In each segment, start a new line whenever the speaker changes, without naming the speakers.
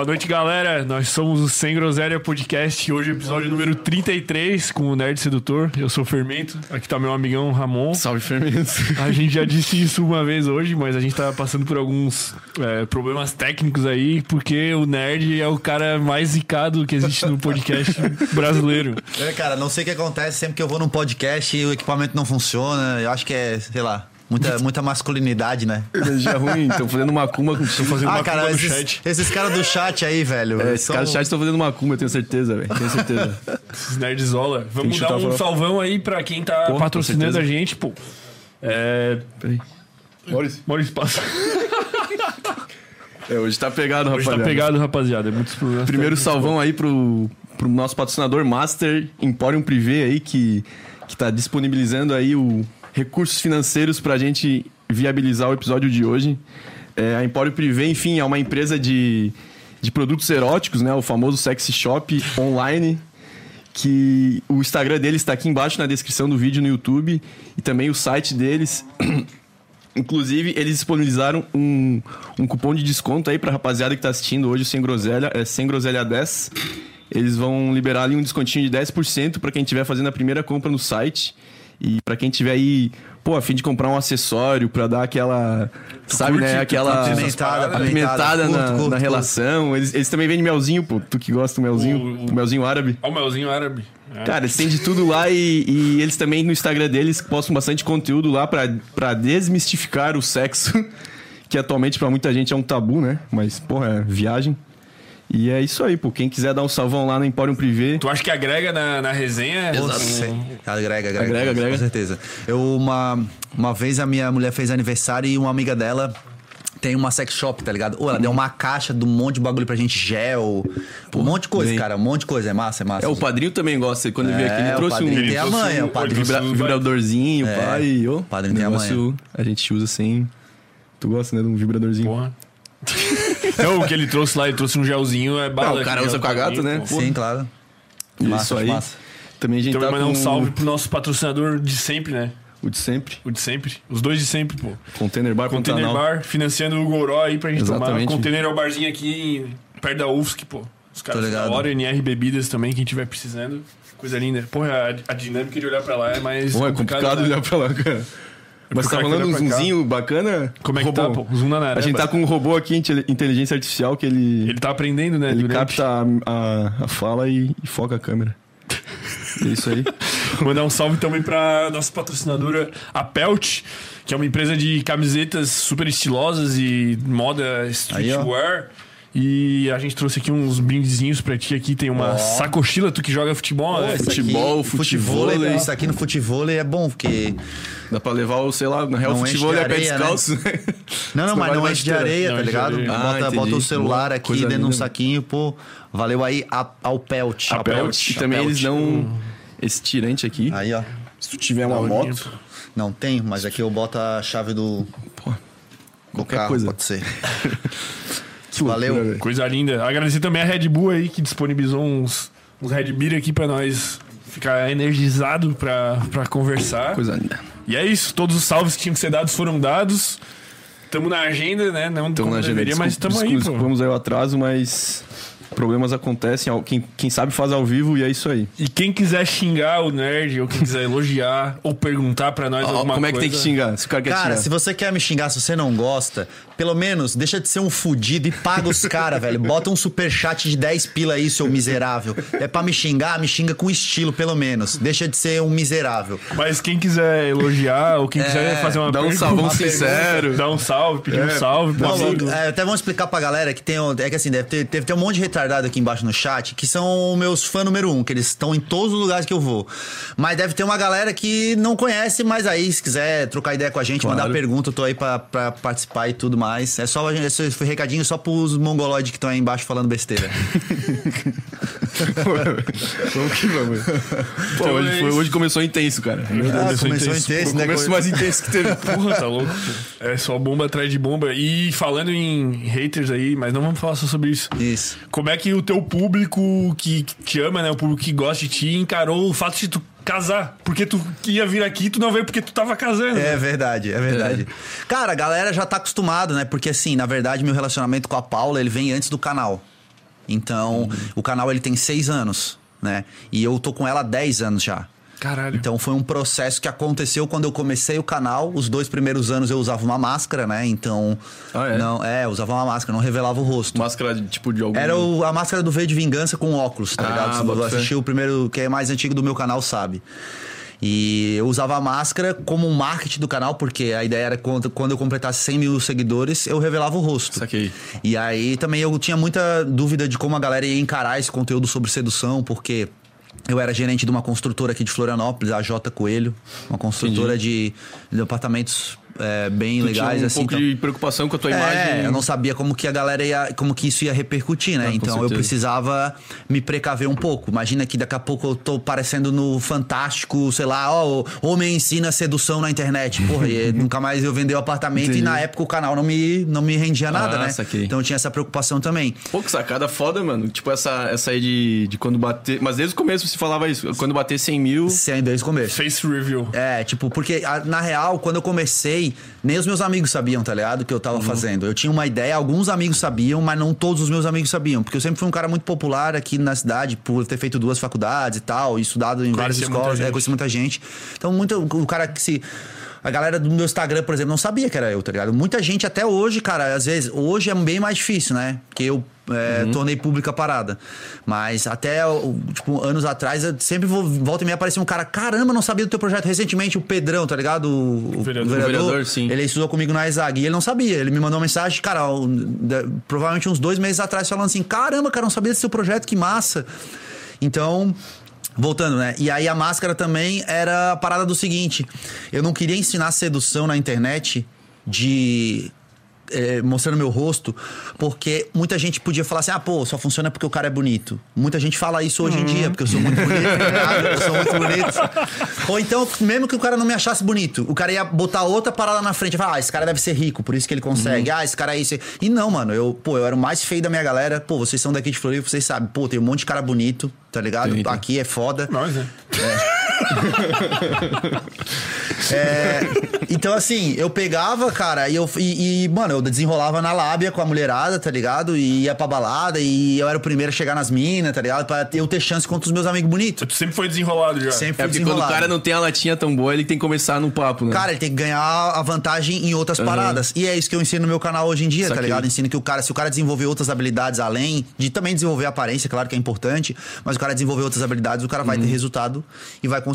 Boa noite, galera. Nós somos o Sem Groselha Podcast. Hoje, episódio número 33 com o Nerd Sedutor. Eu sou o Fermento. Aqui tá meu amigão Ramon.
Salve, Fermento.
A gente já disse isso uma vez hoje, mas a gente tá passando por alguns é, problemas técnicos aí, porque o Nerd é o cara mais zicado que existe no podcast brasileiro.
É, cara, não sei o que acontece sempre que eu vou num podcast e o equipamento não funciona. Eu acho que é, sei lá, Muita, muita masculinidade, né?
Energia ruim, estão fazendo macumba com
Tô fazendo
Ah,
uma
cara,
no
esses,
chat.
esses caras do chat aí, velho.
É, esses
são-
caras do chat estão fazendo macumba, eu tenho certeza, velho. Tenho certeza.
Esses nerdzzola.
Tem
Vamos dar um salvão aí pra quem tá
Porra,
patrocinando a gente, pô. É.
Peraí. Maurício.
Maurício Passa.
É, hoje tá pegado,
Hoje
rapaziada.
tá pegado, rapaziada. É muitos problemas.
Primeiro
técnicos.
salvão aí pro, pro nosso patrocinador Master Emporium Privé aí, que, que tá disponibilizando aí o recursos financeiros pra gente viabilizar o episódio de hoje. É, a Emporium Privé, enfim, é uma empresa de, de produtos eróticos, né? O famoso sexy shop online. Que o Instagram deles está aqui embaixo na descrição do vídeo no YouTube e também o site deles. Inclusive, eles disponibilizaram um, um cupom de desconto aí pra rapaziada que tá assistindo hoje Sem Groselha, é Sem Groselha 10. Eles vão liberar ali um descontinho de 10% pra quem estiver fazendo a primeira compra no site. E pra quem tiver aí, pô, a fim de comprar um acessório pra dar aquela, sabe,
curte-
né,
tu
aquela
Apimentada,
apimentada
curto,
na,
curto,
na
curto.
relação. Eles, eles também vendem melzinho, pô, tu que gosta do melzinho,
O-
o, melzinho árabe.
Ó, o melzinho árabe. É.
Cara, eles têm de tudo lá e, e eles também no Instagram deles postam bastante conteúdo lá pra, pra desmistificar o sexo, que atualmente pra muita gente é um tabu, né? Mas, porra, é viagem. E é isso aí, pô. Quem quiser dar um salvão lá no Emporium Privé,
Tu acha que agrega na, na resenha?
Você- Agrega, agrega.
Agrega, agrega.
Com certeza. Eu, uma, uma vez a minha mulher fez aniversário e uma amiga dela tem uma sex shop, tá ligado? Ou ela deu uma caixa de um monte de bagulho pra gente, gel, um monte de coisa,
bem.
cara. Um monte de coisa. É massa, é massa.
É, o padrinho também gosta. Quando ele veio aqui, ele
É, o
trouxe um,
padrinho tem a
um-
o padrinho.
vibra-
um-
vibradorzinho,
É,
pai. Ô,
padrinho tem a
negócio a gente usa sem. Tu gosta, né? De um vibradorzinho.
Porra. Não, o que ele trouxe lá, ele trouxe um gelzinho, é bala.
Não, o cara usa
gel
com a gata,
também,
né?
pô.
Sim, claro.
Isso
Massa,
aí.
massa.
Também a gente
Então
tá
vai mandar um
com
salve pro nosso patrocinador de sempre, né?
o de sempre.
O de sempre. Os dois de sempre, pô.
Container Bar
Container
Pantanal.
Bar, financiando o Goró aí pra gente tomar.
Exatamente.
Container é o barzinho aqui perto da UFSC, pô. Os caras da hora, NR Bebidas também, quem tiver precisando. Coisa linda. Porra, a, a dinâmica de olhar pra lá é mais.
Bom, é complicado
né?
olhar pra lá, cara. Mas tá
complicado
rolando um zoomzinho bacana?
Como é que
Robô.
tá, pô? Zoom na.
A gente tá com um robô aqui, inte- inteligência artificial, que ele,
Ele tá aprendendo, né?
ele
durante.
capta a, a- a fala e, e foca a câmera. É isso aí.
Mandar um salve também pra nossa patrocinadora, a Pelt, que é uma empresa de camisetas super estilosas e moda streetwear. E a gente trouxe aqui uns brindezinhos pra ti aqui. Tem uma
Ó.
sacochila, tu que joga futebol, né?
Isso aqui-
Futebol,
futevôlei,
futevôlei.
Isso aqui no futevôlei é bom, porque.
Dá pra levar o, sei lá, na real,
Não
futebol é pé descalço, né?
Não, não,
Senão
mas não enche de areia,
Não
tá ligado?
areia.
Ah,
bota, bota o celular
Boa,
aqui
coisa
dentro de um saquinho, pô. Valeu aí a- ao Pelt.
A Pelt.
E também
A
eles
Pelt.
dão esse tirante aqui.
Aí, ó.
Se tu tiver uma moto,
Não tem, mas aqui eu boto a chave do,
pô,
do
qualquer
carro,
coisa.
pode ser.
Que
Valeu.
loucura, velho.
Coisa linda. Agradecer também a Red Bull aí, que disponibilizou uns, uns Red Beer aqui pra nós ficar energizado pra, pra conversar.
Coisa linda.
E é isso. Todos os salves que tinham que ser dados foram dados. Tamo na agenda, né? Não
Então,
como
na agenda,
deveria, mas
desculpa-
tamo aí, pô.
Desculpamos aí o atraso, mas problemas acontecem. Quem, quem sabe faz ao vivo e é isso aí.
E quem quiser xingar o nerd, ou quem quiser elogiar, ou perguntar pra nós
Ó,
alguma
como é que
coisa...
tem que xingar? Se o cara quer
Cara,
xingar.
se você quer me xingar, se você não gosta, pelo menos deixa de ser um fudido e paga os caras, velho. Bota um superchat de 10 pila aí, seu miserável. É pra me xingar, me xinga com estilo, pelo menos. Deixa de ser um miserável.
Mas quem quiser elogiar, ou quem quiser
É,
fazer uma
Dá um
uma
sincero.
Dá um salve, pedir um salve
Não, é, até vamos explicar pra galera que tem. um- É que assim, deve ter, deve ter um monte de retardado aqui embaixo no chat que são meus fãs número um, que eles estão em todos os lugares que eu vou. Mas deve ter uma galera que não conhece, mas aí, se quiser trocar ideia com a gente,
Claro.
mandar pergunta, eu tô aí pra, pra participar e tudo mais. É só esse foi recadinho só pros mongoloides que estão aí embaixo falando besteira.
vamos que vamos. Pô,
Então
hoje,
é
foi- hoje começou intenso, cara.
Ah,
começou
começou
intenso.
intenso,
O
né?
começo mais intenso que teve.
Porra, tá louco. É só bomba atrás de bomba. E falando em haters aí, mas não vamos falar só sobre isso.
Isso.
Como é que o teu público que te ama, né? O público que gosta de ti, encarou o fato de tu casar? Porque tu ia vir aqui, tu não veio porque tu tava casando.
É verdade, é verdade. Cara, a galera já tá acostumada, né? Porque assim, na verdade, meu relacionamento com a Paula, ele vem antes do canal. Então, o canal ele tem seis anos, né? E eu tô com ela há 10 anos já.
Caralho.
Então foi um processo que aconteceu quando eu comecei o canal. Os dois primeiros anos eu usava uma máscara, né? Então.
Ah, é?
Não, é, eu usava uma máscara, não revelava o rosto.
Máscara de tipo de algum.
Era o- a máscara do V de Vingança com óculos, tá
Ah,
ligado? Se assistiu o primeiro, que é mais antigo do meu canal, sabe. E eu usava a máscara como um marketing do canal, porque a ideia era quando, quando eu completasse 100 mil seguidores, eu revelava o rosto.
Saquei.
E aí também eu tinha muita dúvida de como a galera ia encarar esse conteúdo sobre sedução, porque eu era gerente de uma construtora aqui de Florianópolis, a J Coelho, uma construtora de, de apartamentos é, bem
Tu
legais,
tinha um
assim.
pouco
então-
de preocupação com a tua
é,
imagem.
eu não sabia como que a galera ia, como que isso ia repercutir, né?
Ah,
então eu precisava me precaver um pouco. Imagina que daqui a pouco eu tô parecendo no Fantástico, sei lá, ó, homem ensina sedução na internet. Porra, e nunca mais eu vender o apartamento
Entendi.
e na época o canal não me, não me rendia nada,
Ah,
né?
saquei.
Então eu tinha essa preocupação também.
Pô, que sacada foda, mano. Tipo, essa, essa aí de, de quando bater. Mas desde o começo você falava isso. Quando bater 100 mil.
Sem desde o começo.
Face review.
É, tipo, porque na real, quando eu comecei, nem os meus amigos sabiam, tá ligado? O que eu tava fazendo. Eu tinha uma ideia, alguns amigos sabiam, mas não todos os meus amigos sabiam. Porque eu sempre fui um cara muito popular aqui na cidade, por ter feito duas faculdades e tal, e estudado em várias escolas, é, conheci muita gente. Então, muito, o cara que se. A galera do meu Instagram, por exemplo, não sabia que era eu, tá ligado? Muita gente até hoje, cara, às vezes, hoje é bem mais difícil, né? Porque eu é, tornei pública a parada. Mas até, tipo, anos atrás, eu sempre vou, volta e meia aparecia um cara, caramba, não sabia do teu projeto. Recentemente, o Pedrão, tá ligado? O, o
vereador.
O vereador, sim.
Ele estudou comigo na ESAG e ele não sabia. Ele me mandou uma mensagem, cara, provavelmente uns dois meses atrás, falando assim: caramba, cara, não sabia desse seu projeto, que massa. Então. Voltando, né? E aí a máscara também era a parada do seguinte: eu não queria ensinar sedução na internet de. Eh, mostrando meu rosto, porque muita gente podia falar assim: ah, pô, só funciona porque o cara é bonito. Muita gente fala isso hoje em dia, porque eu sou muito bonito, tá ligado? eu sou muito bonito. Ou então, mesmo que o cara não me achasse bonito, o cara ia botar outra parada na frente e falar: ah, esse cara deve ser rico, por isso que ele consegue. Ah, esse cara é isso. E não, mano, eu, pô, eu era o mais feio da minha galera. Pô, vocês são daqui de Floripa, vocês sabem. Pô, tem um monte de cara bonito, tá ligado?
Tem.
Aqui é foda.
Nós, né?
É, então, assim, eu pegava, cara, e, eu, e, e, mano, eu desenrolava na lábia com a mulherada, tá ligado? E ia pra balada, e eu era o primeiro a chegar nas minas, tá ligado? Pra eu ter chance contra os meus amigos bonitos.
Tu sempre foi desenrolado já.
Sempre
É porque quando o cara não tem a latinha tão boa, ele tem que começar no papo, né?
Cara, ele tem que ganhar a vantagem em outras paradas. E é isso que eu ensino no meu canal hoje em dia, tá ligado? Ensino que o cara, se o cara desenvolver outras habilidades além de também desenvolver a aparência, claro que é importante, mas o cara desenvolver outras habilidades, o cara vai ter
Uhum.
resultado e vai conseguir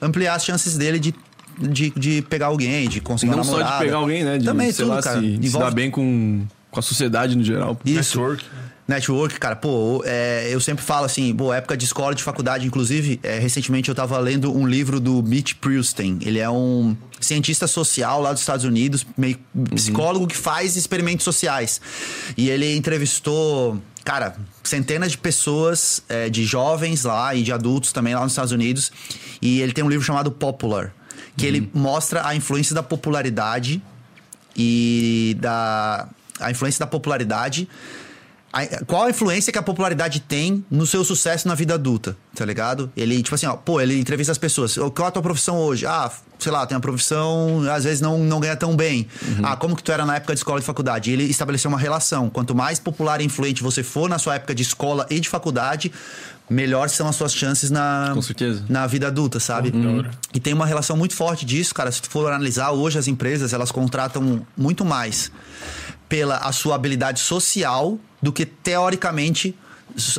ampliar as chances dele de, de, de pegar alguém, de conseguir
não
uma
só de pegar alguém, né? De,
também
sei
tudo,
lá,
cara.
se, se
Envolve
dar bem com, com a sociedade no geral.
Isso.
Network.
Network, cara, pô, é, eu sempre falo assim, pô, época de escola, de faculdade, inclusive, é, recentemente eu tava lendo um livro do Mitch Prustein. Ele é um cientista social lá dos Estados Unidos, meio psicólogo que faz experimentos sociais. E ele entrevistou, cara, centenas de pessoas, é, de jovens lá e de adultos também lá nos Estados Unidos. E ele tem um livro chamado Popular, que ele mostra a influência da popularidade e da a influência da popularidade. A- qual a influência que a popularidade tem no seu sucesso na vida adulta, tá ligado? Ele, tipo assim, ó, pô, ele entrevista as pessoas. "Ô, Qual é a tua profissão hoje? Ah, sei lá, tem uma profissão, às vezes não, não ganha tão bem. Ah, como que tu era na época de escola e de faculdade? E ele estabeleceu uma relação. Quanto mais popular e influente você for na sua época de escola e de faculdade, melhor são as suas chances na,
Com certeza.
na vida adulta, sabe? E tem uma relação muito forte disso, cara. Se tu for analisar, hoje as empresas, elas contratam muito mais pela a sua habilidade social do que teoricamente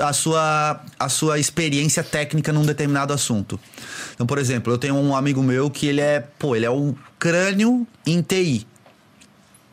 a sua, a sua experiência técnica num determinado assunto. Então, por exemplo, eu tenho um amigo meu que ele é, pô, ele é um crânio em TI.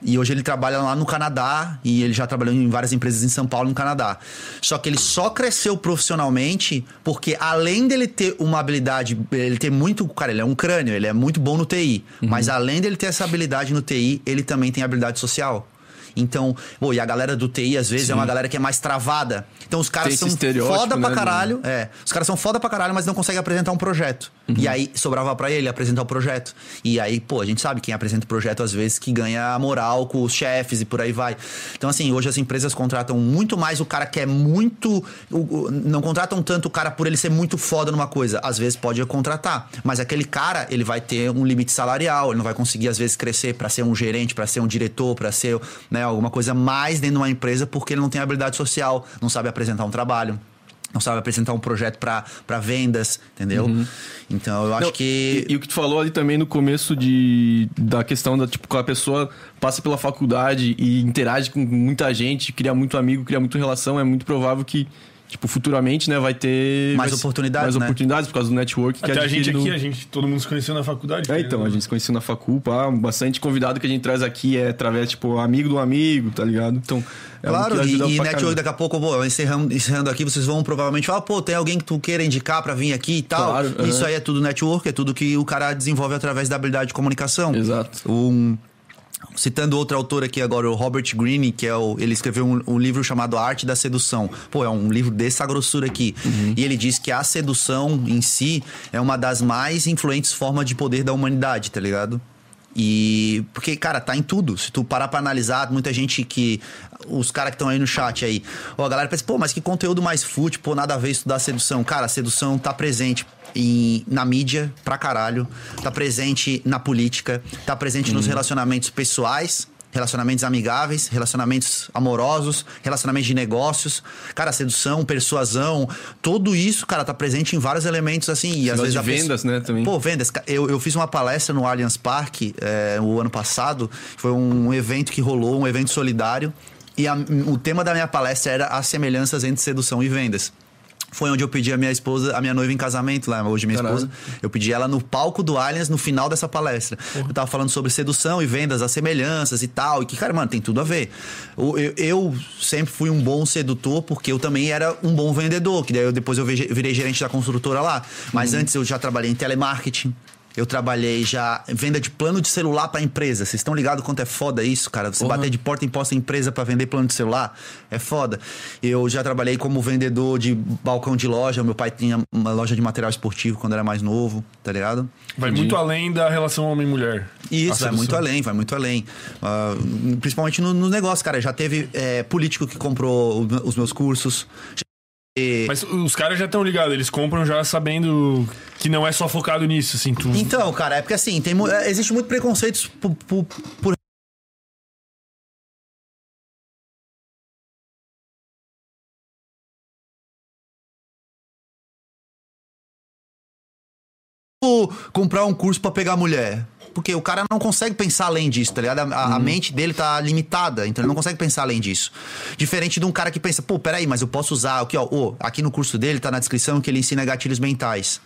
E hoje ele trabalha lá no Canadá e ele já trabalhou em várias empresas em São Paulo, no Canadá. Só que ele só cresceu profissionalmente porque além dele ter uma habilidade, ele ter muito, cara, ele é um crânio, ele é muito bom no TI, mas além dele ter essa habilidade no TI, ele também tem habilidade social. Então, pô, e a galera do TI às vezes é uma galera que é mais travada. Então os caras são foda pra
né, do-
caralho, é. Os caras são foda pra caralho, mas não conseguem apresentar um projeto. E aí sobrava pra ele apresentar o projeto. E aí, pô, a gente sabe quem apresenta o projeto às vezes que ganha moral com os chefes e por aí vai. Então, assim, hoje as empresas contratam muito mais o cara que é muito. o- o- não contratam tanto o cara por ele ser muito foda numa coisa. Às vezes pode contratar. Mas aquele cara, ele vai ter um limite salarial, ele não vai conseguir, às vezes, crescer pra ser um gerente, pra ser um diretor, pra ser né, alguma coisa mais dentro de uma empresa porque ele não tem habilidade social, não sabe apresentar um trabalho não sabe apresentar um projeto para vendas, entendeu? Uhum. Então eu acho
não,
que.
E, e, o que tu falou ali também no começo de, da questão da, tipo, quando a pessoa passa pela faculdade e interage com muita gente, cria muito amigo, cria muita relação, é muito provável que tipo, futuramente, né, vai ter
mais oportunidades,
mais
né?
oportunidades por causa do network
que Até a gente aqui, a gente, todo mundo se conheceu na faculdade.
É, então, a gente se conheceu na facu, pá, bastante convidado que a gente traz aqui é através, tipo, amigo do amigo, tá ligado? Então,
é Claro, e, e network daqui a pouco, pô, encerrando, encerrando aqui, vocês vão provavelmente falar, pô, tem alguém que tu queira indicar para vir aqui e tal. Claro, Isso uhum. aí é tudo network, é tudo que o cara desenvolve através da habilidade de comunicação.
Exato.
Um Citando outro autor aqui agora, o Robert Greene, que é o, ele escreveu um, um, livro chamado A Arte da Sedução. Pô, é um livro dessa grossura aqui. Uhum. E ele diz que a sedução em si é uma das mais influentes formas de poder da humanidade, tá ligado? E. Porque, cara, tá em tudo. Se tu parar pra analisar, muita gente que. Os caras que estão aí no chat aí. Ó, a galera pensa, pô, mas que conteúdo mais fútil, pô, nada a ver estudar sedução. Cara, a sedução tá presente em, na mídia pra caralho, tá presente na política, tá presente nos uhum. relacionamentos pessoais, relacionamentos amigáveis, relacionamentos amorosos, relacionamentos de negócios, cara, sedução, persuasão, tudo isso, cara, tá presente em vários elementos assim. E às vezes
de vendas, pessoa... né, também.
Pô, vendas. Eu, eu fiz uma palestra no Allianz Parque é, o ano passado, foi um evento que rolou, um evento solidário. E a, o tema da minha palestra era as semelhanças entre sedução e vendas foi onde eu pedi a minha esposa, a minha noiva em casamento lá, hoje minha Caralho. esposa. Eu pedi ela no palco do Allianz no final dessa palestra. Eu tava falando sobre sedução e vendas, as semelhanças e tal. E que, cara, mano, tem tudo a ver. Eu, eu, eu sempre fui um bom sedutor porque eu também era um bom vendedor. Que daí eu, depois eu virei gerente da construtora lá. Mas uhum. antes eu já trabalhei em telemarketing. Eu trabalhei já venda de plano de celular para empresa. Vocês estão ligados quanto é foda isso, cara? Você uhum. bater de porta em porta em empresa para vender plano de celular é foda. Eu já trabalhei como vendedor de balcão de loja. Meu pai tinha uma loja de material esportivo quando era mais novo, tá ligado?
Vai Entendi. muito além da relação homem-mulher.
Isso, vai muito além, vai muito além. Uh, principalmente no, no negócio, cara. Já teve é, político que comprou os meus cursos.
Mas os caras já estão ligados, eles compram já sabendo que não é só focado nisso, assim. Tu...
Então, cara, é porque assim, tem, é, existe muito preconceito por, por, por... comprar um curso para pegar mulher. Porque o cara não consegue pensar além disso, tá ligado? A, a, uhum. mente dele tá limitada, então ele não consegue pensar além disso. Diferente de um cara que pensa, pô, peraí, mas eu posso usar aqui, ó, oh, aqui no curso dele tá na descrição que ele ensina gatilhos mentais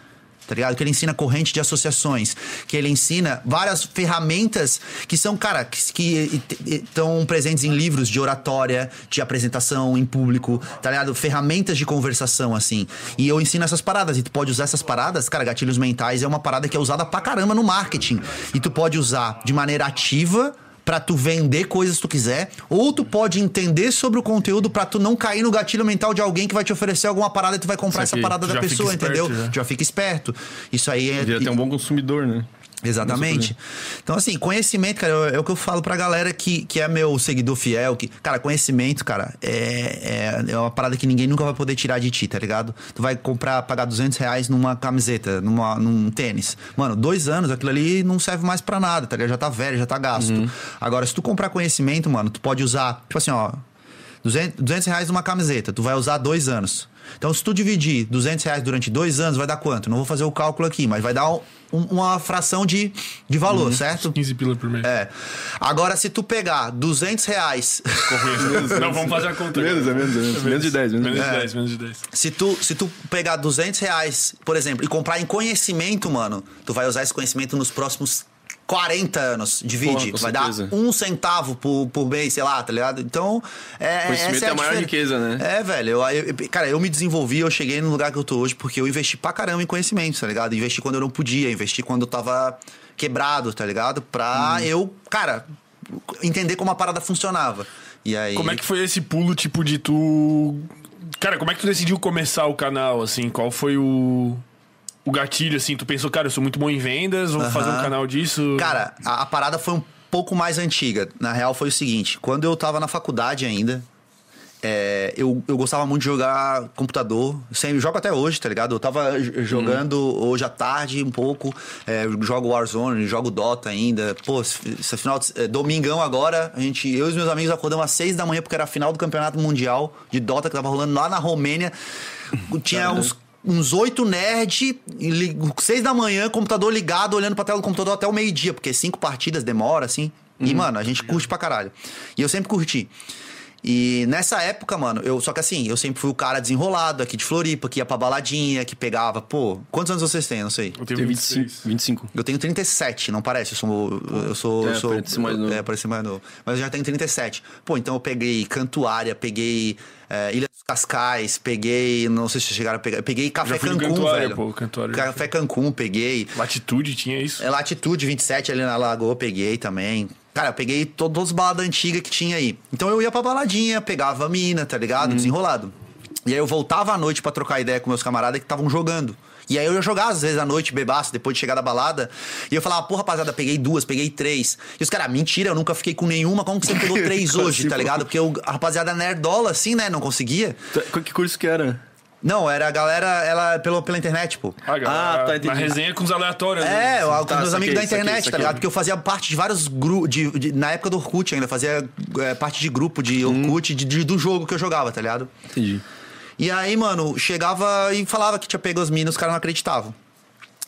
tá ligado? Que ele ensina corrente de associações, que ele ensina várias ferramentas que são, cara, que estão presentes em livros de oratória, de apresentação em público, tá ligado? Ferramentas de conversação, assim. E eu ensino essas paradas, e tu pode usar essas paradas, cara, gatilhos mentais é uma parada que é usada pra caramba no marketing. E tu pode usar de maneira ativa para tu vender coisas que tu quiser, ou tu pode entender sobre o conteúdo para tu não cair no gatilho mental de alguém que vai te oferecer alguma parada e tu vai comprar essa parada da pessoa, esperto, entendeu? Já. já fica esperto. Isso aí é.
Devia ter um bom consumidor, né?
Exatamente. Então, assim, conhecimento, cara, é o que eu falo pra galera que, que é meu seguidor fiel. Que, cara, conhecimento, cara, é, é, é uma parada que ninguém nunca vai poder tirar de ti, tá ligado? Tu vai comprar, pagar 200 reais numa camiseta, numa, num tênis. Mano, dois anos, aquilo ali não serve mais pra nada, tá ligado? Já tá velho, já tá gasto. Uhum. Agora, se tu comprar conhecimento, mano, tu pode usar, tipo assim, ó, 200, 200 reais numa camiseta, tu vai usar dois anos. Então, se tu dividir 200 reais durante dois anos, vai dar quanto? Não vou fazer o cálculo aqui, mas vai dar um, uma fração de, de valor, uhum. certo?
15 pila por mês.
É. Agora, se tu pegar 200 reais...
Não, vamos fazer a conta.
Menos, é menos, é menos. Menos de 10.
Menos, menos de 10, menos de 10.
Se tu, se tu pegar 200 reais, por exemplo, e comprar em conhecimento, mano, tu vai usar esse conhecimento nos próximos 40 anos, divide. Porra, vai certeza. dar um centavo por, por mês, sei lá, tá ligado? Então, é.
Conhecimento é a, é a maior riqueza, né?
É, velho. Eu, eu, cara, eu me desenvolvi, eu cheguei no lugar que eu tô hoje porque eu investi pra caramba em conhecimento, tá ligado? Investi quando eu não podia, investi quando eu tava quebrado, tá ligado? Pra hum. eu, cara, entender como a parada funcionava. E aí.
Como é que foi esse pulo, tipo, de tu. Cara, como é que tu decidiu começar o canal, assim? Qual foi o o gatilho, assim? Tu pensou, cara, eu sou muito bom em vendas, vou fazer um canal disso?
Cara, a, a, parada foi um pouco mais antiga. Na real, foi o seguinte: quando eu tava na faculdade ainda, é, eu, eu gostava muito de jogar computador. Sempre jogo até hoje, tá ligado? Eu tava j- jogando hoje à tarde um pouco. é, jogo Warzone, jogo Dota ainda. Pô, esse esse final de, é, domingão agora, a gente, eu e os meus amigos acordamos às seis da manhã porque era a final do campeonato mundial de Dota que tava rolando lá na Romênia. Tinha uns uns oito nerd, seis da manhã, computador ligado, olhando pra tela do computador até o meio-dia, porque cinco partidas demora, assim. E, mano, a gente curte pra caralho. E eu sempre curti. E nessa época, mano, eu só que assim, eu sempre fui o cara desenrolado aqui de Floripa, que ia pra baladinha, que pegava, pô, quantos anos vocês têm? Não sei.
Eu tenho
Tem
26.
25. 25.
Eu tenho 37, não parece? Eu sou. Eu sou.
É,
eu sou
parece mais novo.
É, parece mais novo. Mas eu já tenho 37. Pô, então eu peguei Cantuária, peguei é, Ilha Cascais, peguei. Não sei se chegaram a pegar. Peguei Café Cancún, velho.
pô, Cantuária.
Café Cancún, peguei.
Latitude tinha isso.
É, Latitude 27 ali na Lagoa, peguei também. Cara, eu peguei to- todas as baladas antigas que tinha aí. Então eu ia pra baladinha, pegava a mina, tá ligado? Desenrolado. E aí eu voltava à noite pra trocar ideia com meus camaradas que estavam jogando. E aí eu ia jogar às vezes à noite, bebaço, depois de chegar da balada. E eu falava, pô, rapaziada, peguei duas, peguei três. E os caras, mentira, eu nunca fiquei com nenhuma. Como que você pegou três hoje, tá
pô?
ligado? Porque eu, a rapaziada nerdola, assim, né? Não conseguia.
Tá, Que curso que era?
Não, era a galera, ela, pelo, pela internet, pô.
Ah, galera,
Ah, tá, entendi.
Na resenha com os aleatórios.
É,
né?
com
Tá,
meus amigos da
saquei,
internet, tá
saquei.
ligado? Porque eu fazia parte de vários grupos. De, de- na época do Orkut ainda, fazia é, parte de grupo de
Hum.
Orkut de, de- do jogo que eu jogava, tá ligado?
Entendi.
E aí, mano, chegava e falava que tinha pego as minas, os caras não acreditavam.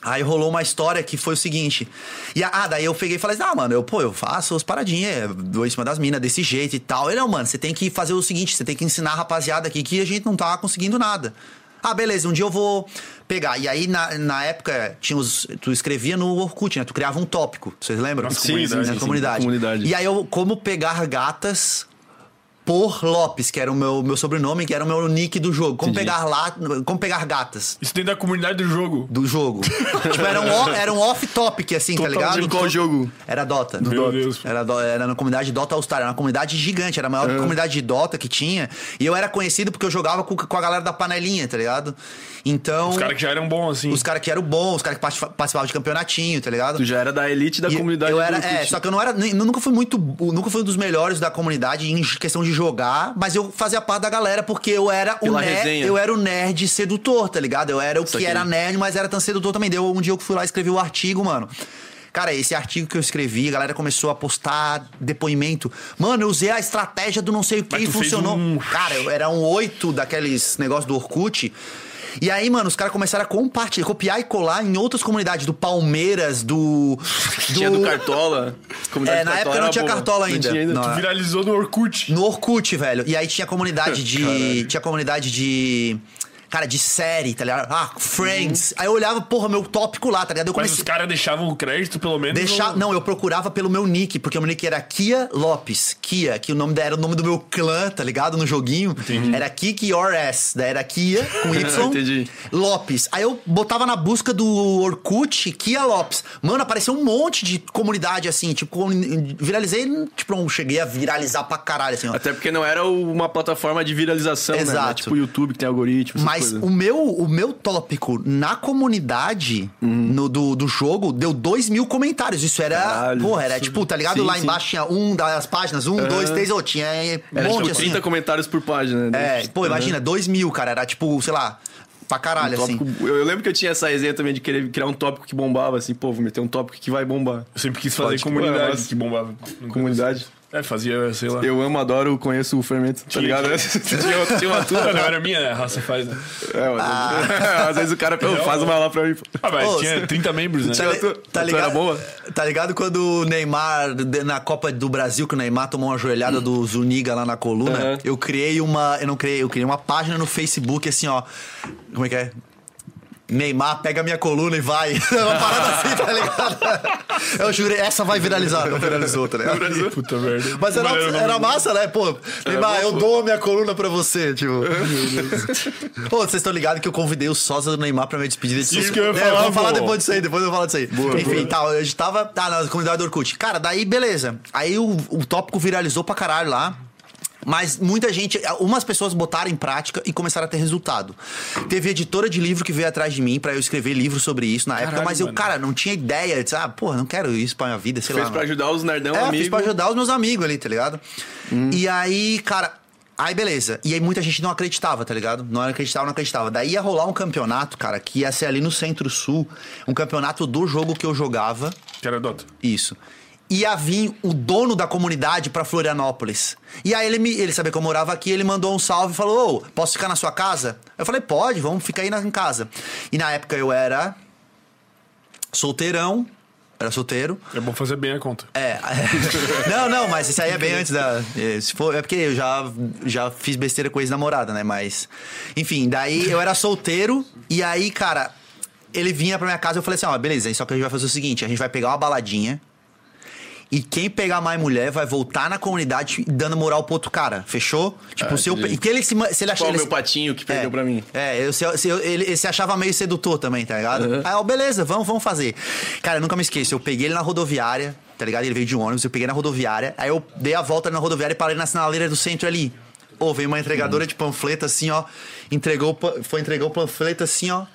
Aí rolou uma história que foi o seguinte. E, ah, daí eu peguei e falei assim: ah, mano, eu, pô, eu faço as paradinhas, dou em cima das minas desse jeito e tal. Ele, não, mano, você tem que fazer o seguinte: você tem que ensinar a rapaziada aqui que a gente não tá conseguindo nada. Ah, beleza, um dia eu vou pegar. E aí, na, na época, tinha os, tu escrevia no Orkut, né? Tu criava um tópico, vocês lembram?
Sim,
comunidade.
sim,
Na
sim,
comunidade.
comunidade.
E aí eu, como pegar gatas por Lopes, que era o meu, meu sobrenome, que era o meu nick do jogo. Como
Entendi.
pegar lá, como pegar gatas
Isso dentro da comunidade do jogo.
do jogo. tipo, era um, era um off-topic, assim, tá
Totalmente
ligado?
qual jogo?
Era Dota.
Meu
Dota.
Deus.
Era, do- era na comunidade Dota All Star, era uma comunidade gigante, era a maior comunidade de Dota que tinha. E eu era conhecido porque eu jogava com, com a galera da panelinha, tá ligado? Então.
Os caras que já eram bons, assim.
Os caras que eram bons, os caras que participa- participavam de campeonatinho, tá ligado?
Tu já era da elite da
E
comunidade
eu era,
do
é, só que eu não era, nem- eu nunca fui muito, nunca fui um dos melhores da comunidade em questão de jogar, mas eu fazia parte da galera porque eu era o nerd, eu era o nerd sedutor, tá ligado? Eu era o que
Saquei.
era nerd, mas era tão sedutor também. Deu um dia eu fui lá e escrevi o artigo, mano. Cara, esse artigo que eu escrevi, a galera começou a postar depoimento. Mano, eu usei a estratégia do não sei o que e funcionou.
um-
Cara, eu era um oito daqueles negócios do Orkut. E aí, mano, os caras começaram a compartilhar, copiar e colar em outras comunidades, do Palmeiras, do.
Tinha do Cartola. Comunidade
É, na
Cartola
época não tinha
boa.
Cartola
Não
ainda.
tinha ainda.
Não.
Viralizou no Orkut.
No Orkut, velho. E aí tinha comunidade de. tinha comunidade de. Cara, de série, tá ligado? Ah, Friends. Aí eu olhava, porra, meu tópico lá, tá ligado? Eu
Mas
comecei.
os caras deixavam o crédito, pelo menos.
Deixar,
ou-
não, eu procurava pelo meu nick, porque o meu nick era Kia Lopes. Kia, que o nome da- era o nome do meu clã, tá ligado? No joguinho. Era Kiki Your S. Daí era Kia com Y.
Entendi.
Lopes. Aí eu botava na busca do Orkut Kia Lopes. Mano, apareceu um monte de comunidade assim, tipo, viralizei, tipo, não cheguei a viralizar pra caralho, assim, ó.
Até porque não era uma plataforma de viralização, né? Não é
Exato.
Tipo o YouTube que tem algoritmo. essas
Mas
coisas.
o meu, o meu tópico na comunidade no, do, do jogo deu dois mil comentários. Isso era.
Caralho,
porra, era
isso-
tipo, tá ligado?
sim,
Lá
sim.
embaixo tinha um das páginas, um, dois, três, ou tinha um
Era
monte
tipo
assim.
30 comentários por página. né?
É, pô, imagina, dois mil, cara. Era tipo, sei lá, pra caralho,
Um
assim.
tópico- eu, eu lembro que eu tinha essa resenha também de querer criar um tópico que bombava, assim, pô, vou meter um tópico que vai bombar.
Eu sempre quis fazer
Pode-
comunidade
Nossa.
que bombava.
Comunidade.
É, fazia, sei lá.
Eu amo, adoro, conheço o fermento, tá
Tinha-
ligado? tinha, tinha uma turma.
Ah, não era minha, né? A raça faz, né?
É, mas, às vezes o cara pô, faz uma lá pra mim. pô.
Ah, mas
Ô,
tinha 30 membros, né?
Tá, li- tá ligado?
era boa?
Tá ligado quando o Neymar, na Copa do Brasil, que o Neymar tomou uma joelhada do Zuniga lá na coluna?
Aham.
Eu criei uma. Eu não criei, eu criei uma página no Facebook assim, ó. Como é que é? Neymar, pega minha coluna e vai. uma parada assim, tá ligado? Eu jurei, essa vai viralizar. Não viralizou, tá ligado?
Puta merda.
Mas era, era massa, né? Pô, Neymar, eu dou a minha coluna pra você, tipo. Pô, vocês estão ligados que eu convidei o sósia do Neymar pra minha despedida de
Isso que eu ia
É,
falar,
Vamos falar depois disso aí, depois eu vou falar disso aí. Enfim, tá, a gente tava tá, na comunidade do Orkut. Cara, daí beleza. Aí o, o tópico viralizou pra caralho lá. Mas muita gente, umas pessoas botaram em prática e começaram a ter resultado. Teve editora de livro que veio atrás de mim pra eu escrever livro sobre isso na época,
Caralho,
mas eu,
mano.
cara, não tinha ideia. Eu disse, ah, porra, não quero isso pra minha vida, sei
Fez
lá.
pra
mano.
ajudar os nerdão
É,
amigos.
fiz pra ajudar os meus amigos ali, tá ligado? E aí, cara, Aí, beleza. E aí muita gente não acreditava, tá ligado? Não acreditava, não acreditava. Daí ia rolar um campeonato, cara, que ia ser ali no Centro-Sul. Um campeonato do jogo que eu jogava.
Que era Dota.
Isso. Ia vir o dono da comunidade pra Florianópolis. E aí ele, me, ele sabia que eu morava aqui, ele mandou um salve e falou: Ô, posso ficar na sua casa? Eu falei, pode, vamos ficar aí na, em casa. E na época eu era solteirão, era solteiro.
É bom fazer bem a conta.
É. não, não, mas isso aí é bem antes da. é, Se for, é porque eu já, já fiz besteira com ex-namorada, né? Mas. Enfim, daí eu era solteiro e aí, cara, ele vinha pra minha casa e eu falei assim: ó, beleza, só que a gente vai fazer o seguinte: a gente vai pegar uma baladinha. E quem pegar mais mulher vai voltar na comunidade dando moral pro outro cara. Fechou? Tipo,
Ah,
se, eu, e que ele se, se ele achar.
Qual
ele-
meu patinho que perdeu
é,
pra mim?
É, eu, se, se eu- ele, se achava meio sedutor também, tá ligado?
Uhum.
Aí, ó, beleza, vamos, vamos fazer. Cara, eu nunca me esqueço. Eu peguei ele na rodoviária, tá ligado? Ele veio de ônibus, eu peguei na rodoviária. Aí eu dei a volta na rodoviária e parei na sinaleira do centro ali. Ô, veio uma entregadora de panfleto assim, ó. Entregou, foi entregar o panfleto assim, ó.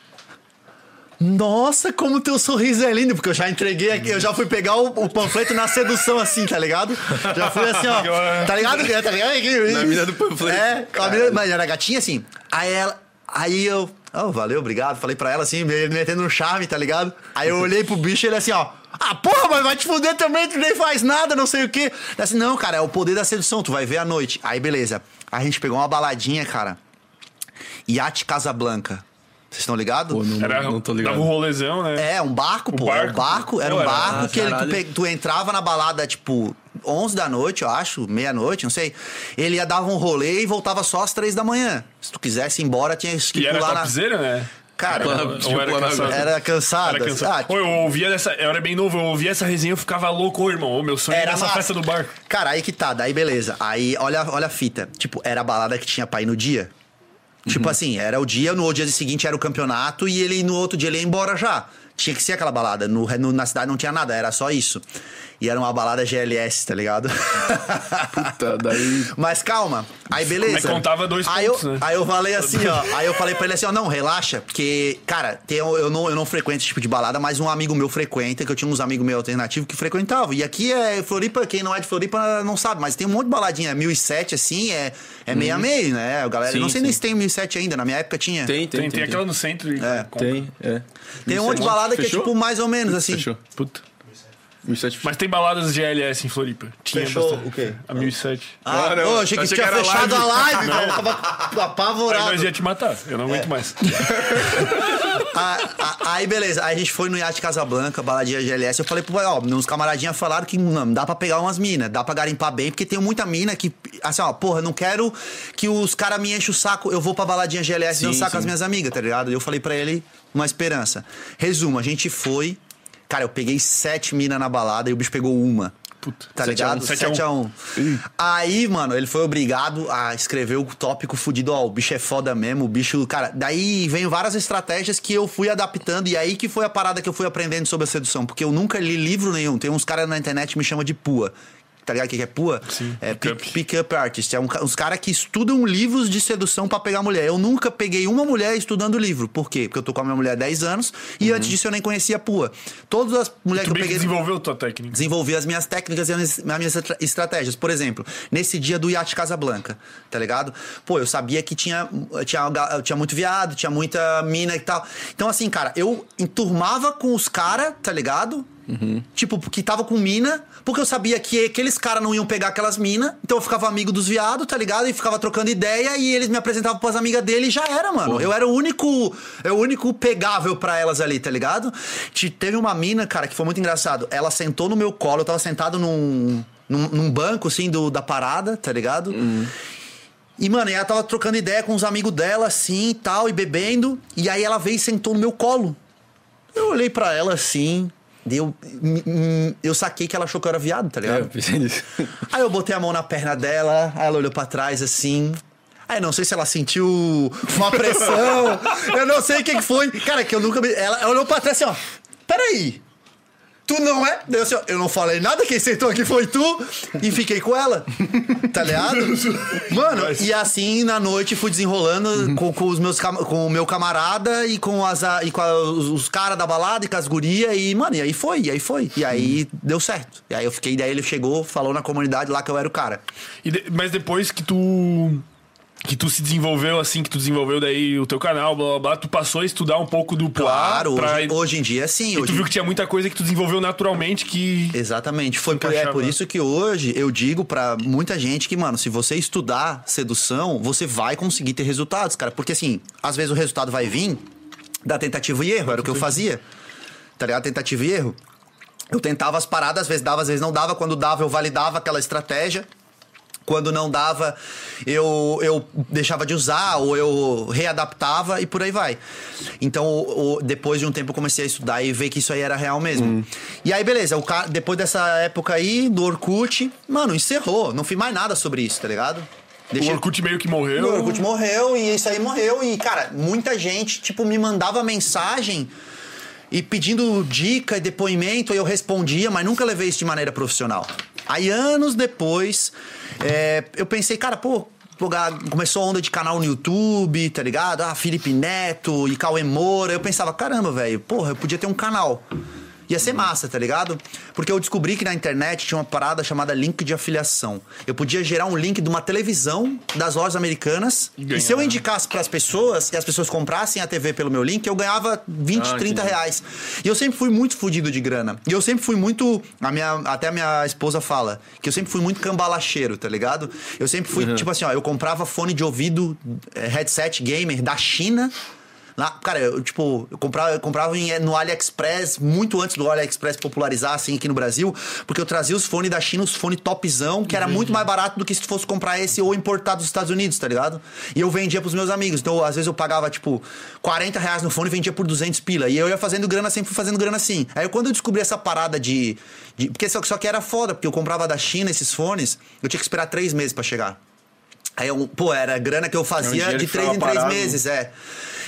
Nossa, como teu sorriso é lindo, porque eu já entreguei aqui, eu já fui pegar o, o panfleto na sedução, assim, tá ligado? Já fui assim, ó. Tá ligado? Tá ligado?
Na mina do panfleto.
É, a mina, mas era gatinha assim. Aí ela. Aí eu. Oh, valeu, obrigado. Falei pra ela assim, me metendo um charme, tá ligado? Aí eu olhei pro bicho e ele assim, ó. Ah, porra, mas vai te fuder também, tu nem faz nada, não sei o quê. Daí Assim, não, cara, é o poder da sedução, tu vai ver à noite. Aí, beleza. Aí a gente pegou uma baladinha, cara. Iate Casablanca. Vocês estão ligados?
Não,
Era,
não tô ligado.
Dava um rolezão, né?
É, um barco, pô.
barco.
Era um barco, era
Pô,
um
era-
barco
Ah,
que ele, tu,
caralho.
pe- tu entrava na balada, tipo, 11 da noite, eu acho, meia-noite, não sei. Ele ia dar um rolê e voltava só às 3 da manhã. Se tu quisesse ir embora, tinha que
E era
pular na...
topzera, né?
Cara,
Ou
tipo,
era
plana-
cansado?
era cansado.
Era cansado.
Ah,
Pô, eu ouvia dessa. Eu era bem novo, eu ouvia essa resenha eu ficava louco, ô, irmão. Ô, meu sonho era essa
massa.
festa do barco.
Cara, aí que tá, daí beleza. Aí, olha, olha a fita. Tipo, era a balada que tinha pra ir no dia.
Uhum.
Tipo assim, era o dia, no dia seguinte era o campeonato e ele no outro dia ele ia embora já. Tinha que ser aquela balada. No, no- na cidade não tinha nada, era só isso. E era uma balada GLS, tá ligado?
Tá, daí.
Mas calma, aí beleza.
Aí contava dois
aí
pontos,
eu,
né?
Aí eu falei assim, ó. Aí eu falei pra ele assim, ó, não, relaxa, porque, cara, tem, eu, não, eu não frequento esse tipo de balada, mas um amigo meu frequenta, que eu tinha uns amigos meus alternativos que frequentavam. E aqui é Floripa, quem não é de Floripa não sabe, mas tem um monte de baladinha. 1007, assim, é, é meio a meio, né? A galera,
Sim,
eu não sei
sim.
nem se tem 1007 ainda, na minha época tinha.
Tem, tem,
Tem, tem aquela no centro. e
É.
compra.
Tem, é.
Tem um monte de balada que é
Fechou?
tipo mais ou menos assim.
Fechou.
Puta.
1007
Mas tem baladas GLS em Floripa. Tinha
Fechou
bastante.
o quê?
A 1007.
Ah,
Ah, não.
ô, achei que
Achei
tinha
que era
fechado a
live.
live, velho. Eu Tava
Aí
apavorado.
nós ia te matar. Eu não
É.
aguento mais.
Ah, ah, aí, beleza. Aí a gente foi no Iate Casablanca, baladinha GLS. Eu falei, pô, ó, uns camaradinhas falaram que não, dá pra pegar umas minas, dá pra garimpar bem, porque tem muita mina que, assim, ó, porra, não quero que os caras me enchem o saco, eu vou pra baladinha GLS
Sim,
dançar com as minhas amigas, tá ligado? E eu falei pra ele uma esperança. Resumo, a gente foi. Cara, eu peguei sete minas na balada e o bicho pegou uma.
Puta.
Tá ligado?
um. Sete a um.
7 a 1 Aí, mano, ele foi obrigado a escrever o tópico fudido, ó, o bicho é foda mesmo, o bicho, cara, daí vem várias estratégias que eu fui adaptando e aí que foi a parada que eu fui aprendendo sobre a sedução, porque eu nunca li livro nenhum, tem uns caras na internet que me chamam de pua. Tá ligado o que é pua?
Sim,
É
pick-up.
pick, up artist. É um, uns caras que estudam livros de sedução pra pegar mulher. Eu nunca peguei uma mulher estudando livro. Por quê? Porque eu tô com a minha mulher há 10 anos e antes disso eu nem conhecia pua. Todas as mulheres que eu peguei
desenvolveu tua técnica.
desenvolver as minhas técnicas e as minhas- as minhas estra- estratégias. Por exemplo, nesse dia do Iate Casablanca, tá ligado? Pô, eu sabia que tinha, tinha, tinha muito viado, tinha muita mina e tal. Então, assim, cara, eu enturmava com os caras, tá ligado? Tipo, que tava com mina, porque eu sabia que aqueles caras não iam pegar aquelas minas, então eu ficava amigo dos viados, tá ligado? E ficava trocando ideia e eles me apresentavam pras amigas dele e já era, mano. Eu era o único, é o único pegável pra elas ali, tá ligado? Te- Teve uma mina, cara, que foi muito engraçado. Ela sentou no meu colo, eu tava sentado num, num, num banco, assim, do, da parada, tá ligado? E, mano, ela tava trocando ideia com os amigos dela, assim e tal, e bebendo. E aí ela veio e sentou no meu colo. Eu olhei pra ela assim, deu. hum, hum, Eu saquei que ela achou que eu era viado, tá
É,
ligado?
eu pensei nisso.
Aí eu botei a mão na perna dela, aí ela olhou pra trás assim. Aí não sei se ela sentiu uma pressão. eu não sei o que, foi. Cara, que eu nunca. me- ela olhou pra trás assim, ó. Peraí. Tu não é? Daí eu, assim, ó, eu não falei nada, quem sentou aqui foi tu. E fiquei com ela. Tá ligado? Mano, e assim na noite fui desenrolando com, com os meus com o meu camarada e com, as, e com a- os, os caras da balada e com as gurias. E, mano, e aí foi, e aí foi. E aí deu certo. E aí eu fiquei, daí ele chegou, falou na comunidade lá que eu era o cara.
De- mas depois que tu que tu se desenvolveu assim, que tu desenvolveu daí o teu canal, blá blá blá, tu passou a estudar um pouco do plá
Claro,
pra...
hoje, hoje em dia sim.
E tu viu que tinha muita coisa que tu desenvolveu naturalmente que.
Exatamente. Foi por, é por isso que hoje eu digo pra muita gente que, mano, se você estudar sedução, você vai conseguir ter resultados, cara. Porque assim, às vezes o resultado vai vir da tentativa e erro, era o que eu fazia. Tá ligado? Tentativa e erro. Eu tentava as paradas, às vezes dava, às vezes não dava. Quando dava, eu validava aquela estratégia. Quando não dava, eu, eu deixava de usar ou eu readaptava e por aí vai. Então, o- o- depois de um tempo, eu comecei a estudar e ver que isso aí era real mesmo. E aí, beleza, o ca- depois dessa época aí, do Orkut, mano, encerrou. Não fiz mais nada sobre isso, tá ligado?
O Orkut meio que morreu.
O Orkut morreu e isso aí morreu. E, cara, muita gente, tipo, me mandava mensagem e pedindo dica e depoimento, aí eu respondia, mas nunca levei isso de maneira profissional. Aí, anos depois, é, eu pensei, cara, pô. Começou a onda de canal no YouTube, tá ligado? Ah, Felipe Neto e Cauê Moura. Eu pensava, caramba, velho, porra, eu podia ter um canal. Ia ser massa, tá ligado? Porque eu descobri que na internet tinha uma parada chamada link de afiliação. Eu podia gerar um link de uma televisão das lojas americanas.
E
E, se eu
ganhar.
indicasse pras pessoas e as pessoas comprassem a TV pelo meu link, eu ganhava 20,
Ah,
30
entendi.
reais. E eu sempre fui muito fudido de grana. E eu sempre fui muito. A minha, até a minha esposa fala que eu sempre fui muito cambalacheiro, tá ligado? Eu sempre fui, tipo assim, ó, eu comprava fone de ouvido, eh, headset gamer da China. Lá, cara, eu, tipo, eu comprava, eu comprava em- no AliExpress muito antes do AliExpress popularizar, assim, aqui no Brasil, porque eu trazia os fones da China, os fones topzão, que era muito mais barato do que se tu fosse comprar esse ou importar dos Estados Unidos, tá ligado? E eu vendia pros meus amigos. Então, às vezes eu pagava, tipo, 40 reais no fone e vendia por 200 pila. E eu ia fazendo grana, sempre fui fazendo grana assim. Aí, quando eu descobri essa parada de. de porque só, só que era foda, porque eu comprava da China esses fones, eu tinha que esperar três meses pra chegar. Aí, eu, pô, era grana que eu fazia
dinheiro
de
que
três em três
parado.
meses, é.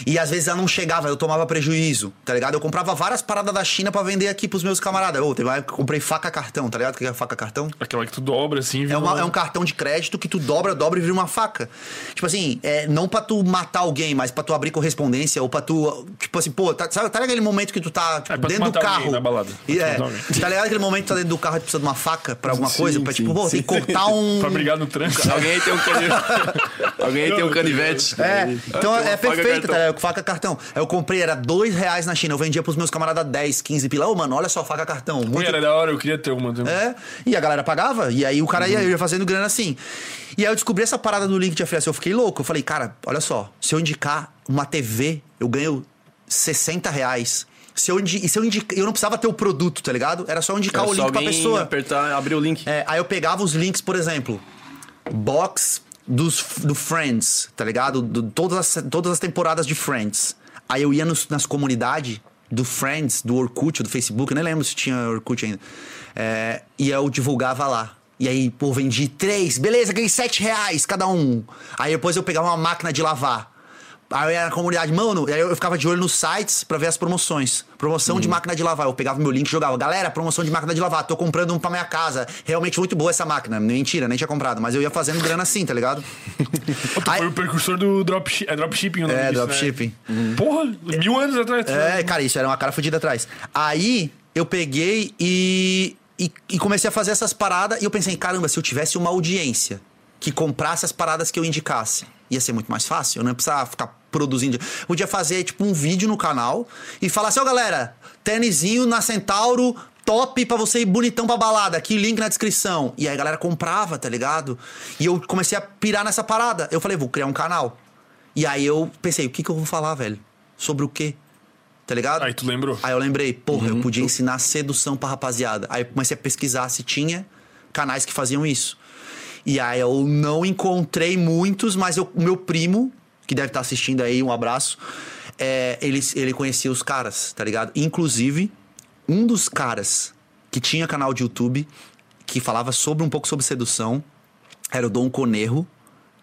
E às vezes ela não chegava, eu tomava prejuízo, tá ligado? Eu comprava várias paradas da China pra vender aqui pros meus camaradas. Ô, teve uma época que eu comprei faca cartão, tá ligado? O que é faca cartão?
Aquela que tu dobra assim,
É,
vira
uma-
uma-
é um cartão de crédito que tu dobra, dobra e vira uma faca. Tipo assim, é, não pra tu matar alguém, mas pra tu abrir correspondência ou pra tu. Tipo assim, pô, tá, sabe, tá ligado aquele momento que tu tá tipo,
É, pra tu
dentro do carro?
na balada.
E,
Pra tu
é, tá ligado aquele momento que tu tá dentro do carro e tu precisa de uma faca pra alguma
Sim,
coisa? Pra tipo,
sim,
pô, tem que cortar um.
Pra brigar no trânsito.
Alguém tem um. Alguém aí tem um canivete.
É, então é perfeito,
cartão.
tá? ligado? Faca cartão. Eu comprei, era dois reais na China. Eu vendia pros meus camaradas 10, 15 pila. Ô, mano, olha só, faca cartão. Muito
Era da hora, eu queria ter uma. também.
é, e a galera pagava, e aí o cara ia, eu ia fazendo grana assim. E aí eu descobri essa parada do link de afiliação, eu fiquei louco. Eu falei, cara, olha só, se eu indicar uma TV, eu ganho 60 reais. Se eu, indi- e se eu indicar, eu não precisava ter o produto, tá ligado? Era só eu indicar
Era
o
só
link pra pessoa.
apertar, abrir o link.
É, aí eu pegava os links, por exemplo, box dos, do Friends, tá ligado? Do- todas, as, todas as temporadas de Friends. Aí eu ia nos- nas comunidades do Friends, do Orkut, do Facebook, eu nem lembro se tinha Orkut ainda. É, e eu divulgava lá. E aí, pô, vendi três, beleza, ganhei sete reais cada um. Aí depois eu pegava uma máquina de lavar. Aí eu ia na comunidade, mano, aí eu ficava de olho nos sites pra ver as promoções. Promoção de máquina de lavar. Eu pegava meu link e jogava. Galera, promoção de máquina de lavar. Tô comprando um pra minha casa. Realmente muito boa essa máquina. Mentira, nem tinha comprado. Mas eu ia fazendo grana assim, tá ligado? Aí-
foi o precursor do dropshi é dropshipping o nome
É,
disso,
dropshipping.
Né? Porra, mil anos atrás.
É,
né?
cara, isso era uma cara fodida atrás. Aí eu peguei e, e, e comecei a fazer essas paradas e eu pensei, caramba, se eu tivesse uma audiência que comprasse as paradas que eu indicasse, ia ser muito mais fácil. Eu não ia precisar ficar produzindo. Eu podia fazer, tipo, um vídeo no canal e falar assim, ó, galera, tênisinho na Centauro. Top pra você ir bonitão pra balada. Aqui, link na descrição. E aí a galera comprava, tá ligado? E eu comecei a pirar nessa parada. Eu falei, vou criar um canal. E aí eu pensei, o que, que eu vou falar, velho? Sobre o quê? Tá ligado?
Aí tu lembrou.
Aí eu lembrei, porra, eu podia ensinar sedução pra rapaziada. Aí eu comecei a pesquisar se tinha canais que faziam isso. E aí eu não encontrei muitos, mas o meu primo, que deve estar assistindo aí, um abraço, é, ele, ele conhecia os caras, tá ligado? Inclusive, um dos caras que tinha canal de YouTube, que falava sobre um pouco sobre sedução, era o Dom Conerro,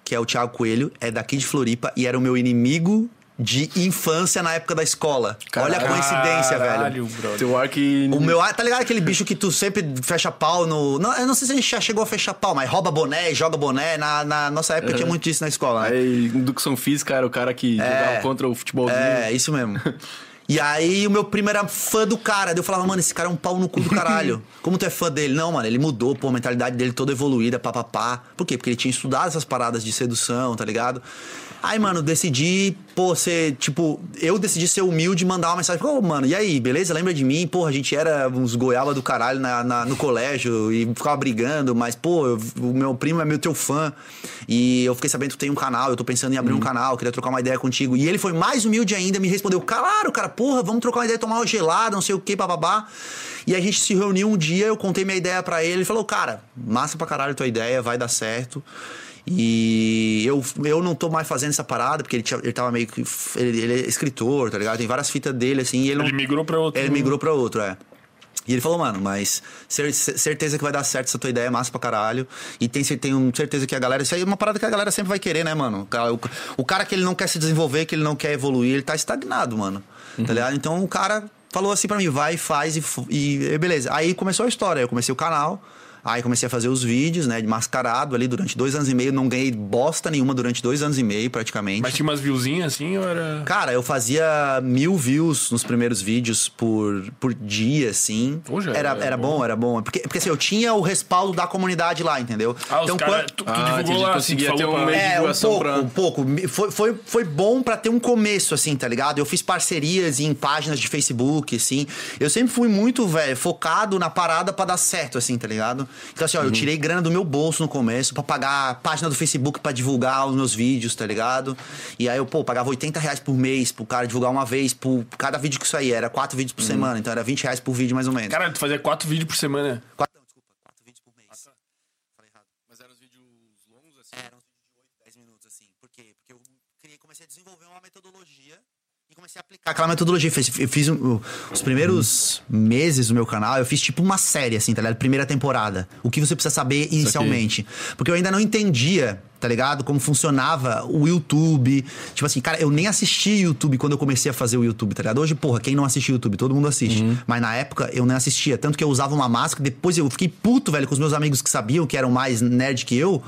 que é o Thiago Coelho, é daqui de Floripa e era o meu inimigo de infância na época da escola. Olha a coincidência, velho.
Caralho, brother.
Teu arco
O meu, ah, tá ligado aquele bicho que tu sempre fecha pau no. Não, eu não sei se a gente já chegou a fechar pau, mas rouba boné joga boné. Na, na nossa época tinha muito disso na escola, né?
Aí, educação física era o cara que jogava contra o futebolzinho.
É, isso mesmo. E aí o meu primo era fã do cara. Daí eu falava, mano, esse cara é um pau no cu do caralho. Como tu é fã dele? Não, mano, ele mudou, pô, a mentalidade dele toda evoluída, papapá. Por quê? Porque ele tinha estudado essas paradas de sedução, tá ligado? Aí, mano, decidi, pô, ser, tipo, eu decidi ser humilde e mandar uma mensagem. Ô, mano, e aí, beleza? Lembra de mim? Porra, a gente era uns goiaba do caralho na, na- no colégio e ficava brigando, mas, pô, eu- o meu primo é meu teu fã. E eu fiquei sabendo que tu tem um canal, eu tô pensando em abrir um canal, queria trocar uma ideia contigo. E ele foi mais humilde ainda, me respondeu, claro, cara, porra, vamos trocar uma ideia, tomar uma gelada, não sei o que, bababá. E a gente se reuniu um dia, eu contei minha ideia pra ele, ele falou, cara, massa pra caralho tua ideia, vai dar certo. E eu, eu não tô mais fazendo essa parada, porque ele, tinha, ele tava meio que. Ele, ele é escritor, tá ligado? Tem várias fitas dele, assim. Ele, não,
Ele migrou pra outro.
ele migrou pra outro, é. E ele falou, mano, mas cer- cer- certeza que vai dar certo essa tua ideia, é massa pra caralho. E tem, tenho certeza que a galera. Isso aí é uma parada que a galera sempre vai querer, né, mano? O cara, o, cara que ele não quer se desenvolver, que ele não quer evoluir, ele tá estagnado, mano. Tá ligado? Então o cara falou assim pra mim, vai, faz e, e beleza. Aí começou a história. Eu comecei o canal. Aí comecei a fazer os vídeos, né, de mascarado ali durante dois anos e meio. Não ganhei bosta nenhuma durante dois anos e meio, praticamente.
Mas tinha umas viewzinhas assim ou era.
Cara, eu fazia mil views nos primeiros vídeos por, por dia, assim.
Já
era,
era
era bom, era bom. Porque, porque assim, eu tinha o respaldo da comunidade lá, entendeu?
Ah, os caras.
quando-
Tu, tu
Ah,
divulgou lá, assim,
conseguia
tu
ter um meio de
É, um
divulgação
pouco,
pra-
um pouco. Foi, foi, foi bom pra ter um começo, assim, tá ligado? Eu fiz parcerias em páginas de Facebook, assim. Eu sempre fui muito, velho, focado na parada pra dar certo, assim, tá ligado? Então, assim, ó, eu tirei grana do meu bolso no começo pra pagar a página do Facebook pra divulgar os meus vídeos, tá ligado? E aí eu, pô, pagava 80 reais por mês pro cara divulgar uma vez, por cada vídeo que isso aí era quatro vídeos por semana, então era 20 reais por vídeo mais ou menos.
Caralho, tu fazia quatro vídeos por semana.
Quatro vídeos por mês. Falei errado.
Mas eram os vídeos longos assim?
Eram uns vídeos de 8, 10 minutos, assim. Por quê? Porque eu criei, comecei a desenvolver uma metodologia e comecei a aplicar aquela metodologia. Fiz- Eu fiz um- os primeiros meses do meu canal, eu fiz tipo uma série, assim, tá ligado? Primeira temporada. O que você precisa saber inicialmente. Porque eu ainda não entendia, tá ligado? Como funcionava o YouTube. Tipo assim, cara, eu nem assisti YouTube quando eu comecei a fazer o YouTube, tá ligado? Hoje, porra, quem não assiste YouTube? Todo mundo assiste. Mas na época eu nem assistia. Tanto que eu usava uma máscara, depois eu fiquei puto, velho, com os meus amigos que sabiam, que eram mais nerd que eu.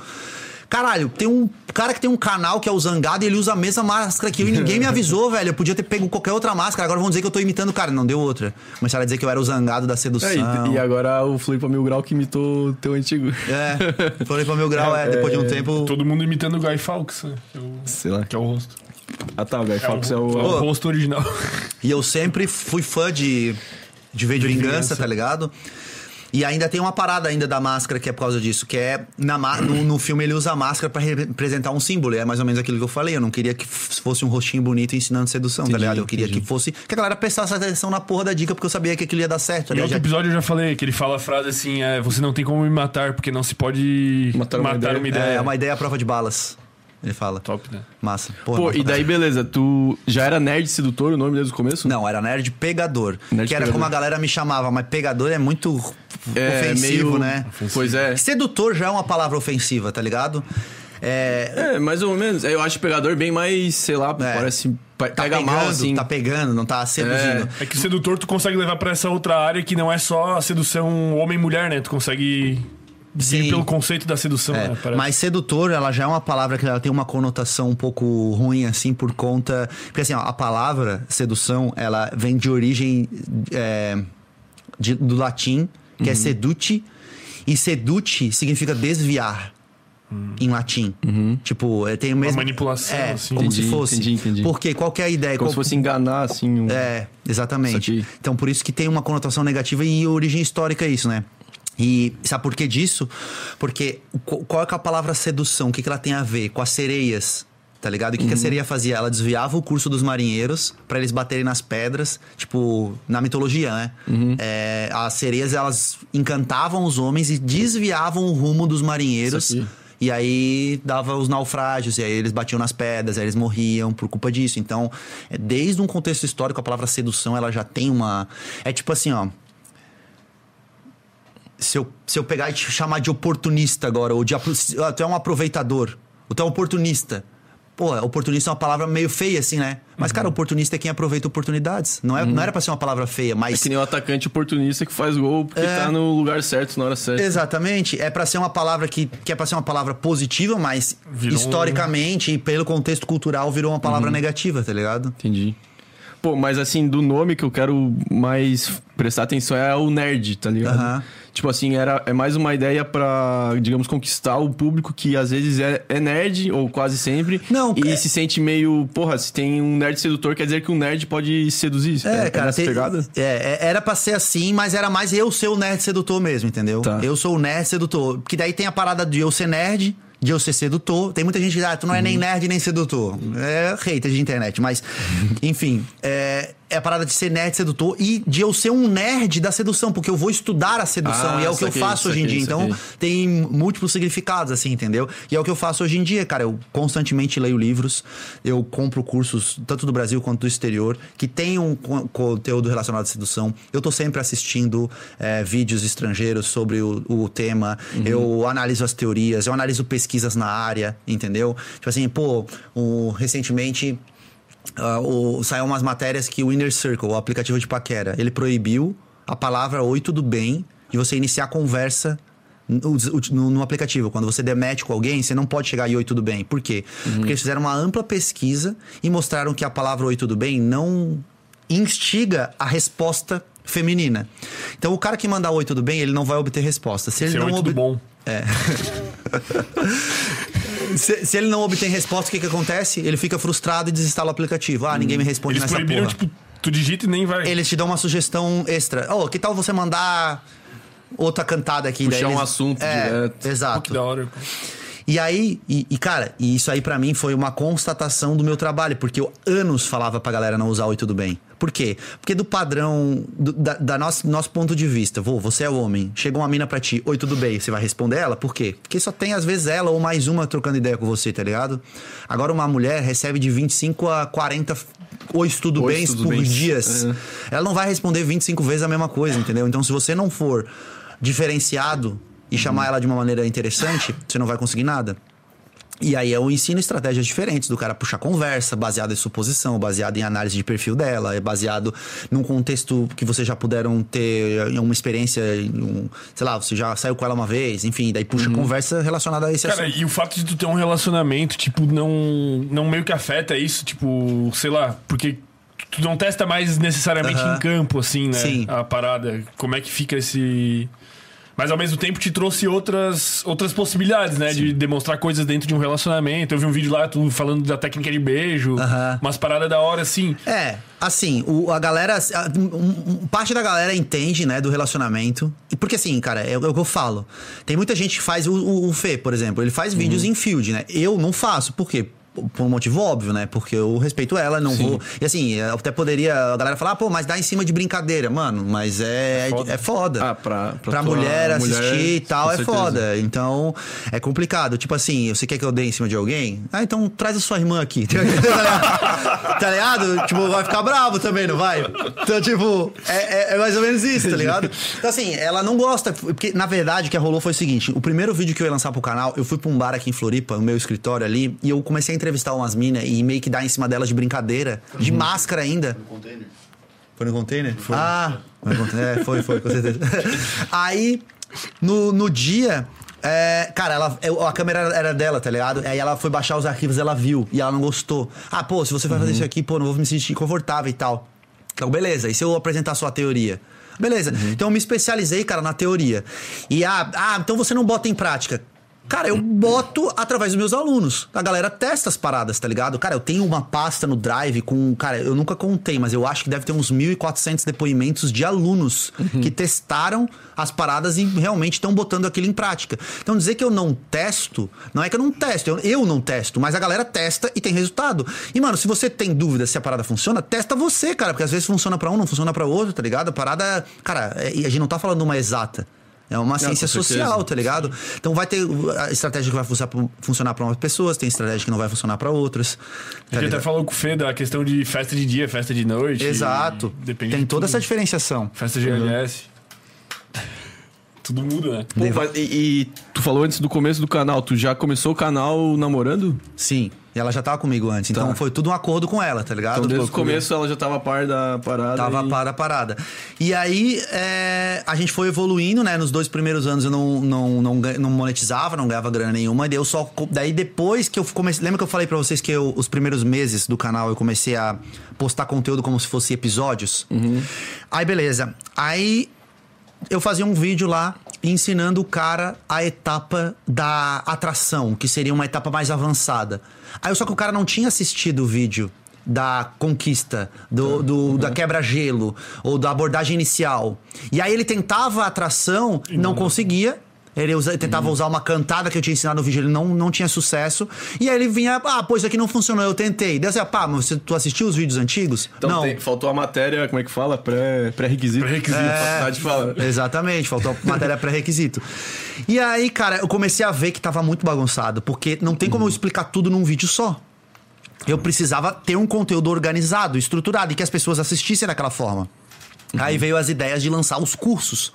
Caralho, tem um cara que tem um canal que é o Zangado e ele usa a mesma máscara que eu e ninguém me avisou, velho. Eu podia ter pego qualquer outra máscara. Agora vão dizer que eu tô imitando o cara. Não deu outra. Começaram a dizer que eu era o Zangado da sedução.
É, e, e agora o Flipa Mil Grau que imitou o teu antigo.
É, pra meu grau, é, depois de um tempo.
Todo mundo imitando o Guy Fawkes, né? Que é o,
Sei lá.
que é o rosto.
Ah tá, o Guy
É o,
Fawkes é
é
o.
o rosto original.
E eu sempre fui fã de, de ver de vingança,
Vingança.
tá ligado? E ainda tem uma parada ainda da máscara que é por causa disso, que é na, no, no filme ele usa a máscara pra representar um símbolo. E é mais ou menos aquilo que eu falei. Eu não queria que fosse um rostinho bonito ensinando sedução, tá
Entendi,
ligado? Eu queria
entendi.
que fosse. Que a galera prestasse atenção na porra da dica, porque eu sabia que aquilo ia dar certo. tá
Em outro
Já-
episódio eu já falei que ele fala a frase assim: é, você não tem como me matar, porque não se pode
Matar uma ideia.
É, é uma ideia à prova de balas. Ele fala.
Top, né?
Massa. Porra,
Pô,
massa
e daí beleza, tu já era nerd sedutor o nome desde o começo?
Não, era nerd pegador.
Nerd
que era
pegador.
como a galera me chamava, mas pegador é muito
É,
ofensivo,
meio-
né?
Pois é.
Sedutor já é uma palavra ofensiva, tá ligado? É.
É, mais ou menos. Eu acho pegador bem mais, sei lá,
É.
parece.
Tá
pega
pegando,
mal, assim.
tá pegando, não tá seduzindo.
É que sedutor tu consegue levar pra essa outra área que não é só a sedução homem-mulher, né? Tu consegue
Sim.
pelo conceito da sedução,
É,
né?
Mas sedutor, ela já é uma palavra que ela tem uma conotação um pouco ruim, assim, por conta. Porque assim, ó, a palavra sedução, ela vem de origem é, de- do latim, que é
Uhum.
sedute, e sedute significa desviar. Em latim. Tipo, é, tem o mesmo.
manipulação,
É,
assim.
como
Uhum. Entendi,
se fosse.
entendi, entendi.
Porque qual que é a ideia?
Como
Qual-
se fosse enganar, assim. Um...
é, exatamente. Então, por isso que tem uma conotação negativa e origem histórica isso, né? E sabe por que disso? Porque qu- qual é é a palavra sedução? O que, que ela tem a ver? Com as sereias, tá ligado? E o que, que a sereia fazia? Ela desviava o curso dos marinheiros pra eles baterem nas pedras, tipo, na mitologia, né? É, as sereias, elas encantavam os homens e desviavam o rumo dos marinheiros. E aí dava os naufrágios, e aí eles batiam nas pedras, aí eles morriam por culpa disso. Então, é, desde um contexto histórico, a palavra sedução, ela já tem uma. É tipo assim, ó. Se eu, se eu pegar e te chamar de oportunista agora, ou de. Tu é um aproveitador, ou tu é um oportunista. Pô, oportunista é uma palavra meio feia, assim, né? Mas, cara, oportunista é quem aproveita oportunidades. Não, é, não era pra ser uma palavra feia,
É
mas.
que nem o atacante oportunista que faz gol porque tá no lugar certo, na hora certa.
Exatamente. É pra ser uma palavra que, que é pra ser uma palavra positiva, mas
Virou
historicamente e pelo contexto cultural virou uma palavra negativa, tá ligado?
Entendi. Pô, mas assim, do nome que eu quero mais prestar atenção é o nerd, tá ligado?
Aham.
Tipo assim, era, é mais uma ideia pra, digamos, conquistar o público que às vezes é, é nerd, ou quase sempre.
Não,
E
é-
se sente meio, porra, se tem um nerd sedutor, quer dizer que um nerd pode seduzir.
É, cara,
nessa
tem-
pegada?
é, é, era pra ser assim, mas era mais eu ser o nerd sedutor mesmo, entendeu?
Tá.
Eu sou o nerd sedutor. Porque daí tem a parada de eu ser nerd, de eu ser sedutor. Tem muita gente que diz, ah, tu não é
Uhum.
nem nerd nem sedutor. É hater de internet, mas, enfim, é, é a parada de ser nerd sedutor e de eu ser um nerd da sedução, porque eu vou estudar a sedução
Ah,
e é o que eu
saquei,
faço hoje em dia. Então,
saquei.
tem múltiplos significados, assim, entendeu? E é o que eu faço hoje em dia, cara. Eu constantemente leio livros, eu compro cursos, tanto do Brasil quanto do exterior, que tem um co- conteúdo relacionado à sedução. Eu tô sempre assistindo é, vídeos estrangeiros sobre o, o tema, eu analiso as teorias, eu analiso pesquisas na área, entendeu? Tipo assim, pô, o- recentemente. Ah, o- saiu umas matérias que o Inner Circle, o aplicativo de paquera, ele proibiu a palavra oi, tudo bem, de você iniciar conversa no, no- no aplicativo. Quando você demete com alguém, você não pode chegar e oi, tudo bem. Por quê? Porque eles fizeram uma ampla pesquisa e mostraram que a palavra oi, tudo bem não instiga a resposta feminina. Então, o cara que mandar oi, tudo bem, ele não vai obter resposta. Se ele
Seu
não
oi, tudo bom.
Se, se ele não obtém resposta, o que, que acontece? Ele fica frustrado e desinstala o aplicativo. Ah, ninguém me responde
Eles
nessa
proibiram,
porra.
tipo, tu digita e nem vai.
Eles te dão uma sugestão extra. Oh, que tal você mandar outra cantada aqui?
Puxar
Daí
um
eles-
assunto
é,
direto.
Pô, que
Exato.
da hora.
E aí, e, e, cara, e isso aí pra mim foi uma constatação do meu trabalho, porque eu anos falava pra galera não usar oi tudo bem. Por quê? Porque do padrão, do, da, da nosso, nosso ponto de vista, vô, você é homem, chega uma mina pra ti, oi tudo bem, você vai responder ela? Por quê? Porque só tem às vezes ela ou mais uma trocando ideia com você, tá ligado? Agora uma mulher recebe de 25 a 40 oi tudo bem
tudo
por
bem.
dias.
É.
Ela não vai responder 25 vezes a mesma coisa, entendeu? Então se você não for diferenciado e chamar ela de uma maneira interessante, você não vai conseguir nada. E aí eu ensino estratégias diferentes do cara puxar conversa, baseado em suposição, baseado em análise de perfil dela, é baseado num contexto que vocês já puderam ter em uma experiência, um, sei lá, você já saiu com ela uma vez, enfim, daí puxa conversa relacionada a esse
Cara,
assunto.
e o fato de tu ter um relacionamento, tipo, não, não meio que afeta isso, tipo, sei lá, porque tu não testa mais necessariamente
Aham.
em campo, assim, né?
Sim.
A parada. Como é que fica esse. Mas ao mesmo tempo te trouxe outras, outras possibilidades, né? De demonstrar coisas dentro de um relacionamento. Eu vi um vídeo lá, tu falando da técnica de beijo,
Aham.
umas paradas da hora, assim.
É, assim, o, a galera. a- um- parte da galera entende, né, do relacionamento. E porque assim, cara, é, o é o que eu falo. Tem muita gente que faz o, o, o Fê, por exemplo, ele faz vídeos em field, né? Eu não faço, por quê? Por um motivo óbvio, né? Porque eu respeito ela, não vou. E assim, eu até poderia a galera falar, ah, pô, mas dá em cima de brincadeira. Mano, mas é, é
foda.
foda.
Ah, pra- pra
pra mulher
mulher,
assistir e tal, é
certeza.
foda. Então, é complicado. Tipo assim, você quer que eu dê em cima de alguém? Ah, então traz a sua irmã aqui. tá ligado? Tipo, vai ficar bravo também, não vai? Então, tipo, é, é- é mais ou menos isso, tá ligado? Então, assim, ela não gosta. Porque, na verdade, o que rolou foi o seguinte: o primeiro vídeo que eu ia lançar pro canal, eu fui pra um bar aqui em Floripa, no meu escritório ali, e eu comecei a entrevistar umas minas e meio que dar em cima delas de brincadeira, de máscara ainda. Foi no container? Foi. Ah, foi no container. É, foi, foi, com certeza. Aí, no, no dia. é, cara, ela, eu- a câmera era- dela, tá ligado? Aí ela foi baixar os arquivos, ela viu e ela não gostou. Ah, pô, se você vai fazer isso aqui, pô, não vou me sentir confortável e tal. Então, beleza. E se eu apresentar a sua teoria? Beleza. Então eu me especializei, cara, na teoria. E ah, ah, então você não bota em prática. Cara, eu boto através dos meus alunos. A galera testa as paradas, tá ligado? Cara, eu tenho uma pasta no Drive com. Cara, eu nunca contei, mas eu acho que deve ter uns 1.400 depoimentos de alunos que testaram as paradas e realmente estão botando aquilo em prática. Então, dizer que eu não testo, não é que eu não testo, eu, eu não testo, mas a galera testa e tem resultado. E, mano, se você tem dúvida se a parada funciona, testa você, cara, porque às vezes funciona pra um, não funciona pra outro, tá ligado? A parada. Cara, é- e a gente não tá falando uma exata. É uma ciência
certeza.
social, tá ligado? Então vai ter a estratégia que vai funcionar para umas pessoas, tem estratégia que não vai funcionar pra outras.
A
Tá
gente até falou com o Fê da questão de festa de dia, festa de noite.
Exato.
Depende
Tem
de
toda
tudo.
essa diferenciação.
Festa GLS. Tudo muda, né?
Pô, mas- e, e tu falou antes do começo do canal, tu já começou o canal namorando?
Sim. E ela já tava comigo antes. Então
Tá.
foi tudo um acordo com ela, tá ligado?
Então desde o começo ela já tava par da parada.
Tava
e...
para a parada. E aí, é, a gente foi evoluindo, né? Nos dois primeiros anos eu não, não, não, não monetizava, não ganhava grana nenhuma. E daí eu só. Daí depois que eu comecei. Lembra que eu falei pra vocês que eu, os primeiros meses do canal eu comecei a postar conteúdo como se fosse episódios? Aí, beleza. Aí eu fazia um vídeo lá ensinando o cara a etapa da atração, que seria uma etapa mais avançada. Aí só que o cara não tinha assistido o vídeo da conquista, do, do- da quebra-gelo, ou da abordagem inicial. E aí ele tentava a atração, não conseguia. Ele usa- tentava usar uma cantada que eu tinha ensinado no vídeo, ele não, não tinha sucesso. E aí ele vinha, ah, pô, isso aqui não funcionou, eu tentei. Daí eu pá, mas você, tu assistiu os vídeos antigos?
Então
não.
tem- faltou a matéria, como é que fala? Pré- Pré-requisito.
Pré-requisito.
É. A faculdade fala.
Exatamente, faltou matéria pré-requisito. E aí, cara, eu comecei a ver que tava muito bagunçado, porque não tem como eu explicar tudo num vídeo só. Eu precisava ter um conteúdo organizado, estruturado, e que as pessoas assistissem daquela forma. Aí veio as ideias de lançar os cursos.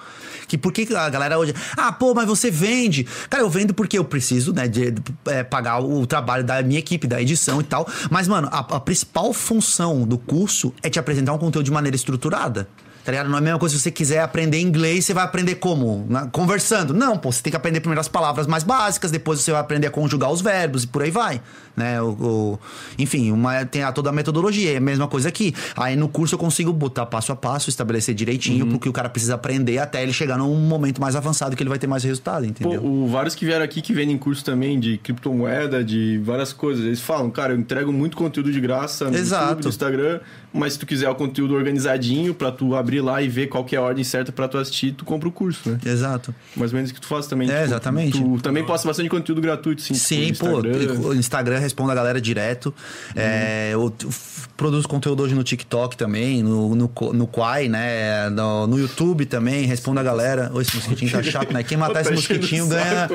Que por que a galera hoje. Ah, pô, mas você vende. Cara, eu vendo porque eu preciso, né, de, de, é, pagar o trabalho da minha equipe, da edição e tal. Mas, mano, a, a principal função do curso é te apresentar um conteúdo de maneira estruturada. Tá ligado? Não é a mesma coisa se você quiser aprender inglês, você vai aprender como? Na- conversando. Não, pô, você tem que aprender primeiro as palavras mais básicas, depois você vai aprender a conjugar os verbos e por aí vai. Né? O, o- enfim, uma, tem a, toda a metodologia, é a mesma coisa aqui. Aí no curso eu consigo botar passo a passo, estabelecer direitinho
Uhum.
porque o cara precisa aprender até ele chegar num momento mais avançado que ele vai ter mais resultado,
Pô,
entendeu?
o, vários que vieram aqui que vendem curso também de criptomoeda, de várias coisas. Eles falam, cara, eu entrego muito conteúdo de graça no
Exato.
YouTube, no Instagram, mas se tu quiser o conteúdo organizadinho pra tu abrir lá e ver qual que é a ordem certa pra tu assistir, tu compra o curso, né?
Exato.
Mais ou menos o que tu faz também.
É, exatamente.
Tu também posta bastante conteúdo gratuito, sim.
Sim,
tipo,
pô,
no Instagram.
o Instagram responde a galera direto. É, eu t- f- produzo conteúdo hoje no TikTok também, no, no, no Quai, né? No, no YouTube também, respondo a galera. Ô, esse mosquitinho tá chato, né? Quem matar esse
Tá enchendo
mosquitinho ganha.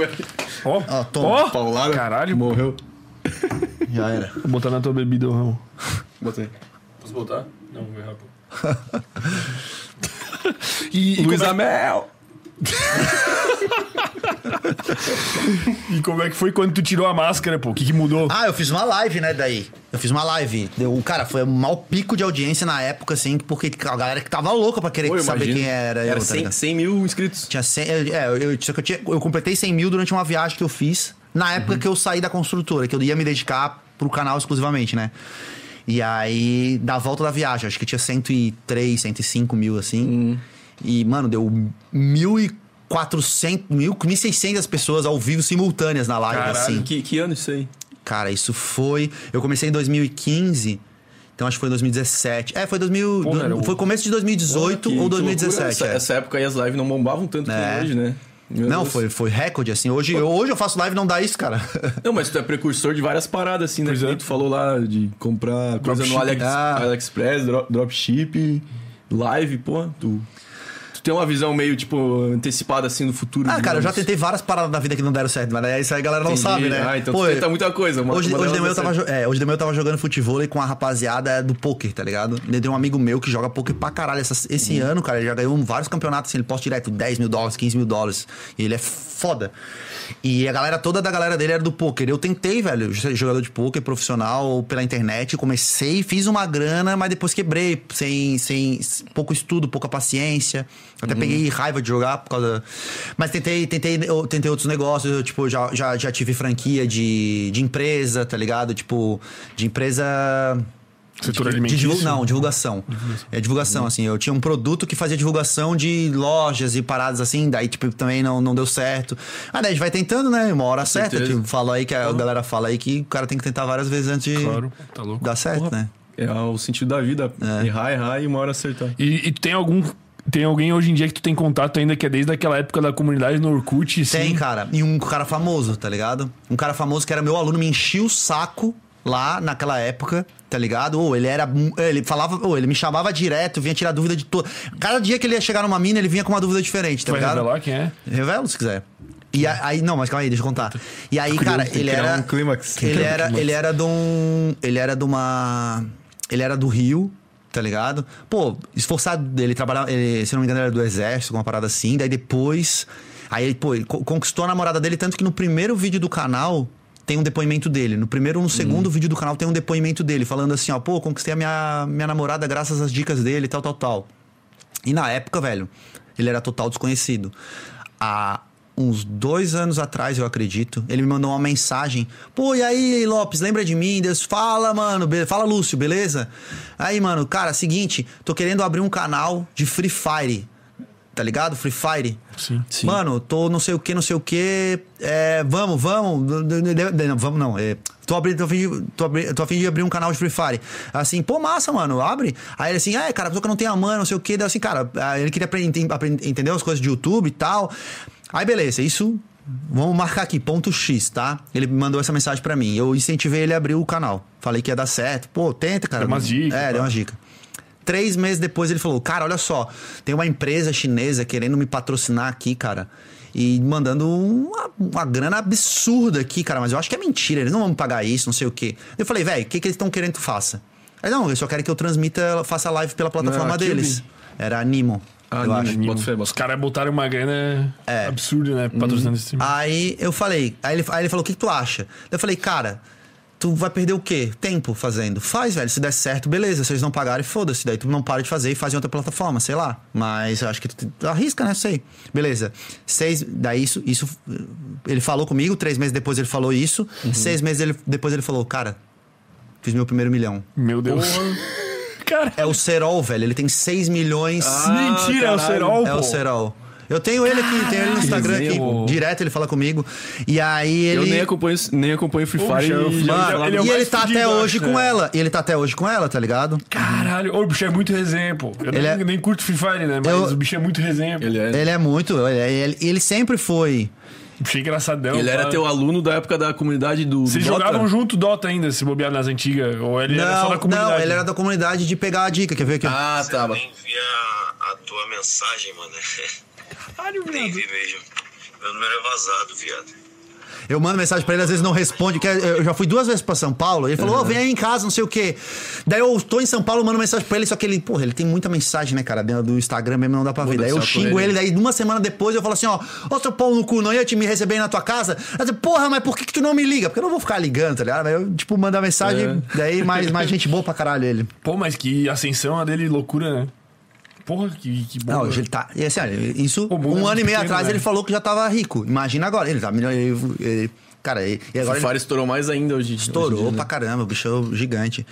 Ó,
Ó, toma.
ó,
Paulada.
Caralho.
Morreu.
Já era.
Vou botar na tua bebida, Rão.
Botei.
Posso botar? Não, vou errar, pô. e, e,
Luiz
como é,
Amel.
e como é que foi quando tu tirou a máscara, pô? O que, que mudou?
Ah, eu fiz uma live, né, daí. Eu fiz uma live. Deu, cara, foi o maior pico de audiência na época, assim, porque a galera que tava louca pra querer
eu
saber
imagino.
quem era.
Era
eu, tá
100,
ligado?
100 mil inscritos.
Tinha 100, é, eu, eu, só que eu, tinha, eu completei 100 mil durante uma viagem que eu fiz. Na época
Uhum.
que eu saí da construtora, que eu ia me dedicar pro canal exclusivamente, né? E aí, da volta da viagem, acho que tinha 103, 105 mil, assim.
Uhum.
E, mano, deu 1.400, 1.600 pessoas ao vivo simultâneas na live,
Caralho,
assim.
Que, que ano isso aí?
Cara, isso foi. Eu comecei em 2015. Então acho que foi em 2017. É, foi 2000.
Pô,
do- foi começo de 2018
Que-
ou
que
2017.
loucura. Essa,
é.
essa época aí as lives não bombavam tanto
É.
como hoje, né? Meu
Não,
Deus.
foi, foi recorde, assim. Hoje, eu, hoje eu faço live e não dá isso, cara.
Não, mas tu é precursor de várias paradas, assim, né?
Pois é.
tu falou lá de comprar coisa no
Ah.
AliExpress, dro- dropship, live, pô. Tu tem uma visão meio, tipo, antecipada, assim, no futuro.
Ah, cara, eu já
digamos.
tentei várias paradas da vida que não deram certo, mas é isso aí a galera não
Entendi.
sabe, né?
Ah, então
Pô,
tenta muita coisa. Uma,
Hoje,
uma
hoje, de manhã eu tava, é, hoje de manhã eu tava jogando futebol com a rapaziada do poker, tá ligado? Ele tem um amigo meu que joga poker pra caralho. Essa- esse
Uhum.
ano, cara, ele já ganhou vários campeonatos, assim, ele posta direto 10 mil dólares, 15 mil dólares. E ele é foda. E a galera toda da galera dele era do poker. Eu tentei, velho, jogador de poker profissional pela internet. Comecei, fiz uma grana, mas depois quebrei. Sem, sem pouco estudo, pouca paciência. Até
Uhum.
peguei raiva de jogar por causa. Mas tentei, tentei, eu tentei outros negócios. Eu, tipo, já, já, já tive franquia de, de empresa, tá ligado? Tipo, de empresa.
Setor
de- de
alimentício?
divul- não, divulgação. É divulgação, assim. Eu tinha um produto que fazia divulgação de lojas e paradas assim, daí, tipo, também não, não deu certo. Ah, daí a gente vai tentando, né? Uma hora certa. Tipo, fala aí que a galera fala aí que o cara tem que tentar várias vezes antes de
Claro, tá louco.
dar certo,
Porra,
né?
É o sentido da vida. Errar, errar e uma hora acertar.
E, e tu tem algum. Tem alguém hoje em dia que tu tem contato ainda que é desde aquela época da comunidade no Orkut? Assim?
Tem, cara. E um cara famoso, tá ligado? Um cara famoso que era meu aluno, me enchia o saco lá naquela época, tá ligado? Ou ele era. Ele falava. Ou ele me chamava direto, vinha tirar dúvida de todo. Cada dia que ele ia chegar numa mina, ele vinha com uma dúvida diferente, tá
Vai
ligado?
revelar quem é?
Revelo se quiser. E a- aí, não, mas calma aí, deixa eu contar. E aí, cara, ele era.
um clímax.
Ele era, ele era de um. Ele era de uma. Ele era do Rio, tá ligado? Pô, esforçado dele trabalhar, ele, se não me engano, era do exército, uma parada assim, daí depois. Aí, pô, ele co- conquistou a namorada dele, tanto que no primeiro vídeo do canal tem um depoimento dele. No primeiro ou no segundo vídeo do canal tem um depoimento dele, falando assim, ó, pô, conquistei a minha, minha namorada graças às dicas dele, tal, tal, tal. E na época, velho, ele era total desconhecido. Há uns dois anos atrás, eu acredito, ele me mandou uma mensagem. Pô, e aí, Lopes, lembra de mim? Deus, fala, mano. Fala, Lúcio, beleza? Aí, mano, cara, seguinte, tô querendo abrir um canal de Free Fire. Tá ligado? Free Fire.
Sim.
Sim.
Mano, tô não sei o que, não sei o que. É, vamos, vamos. Não, vamos não. É, tô, abrindo, tô, a fim de, tô, abri- tô a fim de abrir um canal de Free Fire. Assim, pô, massa, mano, abre. Aí ele assim, é, cara, só que não tenho a mãe, não sei o que. Daí assim, cara, aí ele queria aprender, aprender, entender as coisas de YouTube e tal. Aí beleza, isso. Vamos marcar aqui, ponto X, tá? Ele mandou essa mensagem pra mim. Eu incentivei ele a abrir o canal. Falei que ia dar certo. Pô, tenta, cara.
Deu umas dicas,
É,
tá?
deu umas dicas. Três meses depois ele falou: Cara, olha só, tem uma empresa chinesa querendo me patrocinar aqui, cara. E mandando uma, uma grana absurda aqui, cara. Mas eu acho que é mentira, eles não vão me pagar isso, não sei o quê. Eu falei, velho, o que, que eles estão querendo que tu faça? Aí, não, eles só querem que eu transmita, faça live pela plataforma
Não,
deles.
vi.
Era Animo.
Ah,
eu
Nimo.
acho.
Bota fé, bota
Os caras botaram uma grana
É.
absurda, né? Patrocinando esse time.
Aí eu falei, aí ele, aí ele falou: o que, que tu acha? Eu falei, cara, tu vai perder o quê? Tempo fazendo. Faz, velho. Se der certo, beleza. Se eles não pagarem, foda-se. Daí tu não para de fazer e faz em outra plataforma, sei lá. Mas eu acho que tu, tu arrisca, né? Sei. Beleza. Seis. Daí isso, isso. Ele falou comigo, três meses depois ele falou isso. Seis meses ele- depois ele falou, cara, fiz meu primeiro milhão.
Meu Deus. Cara,
É o Serol, velho. Ele tem 6 milhões.
mentira, é o
caralho.
Serol,
É
pô.
o Serol. Eu tenho ele aqui, tenho ele no Instagram aqui.
resenha,
Direto ele fala comigo. E aí ele.
Eu nem acompanho, nem acompanho Free
Poxa,
Fire.
eu-
e já
Mano,
falava-
ele é
e ele tá até
eu
hoje
acho,
com
né?
ela. E ele tá até hoje com ela, tá ligado?
Caralho. O bicho é muito resenha, pô. Eu
Ele
nem,
é-
nem curto Free Fire, né? Mas
Eu-
o bicho é muito resenha.
Ele é.
Ele é muito. Ele, ele- ele sempre foi.
Bicho é engraçadão.
Ele era
pá.
teu aluno da época da comunidade do.
Vocês
do Dota?
jogavam junto Dota ainda, se bobear nas antigas? Ou ele era só
Não,
da comunidade?
não, ele era da comunidade de pegar a dica. Quer ver aqui?
Ah,
Eu
tava.
nem vi a, a tua mensagem, mano.
Caralho,
Nem
viado.
vi mesmo. Meu número é vazado, viado.
Eu mando mensagem pra ele, às vezes não responde. que Eu já fui duas vezes pra São Paulo. Ele falou, ô, vem aí em casa, não sei o quê. Daí eu tô em São Paulo, mando mensagem pra ele, só que ele, porra, ele tem muita mensagem, né, cara? Dentro do Instagram mesmo não dá pra ver. Daí eu xingo
ele.
ele, daí uma semana depois eu falo assim, ó, ô seu pau no cu, não ia te me receber aí na tua casa? Aí eu, porra, mas por que, que tu não me liga? Porque eu não vou ficar ligando, tá ligado? Aí eu, tipo, mandar mensagem, daí mais, mais gente boa pra caralho ele.
Pô, mas que ascensão a dele, loucura, né? Porra, que, que bom.
Não,
né?
hoje ele tá. E assim, olha, isso,
é
um ano e meio atrás
né?
ele falou que já tava rico. Imagina agora. Ele tá milhão. Cara, e e agora
Free
ele
estourou mais ainda hoje. hoje
estourou
dia, né?
pra caramba, o bicho é gigante.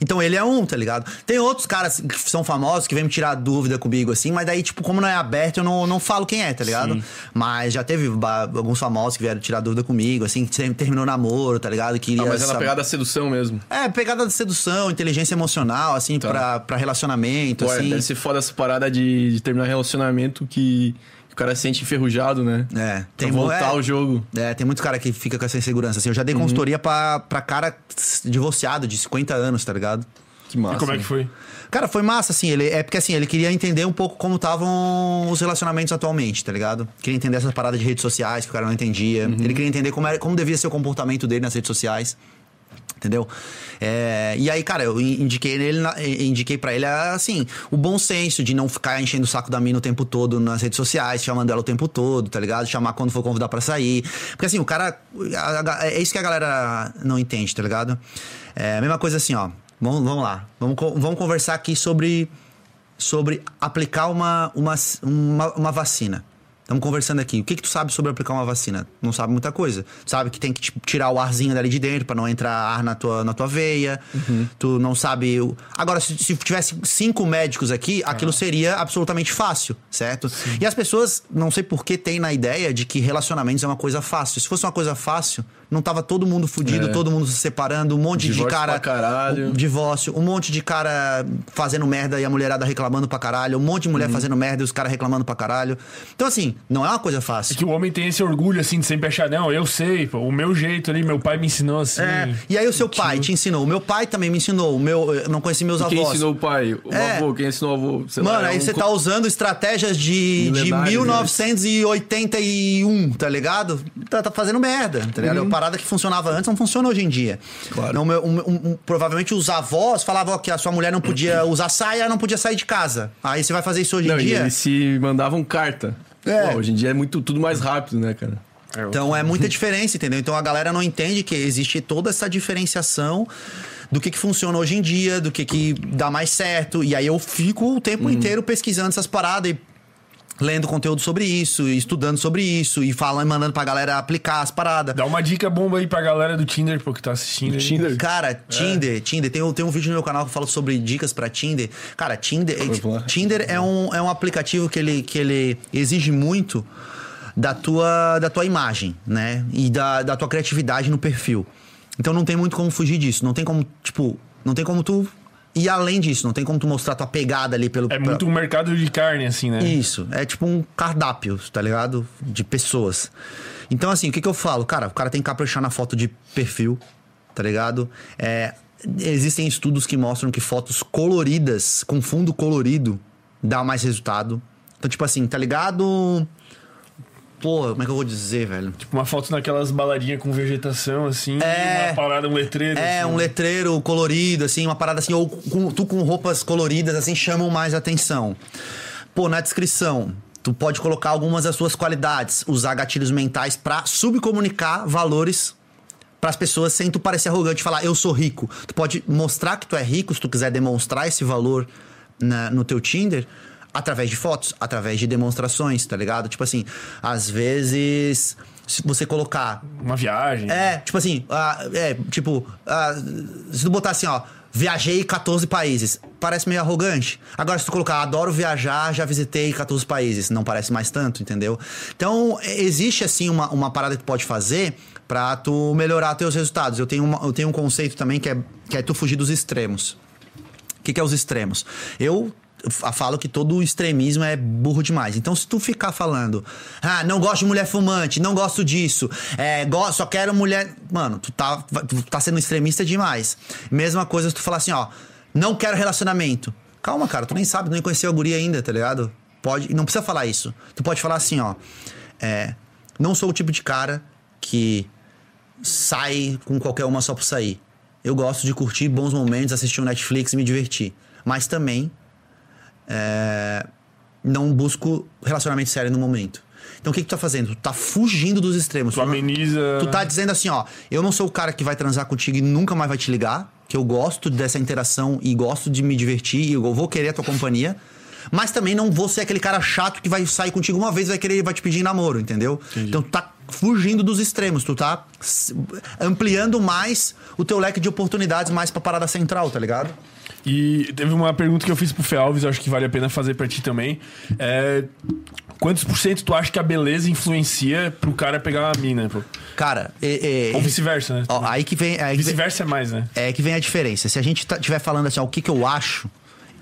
Então ele é um, tá ligado? Tem outros caras que são famosos que vêm me tirar dúvida comigo, assim, mas daí, tipo, como não é aberto, eu não, não falo quem é, tá ligado? Mas já teve alguns famosos que vieram tirar dúvida comigo, assim, que terminou namoro, tá ligado? Queria
Ah, mas é na pegada da sedução mesmo.
É, pegada de sedução, inteligência emocional, assim, pra, pra relacionamento,
Pô, é,
assim.
deve ser foda essa parada de, de terminar relacionamento que, que o cara se sente enferrujado, né?
É,
Pra
tem
voltar
é,
ao jogo.
É, tem muito cara que fica com essa insegurança. Assim, eu já dei consultoria pra, pra cara divorciado de 50 anos, tá ligado?
Que massa.
E como é que foi?
Cara, foi massa, assim. Ele, é porque assim, ele queria entender um pouco como estavam os relacionamentos atualmente, tá ligado? Queria entender essas paradas de redes sociais que o cara não entendia. Ele queria entender como, era, como devia ser o comportamento dele nas redes sociais. Entendeu? É, e aí, cara, eu indiquei nele, na- indiquei para ele assim, o bom senso de não ficar enchendo o saco da mina o tempo todo nas redes sociais, chamando ela o tempo todo, tá ligado? Chamar quando for convidar para sair. Porque assim, o cara. é isso que a galera não entende, tá ligado? É mesma coisa assim, ó. Vamos, vamos lá. Vamos, vamos conversar aqui sobre, sobre aplicar uma, uma, uma, uma vacina. Estamos conversando aqui. O que, que tu sabe sobre aplicar uma vacina? Não sabe muita coisa. Sabe que tem que tipo, tirar o arzinho dali de dentro para não entrar ar na tua, na tua veia. Tu não sabe. o- Agora, se, se tivesse cinco médicos aqui, aquilo seria absolutamente fácil, certo? E as pessoas, não sei por que, têm na ideia de que relacionamentos é uma coisa fácil. Se fosse uma coisa fácil, não tava todo mundo fudido,
É.
todo mundo se separando, um monte de
Divórcio
cara.
pra caralho.
um divórcio, um monte de cara fazendo merda e a mulherada reclamando pra caralho, um monte de mulher fazendo merda e os caras reclamando pra caralho. Então, assim, não é uma coisa
É
fácil.
que o homem tem esse orgulho, assim, de sempre achar, não, eu sei, pô, o meu jeito ali, meu pai me ensinou assim.
É, e aí o seu pai te ensinou, o meu pai também me ensinou, o meu, eu não conheci meus
E quem
avós.
ensinou o pai? O
É.
avô? Quem ensinou o avô? Sei lá,
Mano,
é
aí
um
você
co-
tá usando estratégias de, de
Milenares,
1981, tá ligado? Tá, tá fazendo merda, tá ligado?
Uhum.
É parada que funcionava antes não funciona hoje em dia.
Claro.
Não, um- um- um- provavelmente os avós falavam que a sua mulher não podia usar saia, não podia sair de casa. Aí você vai fazer isso hoje
Não,
em
e
dia.
eles se mandavam carta.
É.
Pô, hoje em dia é muito, tudo mais rápido, né, cara?
Então é muita diferença, entendeu? Então a galera não entende que existe toda essa diferenciação do que, que funciona hoje em dia, do que, que dá mais certo. E aí eu fico o tempo inteiro pesquisando essas paradas e lendo conteúdo sobre isso, estudando sobre isso, e falando, mandando pra galera aplicar as paradas.
Dá uma dica bomba aí pra galera do Tinder, pô, que tá assistindo.
Tinder.
Cara, Tinder, Tinder, tem, um- tem um vídeo no meu canal que eu falo sobre dicas pra Tinder. Cara, Tinder. Tinder é um, é um aplicativo que ele, que ele exige muito da tua, da tua imagem, né? E da, da tua criatividade no perfil. Então não tem muito como fugir disso. Não tem como, tipo, não tem como tu ir além disso. Não tem como tu mostrar tua pegada ali pelo.
É muito um mercado de carne, assim, né?
isso, é tipo um cardápio, tá ligado? De pessoas. Então, assim, o que, que eu falo? Cara, o cara tem que caprichar na foto de perfil, tá ligado? É, existem estudos que mostram que fotos coloridas, com fundo colorido, dá mais resultado. Então, tipo assim, tá ligado? Pô, como é que eu vou dizer, velho?
Tipo, uma foto naquelas baladinhas com vegetação, assim.
É.
Uma parada, um letreiro.
É,
assim.
um letreiro colorido, assim, uma parada assim, ou com- tu com roupas coloridas, assim, chamam mais atenção. Pô, na descrição, tu pode colocar algumas das suas qualidades, usar gatilhos mentais pra subcomunicar valores pras pessoas sem tu parecer arrogante e falar, eu sou rico. Tu pode mostrar que tu é rico, se tu quiser demonstrar esse valor na- no teu Tinder, através de fotos, através de demonstrações, tá ligado? Tipo assim, às vezes, se você colocar
Uma viagem.
é, tipo assim, ah, é, tipo, ah, se tu botar assim, ó, viajei 14 países, parece meio arrogante. Agora, se tu colocar, adoro viajar, já visitei 14 países, não parece mais tanto, entendeu? Então, é, existe, assim, uma, uma parada que tu pode fazer pra tu melhorar teus resultados. Eu tenho, uma- eu tenho um conceito também que é, que é tu fugir dos extremos. O que, que é os extremos? Eu falo que todo extremismo é burro demais. Então, se tu ficar falando, ah, não gosto de mulher fumante, não gosto disso, é, só quero mulher. Mano, tu tá, tu tá sendo extremista demais. Mesma coisa se tu falar assim, ó, não quero relacionamento. Calma, cara, tu nem sabe, tu nem conheceu a guria ainda, tá ligado? Pode, não precisa falar isso. Tu pode falar assim, ó, é, não sou o tipo de cara que sai com qualquer uma só por sair. Eu gosto de curtir bons momentos, assistir um Netflix e me divertir. Mas também é, não busco relacionamento sério no momento. Então o que, que tu tá fazendo? Tu tá fugindo dos extremos.
Tu ameniza.
Tu tá dizendo assim, ó, eu não sou o cara que vai transar contigo e nunca mais vai te ligar, que eu gosto dessa interação e gosto de me divertir e eu vou querer a tua companhia. Mas também não vou ser aquele cara chato que vai sair contigo uma vez e vai querer vai te pedir namoro, entendeu? Então tu tá fugindo dos extremos, tu tá ampliando mais o teu leque de oportunidades mais pra parada central, tá ligado?
E teve uma pergunta que eu fiz pro Fê Alves, acho que vale a pena fazer pra ti também. É, quantos por cento tu acha que a beleza influencia pro cara pegar uma mina, pô?
Cara, é, é-
Ou vice-versa, né?
ó, aí que vem,
Vice-versa é mais, né?
é que vem a diferença. Se a gente tá- tiver falando assim, ó, o que, que eu acho,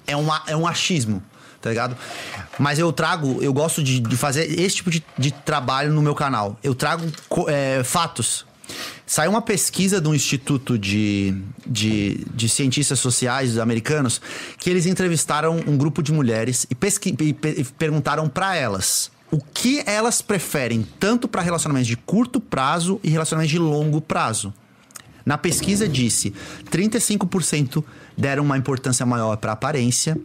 é um, é um achismo, tá ligado? Mas eu trago, eu gosto de, de fazer esse tipo de, de trabalho no meu canal. Eu trago é, fatos. Saiu uma pesquisa de um instituto de, de, de cientistas sociais americanos que eles entrevistaram um grupo de mulheres e, pesqui, e e perguntaram pra elas o que elas preferem, tanto para relacionamentos de curto prazo e relacionamentos de longo prazo. Na pesquisa disse 35% deram uma importância maior para aparência,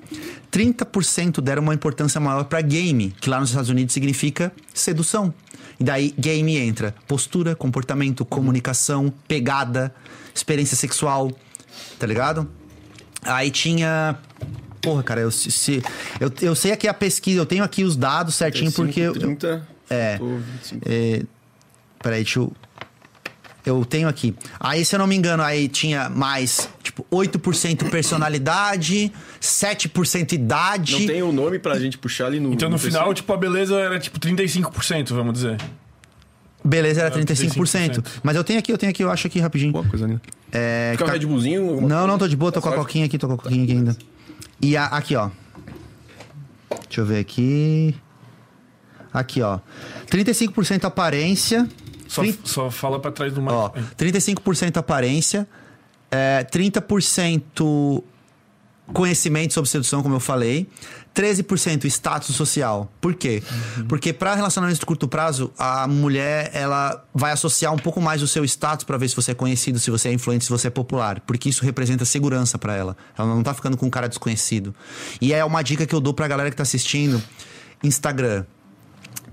30% deram uma importância maior para game, que lá nos Estados Unidos significa sedução. E daí game entra postura, comportamento, comunicação, pegada, experiência sexual, tá ligado? Aí tinha Porra, cara, eu, se, eu, eu sei aqui a pesquisa, eu tenho aqui os dados certinho porque eu,
30,
É.
tô 25.
é, peraí, deixa eu. Eu tenho aqui. Aí, se eu não me engano, aí tinha mais, tipo, 8% personalidade, 7% idade.
Não tem o nome pra gente puxar ali no.
Então no
perfil?
final, tipo, a beleza era tipo 35%, vamos dizer.
Beleza, era
É,
35%.
35%.
Mas eu tenho aqui, eu tenho aqui, eu acho aqui rapidinho.
Boa coisa linda.
É,
Fica um
tá-
Red Bullzinho? alguma
Não,
coisa?
não, tô de boa, tô com a
Certo.
coquinha aqui, tô com a coquinha aqui ainda. E a- aqui, ó. Deixa eu ver aqui. Aqui, ó. 35% aparência.
Só,
30
só fala pra trás do
Ó,
mapa.
35% aparência, é, 30% conhecimento sobre sedução, como eu falei. 13% status social. Por quê? Porque para relacionamentos de curto prazo, a mulher ela vai associar um pouco mais o seu status para ver se você é conhecido, se você é influente, se você é popular, porque isso representa segurança para ela. Ela não tá ficando com um cara desconhecido. E é uma dica que eu dou pra galera que tá assistindo, Instagram.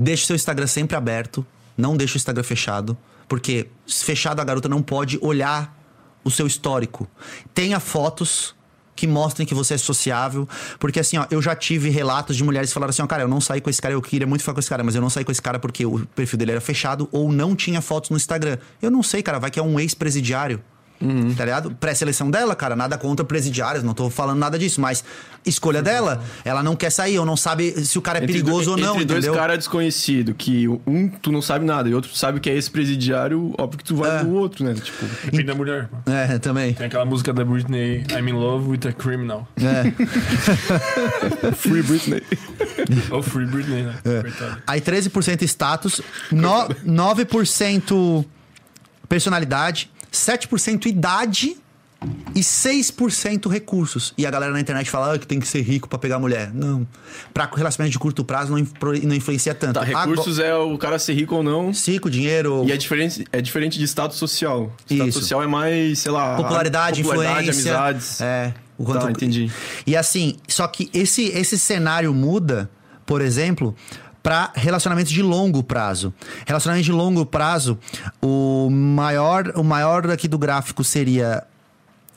Deixe seu Instagram sempre aberto, não deixe o Instagram fechado, porque fechado a garota não pode olhar o seu histórico. Tenha fotos que mostrem que você é sociável. Porque assim, ó, eu já tive relatos de mulheres que falaram assim, ó, cara, eu não saí com esse cara, eu queria muito ficar com esse cara, mas eu não saí com esse cara porque o perfil dele era fechado ou não tinha fotos no Instagram. Eu não sei, cara, vai que é um ex-presidiário. Tá ligado? Pré-seleção dela, cara, nada contra presidiários, não tô falando nada disso, mas escolha dela, ela não quer sair, ou não sabe se o cara é perigoso ou não,
entre dois
entendeu?
caras desconhecidos, que um tu não sabe nada e outro tu sabe que é esse presidiário, óbvio que tu vai
É.
pro outro, né? Tipo,
Depende da mulher.
É, também.
Tem aquela música da Britney, I'm in love with a criminal.
É.
Free Britney.
Ou Free Britney, né?
É.
Coitado.
Aí 13% status, no, 9% personalidade, 7% idade e 6% recursos. E a galera na internet fala ah, que tem que ser rico pra pegar mulher. Não. Pra relacionamento de curto prazo não, não influencia tanto.
Tá, recursos é o cara ser rico ou não.
Agora, rico, dinheiro.
E é diferente, é diferente de status social. Status
Isso.
social é mais, sei lá,
popularidade,
popularidade
influência.
amizades.
É. O
Tá, entendi.
E assim, só que esse, esse cenário muda, por exemplo, para relacionamentos de longo prazo. Relacionamento de longo prazo, o maior, o maior aqui do gráfico seria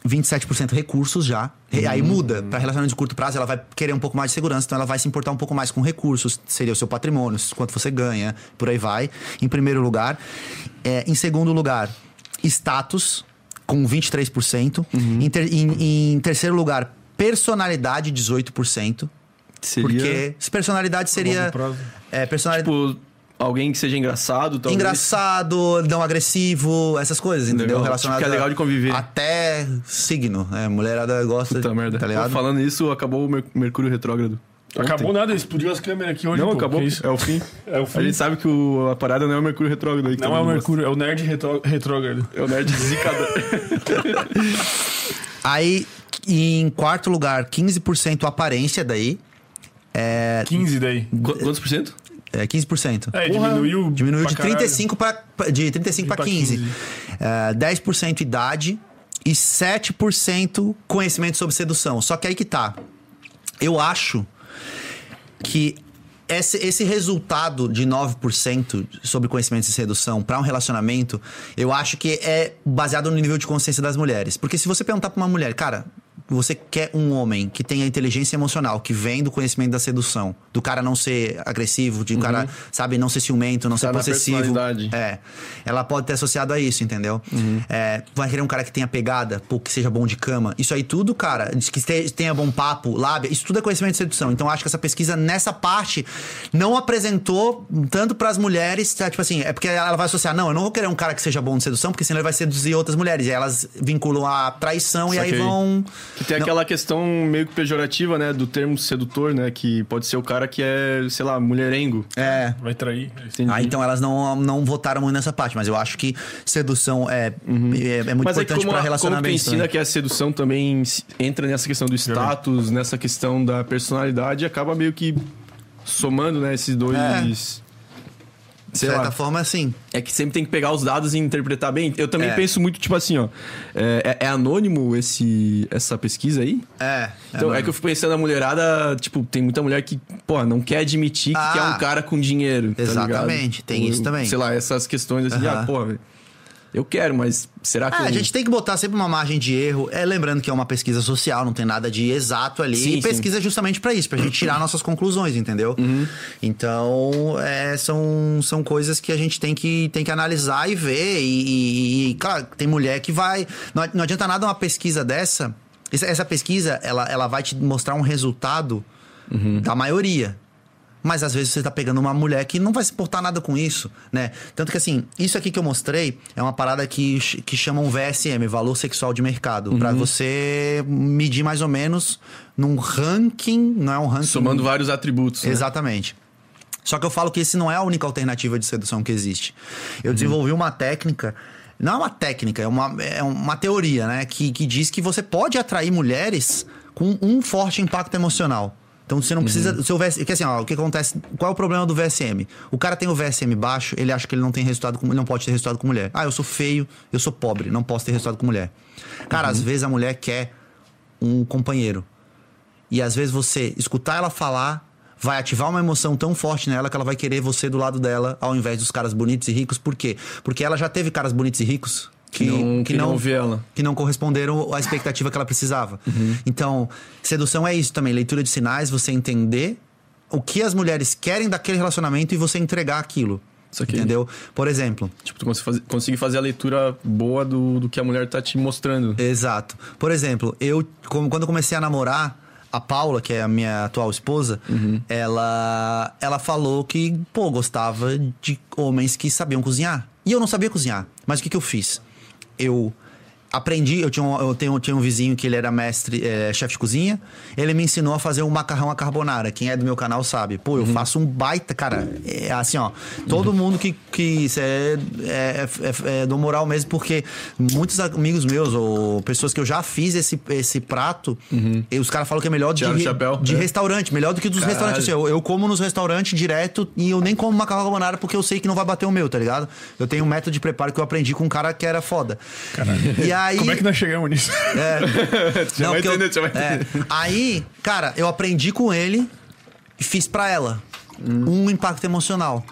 27% recursos já. E Aí muda. Para relacionamento de curto prazo, ela vai querer um pouco mais de segurança, então ela vai se importar um pouco mais com recursos. Seria o seu patrimônio, quanto você ganha, por aí vai. Em primeiro lugar. É, em segundo lugar, status, com 23%. Em, ter- em- em terceiro lugar, personalidade, 18%.
Seria,
Porque se personalidade seria. É, personalidade.
tipo, alguém que seja engraçado, talvez.
Engraçado, não agressivo, essas coisas, entendeu?
Legal.
Relacionado
Tipo, que é legal de conviver.
Até signo. É, mulherada gosta.
Puta merda.
Tá ligado?
Pô, Falando isso, acabou o Mer- Mercúrio retrógrado.
Acabou nada, explodiu as câmeras aqui hoje.
Não,
pô,
acabou. É o fim.
É o fim.
A gente sabe que o- a parada não é o Mercúrio retrógrado aí.
Não é o Mercúrio, é o nerd retro- retrógrado.
gosta. É o nerd zicador.
Aí, em quarto lugar, 15% aparência daí. É,
15 daí.
Qu- Quantos por cento?
é 15%.
É,
Porra.
diminuiu.
Diminuiu
pra
de
caralho.
35 para de 35 para
Pra
15.
15.
É, 10% idade e 7% conhecimento sobre sedução. Só que aí que tá. Eu acho que esse, esse resultado de 9% sobre conhecimento de sedução para um relacionamento, eu acho que é baseado no nível de consciência das mulheres. Porque se você perguntar pra uma mulher, cara, você quer um homem que tenha inteligência emocional, que vem do conhecimento da sedução, do cara não ser agressivo, de o cara, sabe, não ser ciumento, não ser
Tá na
possessivo. É. Ela pode ter associado a isso, entendeu? É, vai querer um cara que tenha pegada, pô, que seja bom de cama. Isso aí tudo, cara, que te- tenha bom papo, lábia, isso tudo é conhecimento de sedução. Então acho que essa pesquisa, nessa parte, não apresentou tanto pras mulheres, tá? tipo assim, é porque ela vai associar, não, eu não vou querer um cara que seja bom de sedução, porque senão ele vai seduzir outras mulheres. E aí elas vinculam a traição e aí
Saquei.
vão.
Que tem
Não.
aquela questão meio que pejorativa, né? Do termo sedutor, né? Que pode ser o cara que é, sei lá, mulherengo.
É.
Vai trair.
Entendi.
Ah, então elas não, não votaram muito nessa parte, mas eu acho que sedução é, é, é muito
Mas é
importante
que como,
pra
a- como tu
relacionamento.
ensina
também.
que a sedução também entra nessa questão do status, nessa questão da personalidade, acaba meio que somando, né, esses dois...
De
Sei
certa
lá.
forma, assim.
É que sempre tem que pegar os dados e interpretar bem. Eu também
É.
penso muito, tipo assim, ó. É, é- é anônimo esse, essa pesquisa aí?
É.
Então, é, que eu fico pensando na mulherada, tipo, tem muita mulher que, pô, não quer admitir que
Ah.
quer um cara com dinheiro. tá
Exatamente,
ligado?
tem
Ou,
isso também.
Sei lá, essas questões assim, ah, pô, velho, eu quero, mas será que.
É,
eu-
a gente tem que botar sempre uma margem de erro. É lembrando que é uma pesquisa social, não tem nada de exato ali.
Sim,
e pesquisa é justamente pra isso, pra gente tirar nossas conclusões, entendeu?
Uhum.
Então, é, são, são coisas que a gente tem que, tem que analisar e ver. E, e- e, claro, tem mulher que vai. Não, não adianta nada uma pesquisa dessa. Essa, essa pesquisa, ela, ela vai te mostrar um resultado
Uhum.
da maioria. Mas às vezes você tá pegando uma mulher que não vai se importar nada com isso, né? Tanto que assim, isso aqui que eu mostrei é uma parada que, que chamam VSM, Valor Sexual de Mercado. Pra você medir mais ou menos num ranking, não é um ranking...
Somando vários atributos. né?
Exatamente. Só que eu falo que esse não é a única alternativa de sedução que existe.
Uhum.
Eu desenvolvi uma técnica, não é uma técnica, é uma, é uma teoria, né? Que, que diz que você pode atrair mulheres com um forte impacto emocional. Então você não precisa.
Uhum.
O seu VS, que assim, ó, o que acontece? Qual é o problema do VSM? O cara tem o VSM baixo, ele acha que ele não tem resultado com, ele não pode ter resultado com mulher. Ah, eu sou feio, eu sou pobre, não posso ter resultado com mulher. Cara,
Uhum.
às vezes a mulher quer um companheiro. E às vezes você escutar ela falar vai ativar uma emoção tão forte nela que ela vai querer você do lado dela ao invés dos caras bonitos e ricos. Por quê? Porque ela já teve caras bonitos e ricos que,
não ouvir ela.
que não corresponderam à expectativa que ela precisava. Então, sedução é isso também, leitura de sinais, você entender o que as mulheres querem daquele relacionamento e você entregar aquilo.
Isso aqui.
Entendeu? Por exemplo,
Tipo, tu conseguir fazer a leitura boa do, do que a mulher tá te mostrando.
Exato. Por exemplo, eu quando eu comecei a namorar a Paula, que é a minha atual esposa, ela ela falou que pô gostava de homens que sabiam cozinhar. E eu não sabia cozinhar. Mas o que que eu fiz? Eu aprendi, eu tinha um, eu tenho, tinha um vizinho que ele era mestre, é, chefe de cozinha. Ele me ensinou a fazer um macarrão à carbonara. Quem é do meu canal sabe. Pô, eu faço um baita, cara. É assim, ó. Todo mundo que, que isso é, é, é, é do moral mesmo, porque muitos amigos meus ou pessoas que eu já fiz esse, esse prato, e os caras falam que é melhor de,
chapéu.
de
É.
restaurante, melhor do que dos
Caralho.
restaurantes. Assim, eu, eu como nos restaurantes direto e eu nem como macarrão à carbonara porque eu sei que não vai bater o meu, tá ligado? Eu tenho um método de preparo que eu aprendi com um cara que era foda. E aí.
Como é que nós chegamos nisso?
Já vai
porque eu-
entender, já vai
é.
entender.
Aí, cara, eu aprendi com ele e fiz pra ela um impacto emocional,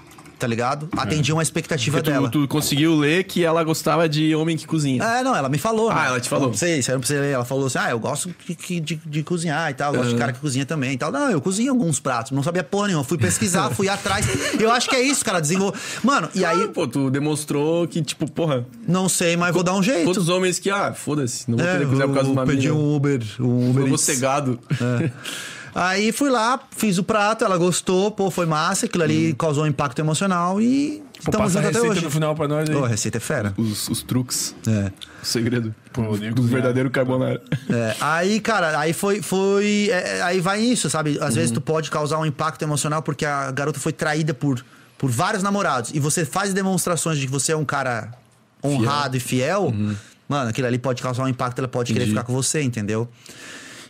tá ligado? Atendi uma expectativa
Porque
dela.
tu, tu conseguiu ler que ela gostava de homem que cozinha.
É, não, ela me falou.
Ah,
né?
ela te falou.
Não sei, isso eu não precisei ler. Ela falou assim: ah, eu gosto de, de, de- cozinhar e tal, eu gosto de cara que cozinha também e tal. Não, eu cozinho alguns pratos, não sabia porra nenhuma. Fui pesquisar, fui atrás. Eu acho que é isso, cara, desenvolver. Mano, e aí,
Ah, pô, tu demonstrou que, tipo, porra,
não sei, mas vou dar um jeito.
quantos homens que, ah, foda-se, não vou
É,
querer cozinhar por causa uma
eu pedi um Uber, um Uber
vou
Eats.
ser gado.
Aí fui lá, fiz o prato, ela gostou, pô, foi massa, aquilo ali causou um impacto emocional e
Pô,
estamos
passa a
juntos até
receita
hoje.
no final pra nós aí.
A receita é fera.
Os, os truques,
É.
o segredo
Pô,
do
cozinhar.
verdadeiro carbonara.
É, aí, cara, aí foi. foi é, aí vai isso, sabe? Às
Uhum.
vezes tu pode causar um impacto emocional porque a garota foi traída por, por vários namorados. E você faz demonstrações de que você é um cara honrado e fiel. Mano, aquilo ali pode causar um impacto, ela pode querer
Uhum. Entendi.
ficar com você, entendeu?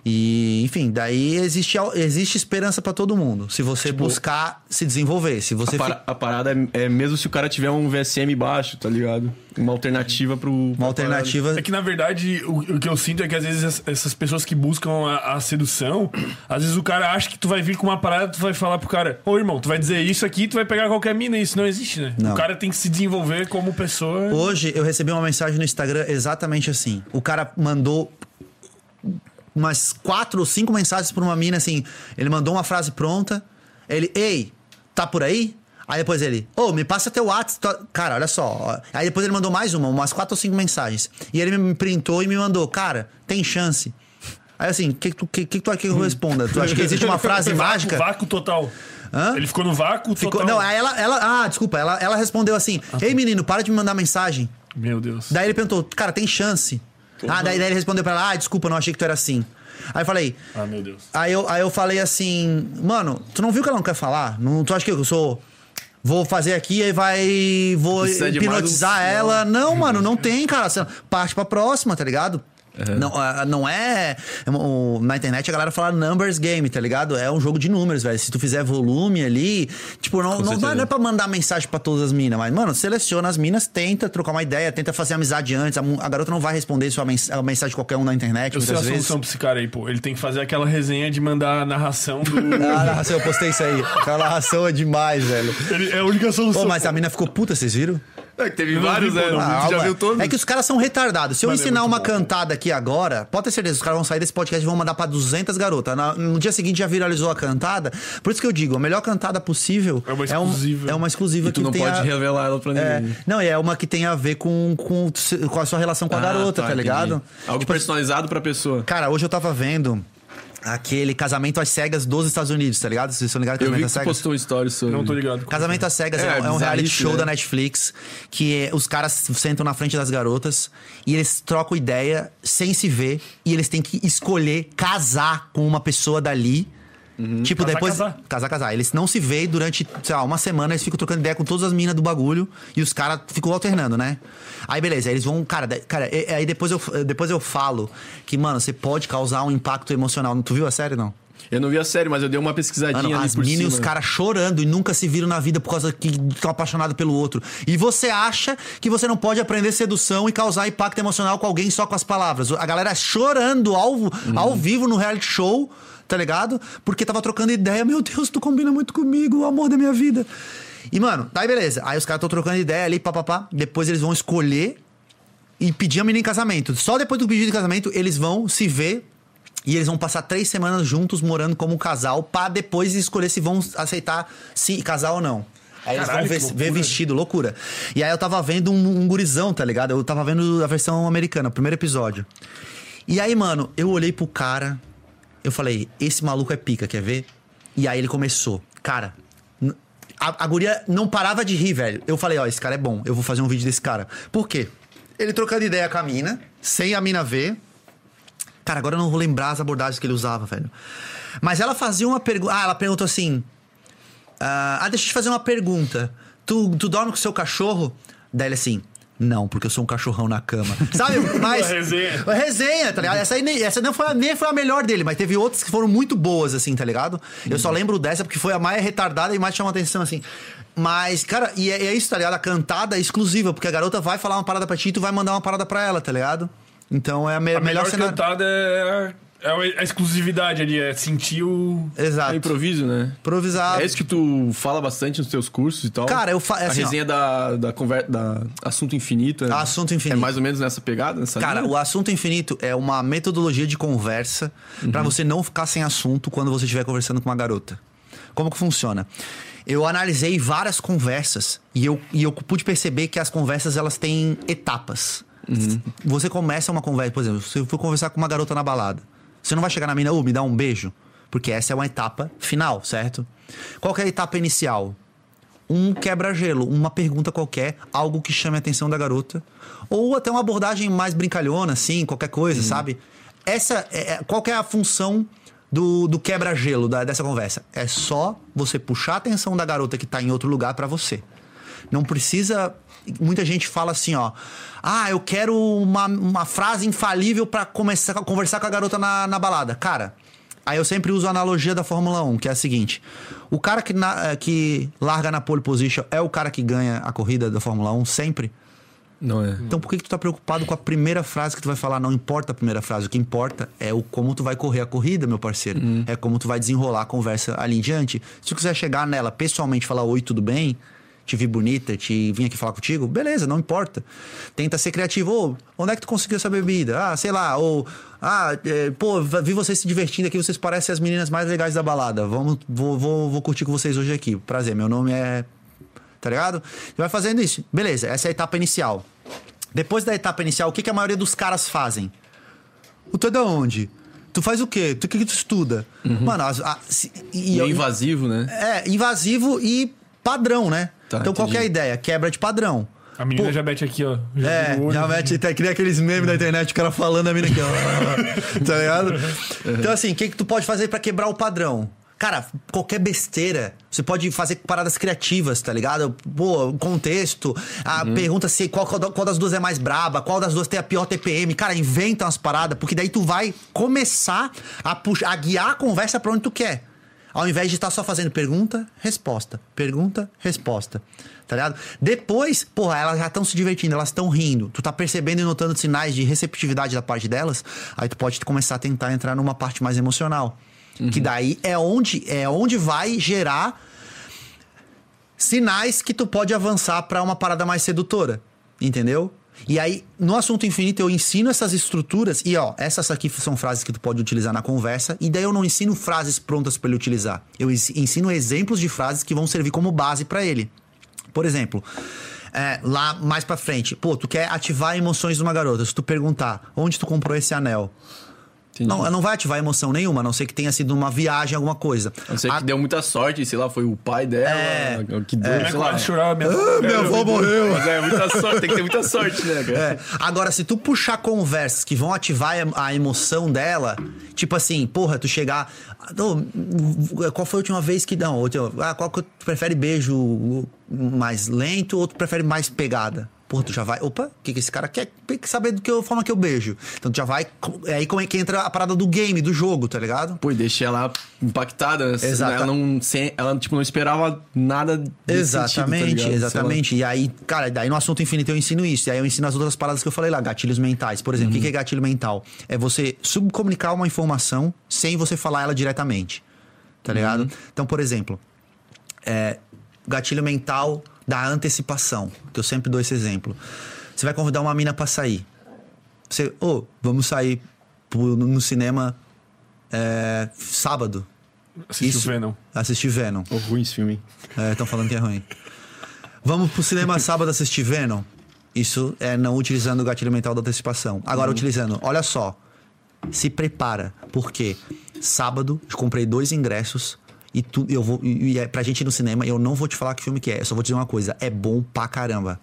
E, enfim, daí existe, existe esperança pra todo mundo. Se você buscar se desenvolver. Se você
Tipo, A, para- a parada é, é mesmo se o cara tiver um VSM baixo, tá ligado? Uma alternativa pro.
uma alternativa.
É que na verdade o, o que eu sinto é que às vezes es- essas pessoas que buscam a, a sedução, às vezes o cara acha que tu vai vir com uma parada, tu vai falar pro cara, ô irmão, tu vai dizer isso aqui, tu vai pegar qualquer mina, isso não existe, né?
Não.
O cara tem que se desenvolver como pessoa.
Hoje eu recebi uma mensagem no Instagram exatamente assim. O cara mandou umas quatro ou cinco mensagens pra uma mina assim. Ele mandou uma frase pronta. Ele, ei, tá por aí? Aí depois ele, ô, me passa teu WhatsApp. Cara, olha só. Aí depois ele mandou mais uma, umas quatro ou cinco mensagens. E ele me printou e me mandou, cara, tem chance. Aí assim, o que, que, tu- que, que tu quer que eu responda? Tu acha que existe uma frase
Vácuo-
mágica?
Vácuo total.
Hã?
Ele ficou no vácuo
Ficou,
total.
não, aí ela, ela. Ah, desculpa, ela, ela respondeu assim: Ei, menino, para de me mandar mensagem.
Meu Deus.
Daí ele perguntou, cara, tem chance? Ah, daí, daí ele respondeu pra ela, ah, desculpa, não achei que tu era assim. Aí eu falei,
Ah, meu Deus.
aí eu, aí eu falei assim, mano, tu não viu que ela não quer falar? Não, tu acha que eu sou. Vou fazer aqui e vai. Vou
mais
hipnotizar
um-
ela. Não, mano, não tem, cara. Parte pra próxima, tá ligado? Não, ah, não é. é Na internet a galera fala numbers game, tá ligado? É um jogo de números, velho. Se tu fizer volume ali, tipo, não, não, não é pra mandar mensagem pra todas as minas, mas, mano, seleciona as minas, tenta trocar uma ideia, tenta fazer amizade antes. A, a garota não vai responder sua mens a mensagem de qualquer um na internet,
Eu sei a
vezes.
solução pra esse cara aí, pô. Ele tem que fazer aquela resenha de mandar a narração do.
Ah, narração, eu postei isso aí. Aquela narração é demais, velho.
Ele- é a única solução.
Pô, mas a mina ficou puta, vocês viram?
É que teve vários,
vi,
né?
não
tu já viu todos?
É que os caras são retardados. Se eu
Mano, é
ensinar
muito
uma
bom.
cantada aqui agora, pode ter certeza, os caras vão sair desse podcast e vão mandar pra 200 garotas. No dia seguinte já viralizou a cantada. Por isso que eu digo, a melhor cantada possível
É uma
um-
exclusiva.
é uma exclusiva
E tu
que
não pode
a-
revelar ela pra
É,
ninguém.
não, e é uma que tem a ver com, com, com a sua relação com a
Ah,
garota, tá,
entendi.
ligado?
Algo personalizado pra pessoa.
Cara, hoje eu tava vendo aquele casamento às cegas dos Estados Unidos, tá ligado? Vocês estão ligados?
Eu vi
Casamento
que
cegas?
postou um story sobre.
Não tô ligado.
Casamento às Cegas é,
É,
é um reality show
né?
da Netflix que é- os caras sentam na frente das garotas e eles trocam ideia sem se ver e eles têm que escolher casar com uma pessoa dali Tipo,
Casar,
depois.
casar.
Casar, casar. Eles não se veem durante, sei lá, uma semana, eles ficam trocando ideia com todas as minas do bagulho e os caras ficam alternando, né? Aí beleza, aí eles vão. Cara, cara, e- aí depois eu, depois eu falo que, mano, você pode causar um impacto emocional. Tu viu a série, não?
Eu não vi a série, mas eu dei uma pesquisadinha
Mano,
ali
as
por
minas e
cima.
os caras chorando e nunca se viram na vida por causa que estão apaixonados pelo outro. E você acha que você não pode aprender sedução e causar impacto emocional com alguém só com as palavras. A galera chorando ao, ao vivo no reality show, tá ligado? Porque tava trocando ideia. Meu Deus, tu combina muito comigo, o amor da minha vida. E, mano, aí beleza. Aí os caras estão trocando ideia ali, papapá. Depois eles vão escolher e pedir a menina em casamento. Só depois do pedido de casamento, eles vão se ver e eles vão passar três semanas juntos morando como um casal pra depois escolher se vão aceitar se casar ou não. Aí eles
Caralho,
vão
que
ver, ver vestido, loucura. E aí eu tava vendo um, um gurizão, tá ligado? Eu tava vendo a versão americana, o primeiro episódio. E aí, mano, eu olhei pro cara, eu falei, esse maluco é pica, quer ver? E aí ele começou. Cara, a, a guria não parava de rir, velho. Eu falei, ó, esse cara é bom, eu vou fazer um vídeo desse cara. Por quê? Ele trocando ideia com a mina, sem a mina ver. Cara, agora eu não vou lembrar as abordagens que ele usava, velho. Mas ela fazia uma pergunta. Ah, ela perguntou assim: ah, ah, deixa eu te fazer uma pergunta. Tu, tu dorme com o seu cachorro? Daí ele assim. Não, porque eu sou um cachorrão na cama. Sabe? Mas.
Resenha.
Resenha, tá ligado? Essa, aí nem, essa não foi, a- nem foi a melhor dele, mas teve outras que foram muito boas, assim, tá ligado? Eu só lembro dessa porque foi a mais retardada e mais chamou atenção, assim. Mas, cara, e é, é isso, tá ligado? A cantada é exclusiva, porque a garota vai falar uma parada pra ti e tu vai mandar uma parada pra ela, tá ligado? Então é a, me-
A
melhor
melhor cantada é, é a exclusividade ali, é sentir o.
É
Exato.
improviso, né?
Improvisado.
É isso que tu fala bastante nos teus cursos e tal?
Cara, eu fa- é
A
assim, ó.
resenha da, da, conver... da Assunto Infinito. é-
Assunto Infinito.
É mais ou menos nessa pegada? Nessa
Cara,
linha?
o assunto infinito é uma metodologia de conversa pra você não ficar sem assunto quando você estiver conversando com uma garota. Como que funciona? Eu analisei várias conversas e eu, e eu pude perceber que as conversas elas têm etapas. Você começa uma conversa, por exemplo, se eu for conversar com uma garota na balada, você não vai chegar na mina, ô, me dá um beijo, porque essa é uma etapa final, certo? Qual que é a etapa inicial? um quebra-gelo, uma pergunta qualquer, algo que chame a atenção da garota. Ou até uma abordagem mais brincalhona, assim, qualquer coisa, sabe? Essa é, é- qual que é a função do, do quebra-gelo dessa conversa? É só você puxar a atenção da garota que tá em outro lugar pra você. Não precisa. Muita gente fala assim, ó. Ah, eu quero uma, uma frase infalível pra começar a conversar com a garota na, na balada. Cara, Aí eu sempre uso a analogia da Fórmula 1, que é a seguinte: o cara que, na- eh, que larga na pole position é o cara que ganha a corrida da Fórmula 1 sempre.
Não é.
Então por que, que tu tá preocupado com a primeira frase que tu vai falar? Não importa a primeira frase, o que importa é o como tu vai correr a corrida, meu parceiro. É como tu vai desenrolar a conversa ali em diante. Se tu quiser chegar nela pessoalmente e falar oi, tudo bem? Te vi bonita, te vim aqui falar contigo, beleza, não importa. Tenta ser criativo. Ô, onde é que tu conseguiu essa bebida? Ah, sei lá. Ou, ah, é, pô, vi vocês se divertindo aqui, vocês parecem as meninas mais legais da balada. Vamos, vou, vou, vou curtir com vocês hoje aqui. Prazer, meu nome é tá ligado? E vai fazendo isso. Beleza, essa é a etapa inicial. Depois da etapa inicial, o que, que a maioria dos caras fazem? O tu é da onde? Tu faz o quê? Tu, o que, que tu estuda? Mano, as- a- se- e,
E é invasivo, né?
é invasivo e padrão, né?
Tá,
então qual que é a
entendi.
ideia? Quebra de padrão.
A menina
Pô,
já mete aqui, ó. Já
é,
olho.
já mete, até cria aqueles memes da internet, o cara falando a mina aqui, ó. tá ligado? Então, assim, o que, que tu pode fazer pra quebrar o padrão? Cara, qualquer besteira. Você pode fazer paradas criativas, tá ligado? Pô, contexto. A pergunta se qual, qual, qual das duas é mais braba, qual das duas tem a pior TPM. Cara, inventa umas paradas, porque daí tu vai começar a, puxar, a guiar a conversa pra onde tu quer. Ao invés de estar só fazendo pergunta, resposta. Pergunta, resposta. Tá ligado? Depois, porra, elas já estão se divertindo, elas estão rindo. Tu tá percebendo e notando sinais de receptividade da parte delas. Aí tu pode começar a tentar entrar numa parte mais emocional. Que daí é onde, é onde vai gerar sinais que tu pode avançar pra uma parada mais sedutora. Entendeu? E aí, no assunto infinito, eu ensino essas estruturas. E ó, essas aqui são frases que tu pode utilizar na conversa. E daí eu não ensino frases prontas pra ele utilizar. Eu ens- ensino exemplos de frases que vão servir como base pra ele. Por exemplo, é, lá mais pra frente, pô, tu quer ativar emoções de uma garota. Se tu perguntar onde tu comprou esse anel, Não, não vai ativar emoção nenhuma, a não ser que tenha sido uma viagem, alguma coisa.
A não ser
A-
que deu muita sorte, sei lá, foi o pai dela,
É.
que deu,
Minha
sei lá.
quase chorava, minha,
Ah, minha avó morreu.
Mas é, muita sorte, tem que ter muita sorte, né, cara?
É. Agora, se tu puxar conversas que vão ativar a emoção dela, tipo assim, porra, tu chegar. "Ô, qual foi a última vez que. Não, ah, qual que tu prefere beijo mais lento ou tu prefere mais pegada? Porra, tu já vai. Opa, o que, que esse cara quer? Tem que saber do que eu, forma que eu beijo. Então tu já vai. É aí como é que entra a parada do game, do jogo, tá ligado?
Pô, e deixei ela impactada. assim,
Exata-
Ela não, sem, ela, tipo, não esperava nada desse sentido, tá
Exatamente, exatamente. E aí, cara, daí no assunto infinito eu ensino isso. E aí eu ensino as outras paradas que eu falei lá, gatilhos mentais. Por exemplo, o que que é gatilho mental? É você subcomunicar uma informação sem você falar ela diretamente. Tá ligado? Então, por exemplo, é, gatilho mental da antecipação, que eu sempre dou esse exemplo. Você vai convidar uma mina pra sair. Você, ô, vamos sair pro- no cinema é, sábado.
Assistiu
Isso.
Venom.
Assistir Venom.
Ô, ruim esse filme.
Estão falando que é ruim. Vamos pro cinema sábado assistir Venom. Isso é não utilizando o gatilho mental da antecipação. Agora, utilizando, olha só. Se prepara, porque sábado eu comprei dois ingressos e tu, eu vou. E é pra gente ir no cinema, eu não vou te falar que filme que é. Eu só vou dizer uma coisa: é bom pra caramba.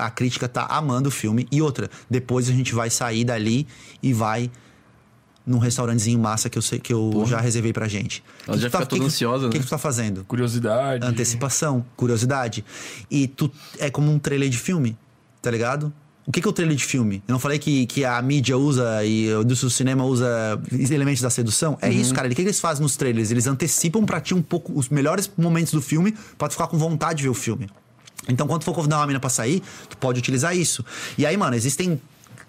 A crítica tá amando o filme. E outra, depois a gente vai sair dali e vai num restaurantezinho massa que eu sei que eu já reservei pra gente.
Ela já
tu
fica toda ansiosa,
O que,
né?
que tu tá fazendo?
Curiosidade.
Antecipação, curiosidade. E tu é como um trailer de filme, tá ligado? O que, que é o trailer de filme? Eu não falei que, que a mídia usa e o do cinema usa elementos da sedução? É isso, cara. O que, que eles fazem nos trailers? Eles antecipam pra ti um pouco os melhores momentos do filme pra tu ficar com vontade de ver o filme. Então, quando tu for convidar uma mina pra sair, tu pode utilizar isso. E aí, mano, existem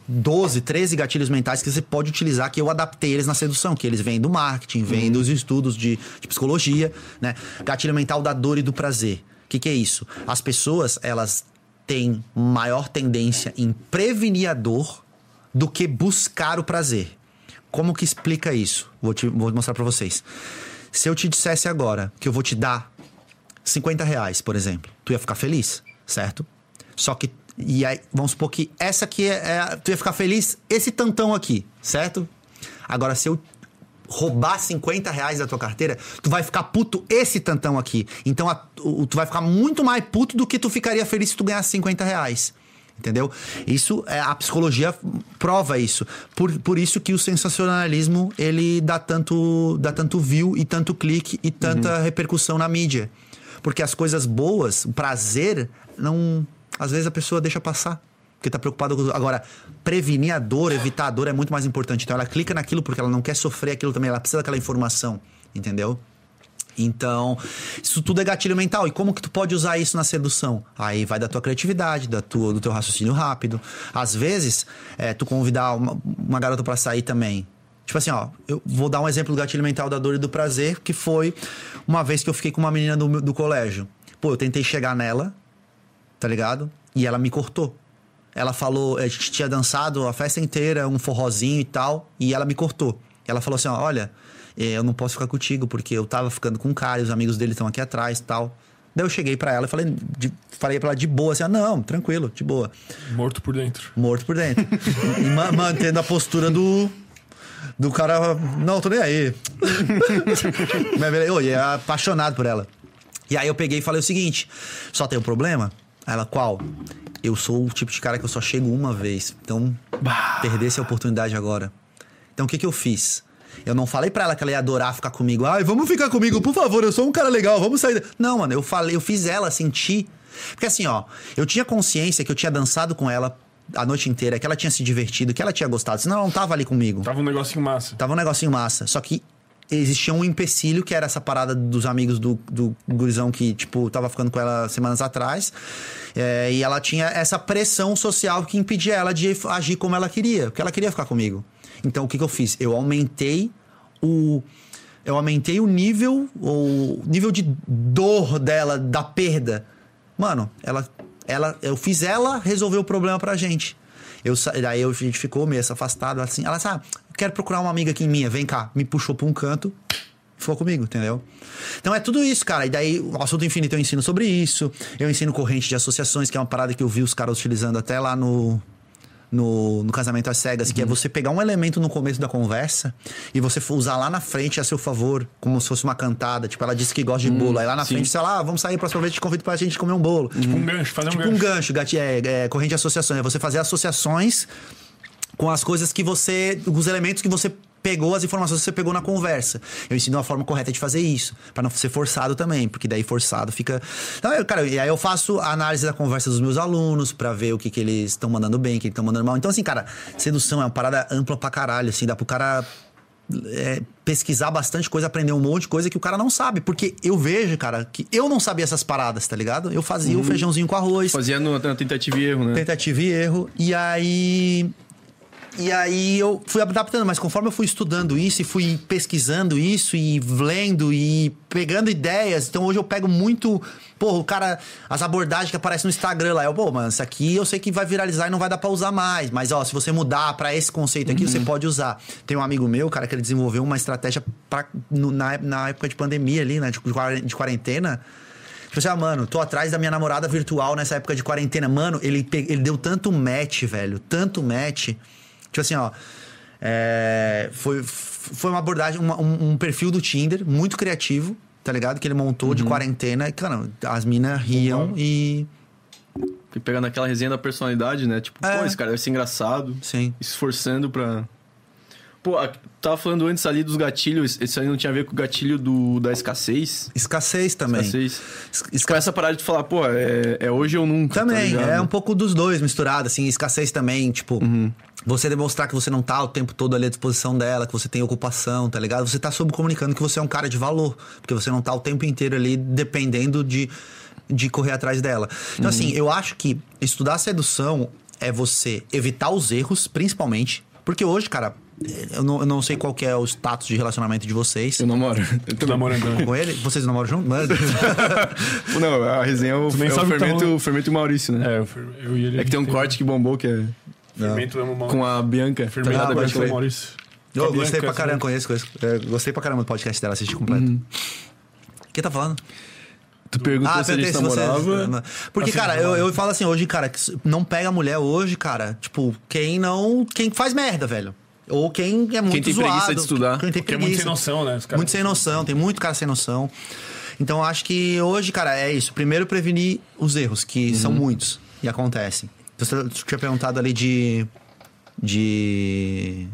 12, 13 gatilhos mentais que você pode utilizar, que eu adaptei eles na sedução, que eles vêm do marketing, vêm dos estudos de, de psicologia, né? Gatilho mental da dor e do prazer. O que, que é isso? As pessoas, elas têm maior tendência em prevenir a dor do que buscar o prazer. Como que explica isso? Vou, te, vou mostrar pra vocês. Se eu te dissesse agora que eu vou te dar 50 reais, por exemplo, tu ia ficar feliz, certo? Só que, e aí, vamos supor que essa aqui é, é- Tu ia ficar feliz esse tantão aqui, certo? Agora, se eu roubar 50 reais da tua carteira, tu vai ficar puto esse tantão aqui. Então, a- o- tu vai ficar muito mais puto do que tu ficaria feliz se tu ganhasse 50 reais. Entendeu? Isso, é, a psicologia prova isso. Por, por isso que o sensacionalismo, ele dá tanto, dá tanto view e tanto clique e tanta repercussão na mídia. Porque as coisas boas, o prazer, não... Às vezes a pessoa deixa passar. Porque tá preocupada com... Agora, prevenir a dor, evitar a dor é muito mais importante. Então ela clica naquilo porque ela não quer sofrer aquilo também. Ela precisa daquela informação. Entendeu? Então, isso tudo é gatilho mental. E como que tu pode usar isso na sedução? Aí vai da tua criatividade, da tua, do teu raciocínio rápido. Às vezes, é, tu convidar uma, uma garota pra sair também. Tipo assim, ó, eu vou dar um exemplo do gatilho mental da dor e do prazer, que foi uma vez que eu fiquei com uma menina do, do colégio. Pô, eu tentei chegar nela, tá ligado? E ela me cortou. Ela falou, a gente tinha dançado a festa inteira, um forrozinho e tal, e ela me cortou. Ela falou assim: ó, olha, eh, eu não posso ficar contigo, porque eu tava ficando com um cara e os amigos dele estão aqui atrás e tal. Daí eu cheguei pra ela e falei, de, falei pra ela de boa, assim, ah, não, tranquilo, de boa.
Morto por dentro.
Morto por dentro. e ma- mantendo a postura do. Do cara. Não, tô nem aí. Eu é apaixonado por ela. E aí eu peguei e falei o seguinte: só tem um problema? Ela, qual? Eu sou o tipo de cara que eu só chego uma vez. Então, perder essa oportunidade agora. Então, o que que eu fiz? Eu não falei pra ela que ela ia adorar ficar comigo. Ai, vamos ficar comigo, por favor, eu sou um cara legal, vamos sair. da-" Não, mano, eu falei, eu fiz ela sentir. Porque assim, ó, eu tinha consciência que eu tinha dançado com ela a noite inteira, que ela tinha se divertido, que ela tinha gostado, senão ela não tava ali comigo.
Tava um negocinho massa.
Tava um negocinho massa. Só que existia um empecilho, que era essa parada dos amigos do, do gurizão que, tipo, tava ficando com ela semanas atrás. É, e ela tinha essa pressão social que impedia ela de agir como ela queria, porque ela queria ficar comigo. Então, o que, que eu fiz? Eu aumentei o. Eu aumentei o nível, o nível de dor dela, da perda. Mano, ela, ela, eu fiz ela resolver o problema pra gente. Eu, daí a gente ficou meio afastado, assim. Ela sabe, quero procurar uma amiga aqui minha, vem cá. Me puxou pra um canto, ficou comigo, entendeu? Então é tudo isso, cara. E daí, o assunto infinito eu ensino sobre isso. Eu ensino corrente de associações, que é uma parada que eu vi os caras utilizando até lá no. no, no casamento às cegas, que é você pegar um elemento no começo da conversa e você usar lá na frente a seu favor, como se fosse uma cantada. Tipo, ela disse que gosta de bolo. Aí lá na
sim.
frente, sei lá, ah, vamos sair próxima vez, te convido pra gente comer um bolo.
Tipo um gancho, fazer um
Tipo
gancho.
um gancho, é, é, corrente de associações. É você fazer associações com as coisas que você. os elementos que você pegou, as informações que você pegou na conversa. Eu ensino a forma correta de fazer isso, Pra não ser forçado também, porque daí forçado fica. Então, eu, cara, e aí eu faço a análise da conversa dos meus alunos pra ver o que, que eles estão mandando bem, o que estão mandando mal. Então, assim, cara, sedução é uma parada ampla pra caralho, assim, dá pro cara. é, pesquisar bastante coisa, aprender um monte de coisa que o cara não sabe. Porque eu vejo, cara, que eu não sabia essas paradas, tá ligado? Eu fazia o feijãozinho com arroz,
Fazia no, na tentativa e erro, né?
tentativa e erro. E aí. E aí eu fui adaptando, mas conforme eu fui estudando isso e fui pesquisando isso e lendo e pegando ideias, então hoje eu pego muito, pô, o cara, as abordagens que aparecem no Instagram lá, eu, pô, mano, isso aqui eu sei que vai viralizar e não vai dar pra usar mais, mas ó, se você mudar pra esse conceito aqui, você pode usar. Tem um amigo meu, cara, que ele desenvolveu uma estratégia pra, no- na, na época de pandemia ali, né, de de quarentena, Tipo assim, ah, mano, tô atrás da minha namorada virtual nessa época de quarentena. Mano, ele, ele deu tanto match, velho. Tanto match. Tipo assim, ó. é, foi, foi uma abordagem, uma- um, um perfil do Tinder muito criativo, tá ligado? Que ele montou de quarentena. E, cara, as minas riam e.
E pegando aquela resenha da personalidade, né? Tipo,
É.
pô, esse cara deve ser engraçado.
Sim.
Esforçando pra. Pô, tava falando antes ali dos gatilhos. Esse aí não tinha a ver com o gatilho do, da escassez.
Escassez também.
Escassez.
Es-
Com essa parada de falar, pô, é, é hoje ou nunca. tá
Também,
ligado?
é um pouco dos dois misturado, assim, escassez também, tipo, você demonstrar que você não tá o tempo todo ali à disposição dela, que você tem ocupação, tá ligado? Você tá subcomunicando que você é um cara de valor, porque você não tá o tempo inteiro ali dependendo de, de correr atrás dela. Então, assim, eu acho que estudar sedução é você evitar os erros, principalmente, porque hoje, cara, eu não, eu não sei qual que é o status de relacionamento de vocês.
Eu namoro. Eu
Tô namorando. né?
Com ele? Vocês namoram junto?
Não, a resenha é o, é o
tá
fermento,
rolando.
o fermento e o Maurício, né?
É, eu, eu e ele.
É, que tem um corte que bombou, que é
Fermento
com a Bianca. Tá
Fermento
ligado?
Ah,
Bianca?
Maurício.
Eu
Fabiana,
gostei pra caramba,
né?
conheço, conheço. É, gostei pra caramba do podcast dela, assisti completo. O que tá falando?
Tu perguntou se a gente namorava.
vocês- Porque,
Assim,
cara, eu,
namorava.
eu falo assim, hoje, cara, que não pega mulher hoje, cara, tipo, quem não. Quem faz merda, velho. Ou quem é muito
tem preguiça
zoado.
de estudar.
Quem tem
Porque é muito sem
preguiça.
noção, né? Os caras-
Muito sem noção, tem muito cara sem noção. Então eu acho que hoje, cara, é isso. Primeiro prevenir os erros, que
Uhum.
são muitos e acontecem. Você tinha perguntado ali de. de.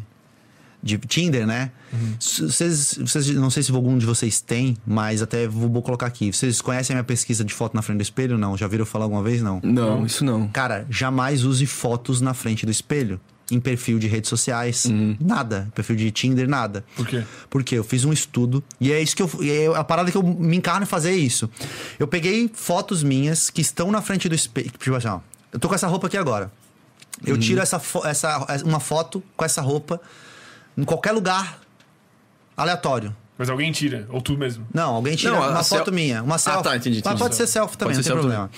de Tinder, né?
Uhum.
Vocês, vocês. Não sei se algum de vocês tem, mas até vou, colocar aqui. Vocês conhecem a minha pesquisa de foto na frente do espelho? Não? Já viram falar alguma vez? Não.
Não, isso não.
Cara, jamais use fotos na frente do espelho. Em perfil de redes sociais,
Uhum.
nada. Perfil de Tinder, nada.
Por quê?
Porque eu fiz um estudo e é isso que eu. e é a parada que eu me encarno em fazer é isso. Eu peguei fotos minhas que estão na frente do espelho. Tipo assim, ó. Eu tô com essa roupa aqui agora. Eu
Uhum.
tiro essa, essa uma foto com essa roupa em qualquer lugar aleatório.
Mas alguém tira, ou tu mesmo.
Não, alguém tira
Não,
uma foto minha. Uma selfie.
tá, entendi,
Mas
entendi.
pode ser selfie também,
Pode
não tem problema.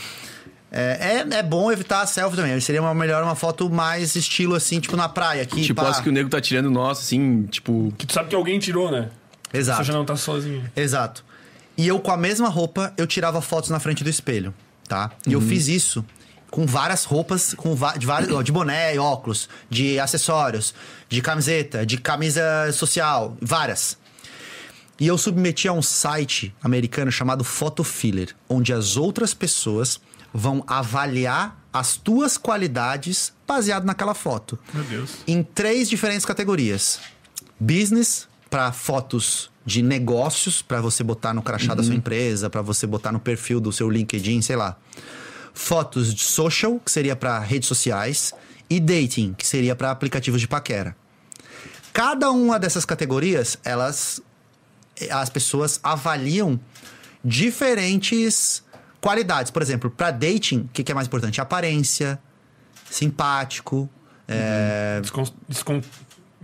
É, é, é bom evitar a selfie também. Seria uma, melhor uma foto mais estilo assim, tipo na praia aqui.
Tipo,
pá.
as que o nego tá tirando nossa, assim, tipo.
Que tu sabe que alguém tirou, né?
Exato.
Você já não tá sozinho.
Exato. E eu, com a mesma roupa, eu tirava fotos na frente do espelho, tá? E eu
Uhum.
fiz isso com várias roupas, com de, vários, de boné, óculos, de acessórios, de camiseta, de camisa social, várias. E eu submeti a um site americano chamado Photofiller, onde as outras pessoas vão avaliar as tuas qualidades baseado naquela foto
Meu Deus.
em três diferentes categorias: business para fotos de negócios para você botar no crachá da sua empresa, para você botar no perfil do seu LinkedIn, sei lá. Fotos de social, que seria para redes sociais, e dating, que seria para aplicativos de paquera. Cada uma dessas categorias, elas as pessoas avaliam diferentes qualidades. Por exemplo, para dating, o que, que é mais importante? Aparência, simpático, é,
Descon... Descon...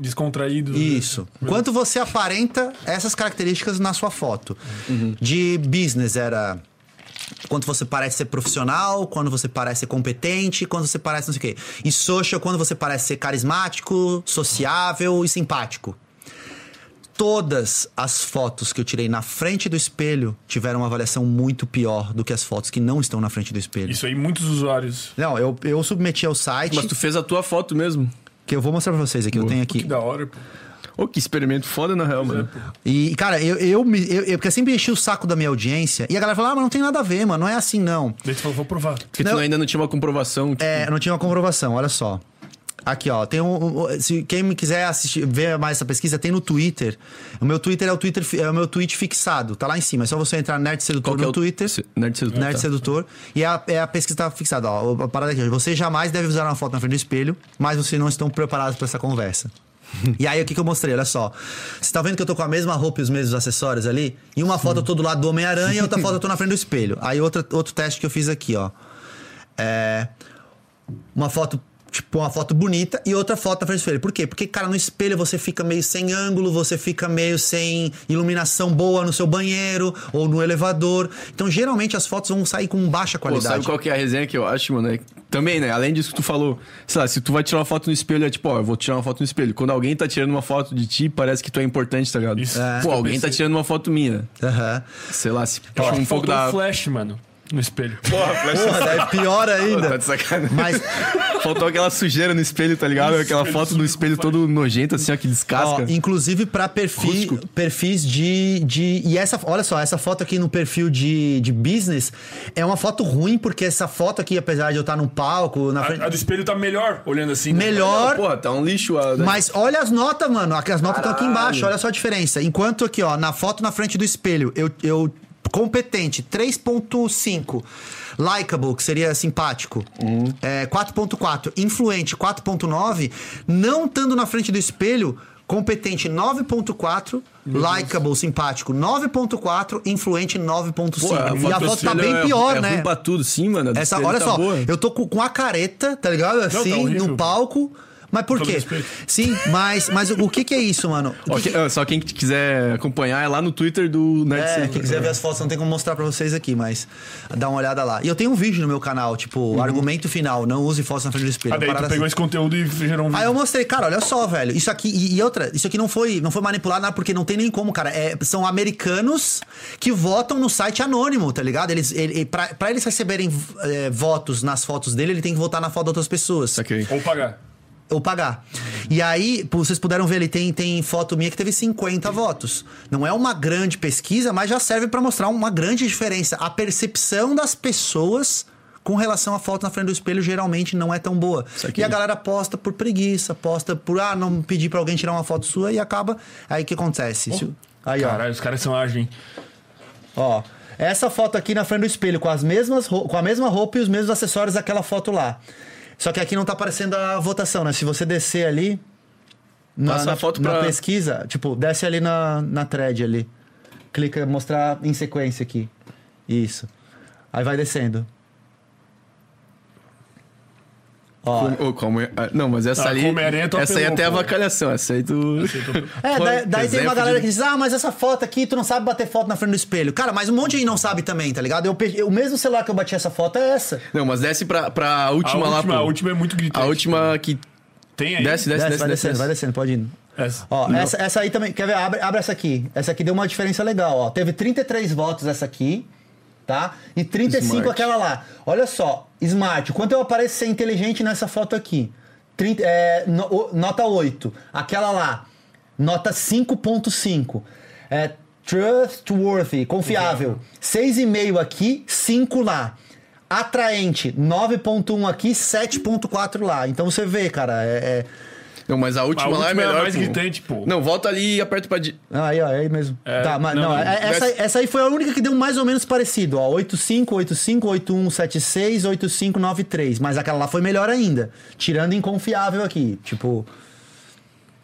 Descontraído.
isso. Quanto você aparenta essas características na sua foto. De business era quando você parece ser profissional, quando você parece ser competente, quando você parece não sei o quê. E social, quando você parece ser carismático, sociável e simpático. todas as fotos que eu tirei na frente do espelho tiveram uma avaliação muito pior do que as fotos que não estão na frente do espelho.
Isso aí, muitos usuários.
Não, eu, eu submeti ao site,
Mas tu fez a tua foto mesmo.
que eu vou mostrar pra vocês aqui. Eu tenho
Que
aqui.
da hora, pô.
Ô, que experimento foda, na real, mano.
E, cara, eu, eu, me- eu, eu, porque eu sempre enchi o saco da minha audiência. E a galera fala, ah, mas não tem nada a ver, mano. Não é assim, não.
Daí tu falou, vou provar.
Porque
Não.
tu ainda não tinha uma comprovação. Tipo,
É, não tinha uma comprovação, olha só. Aqui, ó, tem um. um- Se quem me quiser assistir, ver mais essa pesquisa, tem no Twitter. O meu Twitter é o Twitter, é o meu tweet fixado, tá lá em cima. É só você entrar Nerd Sedutor
qual que é
no
o
Twitter.
Se- Nerd Sedutor.
Nerd
tá.
Sedutor. E a, é a pesquisa tá fixada, ó. A parada aqui, ó. Você jamais deve usar uma foto na frente do espelho, mas vocês não estão preparados para essa conversa. E aí, o que, que eu mostrei? Olha só. Você tá vendo que eu tô com a mesma roupa e os mesmos acessórios ali? E uma foto eu tô do lado do Homem-Aranha e outra foto eu tô na frente do espelho. Aí, outra, outro teste que eu fiz aqui, ó. É. Uma foto. Tipo, uma foto bonita e outra foto na frente do espelho. Por quê? Porque, cara, no espelho você fica meio sem ângulo, você fica meio sem iluminação boa no seu banheiro ou no elevador. Então, geralmente, as fotos vão sair com baixa
Pô,
qualidade.
sabe qual que é a resenha que eu acho, mano? É- Também, né? Além disso que tu falou, sei lá, se tu vai tirar uma foto no espelho, é tipo, ó, eu vou tirar uma foto no espelho. Quando alguém tá tirando uma foto de ti, parece que tu é importante, tá ligado?
Isso. É.
Pô, alguém tá tirando uma foto minha.
Aham.
Sei lá, se
Eu
puxa um pouco da.
o flash, mano, no espelho.
Porra, flash.
Porra, daí é pior
Tá
ainda.
de sacanagem.
Mas,
Faltou aquela sujeira no espelho, tá ligado? Aquela foto no espelho todo nojento, assim, ó, que
ó,
descasca.
inclusive pra perfis,
Rústico.
perfis de, de. E essa, olha só, essa foto aqui no perfil de, de business é uma foto ruim, porque essa foto aqui, apesar de eu estar no palco, na frente.
A, a do espelho tá melhor, olhando assim. né?
Melhor.
Porra, tá um lixo. A...
Mas olha as notas, mano. As notas estão aqui embaixo, olha só a diferença. Enquanto aqui, ó, na foto na frente do espelho, eu, eu competente, 3.5. Likeable, que seria simpático, é, 4.4. Influente, 4.9. Não estando na frente do espelho, competente, 9.4. Likeable, simpático, 9.4. Influente, 9.5.
Pô, a
e a
foto
tá bem
é-
pior,
é
né?
ruim pra tudo, sim, mano.
Essa, olha
tá
só,
boa.
eu tô com, com a careta, tá ligado? Assim,
horrível.
no palco. Mas por quê? Sim, mas, mas o que que é isso, mano? O
Ó,
que
que- Só quem quiser acompanhar é lá no Twitter do Nerd
É,
Sedutor.
quem quiser ver as fotos, não tem como mostrar pra vocês aqui, mas dá uma olhada lá. E eu tenho um vídeo no meu canal, tipo, argumento final, não use fotos na frente do espelho.
Ah, daí tu
parada
pegou
assim.
esse conteúdo e gerou um
Aí
vídeo.
eu mostrei, cara, olha só, velho. Isso aqui, e, e outra, isso aqui não foi, não foi manipulado nada, porque não tem nem como, cara. É, são americanos que votam no site anônimo, tá ligado? Eles, ele, pra, pra eles receberem é, votos nas fotos dele, ele tem que votar na foto de outras pessoas
Saquei.
Ou pagar.
Ou pagar. E aí, vocês puderam ver ali, tem, tem foto minha que teve 50 votos. Não é uma grande pesquisa, mas já serve pra mostrar uma grande diferença. A percepção das pessoas com relação à foto na frente do espelho geralmente não é tão boa. E a galera posta por preguiça, posta por, ah, não pedir pra alguém tirar uma foto sua e acaba. Aí o que acontece? Se- Aí, ó.
Caralho, os caras são ágeis?
Ó, essa foto aqui na frente do espelho, com, as mesmas, com a mesma roupa e os mesmos acessórios daquela foto lá. Só que aqui não tá aparecendo a votação, né? Se você descer ali. Na,
Passa a foto
na
pra-
pesquisa, tipo, desce ali na, na thread ali. Clica mostrar em sequência aqui. Isso. Aí vai descendo. Ó,
Com- ô, como é- ah, Não, mas essa
Ah,
ali.
tu
essa aí
apelou,
até é
pô.
avacalhação. Essa aí tu.
É,
Pô,
daí, daí tem uma galera
de-
que diz: Ah, mas essa foto aqui, tu não sabe bater foto na frente do espelho. Cara, mas um monte de gente não sabe também, tá ligado? Eu, o mesmo celular que eu bati essa foto é essa.
Não, mas desce pra, pra
A
última lá,
última,
pô.
a última é muito gritante.
A última que.
Tem aí.
Desce, desce,
Desce,
desce,
vai
desce.
descendo, vai descendo, pode ir.
Essa.
Ó, essa, essa aí também, quer ver? Abre, abre essa aqui. Essa aqui deu uma diferença legal, ó. Teve 33 votos essa aqui, tá? E 35
Smart.
aquela lá. Olha só, Smart, quanto eu apareço ser inteligente nessa foto aqui? 30, é, no- nota 8. Aquela lá, nota 5.5. É, trustworthy, confiável. 6,5 aqui, 5 lá. Atraente, 9.1 aqui, 7.4 lá. Então você vê, cara, é- é...
Não, mas a última,
A
lá é
última é
melhor.
mais
pô.
gritante, pô.
Não, volta ali e aperta pra. di-
Ah, aí, ó, é aí mesmo.
É,
tá, mas não,
não, não.
é- essa, essa aí foi a única que deu mais ou menos parecido, ó. 85, 85, 8176, 8593. Mas aquela lá foi melhor ainda. Tirando inconfiável aqui. Tipo.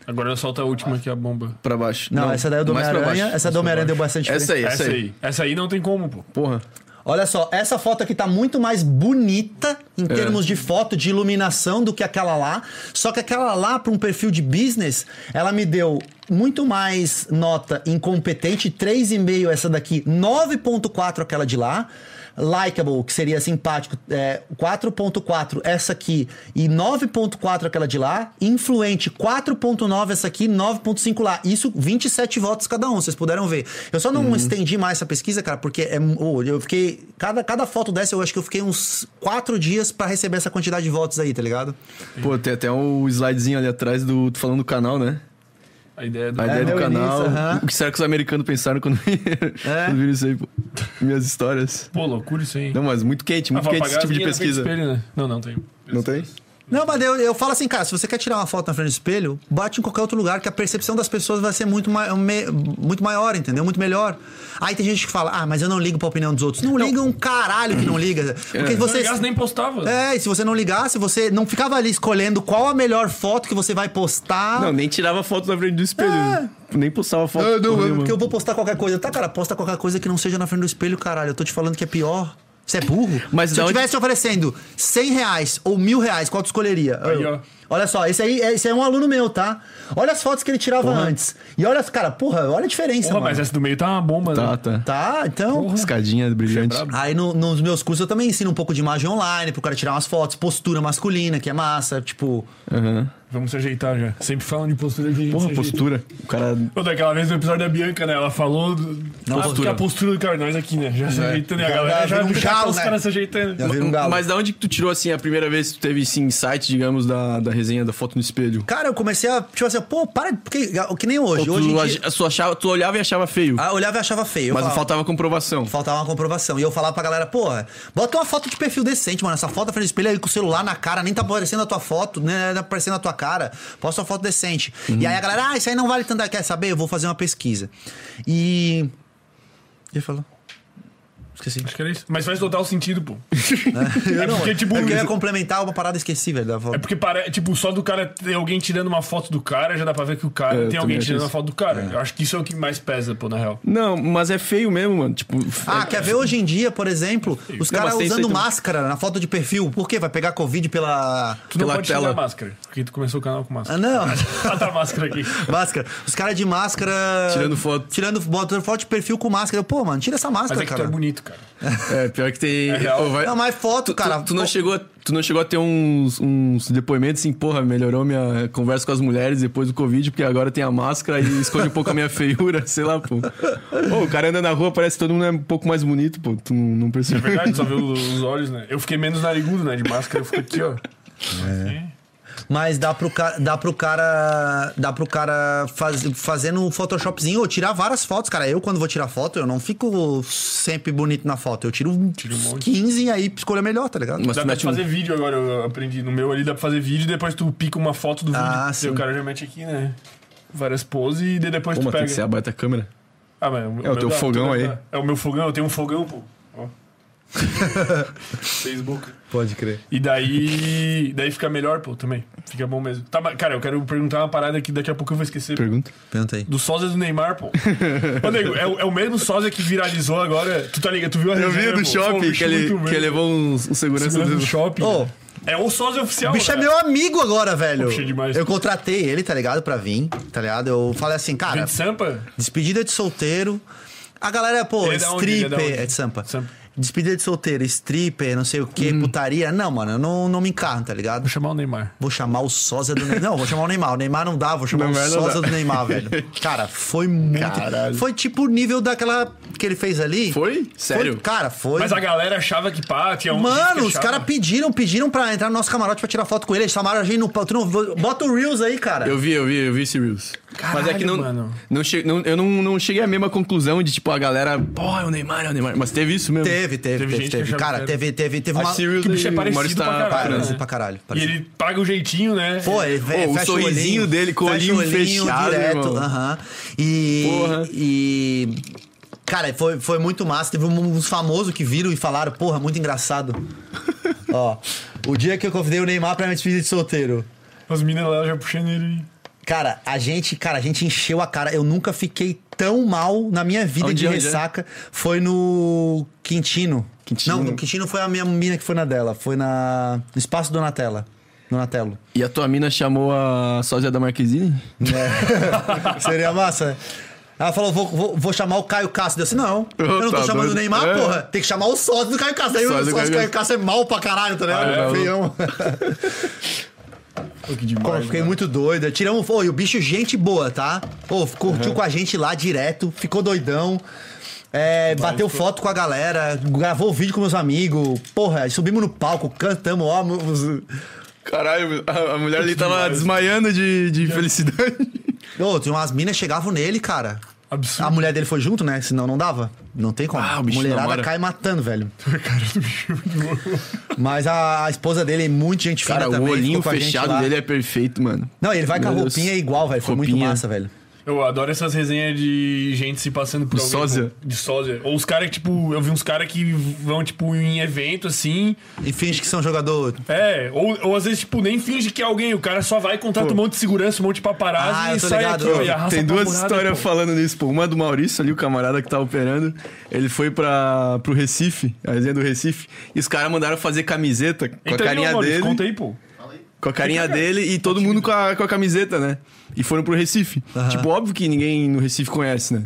Agora solta a última aqui, a bomba.
Pra baixo.
Não, essa daí é do Homem-Aranha. Essa do Homem-Aranha deu bastante diferença.
Essa aí, essa,
Essa
aí.
aí. Essa aí não tem como, pô.
Porra.
Olha só, essa foto aqui tá muito mais bonita em termos de foto, de iluminação do que aquela lá. Só que aquela lá, para um perfil de business, ela me deu muito mais nota incompetente, 3,5 essa daqui, 9,4 aquela de lá. Likeable, que seria simpático, é, 4.4 essa aqui e 9.4 aquela de lá. Influente, 4.9 essa aqui, 9.5 lá. Isso, 27 votos cada um, vocês puderam ver. Eu só não estendi mais essa pesquisa, cara, porque é, oh, eu fiquei... Cada, cada foto dessa, eu acho que eu fiquei uns 4 dias pra receber essa quantidade de votos aí, tá ligado?
Pô, tem até um slidezinho ali atrás do tu falando do canal, né?
A ideia do.
A ideia do
meu
canal.
início, aham.
O que será que os americanos pensaram quando, quando viram isso aí, pô? Minhas histórias.
Pô, loucura isso aí.
Não, mas muito quente,
Ah,
muito
vai
quente esse tipo de
do
pesquisa.
espelho, né? Não, não tem.
Não tem?
Não, mas eu, eu falo assim, cara, se você quer tirar uma foto na frente do espelho, bate em qualquer outro lugar que a percepção das pessoas vai ser muito, ma me- muito maior, entendeu? Muito melhor. Aí tem gente que fala, ah, mas eu não ligo pra opinião dos outros. Não, liga um caralho que não liga. Porque
Se
você.
não ligasse, nem postava.
É, e se você não ligasse, você não ficava ali escolhendo qual a melhor foto que você vai postar.
Não, nem tirava foto na frente do espelho. Nem postava foto.
Não, é
nenhuma.
porque eu vou postar qualquer coisa. Tá, cara, posta qualquer coisa que não seja na frente do espelho, caralho. Eu tô te falando que é pior. Você é burro?
Mas
Se eu
onde-
tivesse te oferecendo 100 reais ou mil reais, qual tu escolheria?
Aí, ó.
Olha só, esse aí, esse aí é um aluno meu, tá? Olha as fotos que ele tirava antes. E olha, cara, porra, olha a diferença,
Porra,
mano.
mas essa do meio tá uma bomba,
Tá,
né?
tá.
Tá, então.
Escadinha brilhante.
brabo.
Aí no- nos meus cursos eu também ensino um pouco de imagem online, pro cara tirar umas fotos, postura masculina, que é massa, tipo.
Aham.
Vamos se ajeitar já. Sempre falando de postura que a gente
Porra, postura. O cara.
Pô, daquela vez no episódio da Bianca, né? Ela falou do...
Não,
Ah,
postura.
que a postura do cara, nós aqui, né? Já se ajeitando e a
Já-
galera
já
já,
vira um
já,
galo,
os
né?
caras se ajeitando.
Já um galo.
Mas da onde que tu tirou, assim, a primeira vez que tu teve esse insight, digamos, da, da da foto no espelho?
Cara, eu comecei a. Tipo assim, pô, para. Porque, que nem hoje. Hoje
tu,
dia-
ag- tu achava, tu olhava e achava feio.
Ah, olhava e achava feio.
Mas
falava-
faltava comprovação.
Faltava uma comprovação. E eu falava pra galera, porra, bota uma foto de perfil decente, mano. Essa foto na frente do espelho aí com o celular na cara, nem tá aparecendo a tua foto, nem tá aparecendo a tua cara. Posta uma foto decente. E aí a galera, ah, isso aí não vale tanto. Quer saber? Eu vou fazer uma pesquisa. E. Ele falou. Esqueci.
Acho que era isso. Mas faz total sentido, pô.
Eu
É
não,
porque, tipo,
eu queria complementar uma parada esqueci, velho. da foto.
É porque tipo, só do cara ter alguém tirando uma foto do cara, já dá pra ver que o cara
É, eu
tem alguém tirando uma
isso.
foto do cara. Eu acho que isso é o que mais pesa, pô, na real.
Não, mas é feio mesmo, mano. Tipo.
Ah,
é-
quer ver hoje em dia, por exemplo, os
Não,
caras usando máscara na foto de perfil. Por quê? Vai pegar Covid pela.
Tu não
Pela
pode
tela.
tirar a máscara, porque tu começou o canal com
Ah,
máscara.
não.
Ah, tá a máscara aqui.
Máscara. Os caras de máscara.
Tirando foto.
Tirando botando foto de perfil com máscara. Eu, Pô, mano, tira essa máscara,
Mas é que tu
cara.
é bonito, cara.
É, pior que tem.
É real.
Vai-
Não, mas foto,
Tu,
cara.
tu, tu não chegou a, tu não chegou a ter uns, uns depoimentos assim, porra, melhorou minha conversa com as mulheres depois do Covid, porque agora tem a máscara e esconde um pouco a minha feiura, sei lá, pô. Pô, o cara anda na rua, parece que todo mundo é um pouco mais bonito, pô. Tu não, não
É
percebe.
verdade, só vê os olhos, né? Eu fiquei menos narigudo, né? De máscara, eu fico aqui, ó.
Mas dá pro cara. Dá pro cara. Dá pro cara faz, fazendo um Photoshopzinho ou tirar várias fotos, cara. Eu, quando vou tirar foto, eu não fico sempre bonito na foto. Eu tiro,
um
uns
monte.
15 e aí escolha melhor, tá ligado?
Mas
Dá pra
mete um.
fazer vídeo agora, eu aprendi. No meu ali dá pra fazer vídeo e depois tu pica uma foto do vídeo.
Ah,
e
sim.
o cara já mete aqui, né? Várias poses e depois
Pô,
tu
mas tem
pega.
que ser a baita câmera.
Ah, mas
É, o
meu
teu
dá,
fogão aí.
dá. É o meu fogão, eu tenho um fogão, pô. Ó. Facebook.
Pode crer.
E daí. Daí fica melhor, pô, também. Fica bom mesmo. Tá, cara, eu quero perguntar uma parada que daqui a pouco eu vou esquecer.
Pergunta.
Pergunta aí.
Do sósia do Neymar, pô. Ô, nego, é, o- é o mesmo sósia que viralizou agora. Tu tá ligado? Tu viu a
Eu vi do
pô? Pô,
shopping,
bicho
que ele, que levou uns segurança
Segurança
do...
shopping. Né? É o sósia oficial.
O bicho é
né?
meu amigo agora, velho.
Puxa, demais.
Eu contratei ele, tá ligado? Pra vir, tá ligado? Eu falei assim, cara,
Vem de Sampa?
despedida de solteiro. A galera, pô,
Ele é da onde? Ele é
stripper.
onde?
É de Sampa.
Sampa.
Despedida de solteiro, stripper, não sei o que, putaria. Não, mano, eu não, não me encarno, tá ligado?
Vou chamar o Neymar.
Vou chamar o sósia do Neymar. Não, vou chamar o Neymar. O Neymar não dá, vou chamar
Neymar
o
dá.
do Neymar, velho. Cara, foi muito.
Caralho.
Foi tipo o nível daquela que ele fez ali.
Foi? Sério?
Foi, cara, foi.
Mas a galera achava que pá, tinha um.
Mano, os caras pediram, pediram pra entrar no nosso camarote pra tirar foto com ele. Eles chamaram a gente no. Tu não, bota o Reels aí, cara.
Eu vi, eu vi, eu vi esse Reels. Mas é que não,
mano.
não, che, não Eu não, não cheguei à mesma conclusão de, tipo, a galera... Pô, é o Neymar, é o Neymar. Mas teve isso mesmo.
Teve, teve,
Teve
teve. teve.
achava
Cara, teve, teve, teve uma.
Que
bicho é parecido pra caralho, né?
Pra caralho.
E ele paga o jeitinho, né?
Pô, ele
Pô,
fe-
o sorrisinho
olhinho,
dele com o olhinho fechado,
direto. aham. E.
Porra.
E. Cara, foi, foi muito massa. Teve uns famosos que viram e falaram, porra, muito engraçado. Ó, o dia que eu convidei o Neymar pra minha despedida de solteiro.
As meninas lá já puxando ele.
Cara, a gente, cara, a gente encheu a cara. Eu nunca fiquei tão mal na minha vida
Onde,
de
onde é?
ressaca foi no Quintino.
Quintino.
Não, no Quintino foi a minha mina que foi na dela. Foi na, no Espaço Donatella. Donatello.
E a tua mina chamou a sósia da Marquezine?
É. Seria massa. Ela falou, vou, vou, vou chamar o Caio Castro. Eu disse, não, eu não tô
Tá
chamando
doido.
o Neymar,
É.
porra. Tem que chamar o sócio do Caio Castro. Aí o
Sócio do
sócio do
Caio
Caio Castro é mal pra caralho, tá ligado?
Ah, é,
Feião.
Pô, que
Pô,
demais.
fiquei
mano.
muito doido. Tiramos. Pô, e o bicho, gente boa, tá? Pô, curtiu com a gente lá direto, ficou doidão. É, bateu foto com a galera, gravou vídeo com meus amigos. Porra, subimos no palco, cantamos, ó. os-
Caralho, a, a mulher ali tava desmaiando de, de felicidade.
Ô, tinha umas minas que chegavam nele, cara.
Absurdo.
A mulher dele foi junto, né? Senão não dava. Não tem como.
Ah, o bicho
Mulherada
namora.
cai matando, velho. Mas a, a esposa dele é muito gente fina
Cara, o
também.
olhinho
ficou com a gente
fechado dele é perfeito, mano.
Não, ele vai com a
Meu Deus.
roupinha igual, velho. Foi muito
Roupinha.
massa, velho.
Eu adoro essas resenhas de gente se passando por
De
alguém.
sósia?
pô, De sósia. Ou os caras, tipo, eu vi uns caras que vão, tipo, em evento assim.
E finge que são jogador.
É, ou, ou às vezes, tipo, nem finge que é alguém. O cara só vai, contrata um monte de segurança, um monte de paparazzi
Ah,
e sai
ligado.
aqui, ó, e
Tem duas histórias
pô.
falando nisso, pô. Uma é do Maurício ali, o camarada que tá operando. Ele foi pra, pro Recife, a resenha do Recife, e os caras mandaram fazer camiseta com a
Então,
carinha
ô, Maurício,
dele.
Conta aí, pô.
Com a carinha dele e todo mundo com a, com a camiseta, né? E foram pro Recife. Tipo, óbvio que ninguém no Recife conhece, né?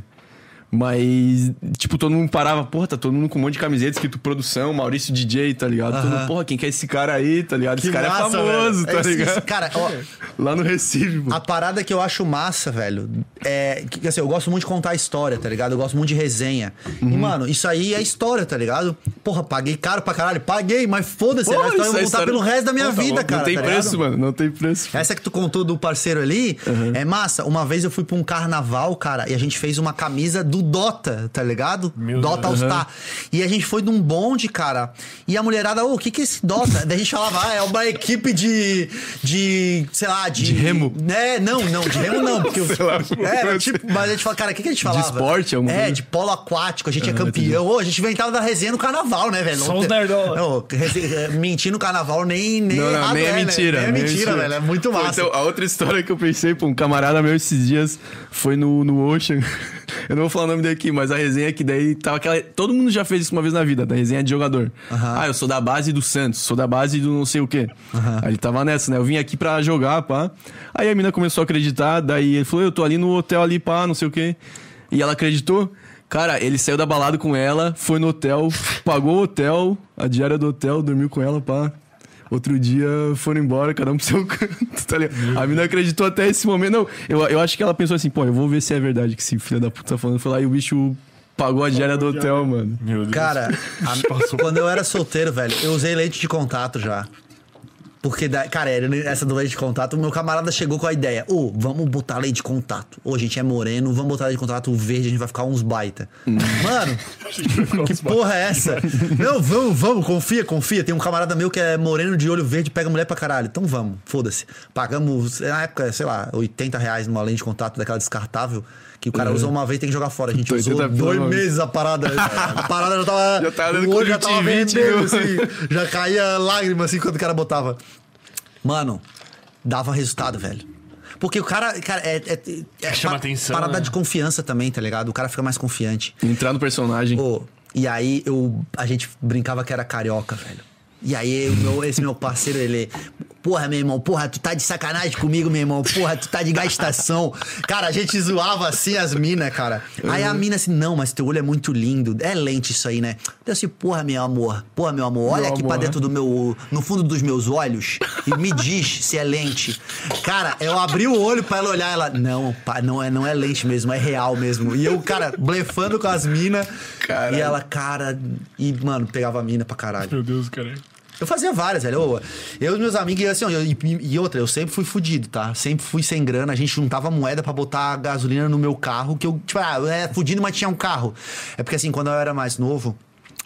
Mas, tipo, todo mundo parava, porra, tá todo mundo com um monte de camiseta escrito produção, Maurício DJ, tá ligado? Todo mundo, porra, quem que é esse cara aí, tá ligado? esse cara é
massa,
famoso,
velho.
tá
Esse-
ligado?
esse cara, ó,
Lá no Recife, pô.
A parada que eu acho massa, velho, é que assim, eu gosto muito de contar história, tá ligado? Eu gosto muito de resenha. E,
Uhum.
mano, isso aí é história, tá ligado? Porra, paguei caro pra caralho. Paguei, mas foda-se. É história que eu vou
é
contar
história-
pelo resto da minha
Pô, tá
vida, cara.
Não tem
tá
preço,
ligado?
mano, não tem preço.
Essa que tu contou do parceiro ali
Uhum.
é massa. Uma vez eu fui pra um carnaval, cara, e a gente fez uma camisa do Dota, tá ligado?
Meu
Dota All
Deus.
Star. E a gente foi num bonde, cara. E a mulherada, ô, o que que é esse Dota? Daí a gente falava, ah, é uma equipe de. de. sei lá, de.
De remo?
É, não, não, de remo não. Porque eu,
Sei lá,
é, tipo, mas a gente fala, cara, o que, que a gente falava?
esporte, alguma
É,
coisa?
de polo aquático, a gente é campeão. Ô, a gente inventava da resenha no carnaval, né, velho?
Só os
rese- é, mentir no carnaval nem, nem,
Não, não, nem é
né?
mentira.
Nem é
nem
mentira, velho. É muito massa.
então, a outra história que eu pensei, pô, um camarada meu esses dias foi no, no Ocean. Eu não vou falar nome dele aqui, mas a resenha que daí tava aquela. Todo mundo já fez isso uma vez na vida, da resenha de jogador. Ah, eu sou da base do Santos, sou da base do não sei o quê. Aí ele tava nessa, né? Eu vim aqui pra jogar, pá. Aí a mina começou a acreditar, daí ele falou, eu tô ali no hotel ali, pá, não sei o quê. E ela acreditou. Cara, ele saiu da balada com ela, foi no hotel, pagou o hotel, a diária do hotel, dormiu com ela, pá. Outro dia foram embora, cada um pro seu canto, tá ligado? A mina acreditou até esse momento. Não, eu, eu acho que ela pensou assim, pô, eu vou ver se é verdade que esse filho da puta tá falando. Foi lá e o bicho pagou a diária do hotel, mano.
Meu Deus.
Cara, a- quando eu era solteiro, velho, eu usei leite de contato já. Porque, cara, era essa do leite de contato, o meu camarada chegou com a ideia: Ô, vamos botar leite de contato. Ô, a gente é moreno, vamos botar leite de contato verde, a gente vai ficar uns baita. Mano, que porra é essa? Não, vamos, vamos, confia, confia. Tem um camarada meu que é moreno de olho verde, pega mulher pra caralho. Então vamos, foda-se. Pagamos, na época, sei lá, 80 reais numa lente de contato daquela descartável, que o cara usa uma vez e tem que jogar fora. A gente
80
usou dois
mano.
meses a parada. A parada já tava.
Já tava dando
já tava
meu.
assim. Já caía lágrima assim quando o cara botava. Mano, dava resultado, velho. Porque o cara, cara, é, é, é
Chama
pa-
atenção,
parada
né?
de confiança também, tá ligado? O cara fica mais confiante.
Entrar no personagem.
Ô, e aí eu, a gente brincava que era carioca, velho. E aí meu- esse meu parceiro, ele. Porra, meu irmão, porra, tu tá de sacanagem comigo, meu irmão. Porra, tu tá de gastação. Cara, a gente zoava assim as minas, cara. Aí a mina assim, não, mas teu olho é muito lindo. É lente isso aí, né? Eu assim, porra, meu amor, porra, meu amor, olha
Meu
aqui
amor.
pra dentro do meu. no fundo dos meus olhos e me diz se é lente. Cara, eu abri o olho pra ela olhar, ela. Não, pá, não é, não é lente mesmo, é real mesmo. E eu, cara, blefando com as minas.
Caralho.
E ela, cara. E, mano, pegava a mina pra caralho.
Meu Deus, cara.
Eu fazia várias, velho. Eu, eu e meus amigos, assim, ó, e, e outra, eu sempre fui fudido, tá? Sempre fui sem grana. A gente juntava moeda pra botar gasolina no meu carro, que eu, tipo, ah, era fudido, mas tinha um carro. É porque assim, quando eu era mais novo,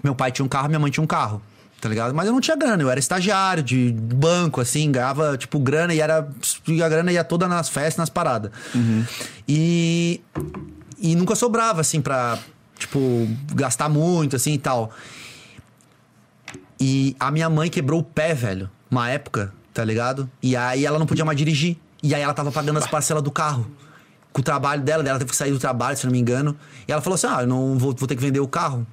meu pai tinha um carro, minha mãe tinha um carro. Tá ligado? Mas eu não tinha grana, eu era estagiário de banco, assim, ganhava, tipo, grana e era. A grana ia toda nas festas, nas paradas. E. E nunca sobrava, assim, pra, tipo, gastar muito, assim e tal. E a minha mãe quebrou o pé, velho, uma época, tá ligado? E aí ela não podia mais dirigir. E aí ela tava pagando as parcelas do carro. com o trabalho dela, ela teve que sair do trabalho, se não me engano. E ela falou assim: ah, eu não vou, vou ter que vender o carro.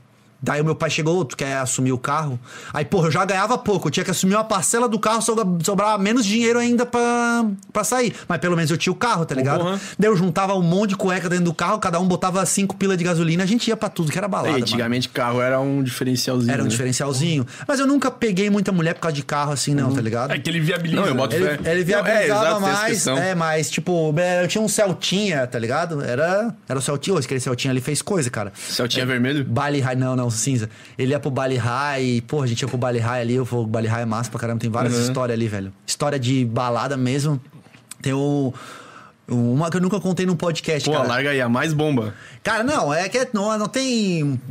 Daí o meu pai chegou, tu quer assumir o carro? Aí, porra, eu já ganhava pouco, eu tinha que assumir uma parcela do carro, sobra- sobrava menos dinheiro ainda pra, pra sair. Mas pelo menos eu tinha o carro, tá ligado?
Porra.
Daí eu juntava um monte de cueca dentro do carro, cada um botava cinco pila de gasolina, a gente ia pra tudo que era balada.
E
mano.
antigamente carro era um diferencialzinho.
Era um
né?
diferencialzinho. Mas eu nunca peguei muita mulher por causa de carro assim, não, tá ligado?
É que ele viabiliza.
Não, eu boto?
Ele,
fé.
ele
Não, é,
viabilizava
exato, tem essa
mais. É, mas, tipo, eu tinha um Celtinha, tá ligado? Era, era o Celtinha. Hoje, aquele Celtinha ali fez coisa, cara.
Celtinha vermelho?
Baile High, não, cinza. Ele ia pro Baile High, porra, a gente ia pro Baile High ali, eu vou, Baile High é massa pra caramba, tem várias
Uhum.
histórias ali, velho. História de balada mesmo. Tem o. Uma que eu nunca contei num podcast,
Pô,
cara.
larga aí, a mais bomba.
Cara, não, é que não, não tem.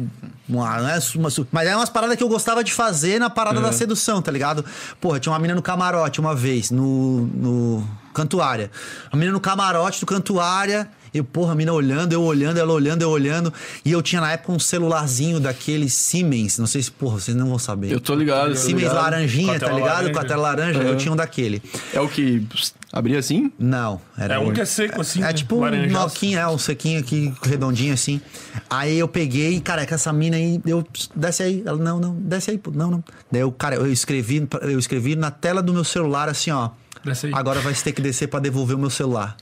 Uma, não é uma, mas é umas paradas que eu gostava de fazer na parada da sedução, tá ligado? Porra, tinha uma mina no camarote uma vez, no, no Cantuária. A mina no camarote do Cantuária. Eu, porra, a mina olhando, eu olhando, ela olhando, eu olhando. E eu tinha na época um celularzinho daquele Siemens. Não sei se, porra, vocês não vão saber.
Eu tô ligado. tô
Siemens
ligado.
laranjinha, tá ligado?
laranja.
Com a tela laranja. Eu tinha um daquele.
É o que abria assim?
Não, era
É um que é seco, assim.
é
né?
tipo um noquinho, é, um sequinho aqui, redondinho assim. Aí eu peguei, cara, com essa mina aí, eu, "Pss, desce aí. Ela, não, não, desce aí, pô, não, não. Daí eu, cara, eu escrevi, eu escrevi na tela do meu celular assim, ó.
Desce aí.
Agora vai ter que descer pra devolver o meu celular.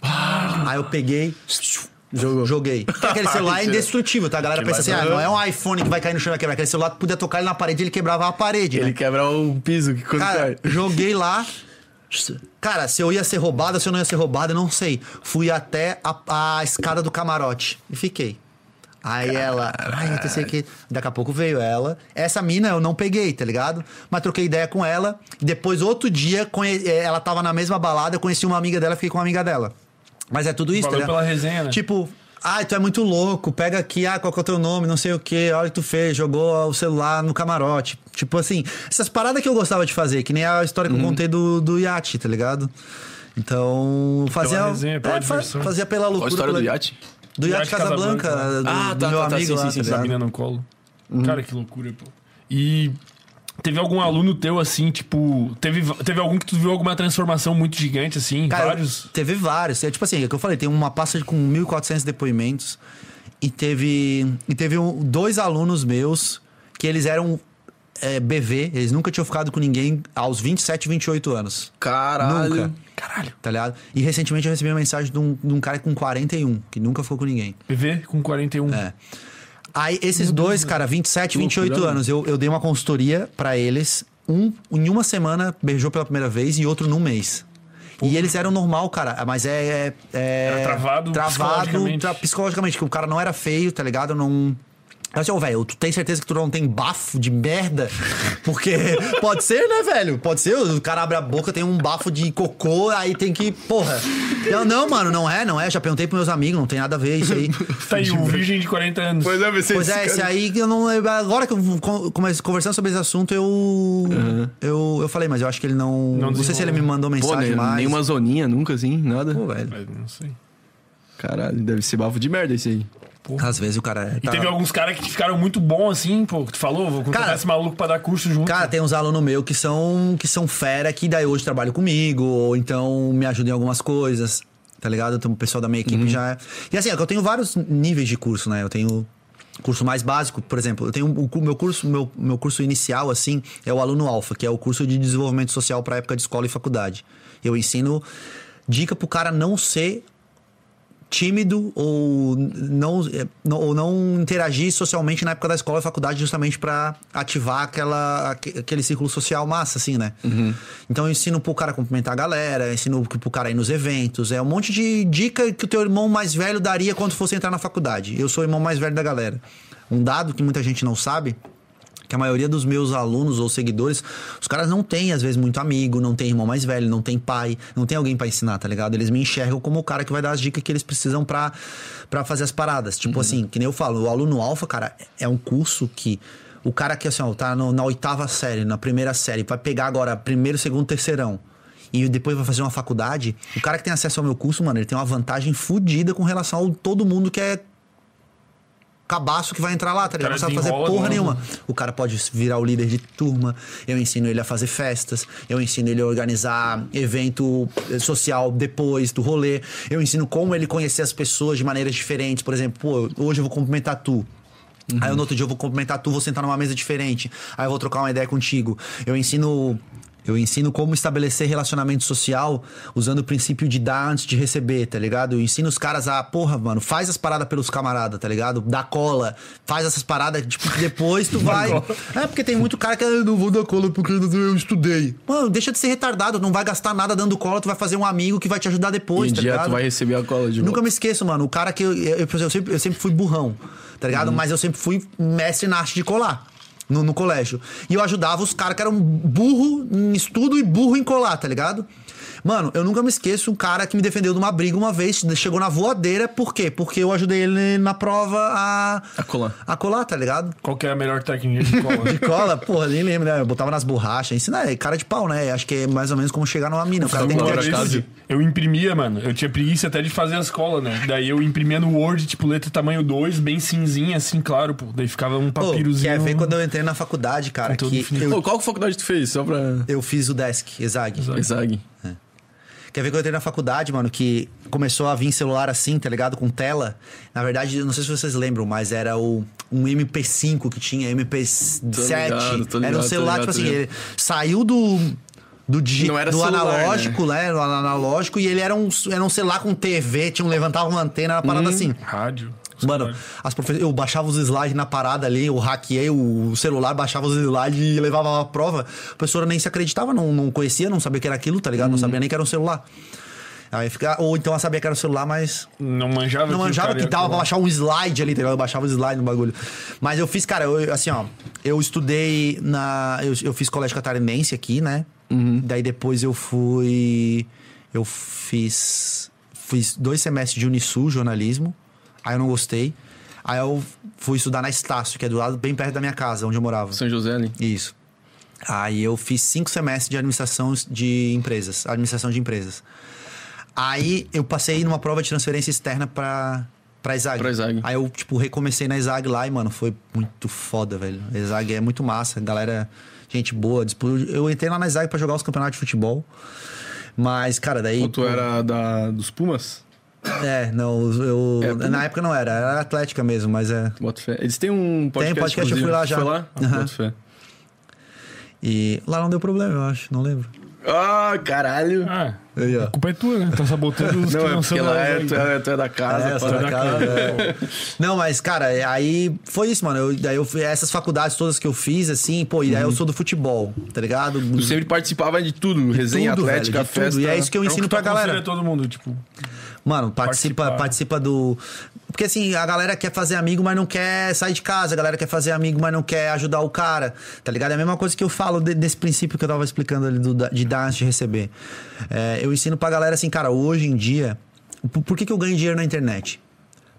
Aí eu peguei. Jogou. Joguei. Porque aquele celular é indestrutível, tá? A galera pensa assim, ah, não é um iPhone que vai cair no chão e vai quebrar. Aquele celular que podia tocar ele na parede, ele quebrava a parede,
Ele
né?
quebra o piso que quando
Cara,
cai.
joguei lá. Cara, se eu ia ser roubado, se eu não ia ser roubado, eu não sei. Fui até a, a escada do camarote e fiquei. Aí ela, ai, eu pensei que. Daqui a pouco veio ela. Essa mina eu não peguei, tá ligado? Mas troquei ideia com ela. Depois, outro dia, conhe- eh, ela tava na mesma balada, eu conheci uma amiga dela, fiquei com uma amiga dela. Mas é tudo isso,
Valeu
tá ligado?
pela resenha, né?
Tipo, ai, tu é muito louco, pega aqui, ah, qual que é o teu nome, não sei o que, olha o que tu fez, jogou o celular no camarote. Tipo assim, essas paradas que eu gostava de fazer, que nem a história que eu contei do, do iate, tá ligado? Então, fazia.
resenha, pela
é,
diversão.
fazia pela
Qual a
loucura.
história do
pela-
iate?
Do iate
Iate
Casablanca,
Casablanca.
do,
Ah,
do
tá,
meu
tá, tá,
amigo
sim,
lá,
sim, sim,
tá
sim.
Mina no colo. Cara, que loucura, pô. E teve algum aluno teu, assim, tipo... Teve, teve algum que tu viu alguma transformação muito gigante, assim?
Cara,
vários?
Teve vários. É tipo assim, é o que eu falei, tem uma pasta com 1.400 depoimentos. E teve, e teve um- dois alunos meus que eles eram é, BV, eles nunca tinham ficado com ninguém aos 27, 28 anos.
Caralho.
Nunca.
Caralho.
Tá ligado? E recentemente eu recebi uma mensagem de um, de um cara com 41, que nunca ficou com ninguém.
PV com 41.
É. Aí, esses dois, cara, 27, 28
loucura,
anos, eu, eu dei uma consultoria pra eles. Um, em uma semana, beijou pela primeira vez e outro num mês. E eles eram normal, cara, mas é. é, é
Era travado
Travado
psicologicamente.
tra- psicologicamente, que o cara não era feio, tá ligado? Não. Eu assim, ô, velho, tu tem certeza que tu não tem bafo de merda? Porque pode ser, né, velho? Pode ser, o cara abre a boca, tem um bafo de cocô, aí tem que. Porra. Eu, não, mano, não é, não é. Já perguntei pros meus amigos, não tem nada a ver isso aí.
Tá aí, o virgem de 40 anos.
Pois é, você
Pois é, esse aí que eu não. Agora que eu co- comecei conversando sobre esse assunto, eu. Eu, eu falei, mas eu acho que ele não.
Não
Não, sei se ele me mandou
Pô,
mensagem
nem,
mais.
nenhuma zoninha nunca, assim, nada.
Pô, velho.
Mas Não sei.
Caralho, deve ser bafo de merda esse aí.
Às vezes o cara.
E
tá-
teve alguns caras que ficaram muito bons, assim, pô, que tu falou, vou contratar
Cara-
esse maluco pra dar curso junto.
Cara, tem uns alunos meus que são, que são fera, que daí hoje trabalham comigo, ou então me ajudam em algumas coisas, tá ligado? Então o pessoal da minha equipe já é. E assim, é eu tenho vários níveis de curso, né? Eu tenho curso mais básico, por exemplo, eu tenho o meu curso, meu, meu curso inicial, assim, é o aluno alfa, que é o curso de desenvolvimento social para época de escola e faculdade. Eu ensino dica pro cara não ser tímido ou não, é, não- ou não interagir socialmente na época da escola e faculdade justamente pra ativar aquela, aque- aquele círculo social massa, assim, né? Então eu ensino pro cara cumprimentar a galera, ensino pro cara ir nos eventos, é um monte de dica que o teu irmão mais velho daria quando fosse entrar na faculdade. Eu sou o irmão mais velho da galera. Um dado que muita gente não sabe que a maioria dos meus alunos ou seguidores, os caras não têm, às vezes, muito amigo, não tem irmão mais velho, não tem pai, não tem alguém pra ensinar, tá ligado? Eles me enxergam como o cara que vai dar as dicas que eles precisam pra pra fazer as paradas. Tipo assim, que nem eu falo, o aluno alfa, cara, é um curso que o cara que, assim, ó, tá no- na oitava série, na primeira série, vai pegar agora primeiro, segundo, terceirão. E depois vai fazer uma faculdade. O cara que tem acesso ao meu curso, mano, ele tem uma vantagem fodida com relação a todo mundo que é cabaço que vai entrar lá, tá ligado? Não sabe fazer porra nenhuma. O cara pode virar o líder de turma, eu ensino ele a fazer festas, eu ensino ele a organizar evento eh, social depois do rolê, eu ensino como ele conhecer as pessoas de maneiras diferentes. Por exemplo, pô, hoje eu vou cumprimentar tu. Aí no outro dia eu vou cumprimentar tu, vou sentar numa mesa diferente. Aí eu vou trocar uma ideia contigo. Eu ensino. Eu ensino como estabelecer relacionamento social usando o princípio de dar antes de receber, tá ligado? Eu ensino os caras a, porra, mano, faz as paradas pelos camaradas, tá ligado? Dá cola, faz essas paradas, tipo, que depois tu vai. É, porque tem muito cara que "Ah, eu não vou dar cola porque eu estudei. Mano, deixa de ser retardado, não vai gastar nada dando cola, tu vai fazer um amigo que vai te ajudar depois,
um
tá
dia
ligado?
tu vai receber a cola de
Nunca
volta.
me esqueço, mano. O cara que eu, eu, eu sempre, eu sempre fui burrão, tá ligado? Mas eu sempre fui mestre na arte de colar. No, no colégio. E eu ajudava os caras que eram burro em estudo e burro em colar, tá ligado? Mano, eu nunca me esqueço um cara que me defendeu de uma briga uma vez, chegou na voadeira, por quê? Porque eu ajudei ele na prova a.
A colar.
A colar, tá ligado?
Qual que é a melhor técnica de cola?
De cola, porra, nem lembro, né? Eu botava nas borrachas. Ensina é cara de pau, né? Acho que é mais ou menos como chegar numa mina. O cara tem que ter atitude.
Eu imprimia, mano. Eu tinha preguiça até de fazer as colas, né? Daí eu imprimia no Word, tipo, letra tamanho 2, bem cinzinha, assim, claro, pô. Daí ficava um
Pô,
papirozinho.
quer ver quando eu entrei na faculdade, cara, que
infinito.
eu,
Pô, qual faculdade tu fez? Só pra.
eu fiz o desk, Exag.
Exag.
Quer ver que eu entrei na faculdade, mano, que começou a vir celular assim, tá ligado? Com tela. Na verdade, eu não sei se vocês lembram, mas era o, um MP5 que tinha, MP7.
ligado, tô
era um
ligado,
celular,
tô ligado,
tipo assim,
tô ligado.
ele saiu do. Do, digi-
Não era
do
celular,
analógico, né? Do analógico, e ele era um, era um celular com TV, tinha um, levantava uma antena, uma
Hum.
parada assim.
Rádio.
Mano, as profe... eu baixava os slides na parada ali, eu hackeei o celular, baixava os slides e levava a prova. A professora nem se acreditava, não, não conhecia, não sabia que era aquilo, tá ligado?
Uhum.
Não sabia nem que era um celular. Aí fica... Ou então ela sabia que era um celular, mas
Não manjava
não
o
manjava que
ia
dava pra baixar um slide ali, tá ligado? Eu baixava o slide no bagulho. Mas eu fiz, cara, eu, assim, ó. Eu estudei na. Eu, eu fiz colégio catarinense aqui, né?
Uhum.
Daí depois eu fui. Eu fiz. Fiz dois semestres de Unisul, jornalismo. Aí eu não gostei. Aí eu fui estudar na Estácio, que é do lado, bem perto da minha casa, onde eu morava.
São José ali.
Isso. Aí eu fiz cinco semestres de administração de empresas, administração de empresas. Aí eu passei numa prova de transferência externa pra, pra Exag.
Pra Exag.
Aí eu, tipo, recomecei na Exag lá e, mano, foi muito foda, velho. Exag é muito massa, galera, gente boa. Eu entrei lá na Exag pra jogar os campeonatos de futebol. Mas, cara, daí.
Tu era da, dos Pumas?
É, não, eu.
É,
na época não era, era Atlética mesmo, mas é.
Bota fé. Eles têm um podcast.
podcast, eu fui lá já.
Foi lá? Ah, fé.
E lá não deu problema, eu acho, não lembro.
Ah, caralho.
Ah,
Aí, ó.
a culpa é tua, né? Tá sabotando os
Não,
que
é
não
porque
são
lá é, tu, é, tu é da casa.
É,
pá.
sou da
da
casa, é. Não, mas, cara, aí foi isso, mano. Eu, daí eu fui, essas faculdades todas que eu fiz, assim, pô, e daí eu sou do futebol, tá ligado?
Tu sempre participava de tudo. Resenha
Tudo, velho,
atlética,
tudo.
festa.
E é isso que eu
É o
ensino
que
pra
tu aconselha
galera.
todo mundo, tipo.
Mano, participa,
Participar.
participa do. Porque assim, a galera quer fazer amigo, mas não quer sair de casa. A galera quer fazer amigo, mas não quer ajudar o cara. Tá ligado? É a mesma coisa que eu falo de- desse princípio que eu tava explicando ali do, de dar antes de receber. É, eu ensino pra galera assim, cara, hoje em dia. Por, por que, que eu ganho dinheiro na internet?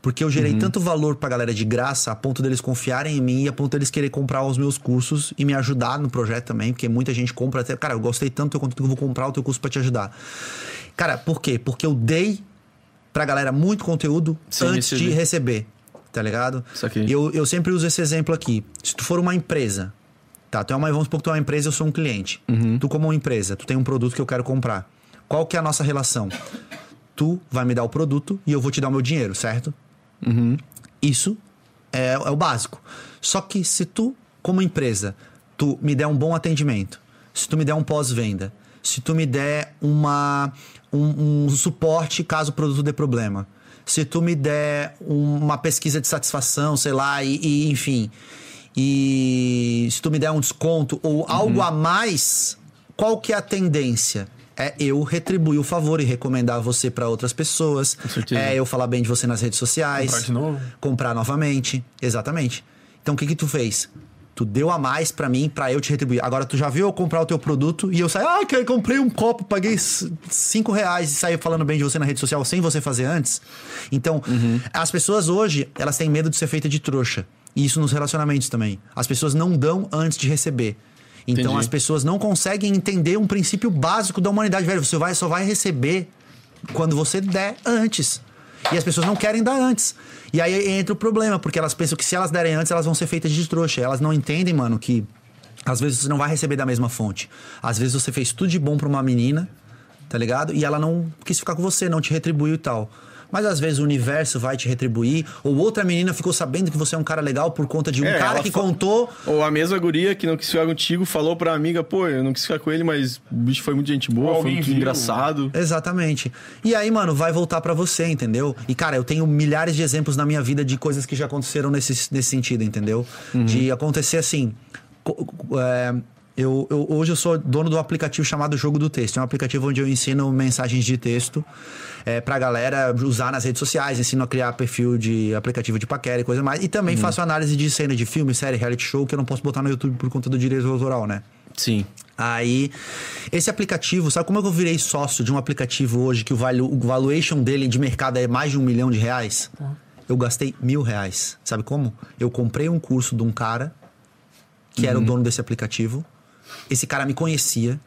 Porque eu gerei tanto valor pra galera de graça, a ponto deles confiarem em mim e a ponto deles querer comprar os meus cursos e me ajudar no projeto também, porque muita gente compra até. Cara, eu gostei tanto do teu conteúdo que eu vou comprar o teu curso pra te ajudar. Cara, por quê? Porque eu dei pra galera muito conteúdo
Sem
antes de
receber.
Tá ligado?
Saquei.
Eu, eu sempre uso esse exemplo aqui. Se tu for uma empresa, tá? Tu é uma, vamos supor que tu é uma empresa eu sou um cliente. Tu, como uma empresa, tu tem um produto que eu quero comprar. Qual que é a nossa relação? Tu vai me dar o produto e eu vou te dar o meu dinheiro, certo? Isso é, é o básico. Só que se tu, como empresa, tu me der um bom atendimento, se tu me der um pós-venda, se tu me der uma, um, um suporte caso o produto dê problema, se tu me der uma pesquisa de satisfação, sei lá, e, e, enfim, e se tu me der um desconto ou algo a mais, qual que é a tendência? É eu retribuir o favor e recomendar você para outras pessoas.
certeza.
É eu falar bem de você nas redes sociais.
Comprar de novo.
Comprar novamente. Exatamente. Então o que que tu fez? Tu deu a mais pra mim, pra eu te retribuir. Agora tu já viu eu comprar o teu produto e eu saí, ah, que eu comprei um copo, paguei cinco reais e saí falando bem de você na rede social sem você fazer antes. Então, as pessoas hoje, elas têm medo de ser feita de trouxa. E isso nos relacionamentos também. As pessoas não dão antes de receber. Então
Entendi.
as pessoas não conseguem entender um princípio básico da humanidade, velho. Você vai, só vai receber quando você der antes. E as pessoas não querem dar antes. E aí entra o problema, porque elas pensam que se elas derem antes, elas vão ser feitas de trouxa. Elas não entendem, mano, que às vezes você não vai receber da mesma fonte. Às vezes você fez tudo de bom pra uma menina, tá ligado? E ela não quis ficar com você, não te retribuiu e tal. Mas às vezes o universo vai te retribuir, ou outra menina ficou sabendo que você é um cara legal por conta de um
É,
cara que
fa-
contou.
Ou a mesma guria que não quis ficar contigo falou pra amiga, pô, eu não quis ficar com ele, mas o bicho foi muito gente boa, foi muito
viu.
engraçado.
Exatamente. E aí, mano, vai voltar pra você, entendeu? E, cara, eu tenho milhares de exemplos na minha vida de coisas que já aconteceram nesse, nesse sentido, entendeu? De acontecer assim. é, eu, eu- hoje eu sou dono do aplicativo chamado Jogo do Texto. É um aplicativo onde eu ensino mensagens de texto é, pra galera usar nas redes sociais, ensino a criar perfil de aplicativo de paquera e coisa mais. E também faço análise de cena de filme, série, reality show, que eu não posso botar no YouTube por conta do direito autoral, né?
Sim.
Aí, esse aplicativo, sabe como é que eu virei sócio de um aplicativo hoje que o, valu, o valuation dele de mercado é mais de um milhão de reais? Eu gastei mil reais. Sabe como? Eu comprei um curso de um cara que era o dono desse aplicativo. Esse cara me conhecia.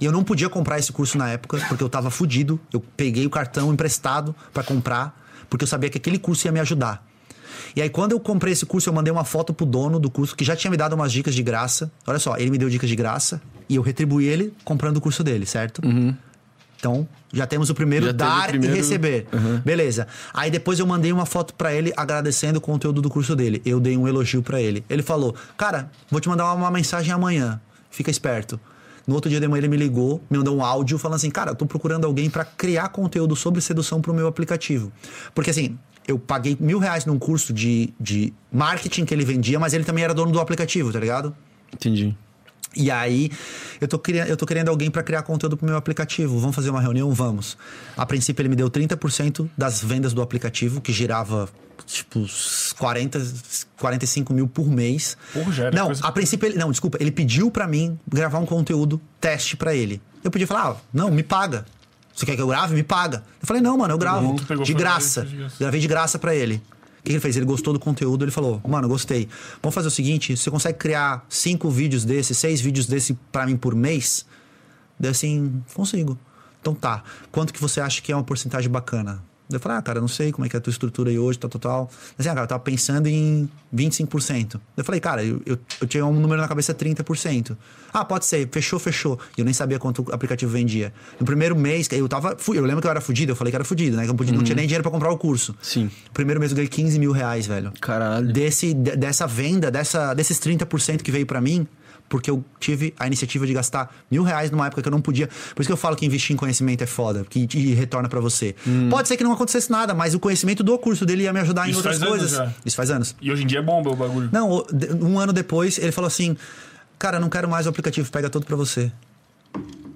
E eu não podia comprar esse curso na época, porque eu tava fudido. Eu peguei o cartão emprestado pra comprar, porque eu sabia que aquele curso ia me ajudar. E aí, quando eu comprei esse curso, eu mandei uma foto pro dono do curso, que já tinha me dado umas dicas de graça. Olha só, ele me deu dicas de graça e eu retribuí ele comprando o curso dele, certo? Então, já temos o primeiro
Já teve o
dar
primeiro-
e receber. Beleza. Aí depois eu mandei uma foto pra ele agradecendo o conteúdo do curso dele. Eu dei um elogio pra ele. Ele falou: "Cara, vou te mandar uma mensagem amanhã. Fica esperto." No outro dia de manhã ele me ligou, me mandou um áudio falando assim: "Cara, eu tô procurando alguém pra criar conteúdo sobre sedução pro meu aplicativo." Porque assim, eu paguei mil reais num curso de, de marketing que ele vendia, mas ele também era dono do aplicativo, tá ligado?
Entendi.
E aí, eu tô, querendo, eu tô querendo alguém para criar conteúdo pro meu aplicativo. Vamos fazer uma reunião? Vamos. A princípio, ele me deu 30% das vendas do aplicativo, que girava, tipo, uns 40, 45 mil por mês.
Porra,
Não,
coisa-
a princípio, ele, não, desculpa. Ele pediu para mim gravar um conteúdo teste para ele. Eu podia falar, ah, não, me paga. Você quer que eu grave? Me paga. Eu falei, não, mano, eu gravo. de graça.
ele, de graça.
Gravei de graça pra ele. O que ele fez? Ele gostou do conteúdo, ele falou: Mano, gostei. Vamos fazer o seguinte: você consegue criar cinco vídeos desse, seis vídeos desse pra mim por mês? Daí assim, consigo. Então tá. Quanto que você acha que é uma porcentagem bacana? Eu falei, ah, cara, não sei como é que é a tua estrutura aí hoje, tal, tal, tal. Assim, ah, cara, eu tava pensando em 25%. Daí Eu falei, cara, eu, eu, eu tinha um número na cabeça 30%. Ah, pode ser, fechou, fechou. E eu nem sabia quanto o aplicativo vendia. No primeiro mês, eu tava. Eu lembro que eu era fudido, eu falei que era fudido, né? Que eu não podia- não tinha nem dinheiro pra comprar o curso.
Sim.
No primeiro mês eu ganhei 15 mil reais, velho
Caralho.
desse, de- dessa venda, dessa, desses 30% que veio pra mim, porque eu tive a iniciativa de gastar mil reais numa época que eu não podia. Por isso que eu falo que investir em conhecimento é foda, que te retorna pra você.
Hum.
Pode ser que não acontecesse nada, mas o conhecimento do curso dele ia me ajudar em
Isso
outras
faz anos
coisas.
já.
Isso faz anos.
E hoje em dia é bomba o bagulho.
Não, um ano depois, ele falou assim: Cara, não quero mais o aplicativo, pega tudo pra você.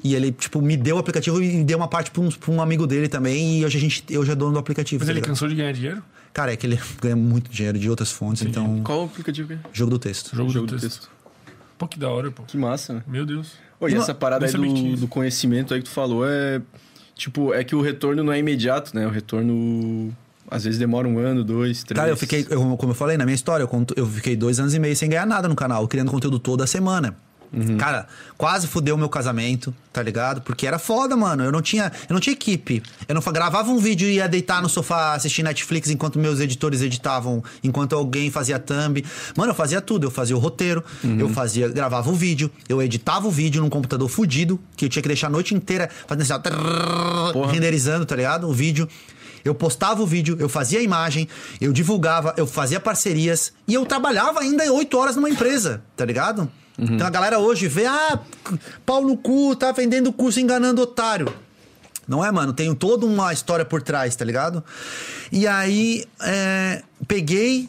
E ele, tipo, me deu o aplicativo e deu uma parte pra um, pra um amigo dele também. E hoje a gente, eu já é dono do aplicativo.
Mas
tá
ele
ligado?
cansou de ganhar dinheiro?
Cara, é que ele ganha muito dinheiro de outras fontes, então.
Qual o aplicativo que é?
Jogo do texto.
Jogo,
Jogo
do
do
texto. Pô, que da hora, pô.
Que massa, né?
Meu Deus.
Ô, e
Não,
essa parada aí do, do conhecimento aí que tu falou é. Tipo, é que o retorno não é imediato, né? O retorno. Às vezes demora um ano, dois, três.
Cara, eu fiquei, eu- como eu falei na minha história, eu, conto- eu fiquei dois anos e meio sem ganhar nada no canal, criando conteúdo toda semana. Cara, quase fudeu o meu casamento, tá ligado? Porque era foda, mano. Eu não tinha, eu não tinha equipe. Eu não gravava um vídeo e ia deitar no sofá assistir Netflix enquanto meus editores editavam, enquanto alguém fazia thumb. Mano, eu fazia tudo. Eu fazia o roteiro, eu fazia, gravava o vídeo, eu editava o vídeo num computador fudido, que eu tinha que deixar a noite inteira fazendo assim, ó, renderizando, tá ligado? O vídeo. Eu postava o vídeo, eu fazia a imagem, eu divulgava, eu fazia parcerias e eu trabalhava ainda oito horas numa empresa, tá ligado? Então a galera hoje vê, ah, pau no cu, tá vendendo curso enganando otário. Não é, mano? Tem toda uma história por trás, tá ligado? E aí, é, peguei,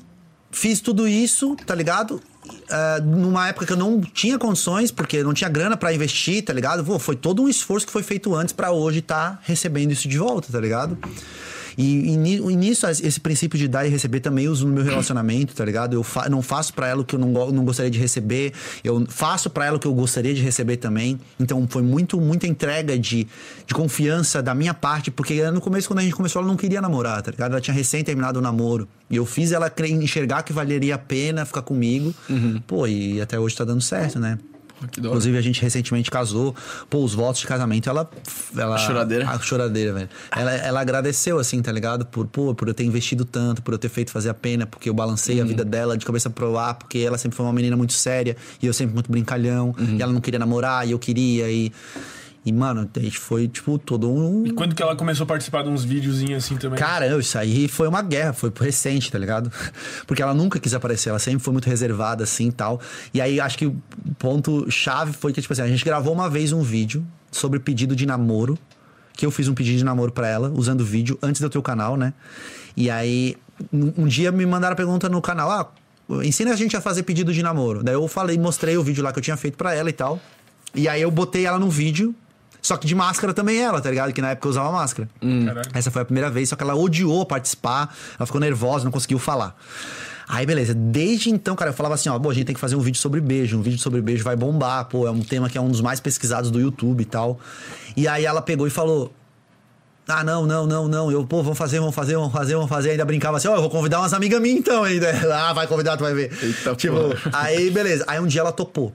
fiz tudo isso, tá ligado? É, numa época que eu não tinha condições, porque não tinha grana pra investir, tá ligado? Pô, foi todo um esforço que foi feito antes pra hoje estar recebendo isso de volta, tá ligado? E, e ni- nisso, esse princípio de dar e receber também uso no meu relacionamento, tá ligado? Eu fa- não faço pra ela o que eu não, não gostaria de receber, eu faço pra ela o que eu gostaria de receber também. Então foi muito, muita entrega de, de confiança da minha parte, porque no começo, quando a gente começou, ela não queria namorar, tá ligado? Ela tinha recém terminado o namoro. E eu fiz ela enxergar que valeria a pena ficar comigo. Pô, e até hoje tá dando certo, né?
Hora.
Inclusive, a gente recentemente casou. Pô, os votos de casamento, ela. ela
A choradeira.
A choradeira, velho. Ela, ela agradeceu, assim, tá ligado? Por, pô, por eu ter investido tanto, por eu ter feito fazer a pena, porque eu balancei
Uhum.
a vida dela de cabeça pro ar, porque ela sempre foi uma menina muito séria e eu sempre muito brincalhão.
Uhum.
E ela não queria namorar e eu queria. E, e mano, a gente foi, tipo, todo um.
E quando que ela começou a participar de uns videozinhos assim também?
Cara, isso aí foi uma guerra, foi recente, tá ligado? Porque ela nunca quis aparecer, ela sempre foi muito reservada assim e tal. E aí acho que o ponto chave foi que, tipo assim, a gente gravou uma vez um vídeo sobre pedido de namoro. Que eu fiz um pedido de namoro pra ela, usando vídeo, antes do teu canal, né? E aí, um um dia me mandaram a pergunta no canal: ah, ensina a gente a fazer pedido de namoro. Daí eu falei, mostrei o vídeo lá que eu tinha feito pra ela e tal. E aí eu botei ela no vídeo, só que de máscara também ela, tá ligado? Que na época eu usava máscara.
Caralho.
Essa foi a primeira vez, só que ela odiou participar, ela ficou nervosa, não conseguiu falar. Aí, beleza. Desde então, cara, eu falava assim, ó, pô, a gente tem que fazer um vídeo sobre beijo. Um vídeo sobre beijo vai bombar, pô, é um tema que é um dos mais pesquisados do YouTube e tal. E aí ela pegou e falou. Ah, não, não, não, não. Eu, pô, vamos fazer, vamos fazer, vamos fazer, vamos fazer. Ainda brincava assim, ó, eu vou convidar umas amigas minhas então ainda. Ah, vai convidar, tu vai ver.
Eita
tipo,
porra.
aí, beleza. Aí um dia ela topou.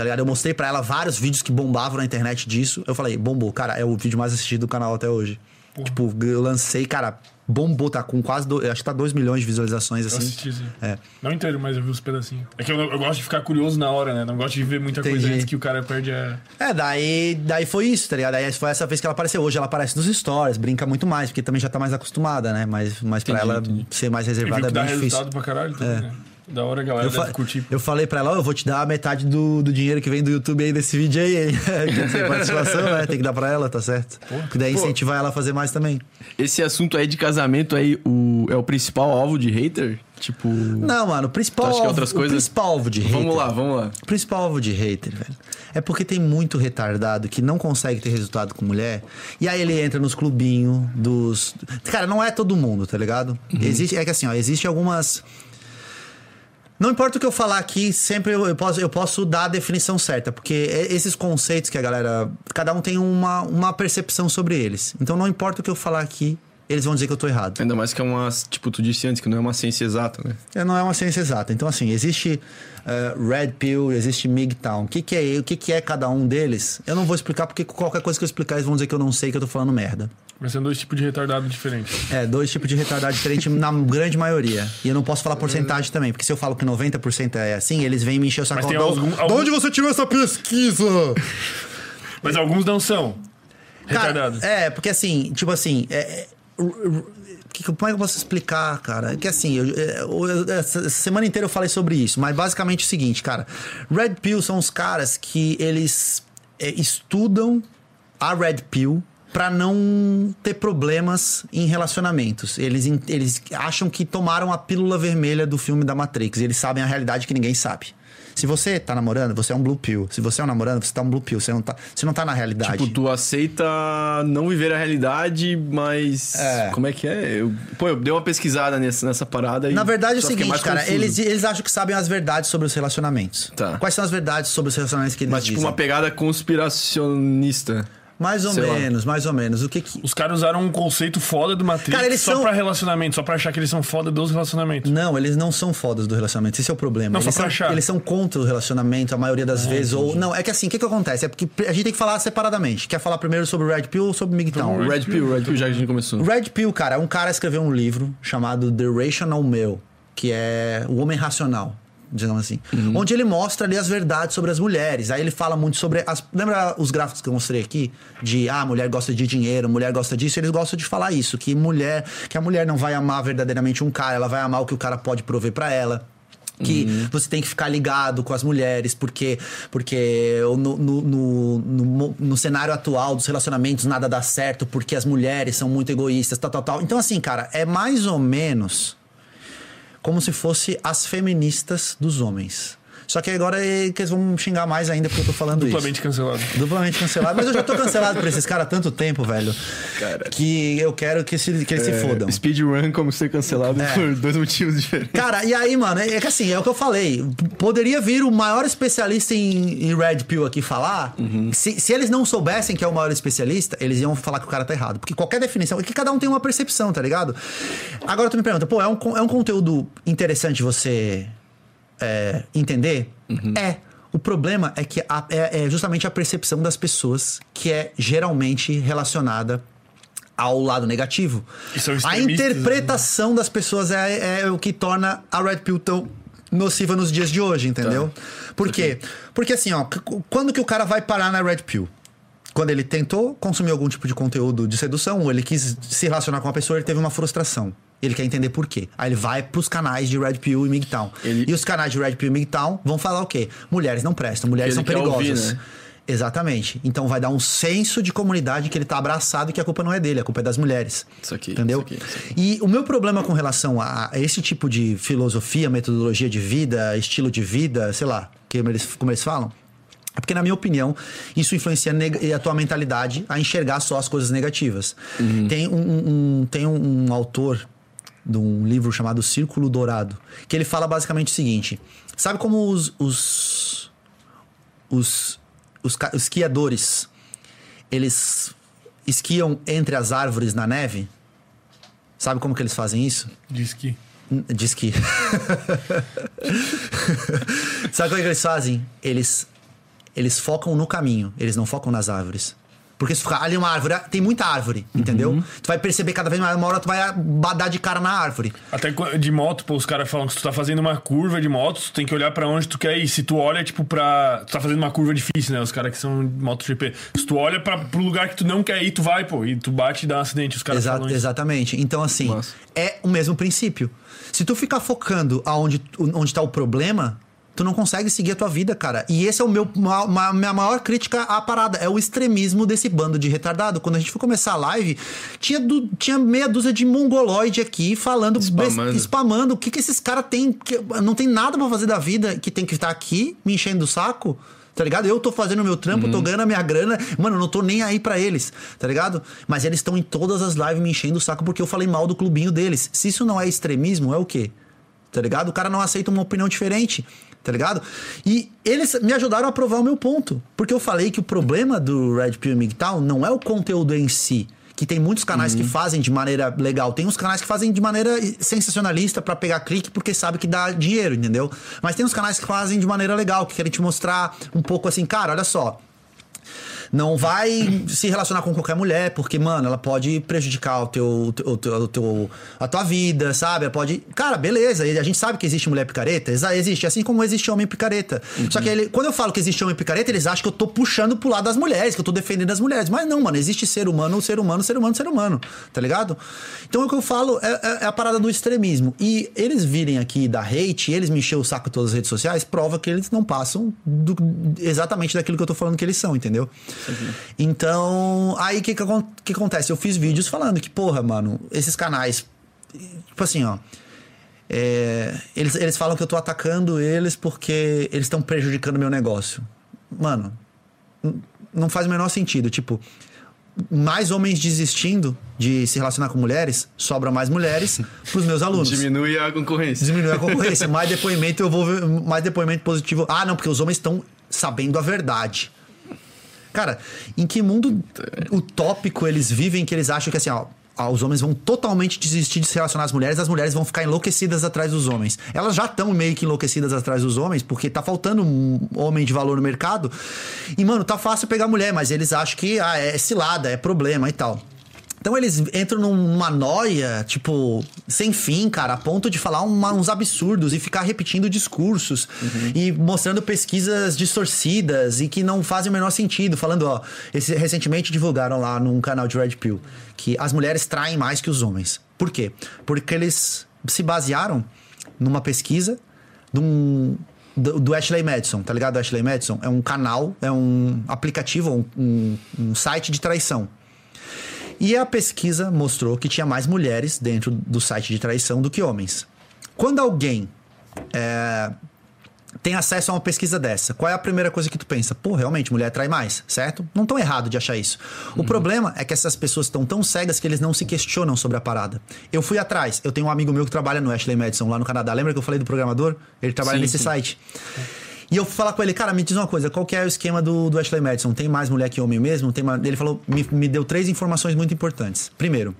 Tá ligado? Eu mostrei pra ela vários vídeos que bombavam na internet disso. Eu falei, bombou, cara, é o vídeo mais assistido do canal até hoje. Tipo, eu lancei, cara, bombou, tá com quase. Do, acho que tá 2 milhões de visualizações,
Eu
assim.
assisti, sim.
É.
Não inteiro, mas eu vi os pedacinhos. É que eu, eu gosto de ficar curioso na hora, né? Não gosto de ver muita coisa
Entendi.
antes que o cara perde a.
É, daí, daí foi isso, tá ligado? Daí foi essa vez que ela apareceu. Hoje ela aparece nos stories, brinca muito mais, porque também já tá mais acostumada, né? Mas, mas pra
Entendi,
ela
entendi.
ser mais reservada é
que dá
bem difícil.
resultado pra caralho também, né? Da hora galera
Eu, fa-
curtir.
eu falei pra ela, ó, eu vou te dar a metade do, do dinheiro que vem do YouTube aí desse vídeo aí, hein? Dizer, participação, né? Tem que dar pra ela, tá certo? Porque daí
Pô.
incentivar ela a fazer mais também.
Esse assunto aí de casamento aí, o, é o principal alvo de hater? Tipo.
Não, mano, o principal,
Tu acha que é
alvo,
outras
o
coisas?
principal alvo de hater...
Vamos lá, vamos lá.
O principal alvo de hater, velho, é porque tem muito retardado que não consegue ter resultado com mulher. E aí ele entra nos clubinhos dos. Cara, não é todo mundo, tá ligado? Existe, é que assim, ó, existe algumas. Não importa o que eu falar aqui, sempre eu, posso, eu posso dar a definição certa, porque é- esses conceitos que a galera. Cada um tem uma, uma percepção sobre eles. Então não importa o que eu falar aqui, eles vão dizer que eu tô errado.
Ainda mais que é uma. Tipo, tu disse antes que não é uma ciência exata, né?
É, Não é uma ciência exata. Então, assim, existe eh, Red Pill, existe MGTOW. O que, que é o que, que é cada um deles? Eu não vou explicar, porque qualquer coisa que eu explicar, eles vão dizer que eu não sei, que eu tô falando merda.
Mas são dois tipos de retardado diferentes.
É, dois tipos de retardado diferentes na grande maioria. E eu não posso falar porcentagem também, porque se eu falo que 90% é assim, eles vêm me encher o saco.
Mas tem
"Da-
algum-
De
algum-
onde você tirou essa pesquisa?
Mas alguns não são.
Cara,
Retardados.
é, porque assim, tipo assim, é, é, que- como é que eu posso explicar, cara? Que assim, eu- é, eu- essa semana inteira eu falei sobre isso, mas basicamente é o seguinte, cara. Red Pill são os caras que eles é, estudam a Red Pill pra não ter problemas em relacionamentos. Eles, eles acham que tomaram a pílula vermelha do filme da Matrix. Eles sabem a realidade que ninguém sabe. Se você tá namorando, você é um blue pill. Se você é um namorando, você tá um blue pill. Você não tá, você não tá na realidade.
Tipo, tu aceita não viver a realidade, mas.
É.
Como é que é? Eu, pô, eu dei uma pesquisada nessa, nessa parada e.
Na verdade é o seguinte, cara,
confuso.
eles, eles acham que sabem as verdades sobre os relacionamentos.
Tá.
Quais são as verdades sobre os relacionamentos que eles
Mas, tipo,
dizem?
uma pegada conspiracionista.
Mais ou
sei lá.
menos, mais ou menos. O que que...
Os caras usaram um conceito foda do Matrix
Cara, eles
só
são-
pra relacionamento, só pra achar que eles são foda dos relacionamentos.
Não, eles não são fodas do relacionamento. Esse é o problema.
Não,
eles,
só pra
são,
achar.
eles são contra o relacionamento a maioria das vezes. Ou não, é que assim, o que, que acontece? É porque a gente tem que falar separadamente. Quer falar primeiro sobre o Red Pill ou sobre o MGTOW?
Red Pill, Red Pill, já que a gente começou.
O Red Pill, cara, um cara escreveu um livro chamado The Rational Male, que é o homem racional, digamos assim. Onde ele mostra ali as verdades sobre as mulheres. Aí ele fala muito sobre as. Lembra os gráficos que eu mostrei aqui? De ah, mulher gosta de dinheiro, mulher gosta disso. Eles gostam de falar isso, que mulher, que a mulher não vai amar verdadeiramente um cara, ela vai amar o que o cara pode prover pra ela. Que você tem que ficar ligado com as mulheres, porque porque no, no, no, no, no cenário atual dos relacionamentos nada dá certo, porque as mulheres são muito egoístas, tal, tal, tal. Então, assim, cara, é mais ou menos como se fosse as feministas dos homens. Só que agora é que eles vão me xingar mais ainda porque eu tô falando
Duplamente
isso.
cancelado.
Duplamente cancelado. Mas eu já tô cancelado por esses caras há tanto tempo, velho. Que eu quero que, se, que eles se fodam.
É, Speedrun como ser cancelado
É.
por dois motivos diferentes.
Cara, e aí, mano, é que assim, é o que eu falei. Poderia vir o maior especialista em, em Red Pill aqui falar. Se, se eles não soubessem que é o maior especialista, eles iam falar que o cara tá errado. Porque qualquer definição. É que cada um tem uma percepção, tá ligado? Agora tu me pergunta, pô, é um, é um conteúdo interessante você é, entender? É. O problema é que a- é, é justamente a percepção das pessoas que é geralmente relacionada ao lado negativo. A
extremistas,
interpretação das pessoas é, é o que torna a Red Pill tão nociva nos dias de hoje, entendeu? Por quê? Porque assim, ó, quando que o cara vai parar na Red Pill? Quando ele tentou consumir algum tipo de conteúdo de sedução, ou ele quis se relacionar com uma pessoa, ele teve uma frustração. Ele quer entender por quê. Aí ele vai pros canais de Red Pill e MGTOW.
Ele-
E os canais de Red Pill e MGTOW vão falar o quê? Mulheres não prestam, mulheres são
quer ouvir,
perigosas.
né?
Exatamente. Então vai dar um senso de comunidade que ele tá abraçado e que a culpa não é dele, a culpa é das mulheres.
Isso aqui,
Entendeu?
isso aqui, isso aqui.
E o meu problema com relação a esse tipo de filosofia, metodologia de vida, estilo de vida, sei lá, como eles, como eles falam, é porque, na minha opinião, isso influencia a tua mentalidade a enxergar só as coisas negativas. Tem, um, um- um- tem um, um autor de um livro chamado Círculo Dourado, que ele fala basicamente o seguinte: sabe como os, os, os, os, os esquiadores eles esquiam entre as árvores na neve? Sabe como que eles fazem isso?
Diz que.
De esqui. Sabe como é que eles fazem? Eles, eles focam no caminho, eles não focam nas árvores. Porque se ficar ali uma árvore, tem muita árvore, entendeu? Tu vai perceber cada vez mais, uma hora tu vai badar de cara na árvore.
Até de moto, pô, os caras falam que se tu tá fazendo uma curva de moto, tu tem que olhar pra onde tu quer ir. Se tu olha, tipo, pra. Tu tá fazendo uma curva difícil, né? Os caras que são de MotoGP. Se tu olha pra, pro lugar que tu não quer ir, tu vai, pô. E tu bate e dá um acidente. Os caras
Exa-
falam isso.
exatamente. Então, assim,
Massa.
é o mesmo princípio. Se tu ficar focando aonde onde tá o problema, tu não consegue seguir a tua vida, cara. E esse é o meu ma- minha maior crítica à parada, é o extremismo desse bando de retardado. Quando a gente foi começar a live, tinha, tinha meia dúzia de mongoloide aqui falando, bes-
Spamando.
spamando. O que que esses caras têm? Que- Não tem nada pra fazer da vida que tem que estar aqui me enchendo o saco? Tá ligado? Eu tô fazendo o meu trampo, tô ganhando a minha grana. Mano, eu não tô nem aí pra eles, tá ligado? Mas eles estão em todas as lives me enchendo o saco porque eu falei mal do clubinho deles. Se isso não é extremismo, é o quê? Tá ligado? O cara não aceita uma opinião diferente, tá ligado? E eles me ajudaram a provar o meu ponto. Porque eu falei que o problema do Red Pill MGTOW não é o conteúdo em si. Que tem muitos canais que fazem de maneira legal. Tem uns canais que fazem de maneira sensacionalista pra pegar clique porque sabe que dá dinheiro, entendeu? Mas tem uns canais que fazem de maneira legal, que querem te mostrar um pouco assim, cara, olha só. Não vai se relacionar com qualquer mulher, porque, mano, ela pode prejudicar o teu, o teu, o teu- a tua vida, sabe? Ela pode. Cara, beleza. A gente sabe que existe mulher picareta. Existe, assim como existe homem picareta. Só que ele, quando eu falo que existe homem picareta, eles acham que eu tô puxando pro lado das mulheres, que eu tô defendendo as mulheres. Mas não, mano, existe ser humano, ser humano, ser humano, ser humano. Tá ligado? Então o que eu falo é, é- é a parada do extremismo. E eles virem aqui da hate, eles me encher o saco em todas as redes sociais, prova que eles não passam do- exatamente daquilo que eu tô falando que eles são, entendeu? Então, aí o que, que, que acontece? Eu fiz vídeos falando que, porra, mano, esses canais. Tipo assim, ó. é, eles, eles falam que eu tô atacando eles porque eles estão prejudicando meu negócio. Mano, não faz o menor sentido. Tipo, mais homens desistindo de se relacionar com mulheres, sobra mais mulheres pros meus alunos.
Diminui a concorrência.
Diminui a concorrência. mais depoimento eu vou ver, mais depoimento positivo. Ah, não, porque os homens estão sabendo a verdade. Cara, em que mundo utópico eles vivem que eles acham que assim, ó, os homens vão totalmente desistir de se relacionar às mulheres, as mulheres vão ficar enlouquecidas atrás dos homens. Elas já estão meio que enlouquecidas atrás dos homens, porque tá faltando um homem de valor no mercado. E, mano, tá fácil pegar mulher, mas eles acham que ah, é cilada, é problema e tal. Então eles entram numa noia, tipo, sem fim, cara, a ponto de falar uma- uns absurdos e ficar repetindo discursos e mostrando pesquisas distorcidas e que não fazem o menor sentido. Falando, ó, esse, recentemente divulgaram lá num canal de Red Pill que as mulheres traem mais que os homens. Por quê? Porque eles se basearam numa pesquisa de um- do, do Ashley Madison, tá ligado? O Ashley Madison é um canal, é um aplicativo, um- um- um site de traição. E a pesquisa mostrou que tinha mais mulheres dentro do site de traição do que homens. Quando alguém é, tem acesso a uma pesquisa dessa, qual é a primeira coisa que tu pensa? Pô, realmente, mulher atrai mais, certo? Não tão errado de achar isso. O problema é que essas pessoas estão tão cegas que eles não se questionam sobre a parada. Eu fui atrás, eu tenho um amigo meu que trabalha no Ashley Madison lá no Canadá. Lembra que eu falei do programador? Ele trabalha
Sim,
nesse
sim.
site. E eu fui falar com ele, cara, me diz uma coisa, qual que é o esquema do, do Ashley Madison? Tem mais mulher que homem mesmo? Tem mais... Ele falou, me, me deu três informações muito importantes. Primeiro,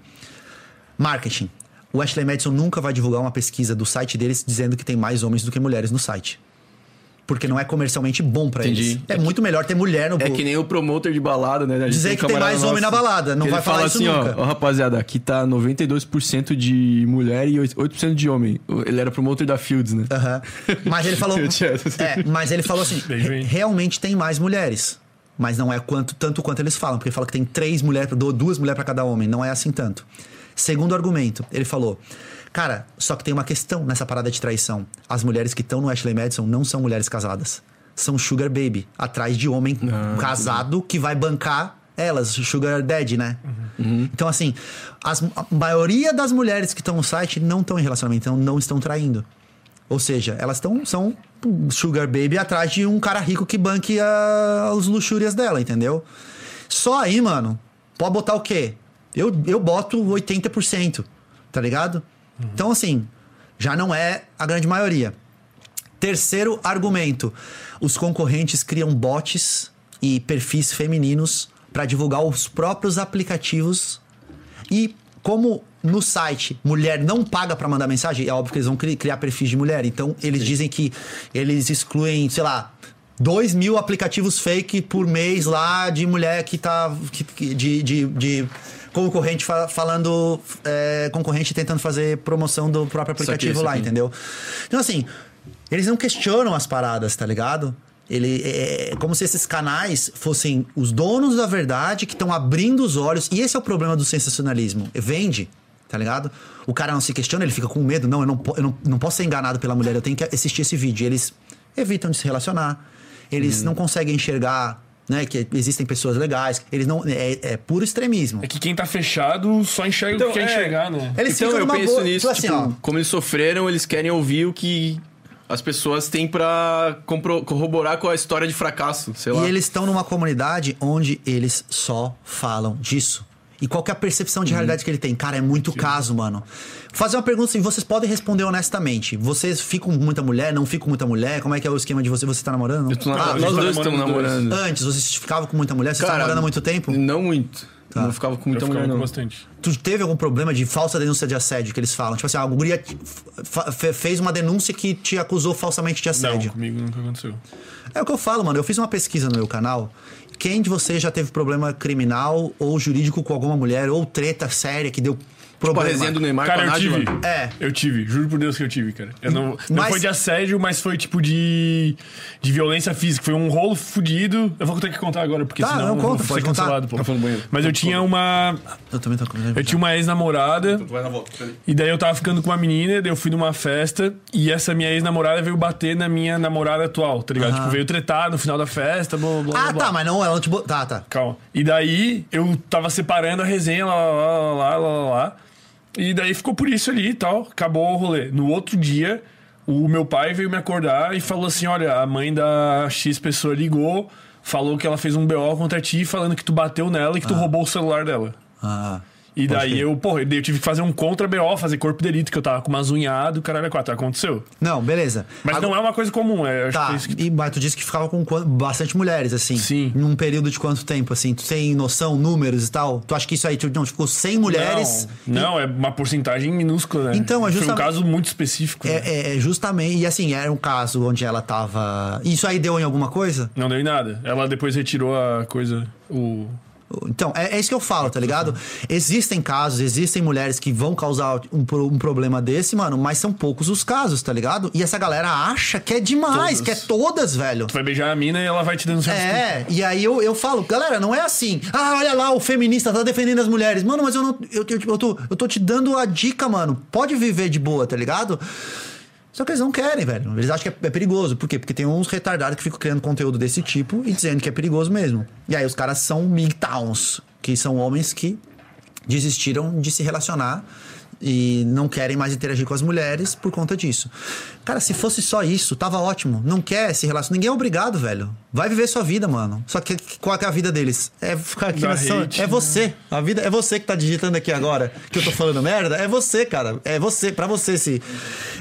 marketing. O Ashley Madison nunca vai divulgar uma pesquisa do site deles dizendo que tem mais homens do que mulheres no site. Porque não é comercialmente bom pra
Entendi.
eles. É, muito melhor ter mulher no
É que nem o promoter de balada, né?
Dizer que tem mais homem na balada, não
que
vai falar
fala
isso
assim,
nunca.
Ó, ó, rapaziada, aqui tá 92% de mulher e 8% de homem. Ele era promoter da Fields, né?
Aham. Mas ele falou. É, mas ele falou assim: realmente tem mais mulheres. Mas não é quanto, tanto quanto eles falam, porque fala que tem três mulheres, du- duas mulheres pra cada homem. Não é assim tanto. Segundo argumento, ele falou: Cara, só que tem uma questão nessa parada de traição. As mulheres que estão no Ashley Madison não são mulheres casadas. São sugar baby, atrás de homem casado que vai bancar elas, sugar daddy, né? Então, assim, as- a maioria das mulheres que estão no site não estão em relacionamento, então não estão traindo. Ou seja, elas estão são sugar baby atrás de um cara rico que banque a, os luxúrias dela, entendeu? Só aí, mano, pode botar o quê? Eu, eu boto 80%, tá ligado? Então, assim, já não é a grande maioria. Terceiro argumento: os concorrentes criam bots e perfis femininos para divulgar os próprios aplicativos e como no site mulher não paga pra mandar mensagem, é óbvio que eles vão cri- criar perfis de mulher. Então eles dizem que eles excluem, sei lá, 2 mil aplicativos fake por mês lá de mulher que tá. que- que- de, de, de concorrente fa- falando. é, concorrente tentando fazer promoção do próprio aplicativo
Saquei,
lá, entendeu? Então assim, eles não questionam as paradas, tá ligado? Ele é é como se esses canais fossem os donos da verdade que estão abrindo os olhos. E esse é o problema do sensacionalismo. Vende, tá ligado? O cara não se questiona, ele fica com medo. Não, eu não, eu não, não posso ser enganado pela mulher, eu tenho que assistir esse vídeo. Eles evitam de se relacionar. Eles não conseguem enxergar né, que existem pessoas legais. Eles não. É, é puro extremismo.
É que quem tá fechado só enxerga o
Então,
que quer
é.
enxergar, né?
Eles
então eu penso
boa-
nisso,
tipo assim,
tipo,
ó.
como eles sofreram, eles querem ouvir o que as pessoas têm pra compro- corroborar com a história de fracasso, sei lá.
E eles estão numa comunidade onde eles só falam disso. E qual que é a percepção de realidade que ele tem? Cara, é muito caso, mano. Fazer uma pergunta assim, vocês podem responder honestamente. Vocês ficam com muita mulher, não ficam com muita mulher? Como é que é o esquema de você? Você tá namorando?
Eu tô na-
Ah,
nós
tá
dois estamos
namorando
namorando.
Antes, vocês ficavam com muita mulher? Vocês estão
Cara,
namorando há muito tempo?
Não muito.
Tá.
Não ficava com muita
eu ficava
mulher,
com
não.
bastante.
Tu teve algum problema de falsa denúncia de assédio que eles falam? Tipo assim, a guria fez uma denúncia que te acusou falsamente de
Não,
assédio.
comigo nunca aconteceu.
É o que eu falo, mano. Eu fiz uma pesquisa no meu canal. Quem de vocês já teve problema criminal ou jurídico com alguma mulher ou treta séria que deu
Tipo a
problema?
resenha do Neymar
Cara,
com a
eu tive.
É.
Eu tive, juro por Deus que eu tive, cara. Eu não, não
Mas-
foi de assédio, mas foi tipo de. de violência física. Foi um rolo fudido. Eu vou ter que contar agora, porque
Tá,
senão
não
eu
conta,
vou
pode
ser
contar.
cancelado, pô.
Tá.
Mas eu tinha uma.
Eu também tô com
Eu tinha uma ex-namorada.
Vai na volta. peraí.
E daí eu tava ficando com uma menina, daí eu fui numa festa e essa minha ex-namorada veio bater na minha namorada atual, tá ligado? Tipo, veio tretar no final da festa, blá blá blá.
Ah,
blá.
tá, mas não, ela não te botou. Tá, tá.
Calma. E daí eu tava separando a resenha, lá, lá, lá, lá, lá, lá, lá. E daí ficou por isso ali e tal. Acabou o rolê. No outro dia, o meu pai veio me acordar e falou assim: olha, a mãe da X pessoa ligou, falou que ela fez um BO contra ti, falando que tu bateu nela e que tu roubou o celular dela.
Ah.
E daí eu, porra, eu tive que fazer um contra BO, fazer corpo de delito, que eu tava com umas unhadas, caralho, é quatro. Aconteceu.
Não, beleza.
Mas
Agora-
não é uma coisa comum, é.
Tá,
é que...
e, mas tu disse que ficava com bastante mulheres, assim.
Sim.
Num período de quanto tempo, assim? Tu tem noção, números e tal? Tu acha que isso aí, tu, não, ficou 100 mulheres?
Não, não, é uma porcentagem minúscula, né?
Então, é
Foi um
justamente-
caso muito específico. né?
É, é, é justamente, e assim, era um caso onde ela tava. Isso aí deu em alguma coisa?
Não deu em nada. Ela depois retirou a coisa. O.
Então, é, é isso que eu falo, tá ligado? Existem casos, existem mulheres que vão causar um, um problema desse, mano, mas são poucos os casos, tá ligado? E essa galera acha que é demais,
Todas.
que é todas, velho.
Tu vai beijar a mina e ela vai te denunciar.
É, e aí eu, eu falo, galera, não é assim. Ah, olha lá, o feminista tá defendendo as mulheres. Mano, mas eu não. Eu, eu, eu tô, eu tô te dando a dica, mano. Pode viver de boa, tá ligado? Só que eles não querem, velho. Eles acham que é, é perigoso. Por quê? Porque tem uns retardados que ficam criando conteúdo desse tipo e dizendo que é perigoso mesmo. E aí os caras são MGTOWNs, que são homens que desistiram de se relacionar e não querem mais interagir com as mulheres por conta disso. Cara, se fosse só isso, tava ótimo. Não quer se relacionar. Ninguém é obrigado, velho. Vai viver sua vida, mano. Só que qual é a vida deles? É ficar aqui na
hate,
É
né?
você. A vida é você que tá digitando aqui agora. Que eu tô falando merda. É você, cara. É você, pra você se.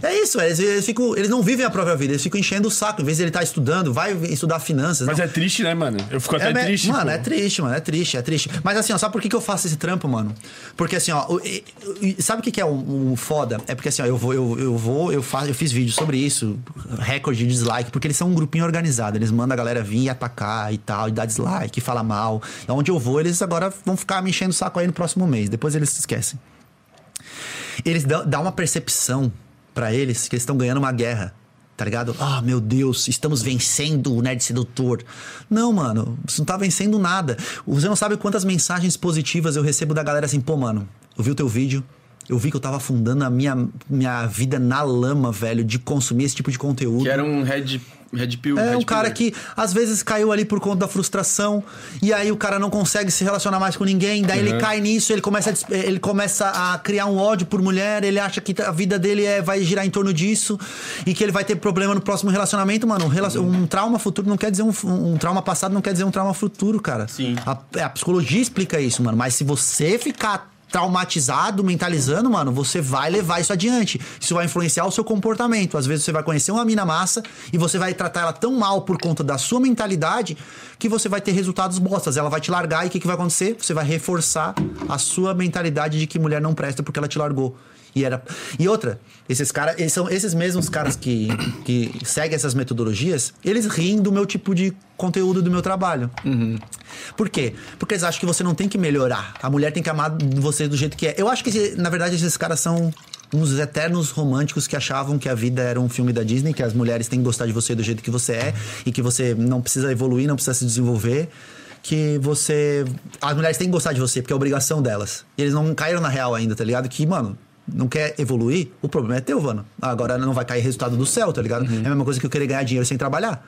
É isso, velho. eles, eles ficam. Eles não vivem a própria vida, eles ficam enchendo o saco. Em vez de ele estar estudando, vai estudar finanças.
Mas
não.
é triste, né, mano? Eu fico até
É,
triste.
Mano,
pô.
é triste, mano. É triste, é triste. Mas assim, ó, sabe por que, que eu faço esse trampo, mano? Porque assim, ó, sabe o que que, que é um, um foda? É porque assim, ó, eu vou, eu, eu vou, eu faço, eu fiz vídeo sobre isso, recorde de dislike, porque eles são um grupinho organizado. Eles mandam a galera vir e atacar e tal, e dar dislike, falar mal. E onde eu vou, eles agora vão ficar me enchendo o saco aí no próximo mês. Depois eles se esquecem. Eles dão, uma percepção pra eles que eles estão ganhando uma guerra. Tá ligado? Ah, meu Deus, estamos vencendo o Nerd Sedutor. Não, mano, você não tá vencendo nada. Você não sabe quantas mensagens positivas eu recebo da galera assim, pô, mano, eu vi o teu vídeo, eu vi que eu tava afundando a minha, minha vida na lama, velho, de consumir esse tipo de conteúdo.
Que era um red, red pill.
É
red
um cara
pillar.
que às vezes caiu ali por conta da frustração e aí o cara não consegue se relacionar mais com ninguém, daí ele cai nisso, ele começa a, des- ele começa a criar um ódio por mulher, ele acha que a vida dele é, vai girar em torno disso e que ele vai ter problema no próximo relacionamento, mano. Um, relacion- um trauma futuro não quer dizer um, um trauma passado não quer dizer um trauma futuro, cara.
Sim.
A, a psicologia explica isso, mano, mas se você ficar traumatizado, mentalizando, mano, você vai levar isso adiante. Isso vai influenciar o seu comportamento. Às vezes você vai conhecer uma mina massa e você vai tratar ela tão mal por conta da sua mentalidade que você vai ter resultados bostas. Ela vai te largar e o que, que vai acontecer? Você vai reforçar a sua mentalidade de que mulher não presta porque ela te largou. E, era... e outra, esses caras, eles são esses mesmos caras que, que seguem essas metodologias, eles riem do meu tipo de conteúdo do meu trabalho. Por quê? Porque eles acham que você não tem que melhorar. A mulher tem que amar você do jeito que é. Eu acho que, na verdade, esses caras são uns eternos românticos que achavam que a vida era um filme da Disney, que as mulheres têm que gostar de você do jeito que você é e que você não precisa evoluir, não precisa se desenvolver. Que você. As mulheres têm que gostar de você, porque é obrigação delas. E eles não caíram na real ainda, tá ligado? Que, mano, não quer evoluir, o problema é teu, mano. Agora não vai cair resultado do céu, tá ligado? É a mesma coisa que eu querer ganhar dinheiro sem trabalhar.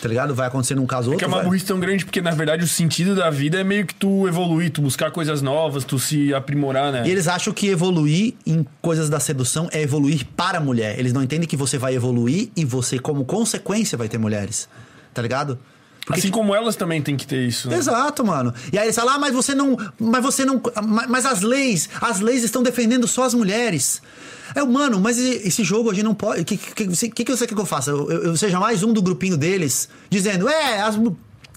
Tá ligado? Vai acontecer num caso ou
Que
outro.
é uma
vai-
burrice tão grande, porque na verdade o sentido da vida é meio que tu evoluir, tu buscar coisas novas, tu se aprimorar, né?
E eles acham que evoluir em coisas da sedução é evoluir para a mulher. Eles não entendem que você vai evoluir e você, como consequência, vai ter mulheres. Tá ligado? Porque
Assim como elas também tem que ter isso. Né?
Exato, mano. E aí eles falam, ah, mas você não. Mas você não. ma- Mas as leis, as leis estão defendendo só as mulheres. É, mano, mas esse jogo a gente não pode. O que, que, que, que você quer que eu faça? Eu, eu- eu seja mais um do grupinho deles, dizendo, é, as.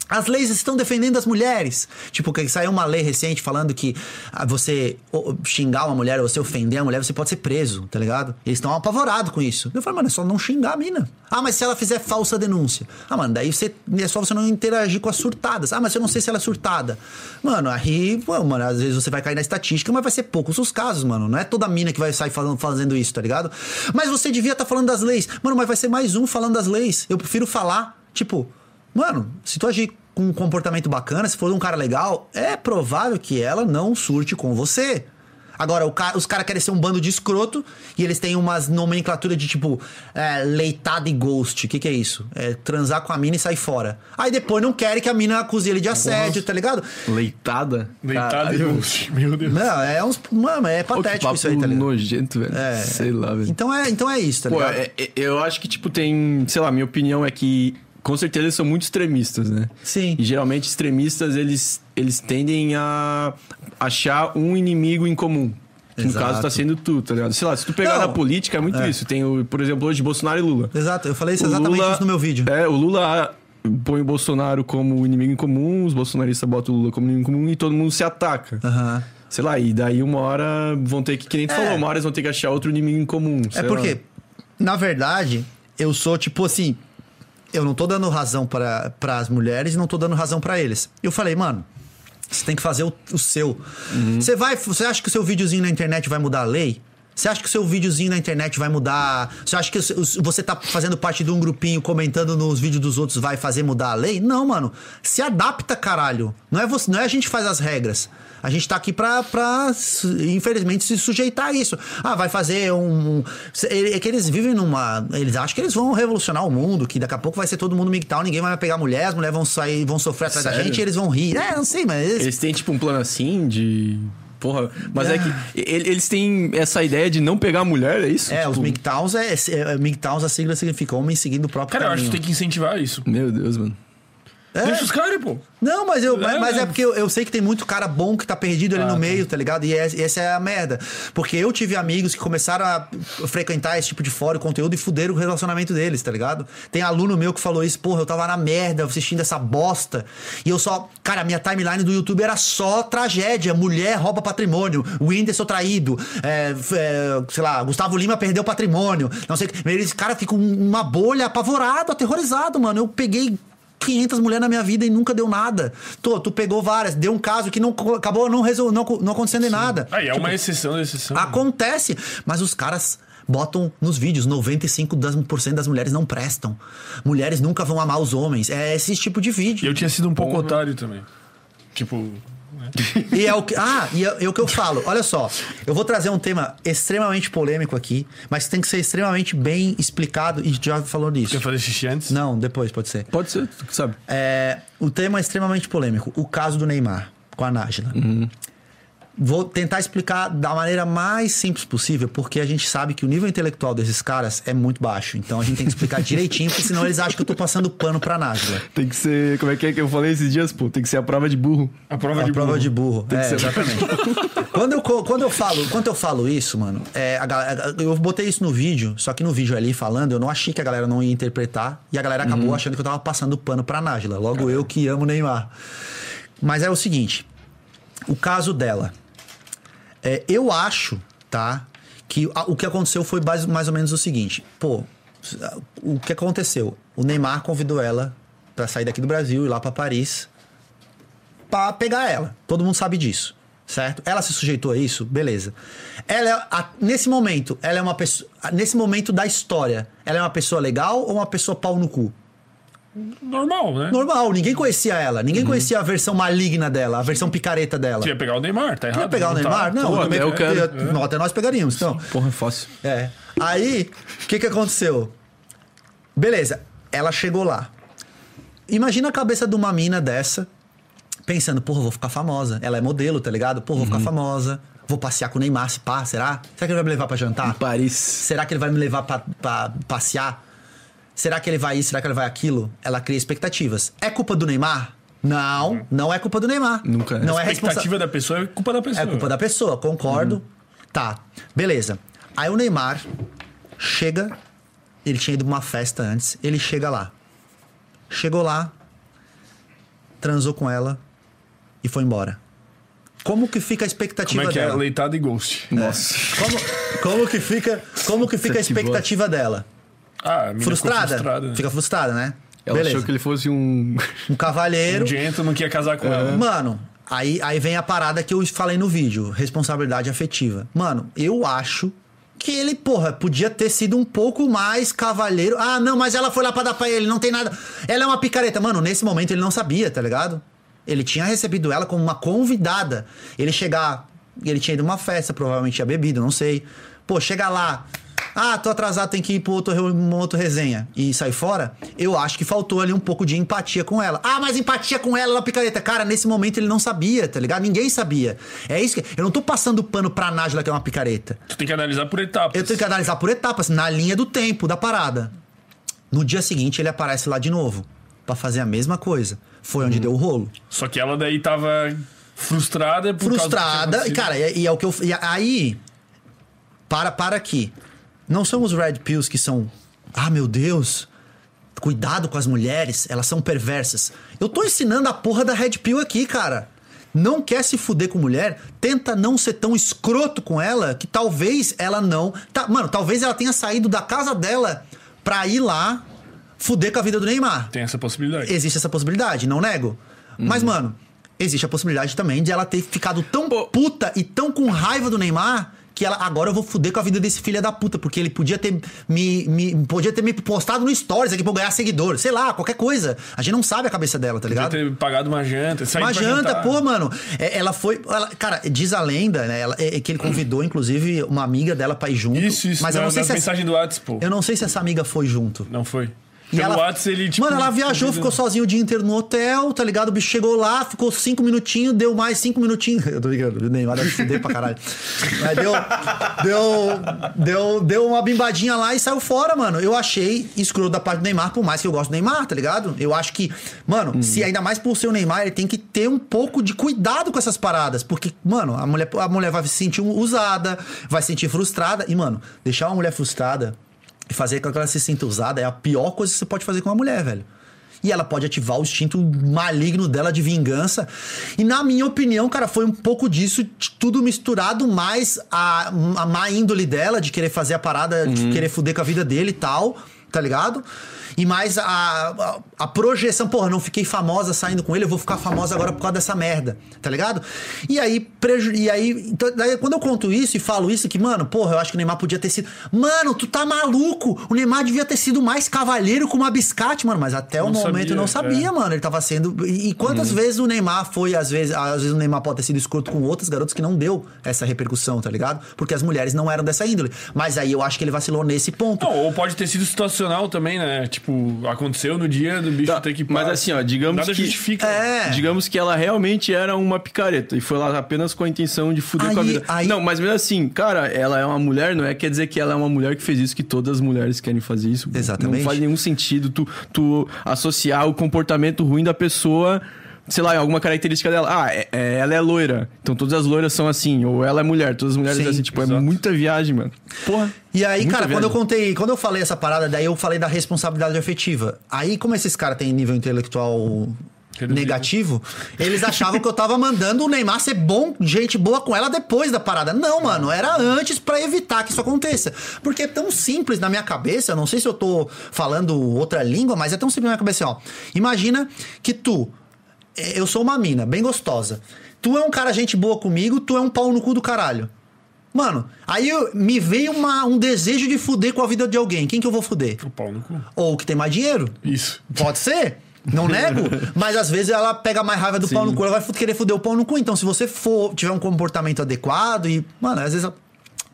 As leis estão defendendo as mulheres. Tipo, que saiu uma lei recente falando que ah, você xingar uma mulher você ofender a mulher, você pode ser preso, tá ligado? Eles estão apavorados com isso. Eu falei, mano, é só não xingar a mina. Ah, mas se ela fizer falsa denúncia. Ah, mano, daí você, é só você não interagir com as surtadas. Ah, mas eu não sei se ela é surtada. Mano, aí, pô, mano, às vezes você vai cair na estatística, mas vai ser poucos os casos, mano. Não é toda mina que vai sair falando, fazendo isso, tá ligado? Mas você devia estar falando das leis. Mano, mas vai ser mais um falando das leis. Eu prefiro falar, tipo, Mano, se tu agir com um comportamento bacana, se for um cara legal, é provável que ela não surte com você. Agora, o ca- os caras querem ser um bando de escroto e eles têm umas nomenclaturas de tipo é, leitada e ghost. O que, que é isso? É transar com a mina e sair fora. Aí depois não querem que a mina acuse ele de assédio, tá ligado?
Leitada?
Deitado e
Caralho.
ghost. Meu Deus.
Não, é uns. Mano, é
Pô, que
patético
papo
isso aí, tá ligado?
nojento, velho.
É.
Sei lá, velho.
Então é, então é isso, tá
Pô,
ligado?
é- é- eu acho que, tipo, tem... Sei lá, minha opinião é que... Com certeza eles são muito extremistas, né?
Sim.
E geralmente extremistas, eles, eles tendem a achar um inimigo em comum. Que no caso tá sendo tu, tá ligado? Sei lá, se tu pegar
Não.
na política, é muito isso. Tem, o, por exemplo, hoje Bolsonaro e Lula.
Exato, eu falei isso exatamente
Lula-
isso no meu vídeo.
É, o Lula põe o Bolsonaro como inimigo em comum, os bolsonaristas botam o Lula como inimigo em comum e todo mundo se ataca.
Aham.
Sei lá, e daí uma hora vão ter que, que nem tu
É.
falou, uma hora eles vão ter que achar outro inimigo em comum.
É porque,
lá.
na verdade, eu sou tipo assim. Eu não tô dando razão para as mulheres e não tô dando razão pra eles. Eu falei, mano. Você tem que fazer o, o seu. Você vai. Você acha que o seu videozinho na internet vai mudar a lei? Você acha que o seu videozinho na internet vai mudar? Você acha que você tá fazendo parte de um grupinho comentando nos vídeos dos outros vai fazer mudar a lei? Não, mano. Se adapta, caralho. Não é, você, não é a gente que faz as regras. A gente tá aqui pra, pra, infelizmente, se sujeitar a isso. Ah, vai fazer um. É que eles vivem numa. Eles acham que eles vão revolucionar o mundo, que daqui a pouco vai ser todo mundo MGTOW, ninguém vai pegar mulher, as mulheres vão sair, vão sofrer atrás da
Sério?
gente e eles vão rir. É, não sei, mas. Eles,
Eles têm, tipo, um plano assim de. Porra. Mas é,
Ah.
que e- eles têm essa ideia de não pegar a mulher, é isso?
é,
Tipo,
os MGTOWs é, é. MGTOWs a sigla significa homem seguindo o próprio
Cara, eu acho
caminho.
que tem que incentivar isso.
Meu Deus, mano.
Deixa os caras, pô.
Não, mas, eu,
É,
mas é
é.
porque eu, eu sei que tem muito cara bom que tá perdido ali
Ah,
no
tá.
meio, tá ligado? E é- essa é a merda. Porque eu tive amigos que começaram a frequentar esse tipo de fórum, conteúdo e fuderam o relacionamento deles, tá ligado? Tem aluno meu que falou isso, porra, eu tava na merda assistindo essa bosta. E eu só. Cara, a minha timeline do YouTube era só tragédia. Mulher rouba patrimônio, o Whindersson traído, é, é, sei lá, Gustavo Lima perdeu patrimônio. Não sei o que. Eles, cara, ficam uma bolha apavorado, aterrorizado, mano. Eu peguei 500 mulheres na minha vida e nunca deu nada. Tô, tu pegou várias, deu um caso que não acabou não, resol, não, não acontecendo em nada.
Aí é uma exceção da exceção.
Acontece, mas os caras botam nos vídeos 95% das, mulheres não prestam. Mulheres nunca vão amar os homens. É esse tipo de
E
vídeo.
eu tinha sido um pouco otário também. Tipo.
E é o que, ah, e é, é o que eu falo. Olha só, eu vou trazer um tema extremamente polêmico aqui, mas tem que ser extremamente bem explicado e já falou nisso.
Quer fazer xixi antes?
Não, depois pode ser.
Pode ser, tu que sabe.
É, o tema é extremamente polêmico. O caso do Neymar com a Nájila. Vou tentar explicar da maneira mais simples possível, porque a gente sabe que o nível intelectual desses caras é muito baixo. Então a gente tem que explicar direitinho, porque senão eles acham que eu tô passando pano pra Nájila.
Tem que ser. Como é que é que eu falei esses dias, pô? Tem que ser a prova de burro.
A prova
A
de
prova
burro.
de burro.
Tem que
É,
ser-
exatamente. quando, eu, quando, eu falo, quando eu falo isso, mano, é, a galera- eu botei isso no vídeo, só que no vídeo ali falando, eu não achei que a galera não ia interpretar, e a galera acabou achando que eu tava passando pano pra Nájila. Logo eu que amo Neymar. Mas é o seguinte: o caso dela. É, eu acho, tá? Que a- o que aconteceu foi mais, mais ou menos o seguinte. Pô, o que aconteceu? O Neymar convidou ela pra sair daqui do Brasil e lá pra Paris pra pegar ela. Todo mundo sabe disso, certo? Ela se sujeitou a isso, beleza. Ela é, a- nesse momento, ela é uma pessoa, nesse momento da história, ela é uma pessoa legal ou uma pessoa pau no cu?
Normal, né?
Normal, ninguém conhecia ela, ninguém conhecia a versão maligna dela, a versão picareta dela.
Tu ia pegar o Neymar, tá errado?
Quer pegar o
tá?
Neymar? Não,
Pô,
também-
até eu quero.
eu- não, até nós pegaríamos, então.
Porra, é fácil.
É. Aí, o que que aconteceu? Beleza, ela chegou lá. Imagina a cabeça de uma mina dessa, pensando, porra, vou ficar famosa. Ela é modelo, tá ligado? Porra, vou ficar famosa. Vou passear com o Neymar, se pá, será? Será que ele vai me levar pra jantar?
Paris.
Será que ele vai me levar pra, pra passear? Será que ele vai isso? Será que ele vai aquilo? Ela cria expectativas. É culpa do Neymar? Não, não é culpa do Neymar.
Nunca é.
Não
A
é
expectativa da pessoa é culpa da pessoa.
é culpa da pessoa, concordo.
Uhum.
Tá, beleza. Aí o Neymar chega, ele tinha ido pra uma festa antes, ele chega lá. Chegou lá, transou com ela e foi embora. Como que fica a expectativa
Como é que é?
dela?
Leitada e ghost.
Nossa.
Como, como que fica, como que fica a expectativa dela?
Ah, a
Frustrada?
frustrada. né?
Fica frustrada, né?
Ela
Beleza.
achou que ele fosse um.
Um cavalheiro.
O Gento não queria casar com ela.
Mano, aí, aí vem a parada que eu falei no vídeo: responsabilidade afetiva. Mano, eu acho que ele, porra, podia ter sido um pouco mais cavalheiro. Ah, não, mas ela foi lá pra dar pra ele, não tem nada. Ela é uma picareta. Mano, nesse momento ele não sabia, tá ligado? Ele tinha recebido ela como uma convidada. Ele chegar. Ele tinha ido uma festa, provavelmente tinha bebido, não sei. Pô, chega lá. Ah, tô atrasado, tem que ir pro outro, re- uma outra resenha e sair fora. Eu acho que faltou ali um pouco de empatia com ela. Ah, mas empatia com ela, ela picareta. Cara, nesse momento ele não sabia, tá ligado? Ninguém sabia. É isso que. Eu não tô passando pano pra Nájila que é uma picareta.
Tu tem que analisar por etapas.
Eu tenho que analisar por etapas, na linha do tempo da parada. No dia seguinte ele aparece lá de novo pra fazer a mesma coisa. Foi onde deu o rolo.
Só que ela daí tava frustrada por
frustrada.
causa
E,
do que tinha
cara, e, e é o que eu. E aí. Para, para aqui. Não são os Red Pills que são. Ah, meu Deus. Cuidado com as mulheres, elas são perversas. Eu tô ensinando a porra da Red Pill aqui, cara. Não quer se fuder com mulher, tenta não ser tão escroto com ela que talvez ela não. Tá, mano, talvez ela tenha saído da casa dela pra ir lá fuder com a vida do Neymar.
Tem essa possibilidade.
Existe essa possibilidade, não nego. Mas, mano, existe a possibilidade também de ela ter ficado tão puta e tão com raiva do Neymar que ela agora eu vou fuder com a vida desse filho da puta, porque ele podia ter me, me podia ter me postado no stories aqui pra eu ganhar seguidor, sei lá, qualquer coisa. A gente não sabe a cabeça dela, tá
Podia
ligado?
ter pagado uma janta, saído
Uma janta,
jantar.
pô, mano. É, Ela foi. ela- cara, diz a lenda, né? ela- é, é que ele convidou, inclusive, uma amiga dela pra ir junto.
Isso, isso.
Mas eu
na-
não sei se essa,
mensagens do WhatsApp, pô.
eu não sei se essa amiga foi junto.
Não foi. Pelo
ela,
Whats, ele, tipo,
mano, ela viajou, ficou sozinha o dia inteiro no hotel, tá ligado? O bicho chegou lá, ficou cinco minutinhos, deu mais cinco minutinhos. Eu tô ligado, o Neymar deve fuder pra caralho. Mas deu, deu, deu, deu uma bimbadinha lá e saiu fora, mano. Eu achei escroto da parte do Neymar, por mais que eu gosto do Neymar, tá ligado? Eu acho que, mano, se ainda mais por ser o Neymar, ele tem que ter um pouco de cuidado com essas paradas. Porque, mano, a mulher, a mulher vai se sentir usada, vai se sentir frustrada. E, mano, deixar uma mulher frustrada fazer com que ela se sinta usada é a pior coisa que você pode fazer com uma mulher, velho. E ela pode ativar o instinto maligno dela de vingança. E na minha opinião, cara, foi um pouco disso, tudo misturado, mais a, a má índole dela, de querer fazer a parada, de querer fuder com a vida dele e tal, tá ligado? E mais a, a, a projeção, porra, não fiquei famosa saindo com ele, eu vou ficar famosa agora por causa dessa merda, tá ligado? E aí, preju e aí então, daí, quando eu conto isso e falo isso, que, mano, porra, eu acho que o Neymar podia ter sido. Mano, tu tá maluco! O Neymar devia ter sido mais cavalheiro com uma biscate, mano, mas até o
Não
momento
sabia,
eu não sabia,
é.
mano. Ele tava sendo. E e quantas vezes o Neymar foi, às vezes, às vezes o Neymar pode ter sido escroto com outras garotas que não deu essa repercussão, tá ligado? Porque as mulheres não eram dessa índole. Mas aí eu acho que ele vacilou nesse ponto.
Não, ou pode ter sido situacional também, né? Tipo, aconteceu no dia do bicho
Tá,
ter que
mas assim, ó, digamos
Nada
que-
justifica.
É.
Digamos que ela realmente era uma picareta e foi lá apenas com a intenção de fuder com a
Aí-
vida.
aí-
Não, mas mesmo assim, cara, ela é uma mulher, não é quer dizer que ela é uma mulher que fez isso, que todas as mulheres querem fazer isso.
Exatamente.
Não faz nenhum sentido tu, tu associar o comportamento ruim da pessoa. Sei lá, em alguma característica dela. Ah, é- é- ela é loira. Então todas as loiras são assim. Ou ela é mulher. Todas as mulheres
Sim,
são assim. Tipo,
exato.
é muita viagem, mano. Porra.
E aí, cara, quando eu
viagem.
contei, quando eu falei essa parada, daí eu falei da responsabilidade afetiva. Aí, como esses caras têm nível intelectual negativo, eles achavam que eu tava mandando o Neymar ser bom, gente boa com ela depois da parada. Não, mano, era antes pra evitar que isso aconteça. Porque é tão simples na minha cabeça, eu não sei se eu tô falando outra língua, mas é tão simples na minha cabeça, assim, ó. Imagina que tu, é, eu sou uma mina, bem gostosa. Tu é um cara gente boa comigo, tu é um pau no cu do caralho. Mano, aí eu- me veio uma- um desejo de fuder com a vida de alguém. Quem que eu vou fuder?
O pau no cu.
Ou o que tem mais dinheiro.
Isso.
Pode ser. Não nego, mas às vezes ela pega mais raiva do pau no cu, ela vai querer fuder o pau no cu. Então, se você for tiver um comportamento adequado e, mano, às vezes, ela-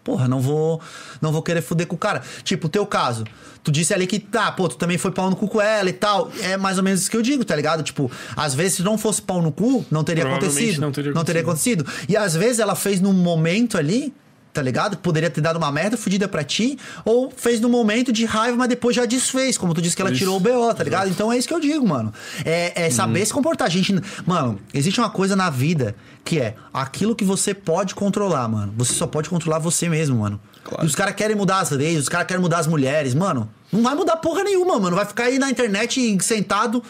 porra, não vou, não vou querer fuder com o cara. Tipo, o teu caso, tu disse ali que, tá, pô, tu também foi pau no cu com ela e tal. É mais ou menos isso que eu digo, tá ligado? Tipo, às vezes se não fosse pau no cu, não teria acontecido.
não teria
não teria acontecido. E às vezes ela fez num momento ali. Tá ligado? Poderia ter dado uma merda fudida pra ti, ou fez no momento de raiva, mas depois já desfez, como tu disse que ela
Isso.
tirou o BO, tá ligado? Então é isso que eu digo, mano. É, é saber se comportar. A gente. Mano, existe uma coisa na vida que é aquilo que você pode controlar, mano. Você só pode controlar você mesmo, mano.
Claro.
Os caras querem mudar as leis, os caras querem mudar as mulheres, mano. Não vai mudar porra nenhuma, mano. Vai ficar aí na internet sentado,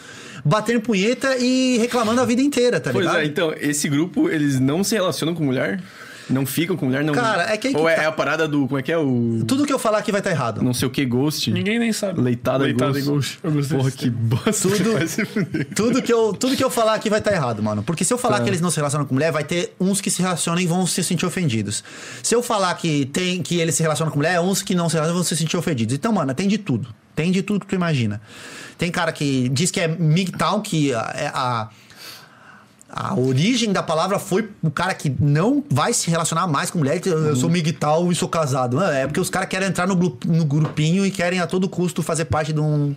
batendo punheta e reclamando a vida inteira, tá
Pois
ligado?
é, então, esse grupo, eles não se relacionam com mulher? Não ficam com mulher? Não...
Cara, é que
Ou é,
tá.
é a parada do... Como é que é? O...
Tudo que eu falar aqui vai estar errado.
Não sei o que, Ghost?
Ninguém nem sabe.
Leitada,
Leitada
e
e
Ghost.
Ghost. Eu gostei
Porra, que bosta.
Tudo-. Tudo que, eu, tudo que eu falar aqui vai estar errado, mano. Porque se eu falar
Tá.
que eles não se relacionam com mulher, vai ter uns que se relacionam e vão se sentir ofendidos. Se eu falar que tem que eles se relacionam com mulher, uns que não se relacionam vão se sentir ofendidos. Então, mano, tem de tudo. Tem de tudo que tu imagina. Tem cara que diz que é MGTOW, que é a. A origem da palavra foi o cara que não vai se relacionar mais com mulher. Eu eu sou MGTOW e sou casado. Não, É porque os caras querem entrar no, no grupinho e querem a todo custo fazer parte de um,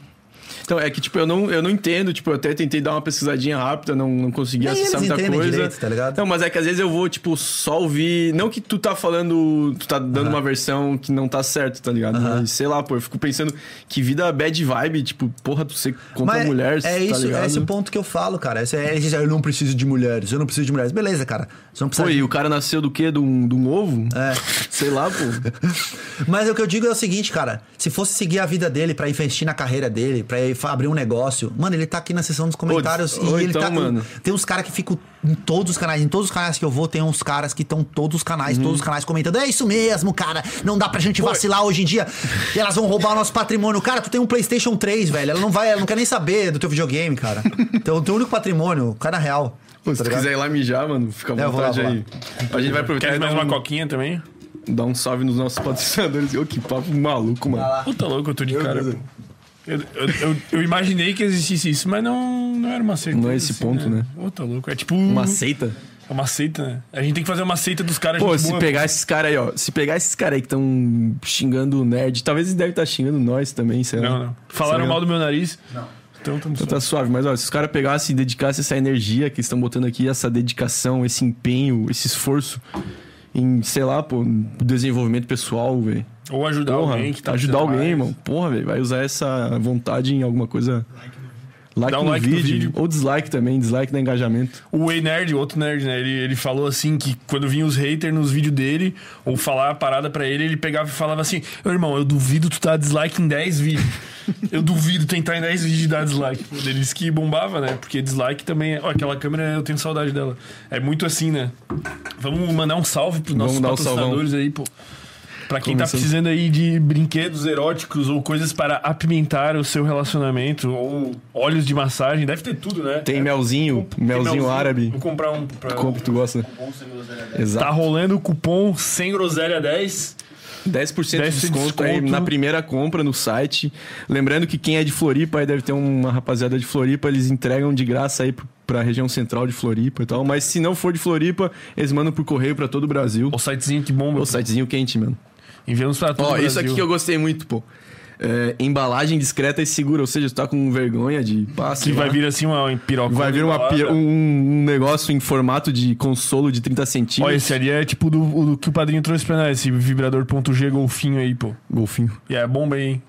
Então, é que, tipo, eu não, eu não entendo. Tipo, eu até tentei dar uma pesquisadinha rápida, não, não consegui
Nem
acessar muita coisa.
direito, tá ligado?
Não, mas é que às vezes eu vou, tipo, só ouvir... Não que tu tá falando... Tu tá dando uma versão que não tá certo, tá ligado? Mas, sei lá, pô, eu fico pensando que vida bad vibe, tipo, porra, tu ser contra
Mas
mulher,
é
tá
isso,
ligado?
é esse o ponto que eu falo, cara. Esse é, eles dizem, eu não preciso de mulheres, eu não preciso de mulheres. Beleza, cara. Você não precisa
Pô,
de-
e o cara nasceu do quê? De um, de um ovo?
É.
Sei lá, pô.
Mas o que eu digo é o seguinte, cara. Se fosse seguir a vida dele pra investir na carreira dele, pra fa- abrir um negócio, mano, ele tá aqui na seção dos comentários
Ô,
e ele
então,
tá.
mano.
Tem uns caras que ficam em todos os canais, em todos os canais que eu vou, tem uns caras que estão todos os canais, todos os canais comentando. É isso mesmo, cara. Não dá pra gente vacilar hoje em dia. Elas vão roubar o nosso patrimônio. Cara, tu tem um PlayStation 3, velho. Ela não vai, ela não quer nem saber do teu videogame, cara. Então, o teu único patrimônio, o cara real.
Pô, se
tá
tu
ligado?
quiser ir lá mijar, mano, fica à
É, lá,
vontade
vou
aí. A gente vai aproveitar
Quer mais
um,
uma coquinha também?
dar um salve nos nossos patrocinadores. Ô, que papo maluco, mano.
Puta louco, eu tô de cara. Pô. Eu, eu, eu, eu imaginei que existisse isso, mas não, não era uma seita.
Não é esse ponto, né?
Puta louco. É tipo.
Uma seita?
É uma seita, né? A gente tem que fazer uma seita dos caras
Pô, se
boa,
pegar esses caras aí, ó. Se pegar esses caras aí que estão xingando o nerd, talvez eles devem estar xingando nós também, sei lá.
Não, não. Falaram
Sei
mal do meu nariz? Não. Então,
Então tá suave, mas ó, se os caras pegassem e dedicassem essa energia que estão botando aqui, essa dedicação, esse empenho, esse esforço em, sei lá, pô, desenvolvimento pessoal, velho.
Ou ajudar
Porra,
alguém que tá
ajudar alguém,
mais.
mano. Porra, velho, vai usar essa vontade em alguma coisa. Like
Dá um
no,
like no
vídeo,
vídeo.
Ou dislike também, dislike no engajamento.
O Way Nerd, outro nerd, né? Ele, ele falou assim que quando vinha os haters nos vídeos dele, ou falar a parada pra ele, ele pegava e falava assim: Meu irmão, eu duvido tu dar dislike em 10 vídeos. eu duvido tentar em 10 vídeos dar dislike. Ele disse que bombava, né? Porque dislike também. é- Ó, aquela câmera eu tenho saudade dela. É muito assim, né? Vamos mandar um salve pros nossos
Vamos dar um
patrocinadores aí, pô. Pra quem tá
Começando.
precisando aí de brinquedos eróticos ou coisas para apimentar o seu relacionamento, ou óleos de massagem, deve ter tudo, né?
Tem melzinho,
Tem
melzinho árabe.
Vou comprar um pra.
Compra, tu gosta.
Tá
Exato.
rolando o cupom sem groselha 10.
10% de
10% de
desconto, aí
desconto.
na primeira compra no site. Lembrando que quem é de Floripa, aí deve ter uma rapaziada de Floripa, eles entregam de graça aí pro- pra região central de Floripa e tal. Mas se não for de Floripa, eles mandam por correio pra todo o Brasil.
O sitezinho que bomba.
O sitezinho quente, mano.
Enviamos pra todo
Ó, isso aqui que eu gostei muito, pô. É, embalagem discreta e segura, ou seja, tu tá com vergonha de passe.
Que vai vir assim uma piroca.
Vai vir uma, pi- um, um negócio em formato de consolo de 30
Ó,
centímetros.
esse ali é tipo do, do que o padrinho trouxe pra nós, esse vibrador ponto G golfinho aí, pô.
Golfinho.
E é bomba aí, hein?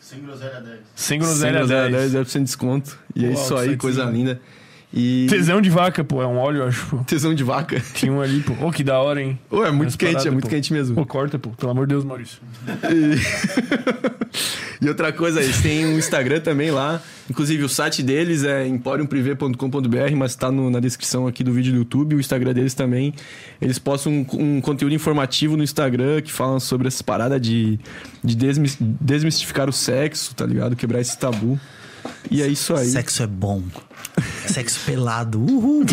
Sem groselha 10.
Sem
Sem
groselha
groselha
10.
10, 10% de desconto. E é
Uau,
isso
que
aí, coisa linda. E.
Tesão de vaca, pô. É um óleo, eu acho, pô.
Tesão de vaca.
Tinha um ali, pô. Ô, que da hora, hein?
Ô, é muito
Essa
quente,
parada,
é muito
pô.
quente mesmo.
Pô, corta, pô. Pelo amor de Deus, Maurício.
E outra coisa, eles têm um Instagram também lá. Inclusive, o site deles é emporiumprivé.com.br, mas tá no- na descrição aqui do vídeo do YouTube. O Instagram deles também. Eles postam um, um conteúdo informativo no Instagram que falam sobre essas paradas de, de desmis- desmistificar o sexo, tá ligado? Quebrar esse tabu. E é isso aí.
Sexo é bom. Sexo pelado. Uhul.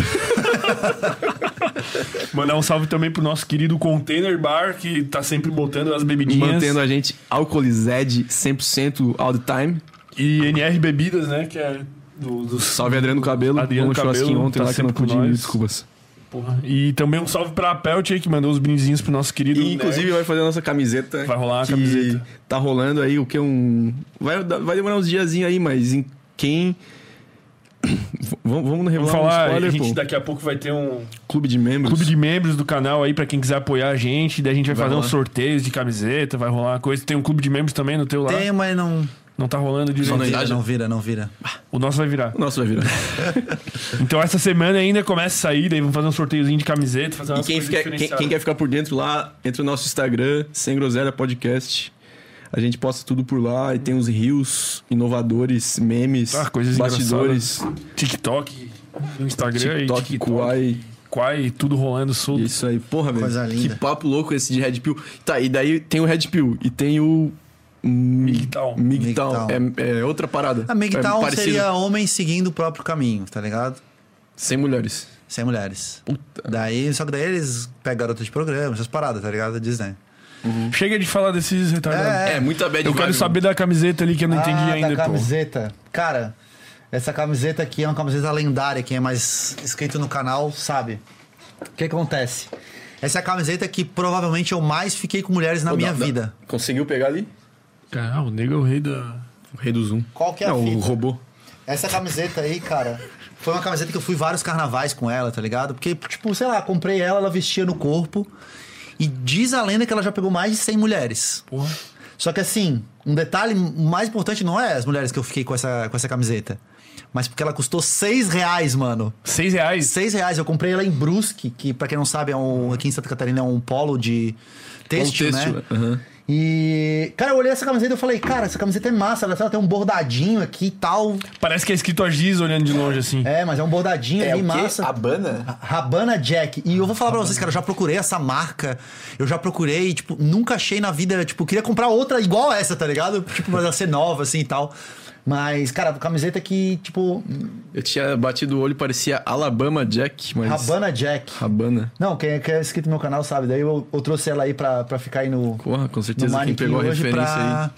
Mandar um salve também pro nosso querido Container Bar, que tá sempre botando as bebidinhas.
Mantendo a gente alcoolized 100% all the time.
E NR Bebidas, né? Que é do, do
Salve Adriano Cabelo.
Adriano Cabelo,
ontem
tá
lá que eu não pude ir,
nós.
desculpas.
Porra. E também um salve pra Pelt aí, que mandou os brindezinhos pro nosso querido.
E, inclusive
Nerd.
vai fazer a nossa camiseta.
Vai rolar a camiseta.
Tá rolando aí o que? Um. Vai, vai demorar uns diazinhos aí, mas em quem. Vamos, vamos revelar
Vamos falar,
um spoiler,
a gente
pô.
daqui a pouco vai ter um
Clube de membros.
clube de membros do canal aí pra quem quiser apoiar a gente. Daí a gente vai,
Vai
fazer
rolar.
uns sorteios de camiseta, vai rolar uma coisa. Tem um clube de membros também no teu lá.
Tem, mas não.
Não tá rolando direito.
Não
não
vira, não vira, não vira.
O nosso vai virar.
O nosso vai virar.
Então essa semana ainda começa a sair, daí vamos fazer um sorteiozinho de camiseta, fazer
e quem, fica- quem, quem quer ficar por dentro lá, entra no nosso Instagram, Sem Groselha Podcast. A gente posta tudo por lá e tem os rios inovadores, memes,
Ah, coisas
bastidores,
TikTok, Instagram
TikTok,
e TikTok.
Kuai.
Quai, tudo rolando solto.
Isso aí, porra, velho.
Coisa
Que papo louco esse de Red Pill. Tá, e daí tem o Red Pill e tem o.
MGTOW.
MGTOW. É, é outra parada.
A MGTOW
é
seria homem seguindo o próprio caminho, tá ligado?
Sem mulheres.
Sem mulheres.
Puta.
Daí, só que daí eles pegam garotas de programa, essas paradas, tá ligado? Disney.
Chega de falar desses retardados.
É,
É, muita bad
Eu quero saber da camiseta ali que eu não entendi
ah,
ainda,
da
pô.
camiseta. Cara, essa camiseta aqui é uma camiseta lendária. Quem é mais inscrito no canal sabe. O que acontece? Essa é a camiseta que provavelmente eu mais fiquei com mulheres na
Ô,
minha
dá- dá-
vida.
Conseguiu pegar ali?
Cara, o nego é o rei da.
O rei do Zoom.
Qual que é a
Não, o
fita?
robô.
Essa camiseta aí, cara, foi uma camiseta que eu fui vários carnavais com ela, tá ligado? Porque, tipo, sei lá, comprei ela, ela vestia no corpo. E diz a lenda que ela já pegou mais de 100 mulheres.
Porra.
Só que assim, um detalhe mais importante não é as mulheres que eu fiquei com essa, com essa camiseta. Mas porque ela custou 6 reais, mano.
Seis reais.
6 reais. Eu comprei ela em Brusque, que pra quem não sabe, é um, aqui em Santa Catarina é um polo de têxtil, né?
aham.
E, cara, eu olhei essa camiseta e eu falei, cara, essa camiseta é massa, ela tem um bordadinho aqui e tal.
Parece que é escrito a Giz olhando de longe assim.
É, mas é um bordadinho ali, massa.
Habana?
Rabana Jack. E eu vou falar pra vocês, cara, eu já procurei essa marca. Eu já procurei, tipo, nunca achei na vida, tipo, queria comprar outra igual essa, tá ligado? Tipo, pra ela ser nova, assim e tal. Mas, cara, camiseta que, tipo,
Eu tinha batido o olho parecia Alabama Jack, mas.
Rabana Jack.
Rabana.
Não, quem, quem é inscrito no meu canal sabe. Daí eu, eu trouxe ela aí pra, pra ficar aí no.
Porra, com certeza quem pegou a referência
pra,
aí.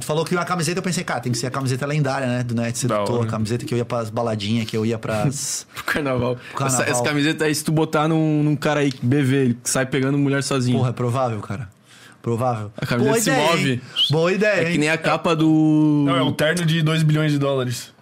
Tu falou que uma camiseta, eu pensei, cara, tem que ser a camiseta lendária, né? Do Net Sedutor. A camiseta que eu ia pras baladinhas, que eu ia pras.
Pro carnaval.
Carnaval.
Essa, essa camiseta aí, se tu botar num, num cara aí, BV, ele sai pegando mulher sozinho.
Porra, é provável, cara. Provável.
A camiseta
Boa
se
ideia,
move.
hein? Boa ideia,
é que
hein?
nem a capa do.
Não, é o terno de 2 bilhões de dólares.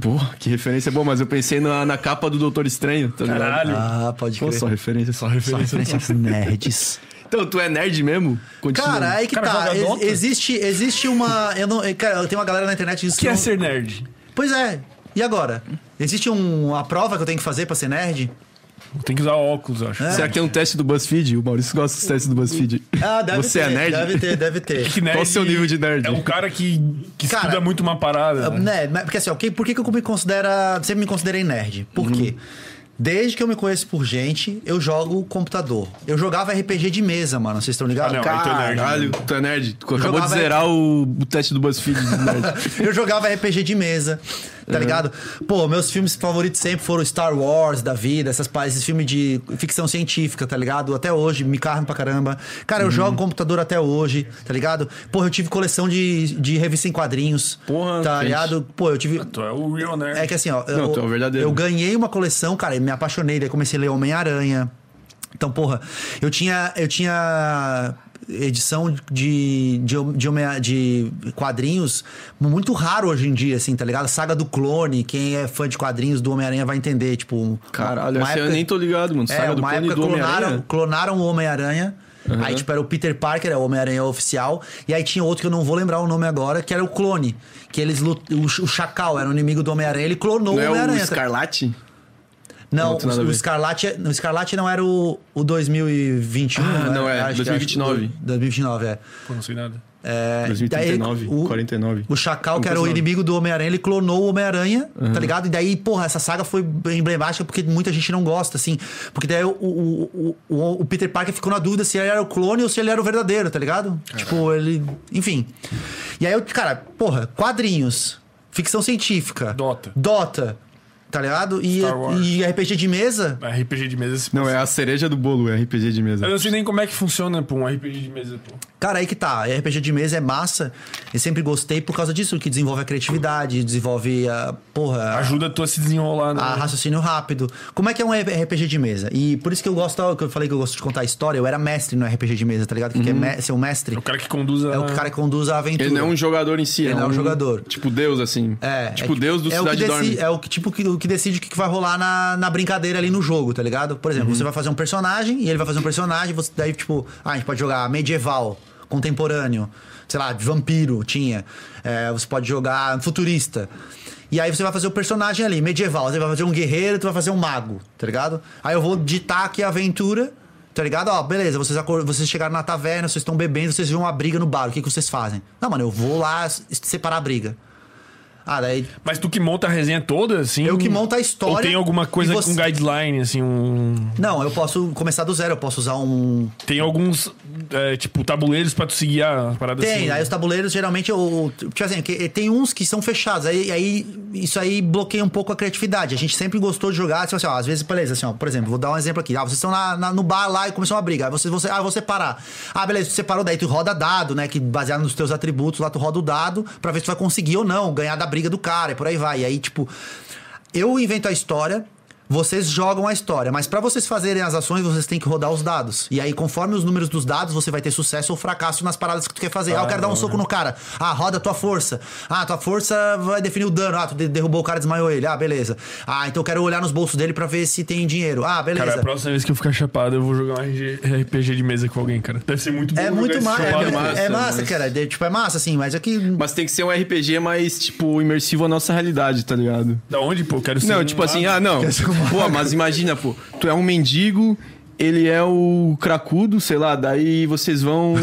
Porra, que referência boa, mas eu pensei na, na capa do Doutor Estranho, tá ligado?
Caralho.
Ah, pode
Pô,
crer.
só referência, só
Só
referência.
referências nerds.
Então, tu é nerd mesmo? Continua.
Cara, aí que
Cara,
tá. Ex- existe, existe uma. Eu não, cara, tem uma galera na internet que diz
O que é ser nerd?
Pois é. E agora? Existe um, uma prova que eu tenho que fazer pra ser nerd?
Tem que usar óculos, eu acho.
Será que é um teste do BuzzFeed? O Maurício gosta dos testes do BuzzFeed.
Ah, deve
Você
ter.
é nerd?
Deve ter, deve ter.
Que nerd
Qual o seu nível de nerd?
É um cara que, que
Cara,
estuda muito uma parada. né?
Né, mas- porque assim, que- por que, que eu me considera, sempre me considerei nerd? Por quê? Desde que eu me conheço por gente, eu jogo computador. Eu jogava RPG de mesa, mano. Vocês estão ligados?
Ah, não. é nerd,
Caralho, tu é nerd. Tu acabou
Jogava-
de zerar o, o teste do BuzzFeed.
Eu jogava RPG de mesa, tá ligado? Pô, meus filmes favoritos sempre foram Star Wars da vida, essas, esses filmes de ficção científica, tá ligado? Até hoje, me carno pra caramba. Cara, eu jogo computador até hoje, tá ligado? Pô, eu tive coleção de, de revista em quadrinhos.
Porra,
tá
gente.
ligado? Pô, eu tive.
Tu é o real nerd.
É que assim, ó.
Não,
eu,
tu é o verdadeiro.
Eu ganhei uma coleção, cara, e me apaixonei. Daí comecei a ler Homem-Aranha. Então, porra, eu tinha. Eu tinha edição de, de, de, de quadrinhos muito raro hoje em dia, assim, tá ligado? Saga do Clone, quem é fã de quadrinhos do Homem-Aranha vai entender, tipo...
Caralho,
uma
essa eu nem tô ligado, mano. Saga
é,
do
uma
clone
época
do
clonaram,
Homem-Aranha.
clonaram o Homem-Aranha. Aí, tipo, era o Peter Parker, é o Homem-Aranha oficial. E aí tinha outro que eu não vou lembrar o nome agora, que era o clone. Que eles lut... o, Chacal era o inimigo do Homem-Aranha. Ele clonou
Não
o
é o
Homem-Aranha.
Escarlate?
Não,
Não
o, o
ver.
Escarlate, o Escarlate não era o, o 2021,
Ah,
né?
não é,
Acho que-
2029.
acho que- 2029, é.
Pô, não sei nada.
É,
2039,
daí, o,
49.
O Chacal, que era o
49.
inimigo do Homem-Aranha, ele clonou o Homem-Aranha, tá ligado? E daí, porra, essa saga foi emblemática porque muita gente não gosta, assim. Porque daí o, o, o, o- o Peter Parker ficou na dúvida se ele era o clone ou se ele era o verdadeiro, tá ligado? Tipo, ele. Enfim. E aí, eu, cara, porra, quadrinhos, ficção científica.
Dota.
Dota. Tá ligado? E, e RPG de mesa.
RPG de mesa.
Não, é a cereja do bolo, é RPG de mesa.
Eu não sei nem como é que funciona, pô, um RPG de mesa, pô.
Cara, aí que tá. RPG de mesa é massa. Eu sempre gostei por causa disso, que desenvolve a criatividade, desenvolve a. Porra.
Ajuda tu a se desenrolar, né?
a raciocínio rápido. Como é que é um RPG de mesa? E por isso que eu gosto, que eu falei que eu gosto de contar a história, eu era mestre no RPG de mesa, tá ligado? O que que é me- ser um mestre?
É o cara que conduz a...
É o cara que conduz a aventura.
Ele não é um jogador em si,
Ele não é um jogador.
Tipo Deus, assim.
É,
Tipo
é,
Deus do
é o que
Cidade
decide,
Dorme.
É o que, tipo, que, o que decide o que que vai rolar na, na brincadeira ali no jogo, tá ligado? Por exemplo, você vai fazer um personagem e ele vai fazer um personagem, você, daí, tipo, ah, a gente pode jogar medieval, contemporâneo, sei lá, vampiro, tinha. É, você pode jogar futurista. E aí você vai fazer o personagem ali, medieval. Você vai fazer um guerreiro, tu vai fazer um mago, tá ligado? Aí eu vou ditar aqui a aventura. Tá ligado? Ó, beleza, vocês, vocês chegaram na taverna, vocês estão bebendo, vocês viram uma briga no bar. O que, que vocês fazem? Não, mano, eu vou lá separar a briga. Ah, daí
Mas tu que monta a resenha toda, assim...
Eu que monto a história
Ou tem alguma coisa
você-
com guideline, assim, um...
Não, eu posso começar do zero, eu posso usar um.
Tem alguns, é, tipo, tabuleiros pra tu seguir a parada
Tem,
assim.
aí os tabuleiros geralmente eu. Tipo assim, tem uns que são fechados. Aí, aí isso aí bloqueia um pouco a criatividade. A gente sempre gostou de jogar, tipo assim, ó, às vezes, beleza, assim, ó, por exemplo, vou dar um exemplo aqui. Ah, vocês estão na- na- no bar lá e começou uma briga. Aí vocês vão. se- Ah, vou separar. Ah, beleza, tu separou, daí tu roda dado, né? Que baseado nos teus atributos, lá tu roda o dado pra ver se tu vai conseguir ou não ganhar da briga do cara e por aí vai. E aí, tipo, eu invento a história. Vocês jogam a história, mas pra vocês fazerem as ações, vocês têm que rodar os dados. E aí, conforme os números dos dados, você vai ter sucesso ou fracasso nas paradas que tu quer fazer. Ah, eu quero dar um soco no cara. Ah, roda a tua força. Ah, tua força vai definir o dano. Ah, tu de- derrubou o cara, desmaiou ele. Ah, beleza. Ah, então eu quero olhar nos bolsos dele pra ver se tem dinheiro. Ah, beleza.
Cara, a próxima vez que eu ficar chapado, eu vou jogar um RPG de mesa com alguém, cara. Deve ser muito bom.
É
jogar
muito ma é, é
massa,
massa,
mas-
cara. De- Tipo, é massa, assim, mas aqui.
Mas tem que ser um RPG mais, tipo, imersivo à nossa realidade, tá ligado?
Da onde, pô? Eu quero ser
Não,
um
tipo assim, ah, não. Pô, mas imagina, pô, tu é um mendigo, ele é o cracudo, sei lá, daí vocês vão.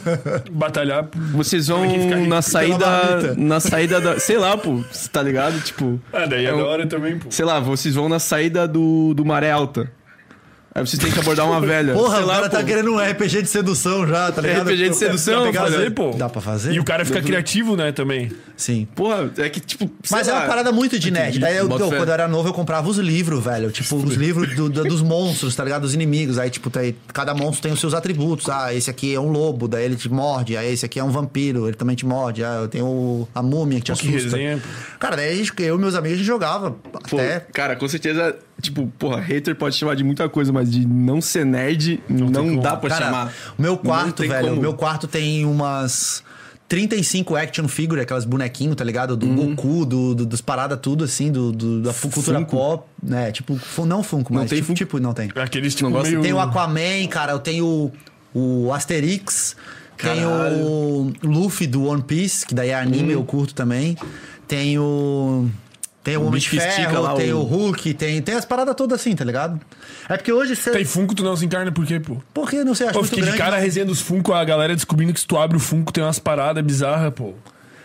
Batalhar.
Vocês vão na saída. Na saída da. Sei lá, pô, tá ligado? Tipo.
Ah, daí é
É
da hora também, pô.
Sei lá, vocês vão na saída do, do Maré Alta. Aí vocês têm que abordar uma velha.
Porra,
Sei
o
lá,
cara tá
pô.
querendo um RPG de sedução já, tá ligado?
RPG de sedução,
Dá pra
fazer, pô.
Dá pra fazer?
E o cara fica criativo, né, também.
Sim.
Porra, é que tipo.
Mas é
lá,
uma parada muito de nerd. Daí eu, eu, quando eu era novo, eu comprava os livros, velho. Tipo, os livros do- do- dos monstros, tá ligado? Dos inimigos. Aí, tipo, tem- cada monstro tem os seus atributos. Ah, esse aqui é um lobo, daí ele te morde. Aí esse aqui é um vampiro, ele também te morde. Ah, eu tenho a múmia que te
Pô, que
assusta.
resenha, pô.
Cara, daí a gente, eu e meus amigos, a gente jogava
Pô,
até.
Cara, com certeza, tipo, porra, hater pode chamar de muita coisa, mas de não ser nerd, não,
como.
dá pra
Cara,
chamar.
o meu
Não
quarto,
tem
velho,
como.
o meu quarto tem umas 35 action figure, aquelas bonequinhos, tá ligado? Do
Uhum.
Goku, do, do- dos paradas tudo assim, do, do- da cultura
Funko?
pop, né? Tipo, não Funko,
Não
mas
tem
tipo,
Funko?
tipo, não tem.
Aqueles tipo
Não gosta?
meio...
Tem o Aquaman, cara, eu tenho o, o Asterix, tem o Luffy do One Piece, que daí é anime,
Hum.
eu curto também. Tem o. Tem o,
O
Homem de
que
Ferro,
lá,
tem o...
o-
Hulk, tem, tem as paradas todas assim, tá ligado? É porque hoje você.
Tem Funko, tu não se encarna por quê, pô?
Porque não sei, acho
Pô,
muito grande.
de cara a resenha dos Funko, a galera descobrindo que se tu abre o Funko tem umas paradas bizarras, pô.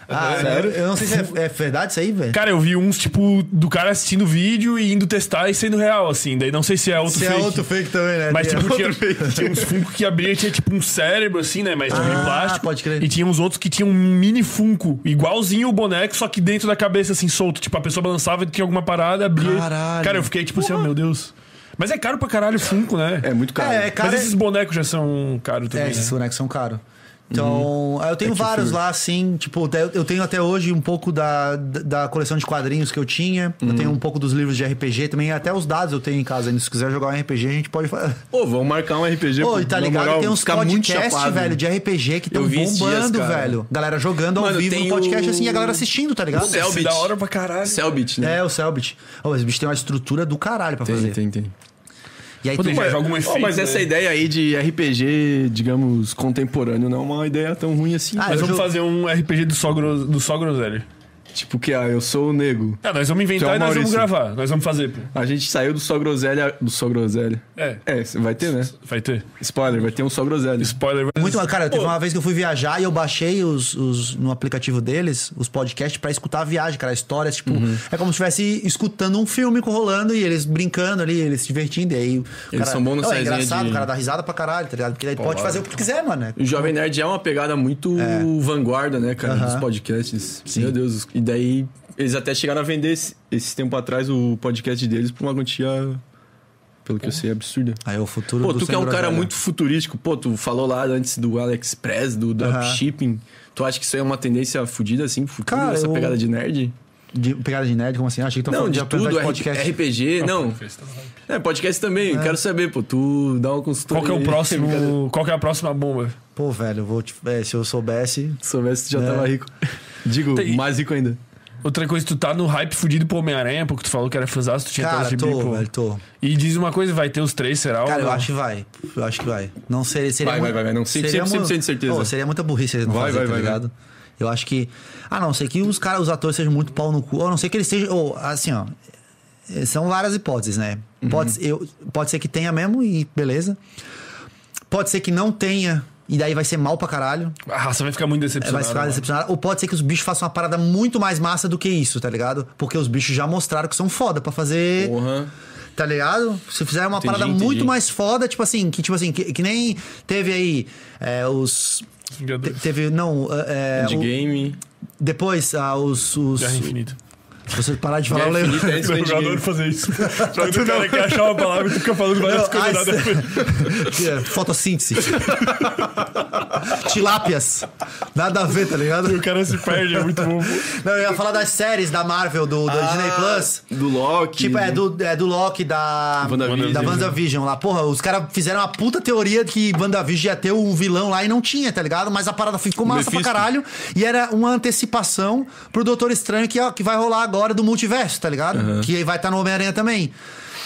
Ah,
Sério?
Eu não sei se é, é verdade isso aí, velho.
Cara, eu vi uns, tipo, do cara assistindo o vídeo e indo testar e sendo real, assim. Daí não sei se é outro
Se
fake.
é outro fake também, né?
Mas, tipo, tinha, tinha uns Funko que abria e tinha, tipo, um cérebro, assim, né? Mas, tipo, de
Ah,
plástico.
pode crer.
E tinha uns outros que tinham um mini Funko, igualzinho o boneco, só que dentro da cabeça, assim, solto. Tipo, a pessoa balançava e tinha alguma parada, abria.
Caralho.
Cara, eu fiquei, tipo, assim, oh, meu Deus. Mas é caro pra caralho o Funko, né?
É muito caro.
É, cara,
Mas esses bonecos já são caros também,
É, esses
né?
bonecos são caros. Então, aí eu tenho vários lá, assim, tipo, eu tenho até hoje um pouco da, da coleção de quadrinhos que eu tinha. Eu tenho um pouco dos livros de RPG também, até os dados eu tenho em casa ainda. Se quiser jogar um RPG, a gente pode fazer.
Pô, vamos marcar um RPG.
Pô,
pô,
e tá ligado?
moral,
tem uns podcasts,
chapado.
velho, de RPG que estão
dias,
bombando,
cara.
velho. Galera jogando ao
Mano,
vivo no
tem
podcast,
o-
assim, e a galera assistindo, tá ligado?
O
é da hora pra caralho.
Cellbit, né?
É, o Selbit. Ô, esse bicho tem uma estrutura do caralho pra fazer.
Tem, tem, tem.
E aí
Pô,
tem...
tem- joga um efeito,
mas
né?
essa ideia aí de RPG, digamos, contemporâneo, não é uma ideia tão ruim assim.
Ah,
Nós
eu
vamos
jo-
fazer um RPG do só, gro... do só groselha.
Tipo que, ah, eu sou o nego.
É, nós vamos inventar
é
e nós vamos gravar. Nós vamos fazer, pô.
A gente saiu do só groselha. Do só groselha.
É,
É, vai ter, né?
vai ter.
Spoiler, vai ter um só groselha.
Spoiler. vai-
Muito, cara, teve
Pô,
uma vez que eu fui viajar e eu baixei os, os- no aplicativo deles, os podcasts, pra escutar a viagem, cara. Histórias, tipo,
Uhum.
é como se estivesse escutando um filme rolando e eles brincando ali, eles se divertindo. E aí, o
Eles
cara,
são bons nessa
Não, É engraçado,
de-
o cara dá risada pra caralho, tá ligado? Porque daí pode fazer o que tu quiser, mano. né?
O Jovem Nerd é uma pegada muito vanguarda, né, cara,
Aham.
dos podcasts. Meu Deus. E daí, eles até chegaram a vender esse, esse tempo atrás o podcast deles por uma quantia, pelo que eu sei, absurda.
Aí o futuro
Pô,
do
tu que é um cara muito futurístico, pô, tu falou lá antes do AliExpress, do dropshipping. Tu acha que isso aí é uma tendência fodida, assim, pro futuro,
Cara,
essa
eu-
pegada de nerd?
De, pegada de nerd, como assim? Achei que tu
Não, de
apresentar
tudo,
de podcast.
RPG, não. É, podcast também, quero saber, pô, tu dá uma consultoria.
Qual que é o
aí.
Próximo. Qual que é a próxima bomba?
Pô, velho, eu vou te... é, se eu soubesse...
Se soubesse, tu já
É.
tava rico. Digo,
Tem-
mais rico ainda.
Outra coisa, tu tá no hype fudido pro Homem-Aranha, porque tu falou que era fãzaço, tu tinha
Cara,
de
tô,
bico.
velho, tô.
E diz uma coisa, vai ter os três, será?
Cara,
ou
eu
não?
acho que vai. Eu acho que vai. Não seria. seria
Vai,
muito-
vai, vai, vai. Não, 100%,
seria
100%
mu-
de certeza.
Pô, seria muita burrice eles não
Vai,
fazer,
vai,
tá
vai,
ligado? Eu acho que. A não ser que os caras, os atores sejam muito pau no cu. Ou a não ser que eles sejam. Ou, assim, ó. eh, São várias hipóteses, né?
Uhum.
Pode, eu, pode ser que tenha mesmo e beleza. Pode ser que não tenha. E daí vai ser mal pra caralho.
A raça vai ficar muito
É,
decepcionada.
vai ficar
mano.
decepcionado. Ou pode ser que os bichos façam uma parada muito mais massa do que isso, tá ligado? Porque os bichos já mostraram que são foda pra fazer.
Porra.
Tá ligado? Se fizer uma
Entendi,
parada
entendi.
muito mais foda, tipo assim, que tipo assim, que, que nem teve aí é, os. te-. Teve. Não, é,
de
o-
game.
depois ah, os. os
Guerra Infinita.
Se você parar de falar,
Guerra
eu lembro.
Do
Eu adoro fazer isso. Quando o cara quer achar uma palavra e fica falando várias coisas nada.
Que é Fotossíntese. Tilápias. Nada a ver, tá ligado?
E o cara se perde, é muito bom.
Não, eu ia falar das séries da Marvel, do, do Disney Plus.
Do Loki.
Tipo, é do, é do Loki da
WandaVision.
da WandaVision lá. Porra, os caras fizeram uma puta teoria de que WandaVision ia ter um vilão lá e não tinha, tá ligado? Mas a parada ficou massa pra
Mephisto.
caralho. E era uma antecipação pro Doutor Estranho que, ó, que vai rolar agora do multiverso, tá ligado? Que vai estar no Homem-Aranha também.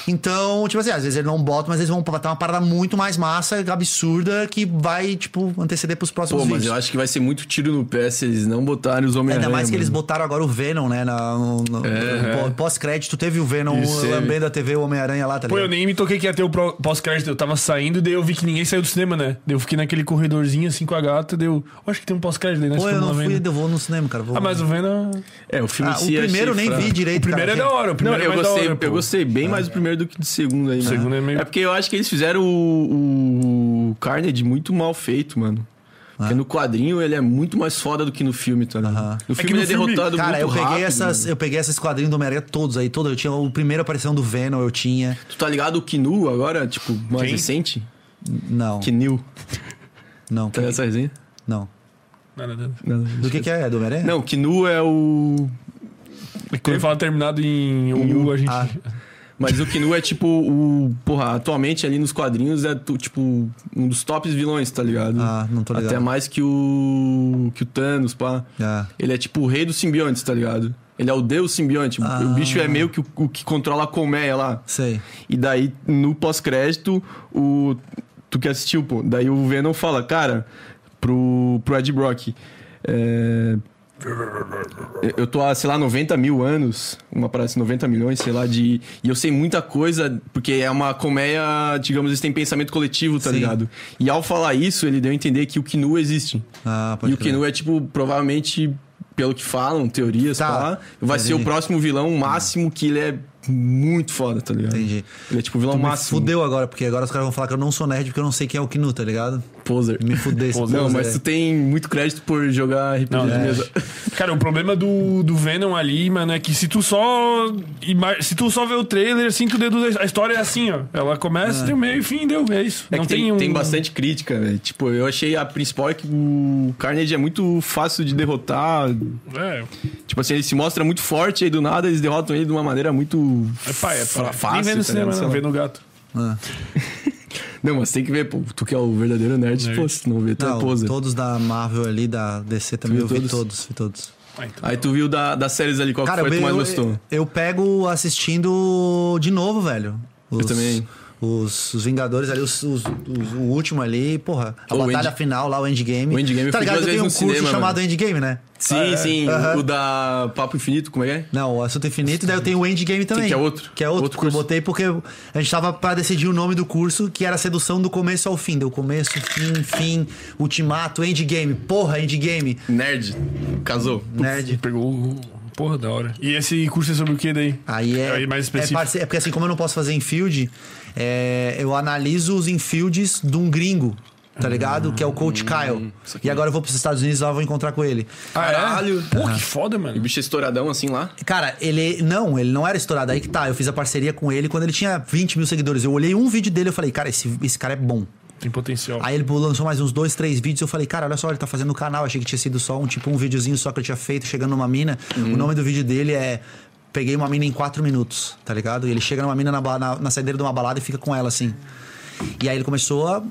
Então, tipo assim, às vezes eles não botam, mas eles vão botar uma parada muito mais massa, absurda, que vai, tipo, anteceder pros próximos
Pô, mas
vídeos.
eu acho que vai ser muito tiro no pé se eles não botarem os Homem-Aranha.
Ainda mais que eles
mano.
botaram agora o Venom, né? Na, no, no-
É,
no pós-crédito, teve o Venom
Isso,
lambendo a TV, o Homem-Aranha lá, tá
Pô, eu
ligado?
nem me toquei que ia ter o pós-crédito. Eu tava saindo, daí eu vi que ninguém saiu do cinema, né? Daí eu fiquei naquele corredorzinho assim com a gata, deu. Eu acho que tem um pós-crédito aí, né?
Pô, eu não fui, eu vou no cinema, cara. Vou...
Ah, mas o Venom.
É, o filme
Ah, o
eu
primeiro eu
achei
nem
fraco.
vi direito.
O primeiro
cara.
é da hora, o
Não,
primeiro
eu
é da
gostei,
hora,
eu gostei bem mais do primeiro do que do segundo aí,
O
mano.
segundo é meio-
É porque eu acho que eles fizeram o, o Carnage muito mal feito, mano. Porque no quadrinho ele é muito mais foda do que no filme, tá ligado?
Aham.
No
que
filme
no
ele é
filme-
derrotado
Cara,
muito
eu peguei,
rápido,
essas,
mano.
eu peguei esses quadrinhos do Homem-Aranha todos aí, todos. Eu tinha o primeiro aparição do Venom, eu tinha.
Tu tá ligado o Kinu agora, tipo, mais
Quem?
recente?
Não,
Kinu.
não,
Tá essa resenha?
não.
Nada, nada.
Nada.
Do que que é? Do Homem-Aranha?
Não, Kinu é o.
Quando ele fala terminado em U, a gente.
Ah.
Mas o Kinu é tipo o. Porra, atualmente ali nos quadrinhos é tipo um dos tops vilões, tá ligado?
Ah, não tô ligado.
Até mais que o. que o Thanos, pá.
Ah.
Ele é tipo o rei dos simbiontes, tá ligado? Ele é o deus simbionte.
Ah.
O bicho é meio que o, o que controla a colmeia lá.
Sei.
E daí, no pós-crédito, o. Tu que assistiu, pô. Daí o Venom fala, cara, pro, pro Ed Brock. É, eu tô há, sei lá, 90 mil anos, uma parece 90 milhões, sei lá, de. E eu sei muita coisa, porque é uma colmeia, digamos, eles têm pensamento coletivo, tá
Sim.
ligado? E ao falar isso, ele deu a entender que o Kinu existe.
Ah, pode
E o. Kenu é, tipo, provavelmente, pelo que falam, teorias,
Tá.
pá, vai ser
Entendi.
o próximo vilão máximo que ele é muito foda, tá ligado?
Entendi.
Ele é tipo o vilão
Tu
máximo.
fudeu agora, porque agora os caras vão falar que eu não sou nerd porque eu não sei quem é o Kinu, tá ligado?
Poser.
Me fudei esse
Não,
poser,
mas tu tem muito crédito por jogar RPG
Não,
de
é.
mesa.
Cara, o problema do, do Venom ali, mano, é que se tu só. Se tu só vê o trailer, assim, tu deduz a história é assim, ó. Ela começa, tem o meio e fim, deu. É isso.
É
não
que tem,
tem, um.
tem bastante crítica, velho. Tipo, eu achei a principal é que o Carnage é muito fácil de derrotar.
É,
Tipo assim, ele se mostra muito forte aí do nada eles derrotam ele de uma maneira muito
é pai, é
fácil.
Nem vê no
tá
cinema, não, vê no gato.
Ah.
Não, mas tem que ver, pô. Tu que é o verdadeiro nerd,
Nerd.
pô, se não vê, tu é
Não,
poser.
todos da Marvel ali, da DC também,
viu
eu vi
todos?
todos, vi todos.
Ah, então.
Aí tu viu da, das séries ali, qual que
Cara,
foi
eu,
que tu mais
eu,
gostou?
eu pego assistindo de novo, velho. Os,
também.
Os, os Vingadores ali, os, os- os- o último ali, porra. A
O
batalha
End-
final lá, o Endgame.
O Endgame
tá ligado? tenho um curso
cinema,
chamado
mano.
Endgame, né?
Sim, sim.
Aham.
O da Papo Infinito, como é que é?
Não, o Assunto Infinito, daí eu tenho o Endgame também.
que é outro?
Que é outro,
Outro
que eu botei porque a gente tava pra decidir o nome do curso, que era sedução do começo ao fim. Deu começo, fim, fim, ultimato, Endgame. Porra, Endgame.
Nerd. Casou.
Nerd.
Pegou. o- Porra, da hora. E esse curso é sobre o que daí?
Aí é,
Aí mais
é,
específico.
parce- é porque assim, como eu não posso fazer infield, é, eu analiso os infields de um gringo, tá ligado? Que é o Coach Kyle. E agora eu vou pros Estados Unidos e lá vou encontrar com ele.
Ah,
Caralho.
É? Pô, que foda,
E o
mano.
bicho é estouradão assim lá.
Cara, ele. Não, ele não era estourado. Aí que tá. Eu fiz a parceria com ele quando ele tinha 20 mil seguidores. Eu olhei um vídeo dele e eu falei, cara, esse, esse cara é bom.
Tem potencial.
Aí ele lançou mais uns dois, três vídeos. Eu falei, cara, olha só, ele tá fazendo no canal. Achei que tinha sido só um tipo um videozinho só que eu tinha feito chegando numa mina. O nome do vídeo dele é Peguei uma mina em quatro minutos, tá ligado? E ele chega numa mina na, na, na saideira de uma balada e fica com ela assim. E aí ele começou a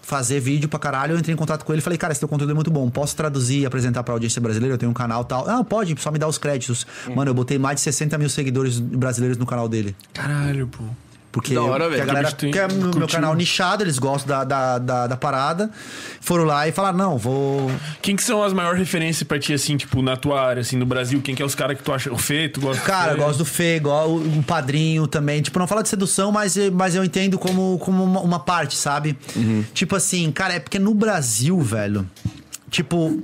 fazer vídeo pra caralho. Eu entrei em contato com ele e falei, cara, esse teu conteúdo é muito bom. Posso traduzir e apresentar pra audiência brasileira? Eu tenho um canal e tal. Ah, pode, só me dá os créditos. Mano, eu botei mais de 60 mil seguidores brasileiros no canal dele.
Caralho, pô.
Porque,
Da hora,
porque
velho.
a galera
tem-
quer meu
curtiu.
canal nichado, eles gostam da, da, da, da parada. Foram lá e falaram: não, vou.
Quem que são as maiores referências pra ti, assim, tipo, na tua área, assim, no Brasil? Quem que é os caras que tu acha? O Fê, tu gosta do
Cara, eu gosto do Fê, igual o padrinho também. Tipo, não fala de sedução, mas, mas eu entendo como, como uma, uma parte, sabe? Tipo assim, cara, é porque no Brasil, velho. Tipo,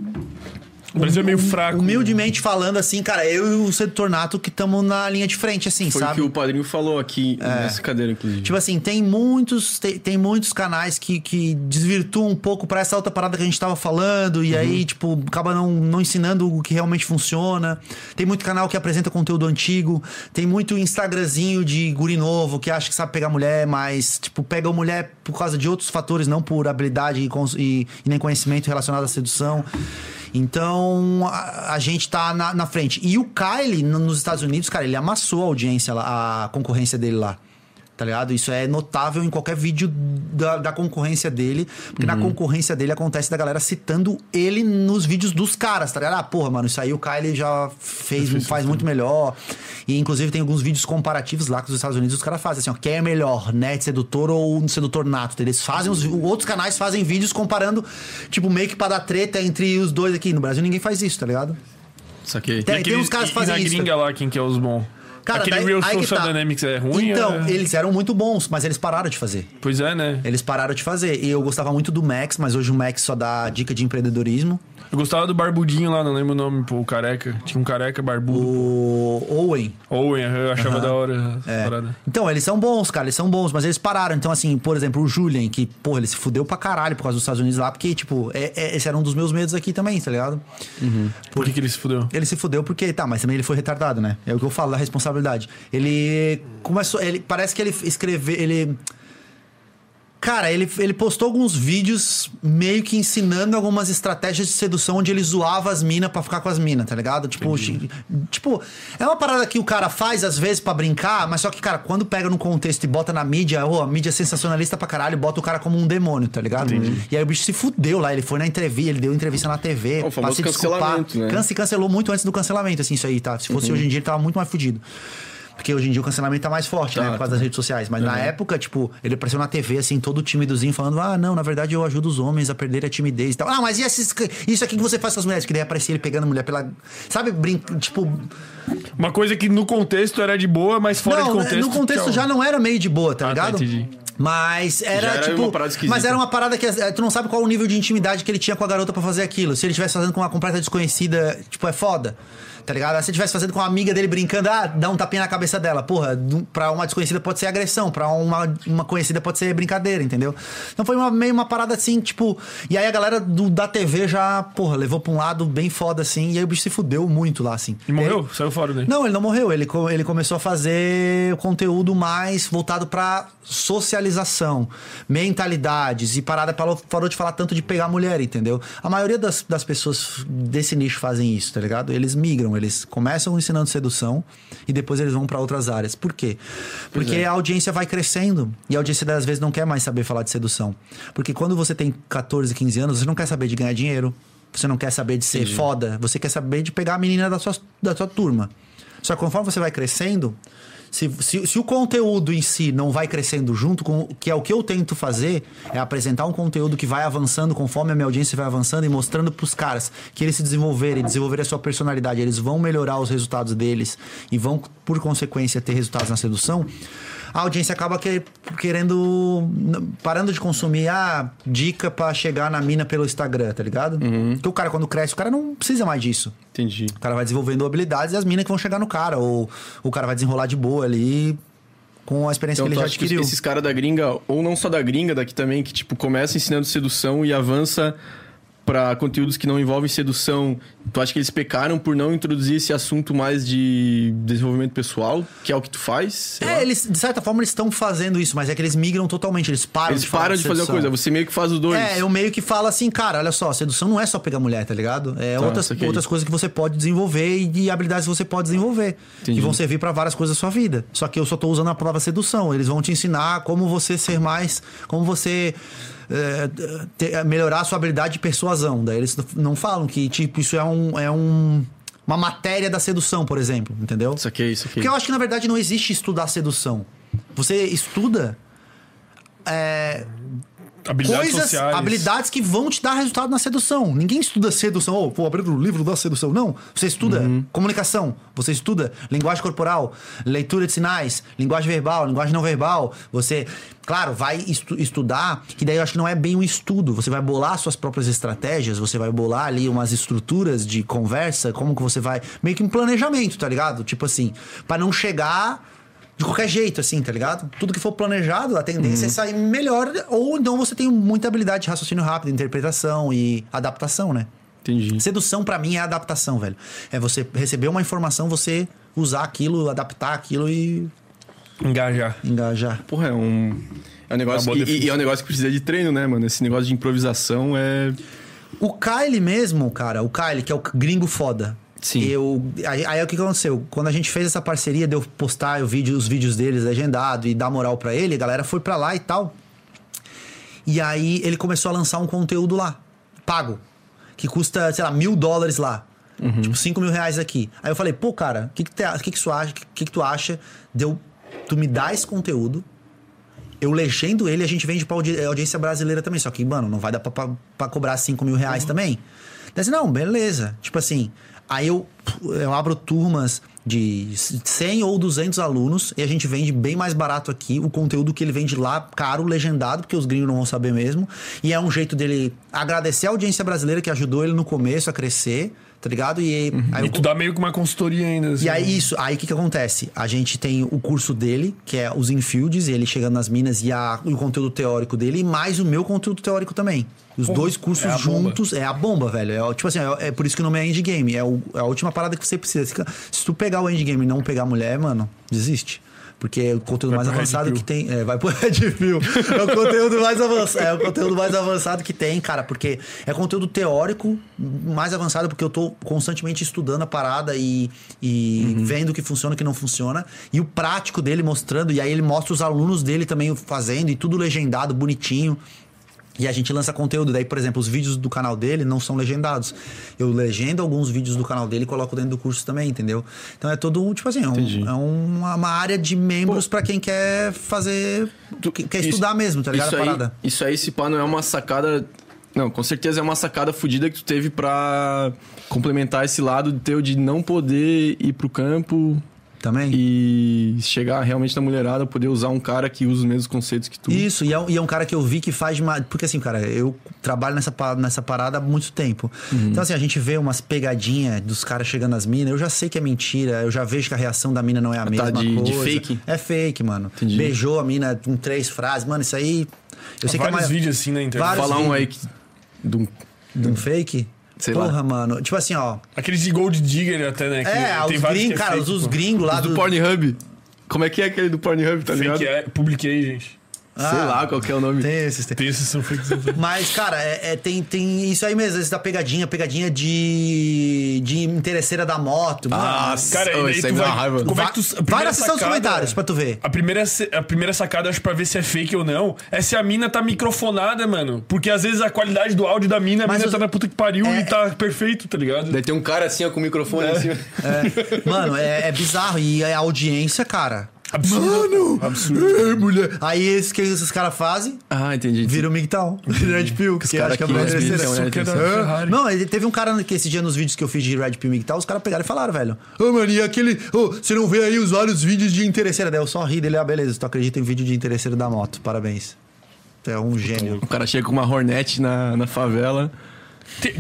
O Brasil é meio fraco.
humildemente falando, assim, cara, eu e o Sedutor Nato que estamos na linha de frente, assim,
Foi o
sabe?
que o padrinho falou aqui nessa cadeira, inclusive.
Tipo assim, tem muitos, tem, tem muitos canais que, que desvirtuam um pouco pra essa outra parada que a gente tava falando, e aí, tipo, acaba não, não ensinando o que realmente funciona. Tem muito canal que apresenta conteúdo antigo, tem muito Instagramzinho de guri novo que acha que sabe pegar mulher, mas, tipo, pega a mulher por causa de outros fatores, não por habilidade e, cons- e- e nem conhecimento relacionado à sedução. Então, a, a gente tá na, na frente. E o Kylie, no- nos Estados Unidos, cara, ele amassou a audiência a concorrência dele lá. Tá ligado? Isso é notável em qualquer vídeo da, da concorrência dele. Porque na concorrência dele acontece da galera citando ele nos vídeos dos caras, tá ligado? Ah, porra, mano, isso aí o Kylie já fez, faz muito melhor. E inclusive tem alguns vídeos comparativos lá que os Estados Unidos os caras fazem assim, ó, quem é melhor, net sedutor ou sedutor nato? Eles fazem, os outros canais fazem vídeos comparando, tipo, meio que pra dar treta entre os dois aqui. No Brasil ninguém faz isso, tá ligado?
Saquei.
Tem-
E aqueles-
uns caras que
e
fazem
na
isso.
gringa lá, quem que é os bons?
Cara,
Aquele
daí-
Real Social
tá.
Dynamics é ruim?
Então,
é...
eles eram muito bons, mas eles pararam de fazer.
Pois é, né?
Eles pararam de fazer. E eu gostava muito do Max, mas hoje o Max só dá dica de empreendedorismo.
Eu gostava do barbudinho lá, não lembro o nome, pô, o careca. Tinha um careca barbudo.
O Owen.
Owen, eu achava da hora essa
É.
parada.
Então, eles são bons, cara, eles são bons, mas eles pararam. Então, assim, por exemplo, o Julian, que, porra, ele se fudeu pra caralho por causa dos Estados Unidos lá, porque, tipo, é- é- esse era um dos meus medos aqui também, tá ligado?
Por que, que ele se fudeu?
Ele se fudeu porque, tá, mas também ele foi retardado, né? É o que eu falo da responsabilidade. Ele começou, ele parece que ele escreveu, ele Cara, ele, ele postou alguns vídeos meio que ensinando algumas estratégias de sedução onde ele zoava as minas pra ficar com as minas, tá ligado? Tipo, chi- tipo, é uma parada que o cara faz às vezes pra brincar, mas só que, cara, quando pega no contexto e bota na mídia, ô, a mídia é sensacionalista pra caralho, bota o cara como um demônio, tá ligado? E aí o bicho se fudeu lá, ele foi na entrevista, ele deu entrevista na TV,
É o
pra se desculpar.
né?
Se cancelou muito antes do cancelamento, assim, isso aí, tá? Se fosse hoje em dia, ele tava muito mais fudido. Porque hoje em dia o cancelamento tá mais forte, né? Por causa das redes sociais. Mas na época, tipo, ele apareceu na TV, assim, todo timidozinho, falando: Ah, não, na verdade eu ajudo os homens a perder a timidez e tal. Ah, mas e esses, isso aqui que você faz com as mulheres? Que daí aparecia ele pegando a mulher pela. Sabe, brin... tipo.
Uma coisa que no contexto era de boa, mas fora de
não,
contexto.
no contexto
tchau.
já não era meio de boa, tá
Ah, tá,
ligado?
entendi.
Mas era,
era
tipo. mas era uma parada que eh, tu não sabe qual o nível de intimidade que ele tinha com a garota pra fazer aquilo. Se ele estivesse fazendo com uma completa desconhecida, tipo, é foda. Tá ligado? Se ele estivesse fazendo com uma amiga dele brincando, ah, dá um tapinha na cabeça dela. Porra, pra uma desconhecida pode ser agressão, pra uma, uma conhecida pode ser brincadeira, entendeu? Então foi uma- meio uma parada assim, tipo. E aí a galera do- da TV já, porra, levou pra um lado bem foda assim. E aí o bicho se fudeu muito lá, assim.
E morreu? Saiu fora daí.
Não, ele não morreu. Ele, ele começou a fazer conteúdo mais voltado pra socialização, mentalidades e parada parou, parou de falar tanto de pegar mulher, entendeu? A maioria das, das pessoas desse nicho fazem isso, tá ligado? Eles migram, eles começam ensinando sedução e depois eles vão pra outras áreas. Por quê? Porque a audiência vai crescendo e a audiência às vezes não quer mais saber falar de sedução. Porque quando você tem 14, 15 anos, você não quer saber de ganhar dinheiro, você não quer saber de ser foda, você quer saber de pegar a menina da sua, da sua turma. Só que conforme você vai crescendo, se, se, se o conteúdo em si não vai crescendo junto com. Que é o que eu tento fazer, é apresentar um conteúdo que vai avançando conforme a minha audiência vai avançando e mostrando pros caras que eles se desenvolverem, desenvolverem a sua personalidade, eles vão melhorar os resultados deles e vão, por consequência, ter resultados na sedução. A audiência acaba que- querendo. parando de consumir a dica pra chegar na mina pelo Instagram, tá ligado? Porque o cara, quando cresce, o cara não precisa mais disso.
Entendi.
O cara vai desenvolvendo habilidades e as minas que vão chegar no cara. Ou o cara vai desenrolar de boa ali com a experiência
Então,
que ele já adquiriu.
esses caras da gringa, ou não só da gringa, daqui também, que tipo, começa ensinando sedução e avança pra conteúdos que não envolvem sedução, tu acha que eles pecaram por não introduzir esse assunto mais de desenvolvimento pessoal, que é o que tu faz? Sei lá.
É, eles, de certa forma, eles estão fazendo isso, mas é que eles migram totalmente, eles param
Eles
de
param de fazer uma
sedução.
coisa, você meio que faz os dois.
É, eu meio que falo assim, cara, olha só, sedução não é só pegar mulher, tá ligado? É outras,
saquei.
outras coisas que você pode desenvolver e de habilidades que você pode desenvolver.
Entendi.
Que vão servir pra várias coisas da sua vida. Só que eu só tô usando a palavra sedução. Eles vão te ensinar como você ser mais. Como você. É, ter- melhorar a sua habilidade de persuasão. Daí eles não falam que, tipo, isso é um. É um uma matéria da sedução, por exemplo, entendeu?
Isso aqui, isso aqui.
Porque eu acho que, na verdade, não existe estudar sedução. Você estuda é,
Habilidades
coisas,
sociais.
habilidades que vão te dar resultado na sedução. Ninguém estuda sedução. Oh, vou abrir o livro da sedução. Não. Você estuda
Uhum.
comunicação. Você estuda linguagem corporal, leitura de sinais, linguagem verbal, linguagem não verbal. Você, claro, vai estu- estudar, que daí eu acho que não é bem um estudo. Você vai bolar suas próprias estratégias, você vai bolar ali umas estruturas de conversa, como que você vai. Meio que um planejamento, tá ligado? Tipo assim, pra não chegar de qualquer jeito, assim, tá ligado? Tudo que for planejado, a tendência é sair melhor, ou então você tem muita habilidade de raciocínio rápido, interpretação e adaptação, né?
Entendi.
Sedução pra mim é adaptação, velho. É você receber uma informação, você usar aquilo, adaptar aquilo e
Engajar.
engajar.
Porra, é um. É um negócio. E, e é um negócio que precisa de treino, né, mano? Esse negócio de improvisação é.
O Kyle mesmo, cara, o Kyle, que é o gringo foda.
Sim.
Eu, aí, aí o que aconteceu? Quando a gente fez essa parceria de eu postar o vídeo, os vídeos deles legendado e dar moral pra ele, a galera foi pra lá e tal. E aí ele começou a lançar um conteúdo lá, pago. Que custa, sei lá, mil dólares lá. Tipo, cinco mil reais aqui. Aí eu falei, pô, cara, o que, que, te- que, que, tu acha, que, que tu acha de eu, tu me dar esse conteúdo? Eu legendo ele, a gente vende pra audi- audiência brasileira também. Só que, mano, não vai dar pra, pra, pra cobrar 5 mil reais também. Daí assim, não, beleza. Tipo assim, Aí eu, eu abro turmas de 100 ou 200 alunos e a gente vende bem mais barato aqui o conteúdo que ele vende lá, caro, legendado, porque os gringos não vão saber mesmo. E é um jeito dele agradecer a audiência brasileira que ajudou ele no começo a crescer, tá ligado? E aí
E
eu
tu dá meio que uma consultoria ainda. assim.
e aí, isso, aí o que, que acontece? A gente tem o curso dele, que é os infields, ele chegando nas minas e, a- e o conteúdo teórico dele, e mais o meu conteúdo teórico também. Os dois cursos
é a bomba.
juntos é a bomba, velho. É, tipo assim, é, é por isso que o nome é endgame. É, o- é a última parada que você precisa. Se, se tu pegar o endgame e não pegar a mulher, mano, desiste. Porque é o conteúdo
Vai
mais avançado que tem. É, vai pro Red Pill. É o conteúdo mais avançado. É o conteúdo mais avançado que tem, cara. Porque é conteúdo teórico mais avançado, porque eu tô constantemente estudando a parada e, e
Uhum.
vendo o que funciona e o que não funciona. E o prático dele mostrando. E aí ele mostra os alunos dele também fazendo, e tudo legendado, bonitinho. E a gente lança conteúdo. Daí, por exemplo, os vídeos do canal dele não são legendados. Eu legendo alguns vídeos do canal dele e coloco dentro do curso também, entendeu? Então é todo um, tipo assim, é, um- é uma, uma área de membros pra quem quer fazer. que- quer
Isso-
estudar mesmo, tá ligado?
Isso aí,
parada.
isso aí, se pá, não é uma sacada. Não, com certeza é uma sacada fodida que tu teve pra complementar esse lado teu de não poder ir pro campo
Também.
e chegar realmente na mulherada, poder usar um cara que usa os mesmos conceitos que tu.
Isso, e é, um, e é um cara que eu vi que faz uma. Porque assim, cara, eu trabalho nessa, nessa parada há muito tempo.
Uhum.
Então, assim, a gente vê umas pegadinhas dos caras chegando nas minas, eu já sei que é mentira, eu já vejo que a reação da mina não é a
Tá
mesma
de- de
coisa.
fake?
É fake, mano.
Entendi.
Beijou a mina com três frases, mano, isso aí. Eu sei que é
vários
mais.
vídeos assim na internet.
Vários
Falar um
vídeos.
aí que. de um-
De um fake?
Sei lá.
Porra, mano. Tipo assim, ó.
Aqueles de Gold Digger até, né? que
É,
tem
os
vários
gringos,
que é
cara, os, gringos lá
do
do.
Pornhub. Como é que é aquele do Pornhub, tá ligado?
Fake é, publiquei, gente.
Sei
Ah,
lá qual que é o nome.
Tem esses, tem.
Tem esses.
Mas, cara, é, é- tem, tem isso aí mesmo, esse da pegadinha, pegadinha de, de interesseira da moto. mano.
Ah,
Cara,
oh, isso aí dá
vai...
raiva.
Como é
Vai-
que tu...
vai na seção dos comentários pra tu ver.
A primeira, a primeira sacada, acho, pra ver se é fake ou não, é se a mina tá microfonada, mano. Porque às vezes a qualidade do áudio da mina, a
Mas
mina
os-
tá na puta que pariu
É-
e tá perfeito, tá ligado?
Daí tem um cara assim, ó, com o microfone assim.
É, mano, é, é bizarro. E a audiência, cara.
Absurdo.
Mano!
Absurdo.
É, mulher. Aí esse que esses caras fazem,
Ah, entendi.
vira o MGTOW. Vira Red Pill. Que
cara
acho que é
que os
é
atenção.
É. Não, ele teve um cara que esse dia nos vídeos que eu fiz de Red Pill MGTOW, os caras pegaram e falaram, velho. Ô, mano, e aquele. Ô, você não vê aí os vários vídeos de interesseira? Daí eu só ri dele, ah, beleza, tu acredita em vídeo de interesseira da moto. Parabéns. Tu é um gênio.
O cara chega com uma Hornet na, na favela.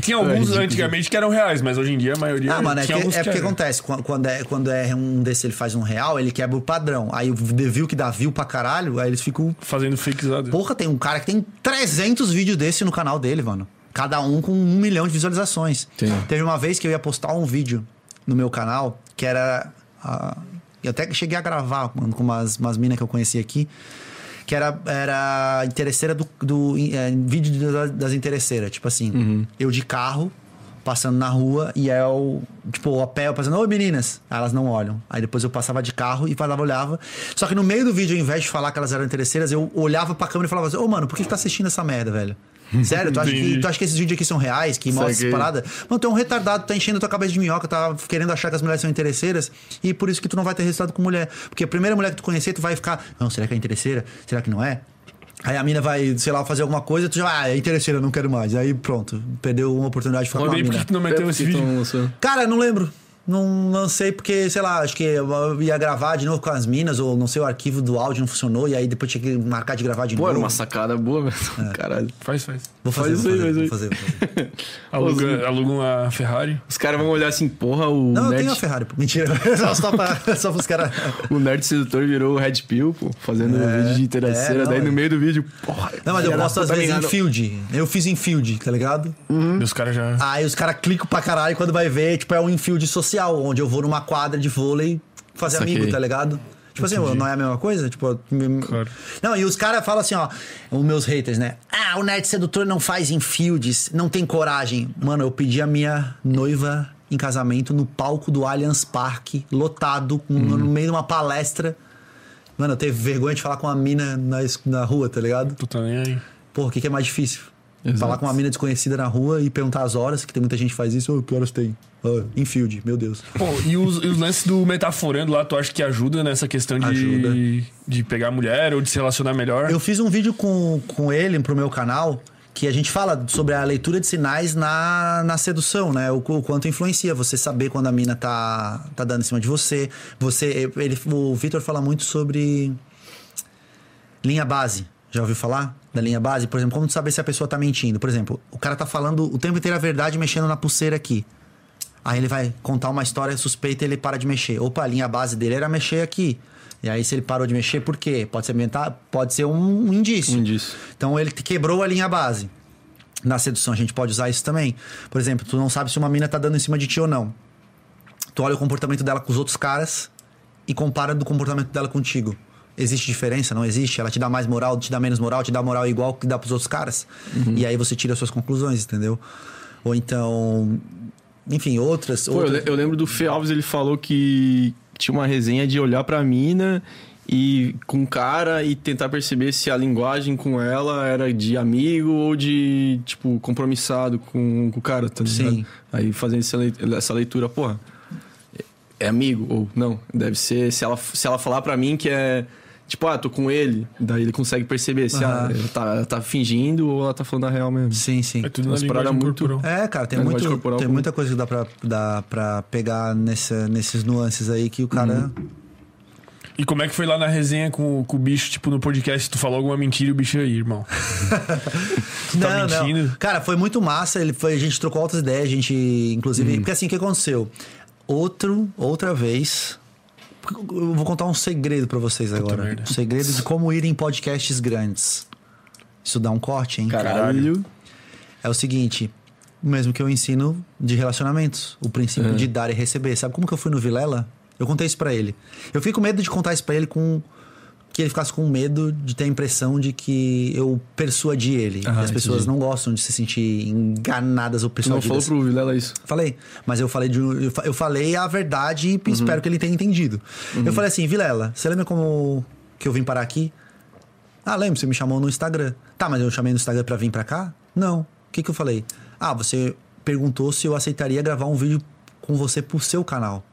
Tinha alguns antigamente que eram reais, mas hoje em dia a maioria.
Ah, mano, é, que, é porque
eram.
acontece. Quando, é, quando é um desse ele faz um real, ele quebra o padrão. Aí o view que dá view pra caralho, aí eles ficam.
Fazendo fakezado.
Porra, tem um cara que tem 300 vídeos desse no canal dele, mano. Cada um com um milhão de visualizações.
Sim.
Teve uma vez que eu ia postar um vídeo no meu canal que era. ah, eu até cheguei a gravar mano, com umas, umas minas que eu conheci aqui. Que era, era interesseira do, do é, vídeo da- das interesseiras. Tipo assim, eu de carro, passando na rua, e é o. Tipo, a pé, eu passando, oi meninas. Aí elas não olham. Aí depois eu passava de carro e falava, olhava. Só que no meio do vídeo, ao invés de falar que elas eram interesseiras, eu olhava pra câmera e falava assim, ô mano, por que tu tá assistindo essa merda, velho? Sério, tu acha, que, tu acha que esses vídeos aqui são reais, que mostram essas paradas? Mano, tu é um retardado, tá enchendo tua cabeça de minhoca, tá querendo achar que as mulheres são interesseiras, e por isso que tu não vai ter resultado com mulher. Porque a primeira mulher que tu conhecer, tu vai ficar, não, será que é interesseira? Será que não é? Aí a mina vai, sei lá, fazer alguma coisa, tu já, ah, é interesseira, não quero mais. Aí pronto, perdeu uma oportunidade de ficar com a
aí, por
mina.
que tu não meteu
É,
esse vídeo?
Cara, não lembro. Não lancei porque, sei lá, acho que eu ia gravar de novo com as minas, ou não sei, o arquivo do áudio não funcionou, e aí depois tinha que marcar de gravar de
Pô,
novo.
era uma sacada boa, velho. Caralho.
Faz, faz.
Vou fazer,
Faz
vou
aí,
fazer, vou
faz
fazer, vou fazer.
Aluga, aluga uma Ferrari.
Os caras vão olhar assim, porra, o
Não, eu
nerd,
tenho a Ferrari, pô. Mentira. só, só, pra, só pros caras.
o nerd sedutor virou o Red Pill, pô, fazendo um vídeo de interesseira.
é,
daí
é.
no meio do vídeo, porra.
Não, mas eu posto às vezes em field. Eu fiz em field, tá ligado?
E os caras já.
Aí os caras clicam pra caralho e quando vai ver, tipo, é um infield social, onde eu vou numa quadra de vôlei fazer
Saquei.
amigo, tá ligado? Tipo assim, não é a mesma coisa? Tipo,
Claro.
Não, e os caras falam assim, ó, os meus haters, né? Ah, o nerd sedutor não faz infields, não tem coragem. Mano, eu pedi a minha noiva em casamento no palco do Allianz Parque, lotado, no-
Uhum.
no meio de uma palestra. Mano, eu teve vergonha de falar com uma mina na, na rua, tá ligado?
Tu tá nem aí.
Porra, o que, que é mais difícil?
Exato.
Falar com uma mina desconhecida na rua e perguntar as horas, que tem muita gente que faz isso. Ô, que horas tem? Ah, infield, meu Deus.
Pô, e os, e os lances do metaforando lá, tu acha que ajuda nessa questão de,
Ajuda.
de pegar mulher ou de se relacionar melhor?
Eu fiz um vídeo com, com ele pro meu canal que a gente fala sobre a leitura de sinais na, na sedução, né? O, o quanto influencia você saber quando a mina tá, tá dando em cima de você. Você, ele, o Vitor fala muito sobre linha base. Já ouviu falar da linha base? Por exemplo, como saber se a pessoa tá mentindo? Por exemplo, o cara tá falando o tempo inteiro a verdade mexendo na pulseira aqui. Aí ele vai contar uma história suspeita e ele para de mexer. Opa, a linha base dele era mexer aqui. E aí, se ele parou de mexer, por quê? Pode ser, mental, pode ser um indício.
Um indício.
Então, ele quebrou a linha base. Na sedução, a gente pode usar isso também. Por exemplo, tu não sabe se uma mina tá dando em cima de ti ou não. Tu olha o comportamento dela com os outros caras e compara do comportamento dela contigo. Existe diferença? Não existe? Ela te dá mais moral, te dá menos moral, te dá moral igual que dá pros outros caras. E aí você tira as suas conclusões, entendeu? Ou então. Enfim, outras.
Pô, eu,
outras...
eu lembro do Fê Alves, ele falou que tinha uma resenha de olhar pra mina e com o cara e tentar perceber se a linguagem com ela era de amigo ou de, tipo, compromissado com, com o cara, tá ligado?
Sim.
Aí fazendo essa lei- essa leitura, porra, é amigo ou não? Deve ser, se ela, se ela falar pra mim que é, tipo, ah, tô com ele, daí ele consegue perceber se ah, ela, tá, ela tá fingindo ou ela tá falando a real mesmo.
Sim, sim.
É tudo na
paradas
linguagem
muito-
corporal.
É, cara, tem,
É,
muito,
corporal
tem
como-
muita coisa que dá pra, dá pra pegar nessa, nesses nuances aí que o cara.
E como é que foi lá na resenha com, com o bicho, tipo, no podcast, tu falou alguma mentira e o bicho aí, irmão? Tu tá mentindo?
Cara, foi muito massa. Ele foi, a gente trocou altas ideias, a gente, inclusive. Porque assim, o que aconteceu? Outro, outra vez. Eu vou contar um segredo pra vocês agora.
merda.
Um segredo de como ir em podcasts grandes. Isso dá um corte, hein?
Caralho.
É o seguinte, o mesmo que eu ensino de relacionamentos, o princípio de dar e receber. Sabe como que eu fui no Vilela? Eu contei isso pra ele. Eu fiquei com medo de contar isso pra ele com que ele ficasse com medo de ter a impressão de que eu persuadi ele.
Ah,
as pessoas
entendi.
não gostam de se sentir enganadas ou
Tu não
persuadidas.
falou pro Vilela isso?
Falei, mas eu falei, de, eu fa- eu falei a verdade e espero que ele tenha entendido. Eu falei assim, Vilela, você lembra como que eu vim parar aqui? Ah, lembro, você me chamou no Instagram. Tá, mas eu chamei no Instagram pra vir pra cá? Não. O que que eu falei? Ah, você perguntou se eu aceitaria gravar um vídeo com você pro seu canal.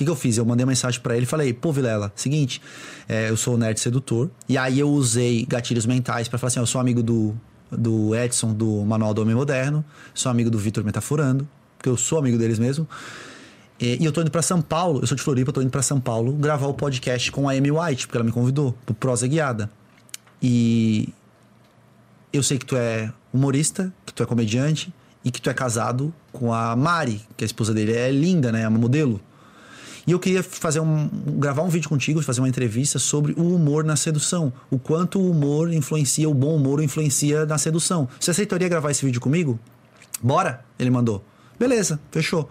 Que, que eu fiz? Eu mandei uma mensagem pra ele e falei: pô, Vilela, seguinte, é, eu sou o nerd sedutor. E aí eu usei gatilhos mentais pra falar assim: eu sou amigo do, do Edson, do Manual do Homem Moderno, sou amigo do Vitor Metaforando, porque eu sou amigo deles mesmo. E, eu tô indo pra São Paulo, eu sou de Floripa, tô indo pra São Paulo gravar o podcast com a Amy White, porque ela me convidou, pro Prosa Guiada. E eu sei que tu é humorista, que tu é comediante e que tu é casado com a Mari, que a esposa dele é linda, né? É uma modelo. E eu queria fazer um, gravar um vídeo contigo, fazer uma entrevista sobre o humor na sedução. O quanto o humor influencia, o bom humor influencia na sedução. Você aceitaria gravar esse vídeo comigo? Bora? Ele mandou. Beleza, fechou.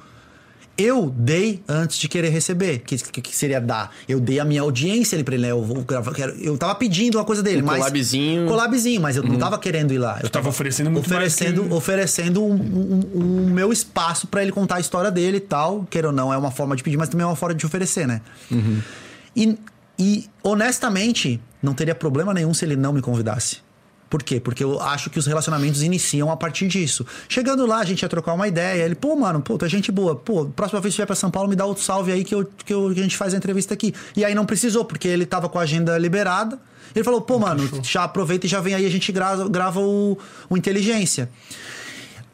Eu dei antes de querer receber. O que, que, que seria dar? Eu dei a minha audiência ali pra ele, né? Eu vou gravar. Quero, eu tava pedindo uma coisa dele,
Um
mas.
collabzinho.
Collabzinho, mas eu não tava querendo ir lá. Eu
tava oferecendo muito mais
oferecendo,
que-
oferecendo um, um- um- um meu espaço pra ele contar a história dele e tal. Queira ou não, é uma forma de pedir, mas também é uma forma de oferecer, né? E, e, honestamente, não teria problema nenhum se ele não me convidasse. Por quê? Porque eu acho que os relacionamentos iniciam a partir disso. Chegando lá, a gente ia trocar uma ideia. Ele, pô, mano, é gente boa. Pô, próxima vez que vier pra São Paulo, me dá outro salve aí que, eu, que, eu- que a gente faz a entrevista aqui. E aí não precisou, porque ele tava com a agenda liberada. Ele falou, pô, mano, já aproveita e já vem aí, a gente grava, grava o, o Inteligência.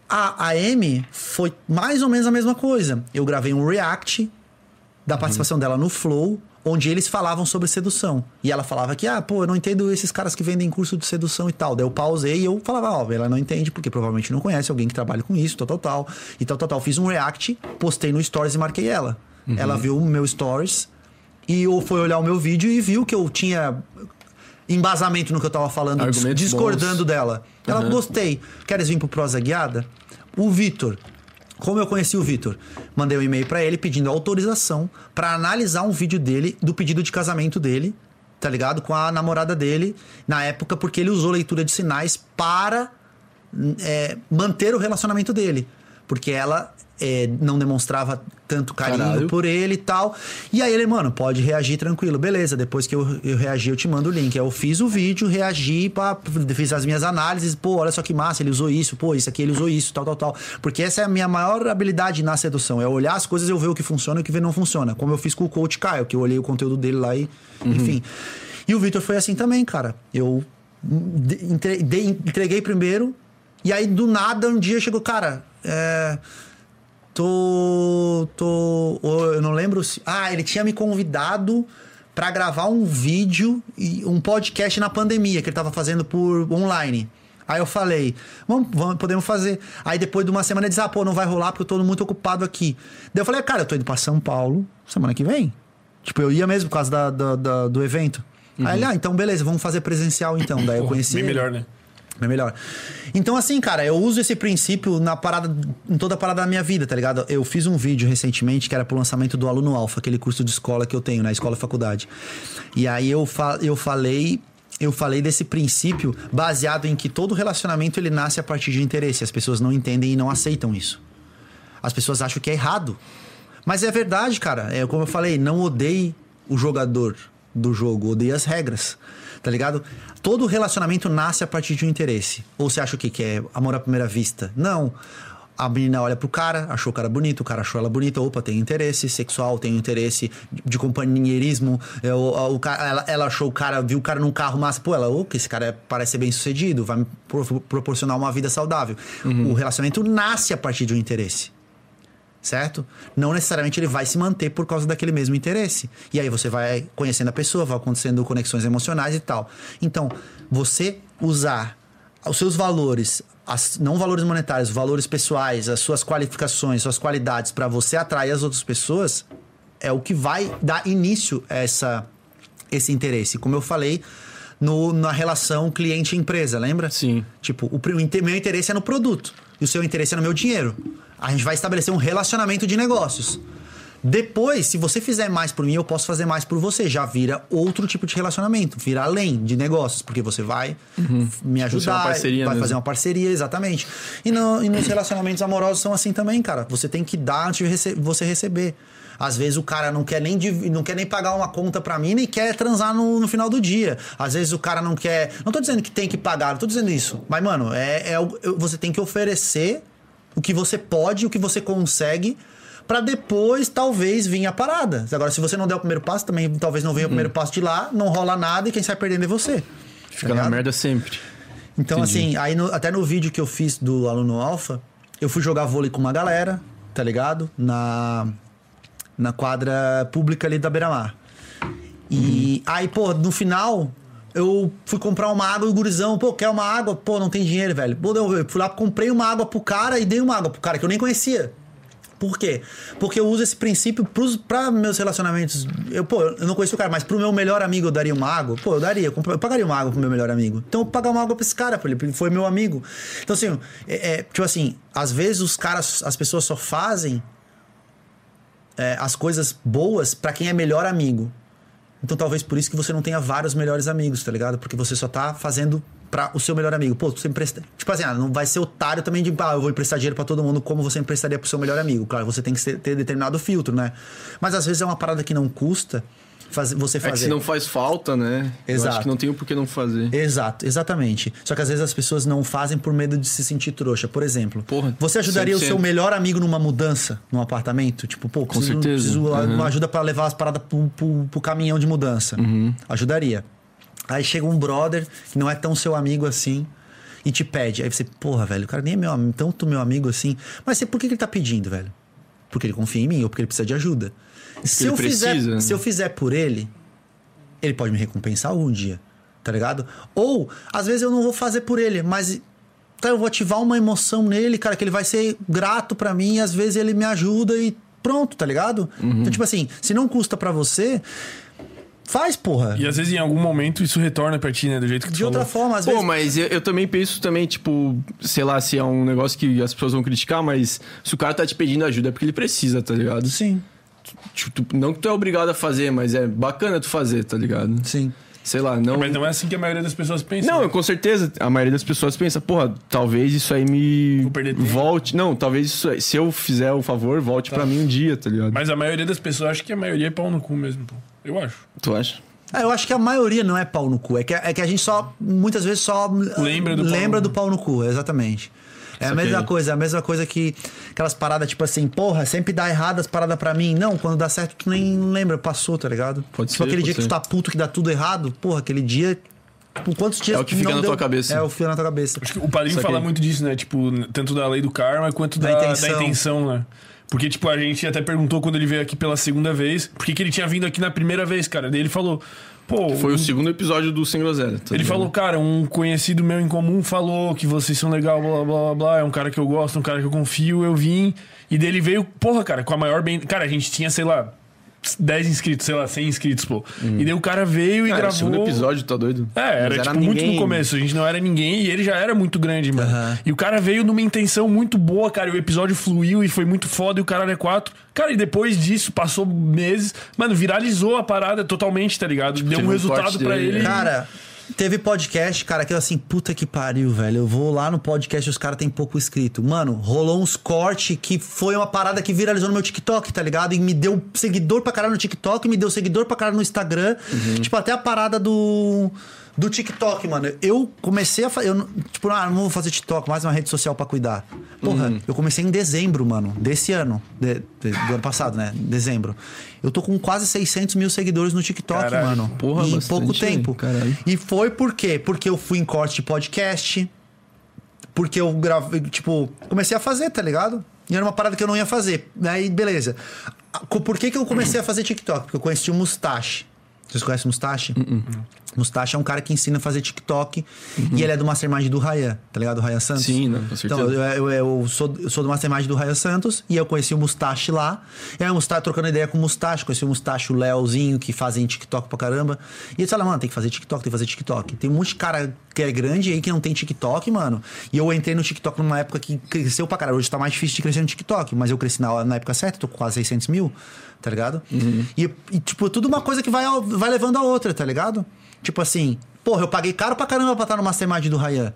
A, a Amy foi mais ou menos a mesma coisa. Eu gravei um react da participação dela no Flow, onde eles falavam sobre sedução. E ela falava que, ah, pô, eu não entendo esses caras que vendem curso de sedução e tal. Daí eu pausei e eu falava, ó, ela não entende, porque provavelmente não conhece alguém que trabalha com isso, tal, tal, tal. E tal, tal, tal. Fiz um react, postei no Stories e marquei ela. Ela viu o meu Stories e foi olhar o meu vídeo e viu que eu tinha embasamento no que eu tava falando,
Argumentos
discordando
bons.
dela. Ela, gostei. Queres vir pro Prosa Guiada? O Vitor. Como eu conheci o Vitor? Mandei um e-mail pra ele pedindo autorização pra analisar um vídeo dele do pedido de casamento dele, tá ligado? Com a namorada dele na época, porque ele usou leitura de sinais para é, manter o relacionamento dele. Porque ela é, não demonstrava tanto carinho
Caralho.
por ele e tal. E aí ele, mano, pode reagir tranquilo. Beleza, depois que eu, eu reagir, eu te mando o link. Eu fiz o vídeo, reagi, pá, fiz as minhas análises. Pô, olha só que massa, ele usou isso. Pô, isso aqui ele usou isso, tal, tal, tal. Porque essa é a minha maior habilidade na sedução. É olhar as coisas e eu ver o que funciona e o que não funciona. Como eu fiz com o coach Caio, que eu olhei o conteúdo dele lá e... Enfim. E o Vitor foi assim também, cara. Eu entreguei primeiro E aí, do nada, um dia chegou, cara, é. Tô. tô eu não lembro se. Ah, ele tinha me convidado pra gravar um vídeo e um podcast na pandemia que ele tava fazendo por online. Aí eu falei, vamos, vamos, podemos fazer. Aí depois de uma semana ele disse, ah, pô, não vai rolar porque eu tô muito ocupado aqui. Daí eu falei, cara, eu tô indo pra São Paulo semana que vem. Tipo, eu ia mesmo por causa da, da- da- do evento. Aí ele, ah, então beleza, vamos fazer presencial então. Daí eu conheci
bem
ele.
melhor, né?
É melhor. Então, assim, cara, eu uso esse princípio na parada, em toda a parada da minha vida, tá ligado? Eu fiz um vídeo recentemente que era pro lançamento do Aluno Alfa, aquele curso de escola que eu tenho, na escola e faculdade. E aí eu, fa eu falei. Eu falei desse princípio baseado em que todo relacionamento ele nasce a partir de interesse. As pessoas não entendem e não aceitam isso. As pessoas acham que é errado. Mas é verdade, cara. É como eu falei, não odeie o jogador do jogo, odeie as regras. Tá ligado? Todo relacionamento nasce a partir de um interesse. Ou você acha o quê? Que é amor à primeira vista? Não. A menina olha pro cara, achou o cara bonito, o cara achou ela bonita, opa, tem interesse sexual, tem interesse de companheirismo. É, o, o cara- ela, ela achou o cara, viu o cara num carro massa, pô, ela, que esse cara é- parece ser bem sucedido, vai me pro- proporcionar uma vida saudável. O relacionamento nasce a partir de um interesse certo? Não necessariamente ele vai se manter por causa daquele mesmo interesse. E aí você vai conhecendo a pessoa, vai acontecendo conexões emocionais e tal. Então, você usar os seus valores, as, não valores monetários, valores pessoais, as suas qualificações, suas qualidades para você atrair as outras pessoas é o que vai dar início a essa, esse interesse. Como eu falei no, na relação cliente-empresa, lembra?
Sim.
Tipo, o, o meu interesse é no produto e o seu interesse é no meu dinheiro. A gente vai estabelecer um relacionamento de negócios. Depois, se você fizer mais por mim, eu posso fazer mais por você. Já vira outro tipo de relacionamento, vira além de negócios, porque você vai me
fosse
ajudar,
uma parceria
vai
mesmo.
fazer uma parceria, exatamente. E, e nos relacionamentos amorosos são assim também, cara. Você tem que dar antes de você receber. Às vezes o cara não quer nem, não quer nem pagar uma conta pra mim, nem quer transar no, no final do dia. Às vezes o cara não quer. Não tô dizendo que tem que pagar, não tô dizendo isso. Mas, mano, é, é você tem que oferecer o que você pode, o que você consegue. Pra depois, talvez, vir a parada. Agora, se você não der o primeiro passo, também talvez não venha o primeiro passo de lá, não rola nada e quem sai perdendo é você.
Fica
Tá
na merda sempre.
Então,
Entendi.
assim, aí no- até no vídeo que eu fiz do aluno Alfa, eu fui jogar vôlei com uma galera, tá ligado? Na, na quadra pública ali da Beira-Mar. E aí, pô, no final, eu fui comprar uma água e o gurizão, pô, quer uma água? Pô, não tem dinheiro, velho. Pô, eu fui lá, comprei uma água pro cara e dei uma água pro cara que eu nem conhecia. Por quê? Porque eu uso esse princípio pra meus relacionamentos. Eu, pô, eu não conheço o cara, mas pro meu melhor amigo eu daria uma água? Pô, eu daria. Eu, eu pagaria uma água pro meu melhor amigo. Então eu pagar uma água pra esse cara, pô, ele foi meu amigo. Então, assim, é, é, tipo assim, às vezes os caras, as pessoas só fazem é, as coisas boas pra quem é melhor amigo. Então talvez por isso que você não tenha vários melhores amigos, tá ligado? Porque você só tá fazendo pra o seu melhor amigo. Pô, você empresta. Tipo assim, ah, não vai ser otário também de, ah, eu vou emprestar dinheiro pra todo mundo como você emprestaria pro seu melhor amigo. Claro, você tem que ser- ter determinado filtro, né? Mas às vezes é uma parada que não custa fazer, você
É que
fazer.
se não faz falta, né? Eu
Exato.
acho que não tem o porquê não fazer.
Exato, exatamente. Só que às vezes as pessoas não fazem por medo de se sentir trouxa. Por exemplo,
Porra,
você ajudaria o
100%.
seu melhor amigo numa mudança num apartamento? Tipo, pô, preciso,
certeza.
preciso
Uhum.
uma ajuda pra levar as paradas pro, pro- pro caminhão de mudança.
Uhum.
Ajudaria. Aí chega um brother que não é tão seu amigo assim e te pede. Aí você, porra, velho, o cara nem é meu amigo, tanto meu amigo assim. Mas você, por que que ele tá pedindo, velho? Porque ele confia em mim ou porque ele precisa de ajuda. Se eu, fizer,
precisa, né?
se eu fizer por ele, ele pode me recompensar algum dia, tá ligado? Ou, às vezes eu não vou fazer por ele, mas tá, eu vou ativar uma emoção nele, cara, que ele vai ser grato pra mim e às vezes ele me ajuda e pronto, tá ligado?
Uhum.
Então, tipo assim, se não custa pra você, faz, porra.
E às vezes em algum momento isso retorna pra ti, né? Do jeito que tu
De outra
falou.
forma, às
Pô,
vezes.
mas eu, eu também penso também, tipo, sei lá, se é um negócio que as pessoas vão criticar, mas se o cara tá te pedindo ajuda é porque ele precisa, tá ligado?
Sim,
Tipo, tu- não que tu é obrigado a fazer, mas é bacana tu fazer, tá ligado?
sim.
Sei lá, não.
Mas não é assim que a maioria das pessoas pensa.
Não,
né?
com certeza. A maioria das pessoas pensa, porra, talvez isso aí me
Vou perder tempo.
volte. Não, talvez isso aí, se eu fizer o favor, volte pra mim um dia, tá ligado?
Mas a maioria das pessoas acha que a maioria é pau no cu mesmo, pô. Eu acho.
Tu acha?
É, eu acho que a maioria não é pau no cu. É que, é que a gente só, muitas vezes, só
Lembra do pau
lembra
no
do pau no cu, exatamente. É a mesma coisa, é a mesma coisa que aquelas paradas, tipo assim, porra, sempre dá errado as paradas pra mim. Não, quando dá certo, tu nem lembra, passou, tá ligado?
Pode
tipo
ser,
aquele
pode
dia que
ser.
tu tá puto que dá tudo errado, porra, aquele dia Por quantos dias
É o que fica
não
na tua cabeça.
É o que fica na tua cabeça.
Acho que o padrinho fala muito disso, né? Tipo, tanto da lei do karma quanto
Da
da, da
intenção.
intenção. né? Porque, tipo, a gente até perguntou quando ele veio aqui pela segunda vez, por que que ele tinha vindo aqui na primeira vez, cara? Daí ele falou, pô.
Foi
um-
o segundo episódio do Sem Groselha. tá
Ele
ligado?
falou, cara, um conhecido meu em comum falou que vocês são legal, blá blá blá blá, é um cara que eu gosto, um cara que eu confio, eu vim. E dele veio, porra, cara, com a maior bem. Cara, a gente tinha, sei lá, 10 inscritos, sei lá, 100 inscritos, pô. E daí o cara veio e
Cara,
gravou.
segundo episódio, tá doido?
É, era,
Mas
tipo muito no começo. A gente não era ninguém e ele já era muito grande, mano. E o cara veio numa intenção muito boa, cara. E o episódio fluiu e foi muito foda e o caralho é quatro. Cara, e depois disso, passou meses, mano, viralizou a parada totalmente, tá ligado? Deu
teve
um
um
resultado pra
dele,
ele.
Cara, teve podcast, cara, que eu assim, puta que pariu, velho. Eu vou lá no podcast e os caras têm pouco inscrito. Mano, rolou uns cortes que foi uma parada que viralizou no meu TikTok, tá ligado? E me deu seguidor pra caralho no TikTok, me deu seguidor pra caralho no Instagram. Tipo, até a parada do. Do TikTok, mano. Eu comecei a fazer. Tipo, ah, não vou fazer TikTok, mais uma rede social pra cuidar. Porra, eu comecei em dezembro, mano, desse ano. de- de- do ano passado, né? Dezembro. Eu tô com quase 600 mil seguidores no TikTok,
Caralho.
mano.
Porra,
em pouco tempo.
caralho.
E foi por quê? Porque eu fui em corte de podcast. Porque eu gravei, tipo, comecei a fazer, tá ligado? E era uma parada que eu não ia fazer. Aí, beleza. Por que, que eu comecei a fazer TikTok? Porque eu conheci o Mustache. Vocês conhecem o Mustache? Mustache é um cara que ensina a fazer TikTok. E ele é do Mastermind do Ryan, tá ligado? Do Ryan Santos.
Sim, não, com certeza.
Então, eu, eu, eu sou, eu sou do Mastermind do Ryan Santos e eu conheci o Mustache lá. E aí o Mustache, trocando ideia com o Mustache, conheci o Mustache, o Leozinho, que fazem TikTok pra caramba. E eles falaram, mano, tem que fazer TikTok, tem que fazer TikTok. Tem um monte de cara que é grande aí que não tem TikTok, mano. E eu entrei no TikTok numa época que cresceu pra caralho. Hoje tá mais difícil de crescer no TikTok, mas eu cresci na, na época certa, tô com quase 600 mil, tá ligado? E, e, tipo, tudo uma coisa que vai, vai levando a outra, tá ligado? Tipo assim, porra, eu paguei caro pra caramba pra estar no Mastermind do Ryan.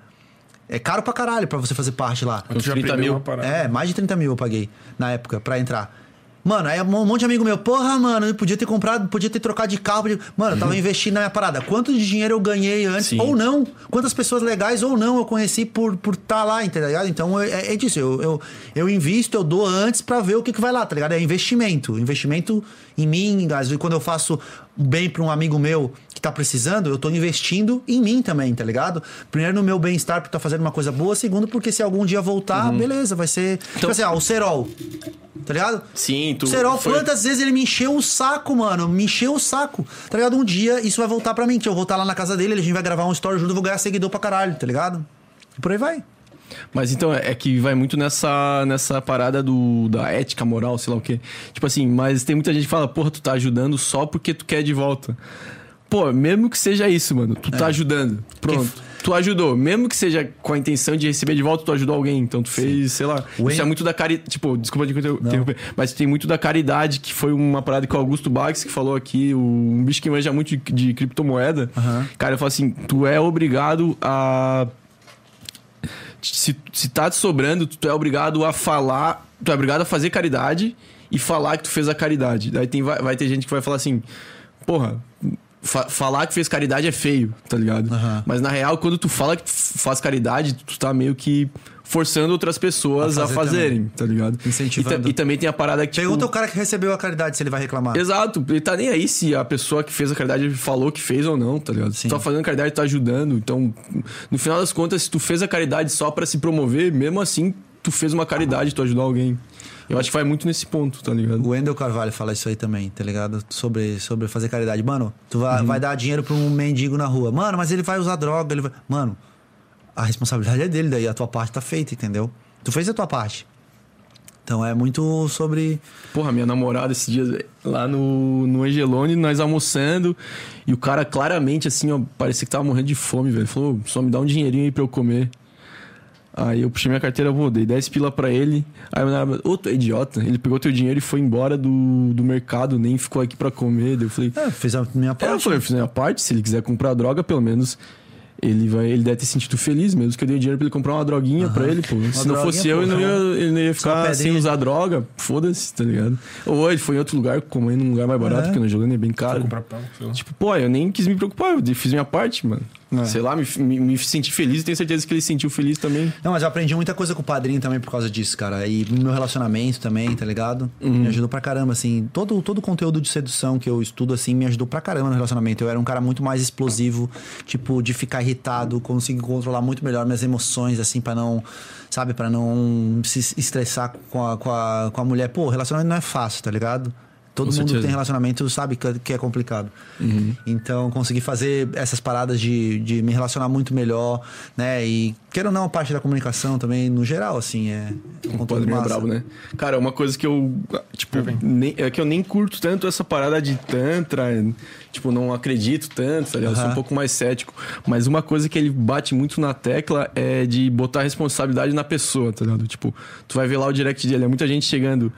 É caro pra caralho pra você fazer parte lá.
Já
30
perdeu
mil.
É, mais de 30 mil eu paguei na época pra entrar. Mano, aí um monte de amigo meu, porra, mano, eu podia ter comprado, podia ter trocado de carro. podia- Mano, eu tava investindo na minha parada. Quanto de dinheiro eu ganhei antes,
Sim.
ou não? Quantas pessoas legais ou não eu conheci por estar por tá lá, tá ligado? Então é, é disso. Eu, eu, eu invisto, eu dou antes pra ver o que, que vai lá, tá ligado? É investimento. Investimento em mim. Às vezes, quando eu faço bem pra um amigo meu que tá precisando, eu tô investindo em mim também, tá ligado? Primeiro no meu bem-estar, porque tá fazendo uma coisa boa. Segundo, porque se algum dia voltar, beleza, vai ser. Tipo assim, ó, o Serol. Tá ligado?
Sim, tu.
O Serol,
foi-
quantas vezes ele me encheu o saco, mano? Me encheu o saco. Tá ligado? Um dia isso vai voltar pra mim, que eu vou estar lá na casa dele, a gente vai gravar um story junto, eu vou ganhar seguidor pra caralho, tá ligado? E por aí vai.
Mas então, é que vai muito nessa, nessa parada do, da ética, moral, sei lá o quê. Tipo assim, mas tem muita gente que fala, porra, tu tá ajudando só porque tu quer de volta. Pô, mesmo que seja isso, mano, tu
É.
tá ajudando. Pronto. Tu ajudou. Mesmo que seja com a intenção de receber de volta, tu ajudou alguém. Então tu fez, sei lá. Isso é muito da caridade. Tipo, desculpa de inter- interromper. Mas tem muito da caridade, que foi uma parada que o Augusto Bax que falou aqui, um bicho que manja muito de, de criptomoeda. Cara, eu falo assim: tu é obrigado a se, se tá te sobrando, tu é obrigado a falar, tu é obrigado a fazer caridade e falar que tu fez a caridade. Daí tem, vai, vai ter gente que vai falar assim, porra, fa- falar que fez caridade é feio, tá ligado?
Aham.
Mas na real, quando tu fala que tu faz caridade, tu tá meio que forçando outras pessoas
A
a,
fazer
fazerem, tá ligado?
Incentivando.
E, e também tem a parada que, tipo,
Pergunta o cara que recebeu a caridade se ele vai reclamar.
Exato, ele tá nem aí se a pessoa que fez a caridade falou que fez ou não, tá ligado?
Sim.
tu tá fazendo caridade, tá ajudando. Então, no final das contas, se tu fez a caridade só pra se promover, mesmo assim, tu fez uma caridade, tu ajudou alguém. Eu acho que vai muito nesse ponto, tá ligado?
O Wendel Carvalho fala isso aí também, tá ligado? Sobre, sobre fazer caridade. Mano, tu
Uhum.
vai, vai dar dinheiro pra um mendigo na rua. Mano, mas ele vai usar droga, ele vai. Mano, a responsabilidade é dele, daí a tua parte tá feita, entendeu? Tu fez a tua parte. Então é muito sobre.
Porra, minha namorada esses dias lá no, no Angelone, nós almoçando, e o cara claramente, assim, ó, parecia que tava morrendo de fome, velho. Falou, só me dá um dinheirinho aí pra eu comer. Aí eu puxei minha carteira, vou, dei 10 pila pra ele. Aí eu namorada, ô, tu é idiota. Ele pegou teu dinheiro e foi embora do, do mercado, nem ficou aqui pra comer. Daí eu falei,
É, fiz a minha
é, eu
parte.
falei, eu fiz a minha parte, se ele quiser comprar droga, pelo menos ele vai, ele deve ter sentido feliz, mesmo que eu dei dinheiro pra ele comprar uma droguinha pra ele, pô. Se não fosse eu, ele não ia, ele não ia
uma
ficar sem usar droga. Foda-se, tá ligado? Ou ele foi em outro lugar, comendo num lugar mais barato,
É.
porque no Jolene é bem caro.
Comprar pão.
Tipo, pô, eu nem quis me preocupar, eu fiz minha parte, mano. Sei lá, me, me, me senti feliz e tenho certeza que ele se sentiu feliz também.
Não, mas eu aprendi muita coisa com o padrinho também por causa disso, cara. E no meu relacionamento também, tá ligado? Me ajudou pra caramba, assim. Todo, todo o conteúdo de sedução que eu estudo, assim, me ajudou pra caramba no relacionamento. Eu era um cara muito mais explosivo, tipo, de ficar irritado, conseguir controlar muito melhor minhas emoções, assim, pra não, sabe, pra não se estressar com a, com a, com a mulher. Pô, relacionamento não é fácil, tá ligado? Todo
Com
mundo
certeza.
tem relacionamento, sabe que que é complicado. Então, consegui fazer essas paradas de, de me relacionar muito melhor, né? E, queira ou não, a parte da comunicação também, no geral, assim, é um
O
conteúdo
padrinho é
massa.
brabo, né? Cara, uma coisa que eu, tipo, nem- é que eu nem curto tanto essa parada de tantra, tipo, não acredito tanto, tá ligado? Eu sou um pouco mais cético. Mas uma coisa que ele bate muito na tecla é de botar a responsabilidade na pessoa, tá ligado? Tipo, tu vai ver lá o direct dele, é muita gente chegando,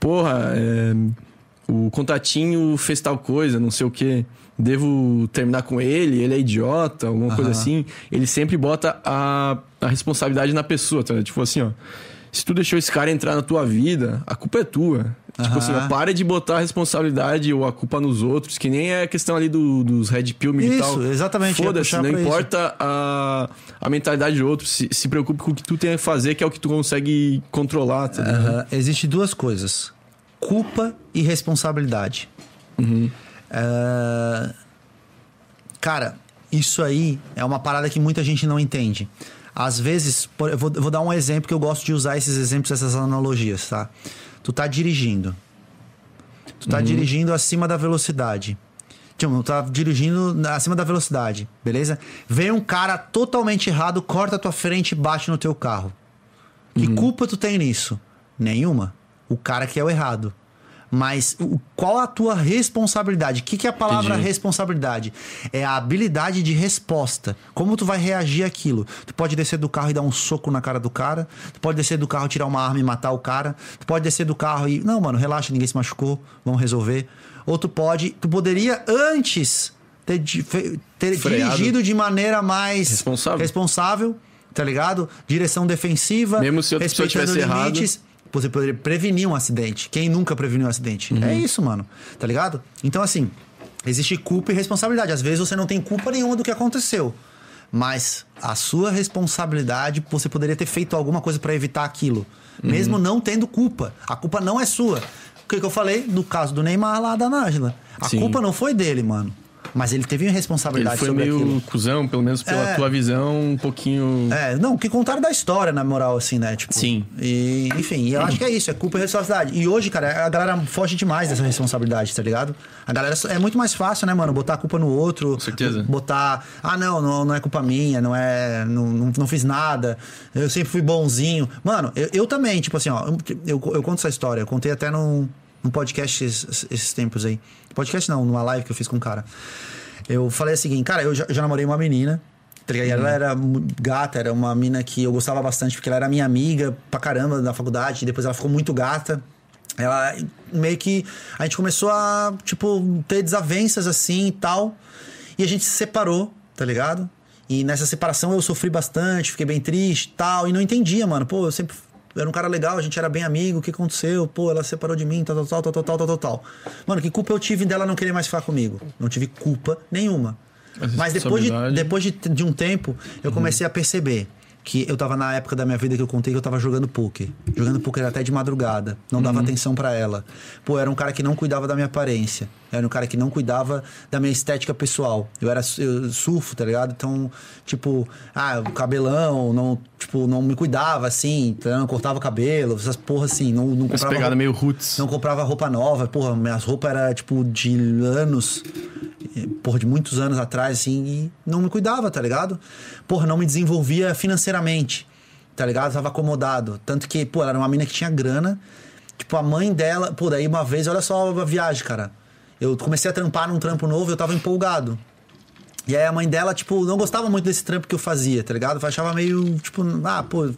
porra, é, o contatinho fez tal coisa, não sei o quê. Devo terminar com ele, ele é idiota, alguma coisa
Aham.
assim. Ele sempre bota a, a responsabilidade na pessoa, tá? Tipo assim, ó. Se tu deixou esse cara entrar na tua vida, a culpa é tua. Tipo assim, ó, para de botar a responsabilidade ou a culpa nos outros, que nem é a questão ali do- dos red pill e
Isso, exatamente,
Foda-se, não
isso.
importa a, a mentalidade do outro. Se, se preocupe com o que tu tem a fazer, que é o que tu consegue controlar, tá.
Existe duas coisas: culpa e responsabilidade. É, Cara, isso aí é uma parada que muita gente não entende. Às vezes, por- eu vou, vou dar um exemplo que eu gosto de usar esses exemplos, essas analogias, tá? Tu tá dirigindo. Tu tá dirigindo acima da velocidade. Tipo, tu tá dirigindo acima da velocidade, beleza? Vem um cara totalmente errado, corta a tua frente e bate no teu carro. Que culpa tu tem nisso? Nenhuma. O cara que é o errado. Mas o- qual a tua responsabilidade? O que, que é a palavra
Entendi.
responsabilidade? É a habilidade de resposta. Como tu vai reagir àquilo? Tu pode descer do carro e dar um soco na cara do cara. Tu pode descer do carro, tirar uma arma e matar o cara. Tu pode descer do carro e. Não, mano, relaxa, ninguém se machucou. Vamos resolver. Ou tu pode. Tu poderia antes ter, ter
Freado.
dirigido de maneira mais
Responsável.
responsável, tá ligado? Direção defensiva.
Mesmo se pessoa
respeitando
tivesse errado.
Você poderia prevenir um acidente. Quem nunca preveniu um acidente?
Uhum.
É isso, mano. Tá ligado? Então, assim, existe culpa e responsabilidade. Às vezes você não tem culpa nenhuma do que aconteceu. Mas a sua responsabilidade, você poderia ter feito alguma coisa pra evitar aquilo.
Uhum.
Mesmo não tendo culpa. A culpa não é sua. O que, que eu falei no caso do Neymar lá da Nájila? A
Sim.
culpa não foi dele, mano. Mas ele teve uma
Ele
responsabilidade
foi
sobre
meio
aquilo.
cuzão, pelo menos pela
É.
tua visão, um pouquinho.
É, não, que contaram da história, na moral, assim, né? Tipo,
Sim.
E, enfim, eu acho que é isso, é culpa e responsabilidade. E hoje, cara, a galera foge demais dessa responsabilidade, tá ligado? A galera é muito mais fácil, né, mano? Botar a culpa no outro. Com
certeza.
Botar, ah, não, não, não é culpa minha, não é. Não, não, não fiz nada, eu sempre fui bonzinho. Mano, eu, eu também, tipo assim, ó, eu, eu, eu conto essa história, eu contei até num, num podcast esses, esses tempos aí. Podcast não, numa live que eu fiz com um cara. Eu falei o seguinte, cara, eu já, já namorei uma menina. tá ligado? E Ela era mu- gata, era uma mina que eu gostava bastante, porque ela era minha amiga pra caramba na faculdade. E depois ela ficou muito gata. Ela meio que. A gente começou a, tipo, ter desavenças assim e tal. E a gente se separou, tá ligado? E nessa separação eu sofri bastante, fiquei bem triste e tal. E não entendia, mano. Pô, eu sempre. Eu Era um cara legal, a gente era bem amigo, o que aconteceu? Pô, ela se separou de mim, tal, tal, tal, tal, tal, tal, tal, tal. Mano, que culpa eu tive dela não querer mais ficar comigo? Não tive culpa nenhuma.
Mas
depois de, depois de, de um tempo, eu comecei a perceber que eu tava na época da minha vida que eu contei que eu tava jogando poker. Jogando poker até de madrugada. Não dava atenção pra ela. Pô, era um cara que não cuidava da minha aparência. Era um cara que não cuidava da minha estética pessoal. Eu era eu surfo, tá ligado? Então, tipo, ah, cabelão, não, tipo, não me cuidava assim, tá não cortava o cabelo, essas porra assim, não, não
Essa
comprava
pegada
roupa-
meio roots.
não comprava roupa nova, porra, minhas roupas eram tipo de anos, eh, porra, de muitos anos atrás, assim, e não me cuidava, tá ligado? Porra, não me desenvolvia financeiramente, tá ligado? Tava acomodado. Tanto que, pô, ela era uma mina que tinha grana, tipo, a mãe dela, pô, daí uma vez, olha só a viagem, cara. Eu comecei a trampar num trampo novo eu tava empolgado. E aí a mãe dela, tipo, não gostava muito desse trampo que eu fazia, tá ligado? Eu achava meio, tipo, ah, pô,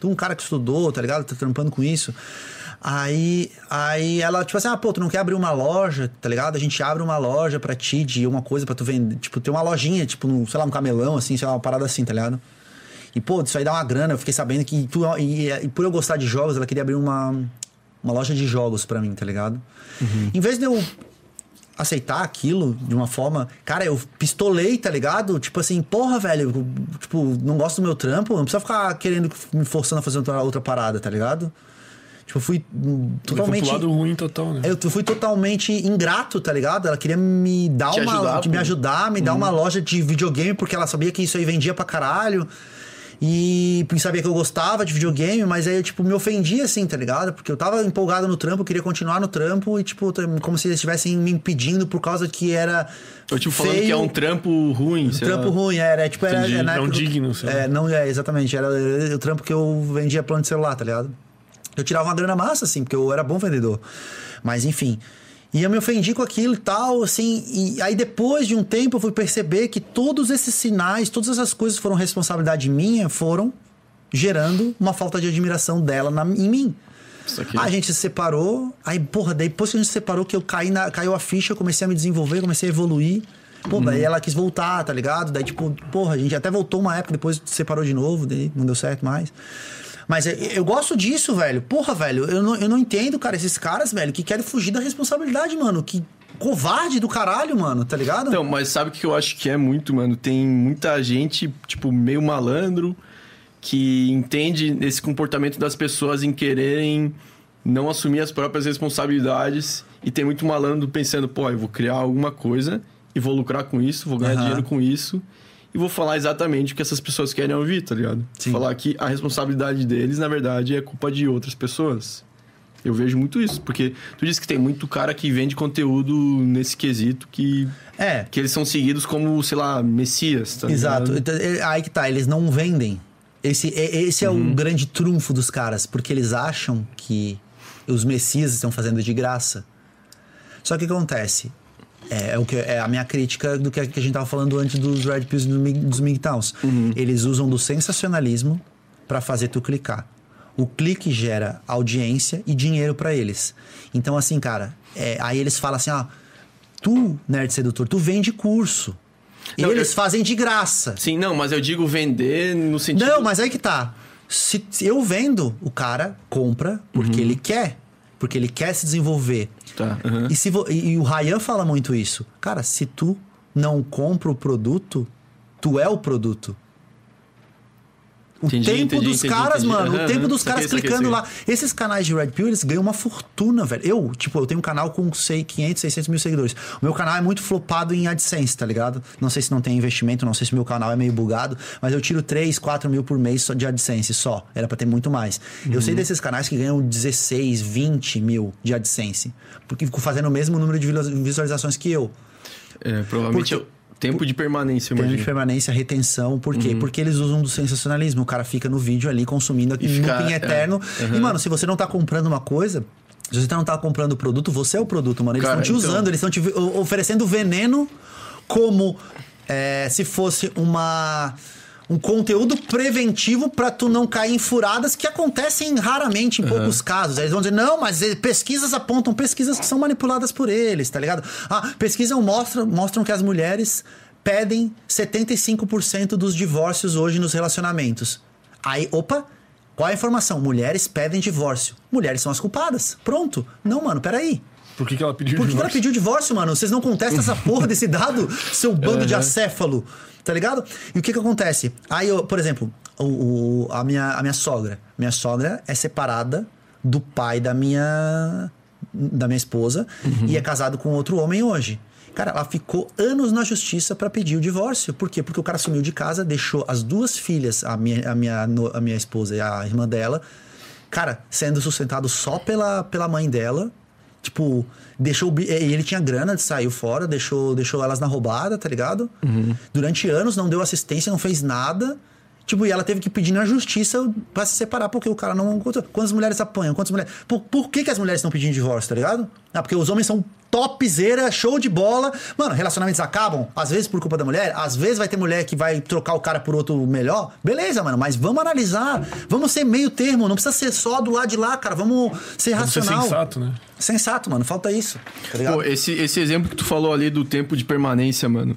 tu é um cara que estudou, tá ligado? Tá trampando com isso. Aí, aí ela, tipo assim, ah, pô, tu não quer abrir uma loja, tá ligado? A gente abre uma loja pra ti de uma coisa pra tu vender. Tipo, ter uma lojinha, tipo, no, sei lá, um camelão, assim, sei lá, uma parada assim, tá ligado? E, pô, isso aí dá uma grana. Eu fiquei sabendo que tu, e, e por eu gostar de jogos, ela queria abrir uma, uma loja de jogos pra mim, tá ligado? Em vez de eu aceitar aquilo de uma forma. Cara, eu pistolei, tá ligado? Tipo assim, porra, velho, eu, tipo, não gosto do meu trampo, não precisa ficar querendo me forçando a fazer outra, outra parada, tá ligado? Tipo, eu fui hum, totalmente.
pro lado ruim total, né?
Eu fui totalmente ingrato, tá ligado? Ela queria me dar
Te
uma.
ajudar,
me
pô.
ajudar, me dar uma loja de videogame, porque ela sabia que isso aí vendia pra caralho. E sabia que eu gostava de videogame, mas aí, tipo, me ofendia assim, tá ligado? Porque eu tava empolgado no trampo, eu queria continuar no trampo e, tipo, como se eles estivessem me impedindo por causa que era.
Ou tipo, falando
feio,
que é um trampo ruim.
um
sei
trampo
lá.
ruim, era, é, tipo, era,
Entendi,
é
não digno, sei lá.
É, não, é, exatamente. Era o trampo que eu vendia plano de celular, tá ligado? Eu tirava uma grana massa, assim, porque eu era bom vendedor. Mas, enfim. E eu me ofendi com aquilo e tal, assim. E aí, depois de um tempo, eu fui perceber que todos esses sinais, todas essas coisas que foram responsabilidade minha, foram gerando uma falta de admiração dela na- em mim.
Aqui.
A gente se separou, aí, porra, depois que a gente se separou, que eu caí na, caiu a ficha, eu comecei a me desenvolver, comecei a evoluir. Pô, daí ela quis voltar, tá ligado? Daí, tipo, porra, a gente até voltou uma época, depois se separou de novo, daí não deu certo mais. Mas eu, eu gosto disso, velho. Porra, velho, eu não, eu não entendo, cara, esses caras, velho, que querem fugir da responsabilidade, mano. Que covarde do caralho, mano, tá ligado?
Então, mas sabe o que eu acho que é muito, mano? Tem muita gente, tipo, meio malandro, que entende esse comportamento das pessoas em quererem não assumir as próprias responsabilidades. E tem muito malandro pensando, pô, eu vou criar alguma coisa e vou lucrar com isso, vou ganhar
Aham.
dinheiro com isso. E vou falar exatamente o que essas pessoas querem ouvir, tá ligado?
Sim.
Falar que a responsabilidade deles, na verdade, é culpa de outras pessoas. Eu vejo muito isso, porque tu disse que tem muito cara que vende conteúdo nesse quesito que
É,
que eles são seguidos como, sei lá, messias, tá
Exato.
ligado?
Então, é- Aí que tá, eles não vendem. Esse, é- esse é
Uhum.
o grande trunfo dos caras, porque eles acham que os messias estão fazendo de graça. Só que o que acontece? É, é o que, é a minha crítica do que a, que a gente tava falando antes dos Red Pills e dos MGTOWns.
Uhum.
Eles usam do sensacionalismo pra fazer tu clicar. O clique gera audiência e dinheiro pra eles. Então, assim, cara, é, aí eles falam assim, ó, tu, nerd sedutor, tu vende curso.
Não,
eles
eu-
fazem de graça.
Sim, não, mas eu digo vender no sentido.
Não, mas aí que tá. Se se eu vendo, o cara compra porque ele quer. Porque ele quer se desenvolver.
Tá, aham.
E, se e o Ryan fala muito isso. Cara, se tu não compra o produto, tu é o produto. O
Entendi,
tempo
entendi,
dos
entendi,
caras, mano.
Aham,
o tempo dos caras clicando lá. Esses canais de Red Pill, eles ganham uma fortuna, velho. Eu, tipo, eu tenho um canal com, sei, 500, 600 mil seguidores. O meu canal é muito flopado em AdSense, tá ligado? Não sei se não tem investimento, não sei se meu canal é meio bugado, mas eu tiro 3, 4 mil por mês só de AdSense, só. Era pra ter muito mais. Eu
Uhum.
sei desses canais que ganham 16, 20 mil de AdSense. Porque ficam fazendo o mesmo número de visualizações que eu.
É, provavelmente
Porque-
o tempo de permanência,
Tempo de permanência, retenção. Por quê? Porque eles usam do sensacionalismo. O cara fica no vídeo ali consumindo aqui
fica-
looping
é,
eterno. E, mano, se você não tá comprando uma coisa. Se você não tá comprando o produto, você é o produto, mano. Eles estão te
então-
usando, eles estão te oferecendo veneno como é, se fosse uma. Um conteúdo preventivo pra tu não cair em furadas que acontecem raramente em poucos casos. Eles vão dizer, não, mas eh, pesquisas apontam pesquisas que são manipuladas por eles, tá ligado? Ah, pesquisas mostram, mostram que as mulheres pedem 75% dos divórcios hoje nos relacionamentos. Aí, opa, qual é a informação? Mulheres pedem divórcio. Mulheres são as culpadas. Pronto. Não, mano, peraí.
Por que, que ela pediu
Por que, que ela
divórcio?
pediu divórcio, mano? Vocês não contestam essa porra desse dado, seu bando de acéfalo, tá ligado? E o que que acontece? Aí, eu, por exemplo, o, o- a, minha, a minha sogra. Minha sogra é separada do pai da minha, da minha esposa e é casado com outro homem hoje. Cara, ela ficou anos na justiça pra pedir o divórcio. Por quê? Porque o cara sumiu de casa, deixou as duas filhas, a minha, a minha, a minha esposa e a irmã dela, cara, sendo sustentado só pela, pela mãe dela. Tipo, deixou. E ele tinha grana, saiu fora, deixou, deixou elas na roubada, tá ligado? Durante anos não deu assistência, não fez nada. Tipo, e ela teve que pedir na justiça pra se separar, porque o cara não. Quantas mulheres apanham? Quantas mulheres. Por, por que, que as mulheres estão pedindo divórcio, tá ligado? Ah, porque os homens são topzera, show de bola. Mano, relacionamentos acabam, às vezes por culpa da mulher, às vezes vai ter mulher que vai trocar o cara por outro melhor. Beleza, mano, mas vamos analisar. Vamos ser meio termo, não precisa ser só do lado de lá, cara. Vamos ser
Vamos ser
racional.
sensato, né?
Sensato, mano. Falta isso. Tá?
Pô, esse, esse exemplo que tu falou ali do tempo de permanência, mano.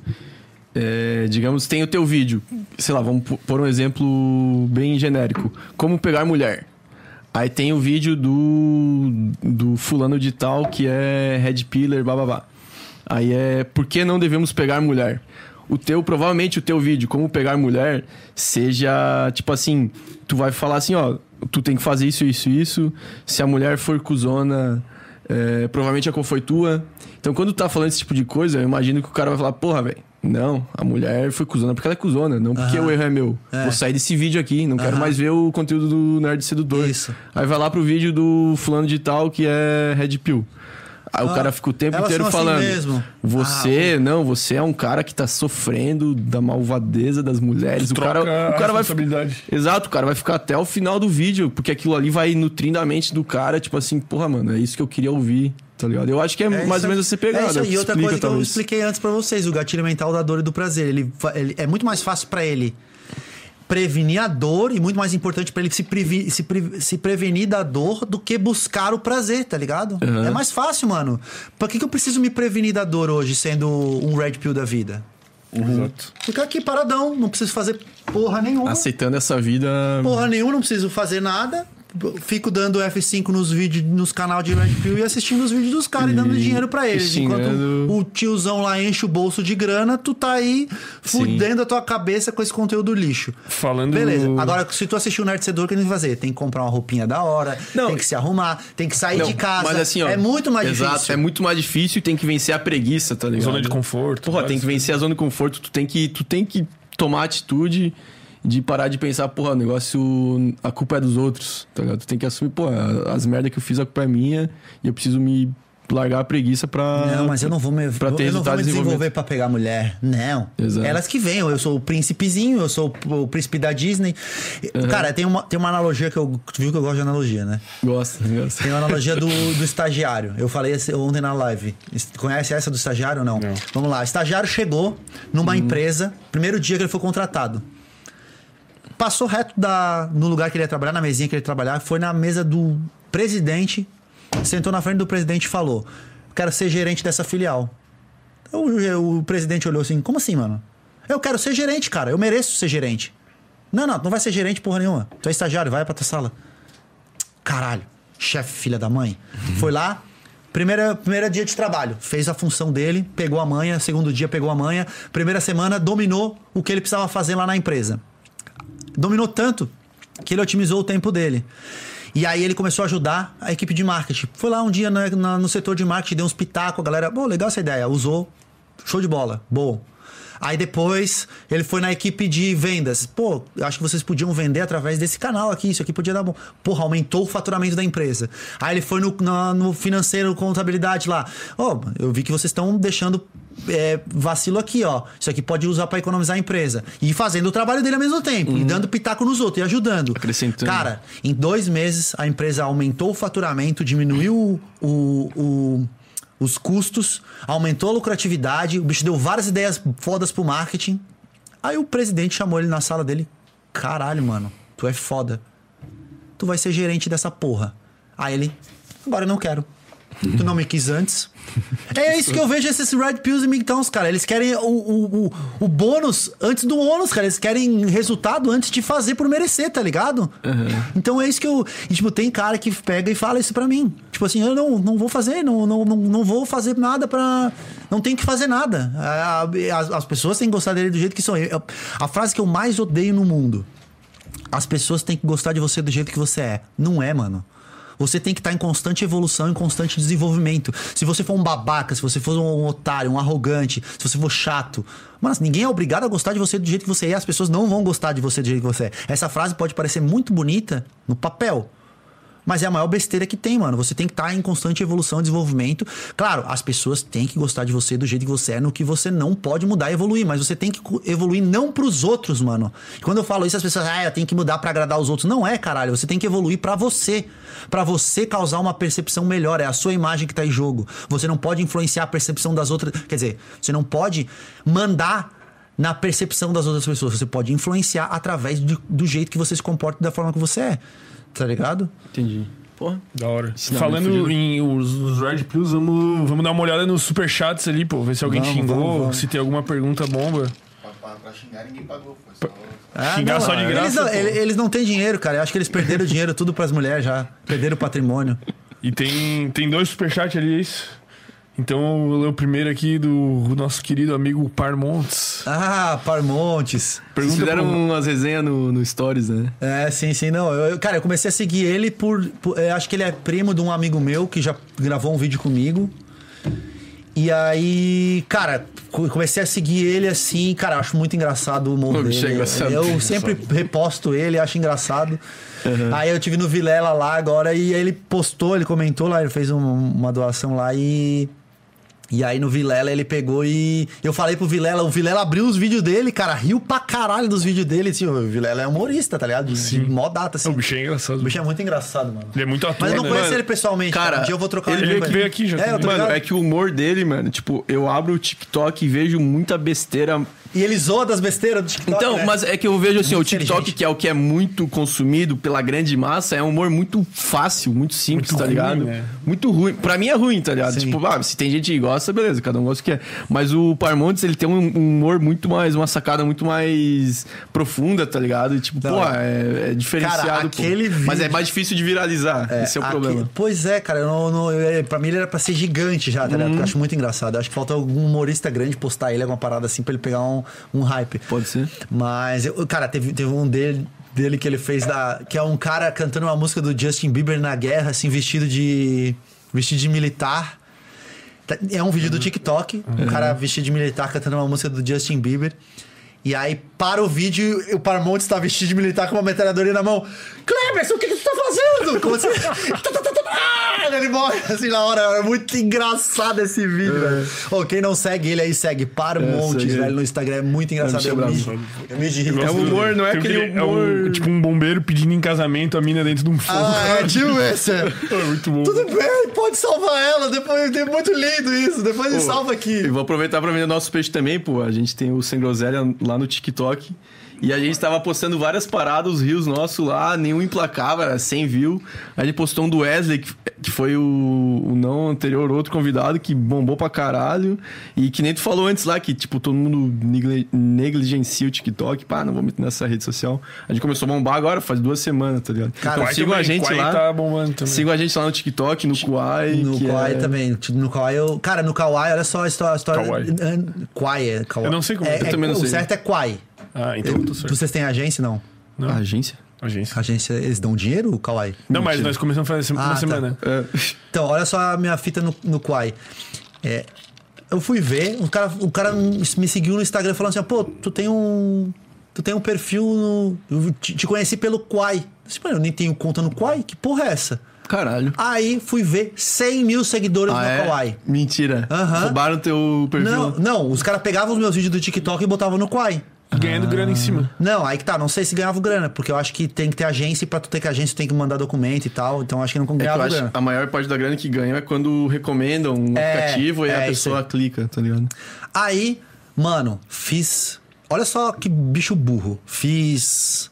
É, digamos, tem o teu vídeo. Sei lá, vamos pô- pôr um exemplo bem genérico. Como pegar mulher. Aí tem o vídeo do, do fulano de tal que é Red Pillar, bababá. Aí é por que não devemos pegar mulher? O teu, provavelmente o teu vídeo, como pegar mulher, seja tipo assim, tu vai falar assim, ó, tu tem que fazer isso, isso, isso. Se a mulher for cuzona, é, provavelmente a cor foi tua. Então quando tu tá falando esse tipo de coisa, eu imagino que o cara vai falar, porra, velho, não, a mulher foi cuzona porque ela é cuzona, não porque o erro é meu.
É.
Vou sair desse vídeo aqui, não quero mais ver o conteúdo do Nerd Sedutor.
Isso.
Aí vai lá pro vídeo do fulano de tal que é Red Pill. Aí o
Ah,
cara fica o tempo inteiro
assim
falando.
mesmo.
Você, não, você é um cara que tá sofrendo da malvadeza das mulheres. O cara, o cara vai. Exato, o cara vai ficar até o final do vídeo, porque aquilo ali vai nutrindo a mente do cara, tipo assim, porra, mano, é isso que eu queria ouvir, tá ligado? Eu acho que é,
É
mais ou menos você pegada.
É isso aí. E outra coisa que eu
talvez.
expliquei antes pra vocês, o gatilho mental da dor e do prazer. Ele, ele- é muito mais fácil pra ele prevenir a dor e muito mais importante pra ele se, previ- se, pre- se prevenir da dor do que buscar o prazer, tá ligado?
Uhum.
É mais fácil, mano. Pra que, que eu preciso me prevenir da dor hoje, sendo um red pill da vida?
Exato.
Ficar aqui paradão, não preciso fazer porra nenhuma.
Aceitando essa vida.
Porra nenhuma, não preciso fazer nada. Fico dando F5 nos vídeos, nos canal de Red Pill e assistindo os vídeos dos caras e dando
E-
dinheiro pra
e
eles. Enquanto o tiozão lá enche o bolso de grana, tu tá aí fudendo a tua cabeça com esse conteúdo lixo.
Falando.
Beleza. Agora, se tu assistir o Nerd Sedor, o que gente vai fazer? Tem que comprar uma roupinha da hora,
Não.
tem que se arrumar, tem que sair
Não,
de casa.
Mas assim, ó,
é muito mais
exato,
difícil.
É muito mais difícil e tem que vencer a preguiça, tá ligado?
Zona de conforto.
Porra, tem que vencer a zona de conforto, tu tem que, tu tem que tomar atitude de parar de pensar, porra, o negócio, a culpa é dos outros, tá ligado? Tu tem que assumir, porra, as merdas que eu fiz, a culpa é minha e eu preciso me largar a preguiça pra...
Não, mas eu não vou me,
pra ter
eu não vou
resultado
me
de
desenvolver pra pegar mulher. Não.
Exato.
Elas que vêm. Eu sou o príncipezinho, eu sou o príncipe da Disney. Cara, tem uma, tem uma analogia que eu. Tu viu que eu gosto de analogia, né?
Gosta, gosta.
Tem uma analogia do, do estagiário. Eu falei ontem na live. Conhece essa do estagiário ou não?
Não.
Vamos lá. O estagiário chegou numa empresa, primeiro dia que ele foi contratado. Passou reto da, no lugar que ele ia trabalhar, na mesinha que ele ia trabalhar, foi na mesa do presidente, sentou na frente do presidente e falou: Quero ser gerente dessa filial. O, o presidente olhou assim: Como assim, mano? Eu quero ser gerente, cara. Eu mereço ser gerente. Não, não, não vai ser gerente porra nenhuma. Tu é estagiário, vai pra tua sala. Caralho, chefe filha da mãe. Foi lá, primeira, primeira dia de trabalho, fez a função dele, pegou a manha, segundo dia pegou a manha, primeira semana dominou o que ele precisava fazer lá na empresa. Dominou tanto que ele otimizou o tempo dele. E aí ele começou a ajudar a equipe de marketing. Foi lá um dia na- no setor de marketing, deu uns pitacos, a galera, pô, legal essa ideia, usou, show de bola, bom. Aí depois ele foi na equipe de vendas. Pô, acho que vocês podiam vender através desse canal aqui, isso aqui podia dar bom. Porra, aumentou o faturamento da empresa. Aí ele foi no, na- no financeiro, contabilidade lá. Ó, eu vi que vocês estão deixando é, vacilo aqui, ó. Isso aqui pode usar para economizar a empresa. E fazendo o trabalho dele ao mesmo tempo. E dando pitaco nos outros e ajudando.
Acrescentando.
Cara, em dois meses a empresa aumentou o faturamento, diminuiu o- o- os custos, aumentou a lucratividade, o bicho deu várias ideias fodas pro marketing. Aí o presidente chamou ele na sala dele. Caralho, mano, tu é foda. Tu vai ser gerente dessa porra. Aí ele, agora eu não quero. Tu não me quis antes. É isso que eu vejo esses Red Pills e Migtowns, cara. Eles querem o, o, o, o bônus antes do ônus, cara. Eles querem resultado antes de fazer por merecer, tá ligado? Então é isso que eu. E, tipo, tem cara que pega e fala isso pra mim. Tipo assim, eu não, não vou fazer, não, não, não, não vou fazer nada pra. Não tem que fazer nada. As, as pessoas têm que gostar dele do jeito que são. Eu- A frase que eu mais odeio no mundo. As pessoas têm que gostar de você do jeito que você é. Não é, mano. Você tem que estar em constante evolução, em constante desenvolvimento. Se você for um babaca, se você for um otário, um arrogante, se você for chato, mano, ninguém é obrigado a gostar de você do jeito que você é. As pessoas não vão gostar de você do jeito que você é. Essa frase pode parecer muito bonita no papel. Mas é a maior besteira que tem, mano. Você tem que estar em constante evolução e desenvolvimento. Claro, as pessoas têm que gostar de você do jeito que você é, no que você não pode mudar e evoluir. Mas você tem que evoluir não pros outros, mano. Quando eu falo isso, as pessoas, ah, eu tenho que mudar pra agradar os outros. Não é, caralho. Você tem que evoluir pra você. Pra você causar uma percepção melhor. É a sua imagem que tá em jogo. Você não pode influenciar a percepção das outras. Quer dizer, você não pode mandar na percepção das outras pessoas. Você pode influenciar através do, do jeito que você se comporta e da forma que você é. Tá ligado?
Entendi. Porra.
Da hora.
Ensinamento
Falando em os, os Red Pills, vamos, vamos dar uma olhada nos superchats ali, pô. Ver se alguém
Vamos,
xingou,
vamos, vamos.
se tem alguma pergunta bomba.
Pra, pra, pra xingar ninguém pagou, foi só.
Ah,
Xingar só de
eles
graça,
não,
pô.
ele- eles não têm dinheiro, cara. Eu acho que eles perderam o dinheiro tudo pras mulheres já. Perderam o patrimônio.
E tem, tem dois superchats ali, é isso? Então eu vou ler o primeiro aqui do nosso querido amigo Parmontes.
Ah, Parmontes.
Vocês
Pergunta
fizeram
pro-
umas resenhas no, no Stories, né?
É, sim, sim, não. Eu, cara, eu comecei a seguir ele por, por- eu acho que ele é primo de um amigo meu que já gravou um vídeo comigo. E aí, cara, co- comecei a seguir ele assim, cara, acho muito engraçado o humor
é
dele.
engraçado.
Eu sempre reposto ele, acho engraçado. Aí eu tive no Vilela lá agora e aí ele postou, ele comentou lá, ele fez um- uma doação lá e. E aí no Vilela ele pegou e. Eu falei pro Vilela, o Vilela abriu os vídeos dele, cara, riu pra caralho dos vídeos dele. Assim, o Vilela é humorista, tá ligado? De, de mó data, assim.
O bicho é engraçado.
O bicho é muito engraçado, mano.
Ele é muito ator,
Mas eu não
né?
conheço
Mano,
ele pessoalmente. Cara,
cara,
um dia eu vou trocar
ele
uma
veio- veio aqui já
É,
Mano,
ligado.
é que o humor dele, mano, tipo, eu abro o TikTok e vejo muita besteira.
E ele zoa das besteiras do TikTok.
Então,
né?
mas é que eu vejo assim,
Muito
o TikTok, que é o que é muito consumido pela grande massa, é um humor muito fácil, muito simples,
Muito
tá
ruim,
ligado?
né?
Muito ruim. Pra mim é ruim, tá ligado?
Sim.
Tipo, ah, se tem gente que gosta, beleza, cada um gosta do que é. Mas o Parmontes, ele tem um um humor muito mais, uma sacada muito mais profunda, tá ligado? E tipo,
Não,
pô,
é.
é, é diferenciado.
Cara, aquele
Mas é
vídeo-
mais difícil de viralizar. Esse é o
Aqui-
problema.
Pois é, cara. Eu não, não, eu- pra mim ele era pra ser gigante já, tá ligado?
Uhum.
Eu acho muito engraçado. Eu acho que falta algum humorista grande postar ele, alguma parada assim, pra ele pegar um, um hype.
Pode ser.
Mas, eu- cara, teve, teve um dele, dele que ele fez da. Que é um cara cantando uma música do Justin Bieber na guerra, assim, vestido de. vestido de militar. Tá- É um vídeo do TikTok, um cara vestido de militar cantando uma música do Justin Bieber. E aí, para o vídeo, o Parmontes tá vestido de militar com uma metralhadora na mão. Cleberson, o que, que tu tá fazendo? Como assim? Tá, tá, tá, ah, ele morre assim na hora. É muito engraçado esse vídeo, velho. Ô, quem não segue ele aí, segue Parmontes,
segue ele.
velho, no Instagram. É muito engraçado.
é
Eu me, eu me de rir.
Eu
É um
do-
humor, não é aquele
aquele- É
humor-
um, tipo um bombeiro pedindo em casamento a mina dentro de um fogo.
Ah, é tipo esse.
É muito bom.
Tudo bem, pode salvar ela. Depois é muito lindo isso. Depois ele salva
E
aqui.
vou aproveitar pra vender nosso peixe também, pô. A gente tem o Sem Groselha lá no TikTok. E a gente tava postando várias paradas, os rios nossos lá, nenhum implacável, era 100 views. A gente postou um do Wesley, que, que foi o, o não anterior, outro convidado, que bombou pra caralho. E que nem tu falou antes lá, que tipo, todo mundo negligencia o TikTok. Pá, não vou meter nessa rede social. A gente começou a bombar agora, faz duas semanas, tá ligado?
Cara,
então sigam a gente
Quai
lá.
tá bombando também.
Sigam a gente lá no TikTok, no Kuai.
No Kawaii
é-
também. No Kawaii eu. Cara, no Kawaii, olha só a história.
Kawaii.
Kawaii é.
Eu não sei como-
É,
eu
é-
também não
o
sei.
certo é Kawaii.
Ah, então eu tô certo.
Vocês têm agência, não?
Não.
A agência?
Agência.
Agência, eles dão dinheiro, o Kawaii?
Não, mas nós começamos a fazer
Ah,
uma
tá.
semana.
É.
Então, olha só a minha fita no, no Quai. É, eu fui ver, o cara, o cara me seguiu no Instagram falando assim: pô, tu tem um. Tu tem um perfil no. Eu te, te conheci pelo Quai. Eu disse, "Mano, eu nem tenho conta no Quai? Que porra é essa?
Caralho.
Aí fui ver 100 mil seguidores
Ah,
no
é?
Kawaii.
Mentira.
Aham.
Roubaram teu perfil.
Não, não, os caras pegavam os meus vídeos do TikTok e botavam no Quai.
E ganhando grana em cima.
Não, aí que tá, não sei se ganhava grana, porque eu acho que tem que ter agência e pra tu ter que agência tu tem que mandar documento e tal, então acho que não
É que eu
ganhava
acho
grana.
a maior parte da grana que ganham é quando recomendam um
É,
aplicativo e
é
a pessoa
aí.
clica, tá ligado?
Aí, mano, fiz. Olha só que bicho burro. Fiz.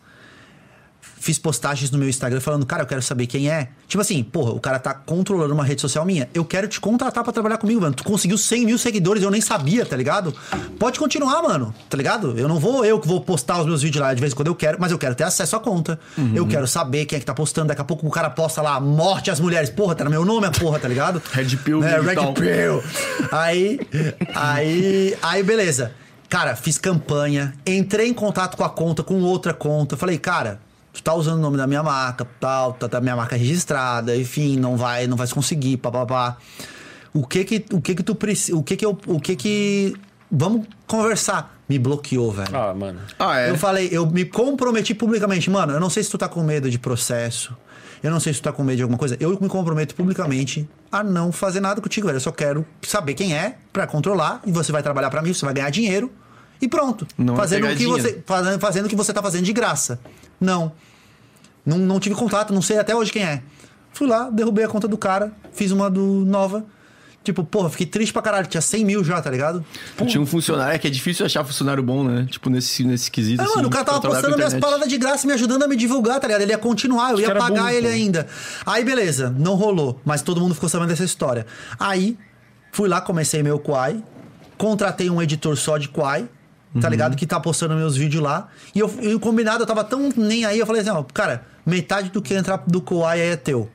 Fiz postagens no meu Instagram falando, cara, eu quero saber quem é. Tipo assim, porra, o cara tá controlando uma rede social minha. Eu quero te contratar pra trabalhar comigo, mano. Tu conseguiu 100 mil seguidores, eu nem sabia, tá ligado? Pode continuar, mano, tá ligado? Eu não vou eu que vou postar os meus vídeos lá de vez em quando eu quero, mas eu quero ter acesso à conta. Eu quero saber quem é que tá postando. Daqui a pouco o cara posta lá, morte às mulheres. Porra, tá no meu nome a porra, tá ligado?
Red Pill
É,
digital.
Red Pill. Aí, aí, aí, beleza. Cara, fiz campanha, entrei em contato com a conta, com outra conta. Falei, cara, tu tá usando o nome da minha marca, tal, tá, tá minha marca registrada, enfim, não vai, não vai se conseguir, papapá. O que que, o que que tu precisa, o que que eu, o que que vamos conversar? Me bloqueou, velho.
Ah, mano.
Ah, é?
Eu falei, eu me comprometi publicamente, mano, eu não sei se tu tá com medo de processo. Eu não sei se tu tá com medo de alguma coisa. Eu me comprometo publicamente a não fazer nada contigo, velho. Eu só quero saber quem é pra controlar e você vai trabalhar pra mim, você vai ganhar dinheiro e pronto.
Não é
fazendo o que você fazendo, fazendo o que você tá fazendo de graça. Não. Não, não tive contato, não sei até hoje quem é. Fui lá, derrubei a conta do cara, fiz uma do nova. Tipo, porra, fiquei triste pra caralho. Tinha 100 mil já, tá ligado?
Tinha um funcionário, é que é difícil achar funcionário bom, né? Tipo, nesse, nesse quesito.
Ah,
assim,
mano, o cara tava postando minhas paradas de graça, me ajudando a me divulgar, tá ligado? Ele ia continuar, eu ia
cara é
pagar
burro,
ele
pô.
ainda. Aí, beleza, não rolou, mas todo mundo ficou sabendo dessa história. Aí, fui lá, comecei meu Quai, contratei um editor só de Quai, tá
Uhum.
ligado? Que tá postando meus vídeos lá. E eu, e o combinado, eu tava tão nem aí, eu falei assim, ó, cara, metade do que entrar do aí é teu.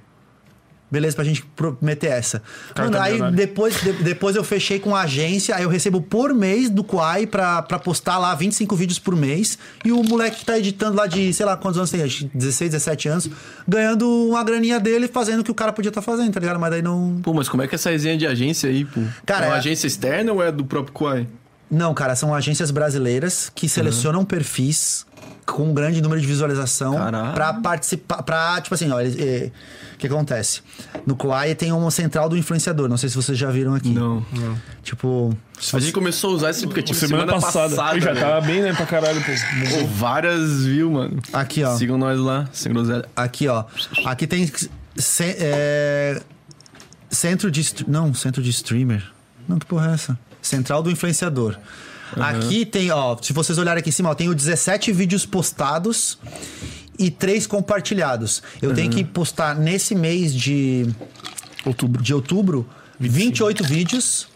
beleza, pra gente meter essa.
Cara,
Mano,
tá
aí depois, de- depois eu fechei com a agência, aí eu recebo por mês do Quai pra, pra postar lá 25 vídeos por mês. E o moleque que tá editando lá de, sei lá quantos anos tem, acho que 16, 17 anos, ganhando uma graninha dele fazendo o que o cara podia estar fazendo, tá ligado? Mas daí não.
Pô, mas como é que é essa resenha de agência aí, pô?
Cara,
é uma
é-
agência externa ou é do próprio Quai?
Não, cara, são agências brasileiras que selecionam perfis com um grande número de visualização pra participar, pra, tipo assim, eles- é, o que acontece? No Quai tem uma central do influenciador, não sei se vocês já viram aqui.
Não.
Tipo,
A gente começou a usar esse aplicativo
Semana, passada. Eu já
velho.
tava bem, né, pra caralho, pô.
Pô, várias views, mano.
aqui, ó.
Sigam nós lá, sem groselha.
Aqui, ó. Aqui tem ce- é, centro de não, centro de streamer. Não, que porra é essa? Central do influenciador. Aqui tem, ó, se vocês olharem aqui em cima, ó, tenho 17 vídeos postados e 3 compartilhados. Eu tenho que postar nesse mês de
Outubro.
de outubro 28 vídeos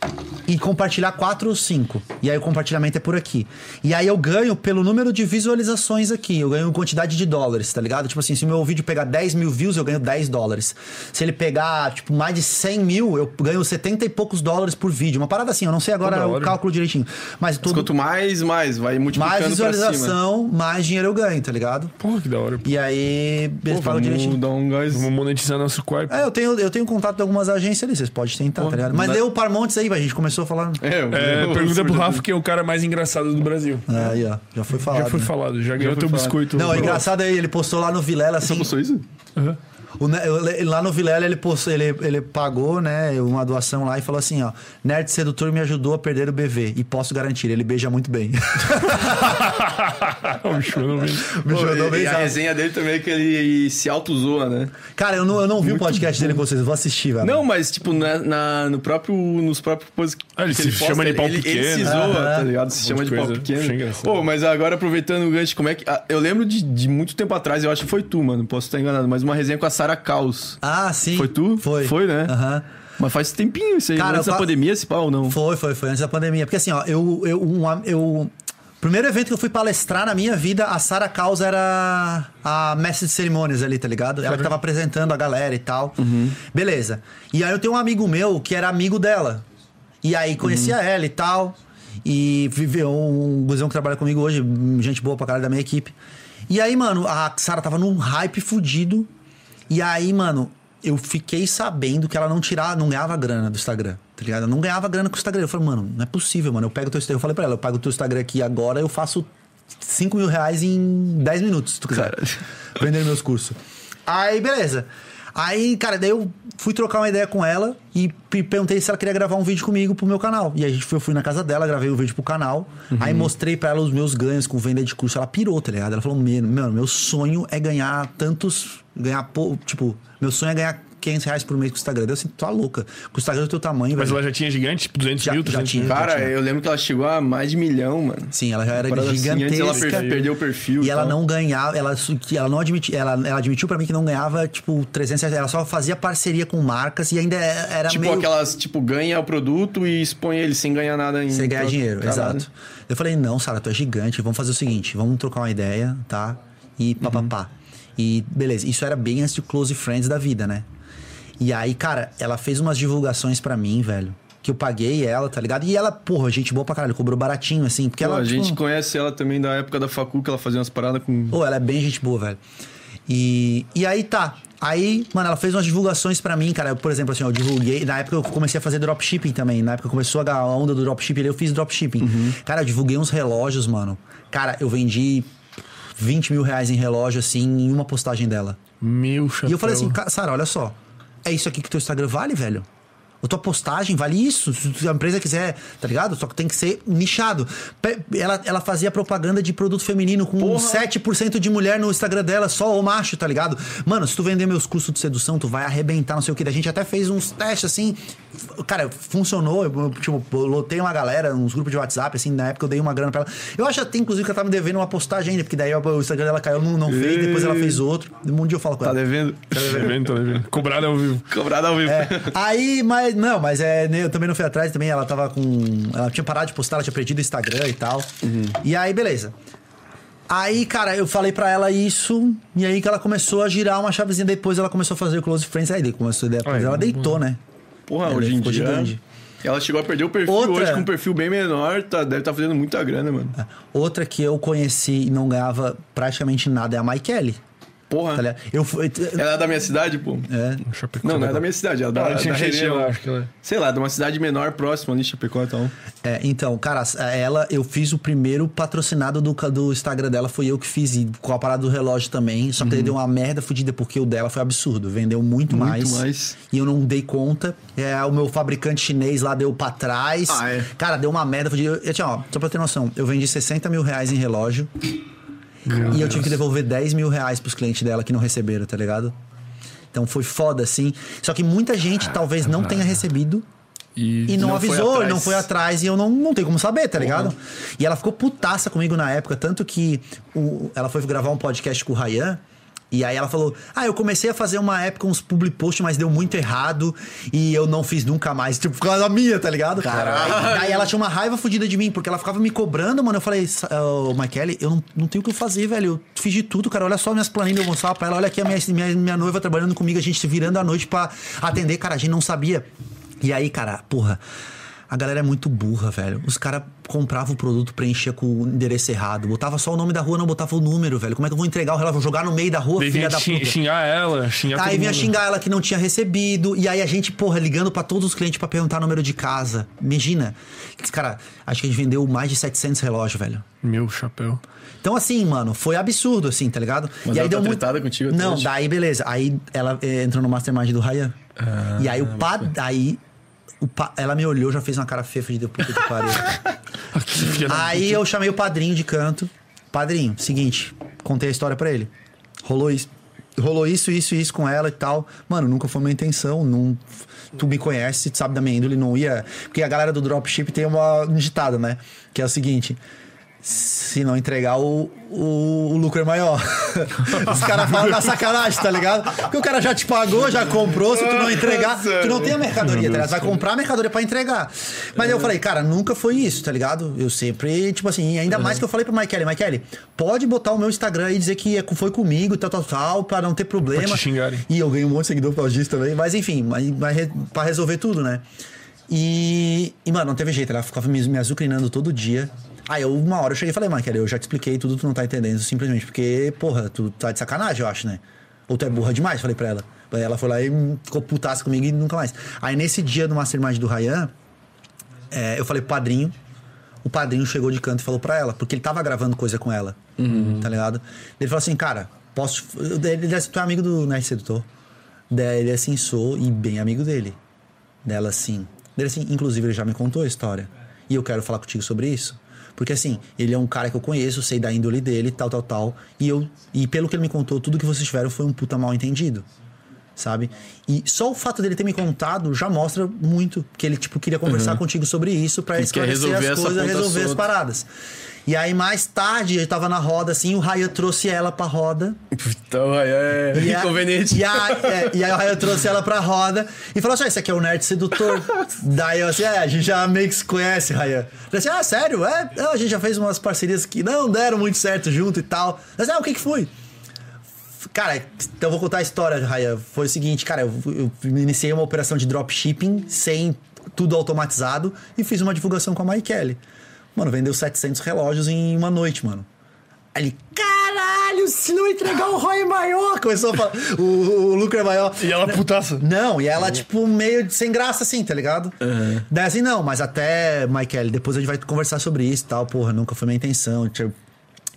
e compartilhar 4 ou 5. E aí o compartilhamento é por aqui. E aí eu ganho pelo número de visualizações aqui. Eu ganho quantidade de dólares, tá ligado? Tipo assim, se o meu vídeo pegar 10 mil views, eu ganho 10 dólares. Se ele pegar, tipo, mais de 100 mil, eu ganho 70 e poucos dólares por vídeo. Uma parada assim, eu não sei agora o cálculo direitinho. Mas
Mas
tudo.
Quanto mais, mais, vai multiplicando
Mais
pra cima.
visualização, mais dinheiro eu ganho, tá ligado?
Porra, que da hora. pô.
E aí, eles
Pô,
falam
vamos
direitinho.
dar um gás.
Vamos monetizar nosso quarto.
É, eu tenho, eu tenho contato de algumas agências ali, vocês podem tentar,
Pô,
tá ligado? Mas
dá-
deu o Parmontes aí, a gente começou a falar.
É,
É,
eu-
pergunta pro Rafa que é o cara mais engraçado do Brasil.
Aí, ó, já foi falado.
Já foi
né?
falado, já ganhou teu
falado.
biscoito.
Não, é engraçado aí, ele postou lá no Vilela
Você
assim.
postou isso?
Aham.
O lá no Vilela ele postou, ele, ele pagou, né, uma doação lá e falou assim, ó. Nerd sedutor me ajudou a perder o BV e posso garantir, ele beija muito bem.
o bicho não vem.
Bicho, eu
Pô,
dou bem
e a resenha dele também é que ele se auto-zoa, né?
Cara, eu não, eu não vi o podcast dele com vocês, eu vou assistir, velho.
Não, mas tipo, na, na- no próprio, nos próprios posts
Ah, ele
que
se chama de pau
ele, Ele se
pequeno.
zoa, tá ligado? Se chama de pau
coisa.
Pequeno.
engraçado.
Pô, mas agora aproveitando o gancho, como é que... ah, Eu lembro de, de muito tempo atrás, eu acho que foi tu, mano, posso estar enganado, mas uma resenha com a Sara Caos.
Ah, sim.
Foi tu?
Foi.
Foi, né?
Aham.
Mas faz tempinho isso aí,
Cara,
antes da
fa-
pandemia, esse pau, não?
Foi, foi, foi antes da pandemia. Porque assim, ó, eu. eu, um, eu primeiro evento que eu fui palestrar na minha vida, a Sara Causa era a mestre de cerimônias ali, tá ligado? Ela que tava apresentando a galera e tal. Beleza. E aí eu tenho um amigo meu que era amigo dela. E aí conhecia ela e tal. E viveu um guzão que trabalha comigo hoje, gente boa pra caralho da minha equipe. E aí, mano, a Sara tava num hype fudido. E aí, mano, eu fiquei sabendo que ela não tirava, não ganhava grana do Instagram, tá ligado? Eu não ganhava grana com o Instagram. Eu falei, mano, não é possível, mano. Eu pego o teu Instagram. Eu falei pra ela, eu pago o teu Instagram aqui agora, eu faço 5 mil reais em 10 minutos, se tu quiser.
Cara.
Vendendo meus cursos. Aí, beleza. Aí, cara, daí eu fui trocar uma ideia com ela e pe- perguntei se ela queria gravar um vídeo comigo pro meu canal. E aí a gente foi, eu fui na casa dela, gravei o vídeo pro canal. Aí mostrei pra ela os meus ganhos com venda de curso. Ela pirou, tá ligado? Ela falou: Mano, meu sonho é ganhar tantos. Ganhar, tipo, meu sonho é ganhar 500 reais por mês com o Instagram. Eu assim, tá louca. Com o Instagram do teu tamanho,
Mas
velho.
ela já tinha gigante, tipo 200
Já-
mil,
já
300
tinha.
mil.
Cara,
tinha.
eu lembro que ela chegou a mais de milhão, mano.
Sim, ela já era
Parada assim, antes
gigantesca.
ela per- perdeu o perfil.
E ela não ganhava, ela, ela não admitia, ela, ela admitiu pra mim que não ganhava, tipo, 300 reais. Ela só fazia parceria com marcas e ainda era
Tipo
meio...
aquelas, tipo, ganha o produto e expõe ele sem ganhar nada em.
Sem ganhar dinheiro,
Caralho.
exato. Eu falei, não, Sara, tu é gigante, vamos fazer o seguinte, vamos trocar uma ideia, tá? E papapá. E beleza, isso era bem antes de Close Friends da vida, né? E aí, cara, ela fez umas divulgações pra mim, velho. Que eu paguei ela, tá ligado? E ela, porra, gente boa pra caralho, cobrou baratinho, assim. Porque
Pô,
ela.
a
tipo,
gente conhece ela também da época da facu, que ela fazia umas paradas com.
Pô, ela é bem gente boa, velho. E, e aí tá. Aí, mano, ela fez umas divulgações pra mim, cara. Eu, por exemplo, assim, eu divulguei. Na época eu comecei a fazer dropshipping também. Na época começou a onda do dropshipping, eu fiz dropshipping. Cara, eu divulguei uns relógios, mano. Cara, eu vendi 20 mil reais em relógio, assim, em uma postagem dela.
Meu chapéu.
E eu falei assim, "Ca- Sara, olha só. É isso aqui que teu Instagram vale, velho? A tua postagem vale isso. Se a empresa quiser, tá ligado? Só que tem que ser nichado. Ela, ela fazia propaganda de produto feminino com 7% de mulher no Instagram dela, só o macho, tá ligado? Mano, se tu vender meus cursos de sedução, tu vai arrebentar, não sei o que. A gente até fez uns testes assim. Cara, funcionou. Eu, tipo, eu lotei uma galera, uns grupos de WhatsApp, assim, na época eu dei uma grana pra ela. Eu acho até, inclusive, que ela tá me devendo uma postagem ainda, porque daí o Instagram dela caiu, não, não fez, depois ela fez outro. Um dia eu falo com
Tá
ela.
devendo?
Tá devendo, tá devendo. Cobrado ao vivo.
Cobrada ao vivo.
É, aí, mas não, mas é, né, eu também não fui atrás, também ela tava com. Ela tinha parado de postar, ela tinha perdido o Instagram e tal. E aí, beleza. Aí, cara, eu falei pra ela isso, e aí que ela começou a girar uma chavezinha. Depois ela começou a fazer o Close Friends, aí começou a depois
Ai,
ela deitou, né?
Porra,
Ela
hoje em dia.
gigante.
Ela chegou a perder o perfil
Outra-
hoje com um perfil bem menor, tá, deve estar fazendo muita grana, mano.
Outra que eu conheci e não ganhava praticamente nada é a Maikele.
Porra.
Tá? Eu fui.
Ela é da minha cidade, pô.
É.
Chapecó.
Não, não é da minha cidade, ela é da,
Ah,
da
Xanxerê,
região.
eu acho que ela é.
Sei lá, de uma cidade menor próxima ali, Chapecó e tal.
É, então, cara, ela, eu fiz o primeiro patrocinado do, do Instagram dela, foi eu que fiz, e com a parada do relógio também. Só que ele deu uma merda fodida, porque o dela foi absurdo. Vendeu muito,
Muito
mais,
mais.
E eu não dei conta. É, o meu fabricante chinês lá deu pra trás.
Ah, é?
Cara, deu uma merda fodida. Eu, eu tinha, ó, só pra ter noção, eu vendi 60 mil reais em relógio. E eu tive que devolver 10 mil reais pros clientes dela que não receberam, tá ligado? Então foi foda, assim. Só que muita gente talvez não tenha recebido
E,
e não,
não
avisou, e não foi atrás, e eu não, não tenho como saber, tá ligado? E ela ficou putaça comigo na época, tanto que o- ela foi gravar um podcast com o Ryan. E aí ela falou: Ah, eu comecei a fazer uma época uns public posts, mas deu muito errado e eu não fiz nunca mais. Tipo, por causa da minha, tá ligado? Caralho. Daí ela tinha uma raiva fodida de mim, porque ela ficava me cobrando, mano. Eu falei, ô, Michele, eu não, não tenho o que fazer, velho. Eu fiz de tudo, cara. Olha só minhas planilhas, eu mostrava pra ela. Olha aqui a minha, minha, minha noiva trabalhando comigo, a gente se virando à noite pra atender, cara. A gente não sabia. E aí, cara, porra, a galera é muito burra, velho. Os caras compravam o produto, preenchia com o endereço errado. Botava só o nome da rua, não botava o número, velho. Como é que eu vou entregar o relógio? Vou jogar no meio da rua,
Daí
filha da
xing-
puta.
xingar ela, xingar
Aí
todo
vinha
mundo.
xingar ela que não tinha recebido. E aí a gente, porra, ligando pra todos os clientes pra perguntar número de casa. Imagina. Cara, acho que a gente vendeu mais de 700 relógios, velho.
Meu chapéu.
Então, assim, mano, foi absurdo, assim, tá ligado?
Mas
e aí
ela
deu
tá
muito.
contigo
Não,
hoje?
daí beleza. Aí ela eh, entrou no mastermind do Ryan. e aí o pá. Aí. Pa... Ela me olhou, já fez uma cara feia de puta que pariu. Aí eu chamei o padrinho de canto. Padrinho, seguinte, contei a história pra ele. Rolou isso. Rolou isso, isso e isso com ela e tal. Mano, nunca foi minha intenção. Não... Tu me conhece, tu sabe da minha índole, não ia. Porque a galera do dropship tem uma um ditado, né? Que é o seguinte. Se não entregar, o, o, o lucro é maior. Os caras falam na sacanagem, tá ligado? Porque o cara já te pagou, já comprou, se tu não entregar, tu não tem a mercadoria, tá ligado? Vai comprar a mercadoria pra entregar. Mas eu falei, cara, nunca foi isso, tá ligado? Eu sempre, tipo assim, e ainda mais que eu falei pro Michael, Michael, pode botar o meu Instagram aí e dizer que é- foi comigo, tal, tal, tal, pra não ter problema.
Pra te xingarem.
E eu ganhei um monte de seguidor por causa disso também. Mas enfim, mas, pra resolver tudo, né? E, e, mano, não teve jeito. Ela ficava me, me azucrinando todo dia. Aí eu, uma hora eu cheguei e falei, Michael, eu já te expliquei tudo, tu não tá entendendo. Simplesmente porque, porra, tu tá de sacanagem, eu acho, né? Ou tu é burra demais, falei pra ela. Aí ela foi lá e ficou putaça comigo e nunca mais. Aí nesse dia do Mastermind do Ryan, é, eu falei pro padrinho. O padrinho chegou de canto e falou pra ela, porque ele tava gravando coisa com ela. Tá ligado? Ele falou assim, cara, posso. Ele disse tu é amigo do Nerd Sedutor? Daí ele assim, sou e bem amigo dele. Dela assim. Dele assim, inclusive ele já me contou a história. E eu quero falar contigo sobre isso. Porque assim, ele é um cara que eu conheço, sei da índole dele, tal, tal, tal. E eu. E pelo que ele me contou, tudo que vocês tiveram foi um puta mal entendido sabe? E só o fato dele ter me contado já mostra muito que ele tipo queria conversar contigo sobre isso
quer
esclarecer
resolver
as coisas, resolver as paradas. E aí mais tarde, ele tava na roda assim, o Raya trouxe ela pra roda.
Então, é, é
E a-
inconveniente.
E, a, é, e aí o Raya trouxe ela pra roda e falou assim: "Ah, esse aqui é o nerd sedutor. Daí eu assim, é, a gente já meio que se conhece, Raya. Eu assim, ah, sério? É, Não, a gente já fez umas parcerias que não deram muito certo junto e tal. Mas, ah, o que que foi? Cara, então eu vou contar a história, Raya. Foi o seguinte, cara, eu, eu iniciei uma operação de dropshipping sem tudo automatizado e fiz uma divulgação com a Maikele. Mano, vendeu 700 relógios em uma noite, mano. Aí ele, caralho, se não entregar o ROI é maior, começou a falar, o, o lucro é maior.
E ela putaça.
Não, e ela, tipo, meio de sem graça, assim, tá ligado? Daí assim, não, mas até, Michael, depois a gente vai conversar sobre isso e tal, porra, nunca foi minha intenção te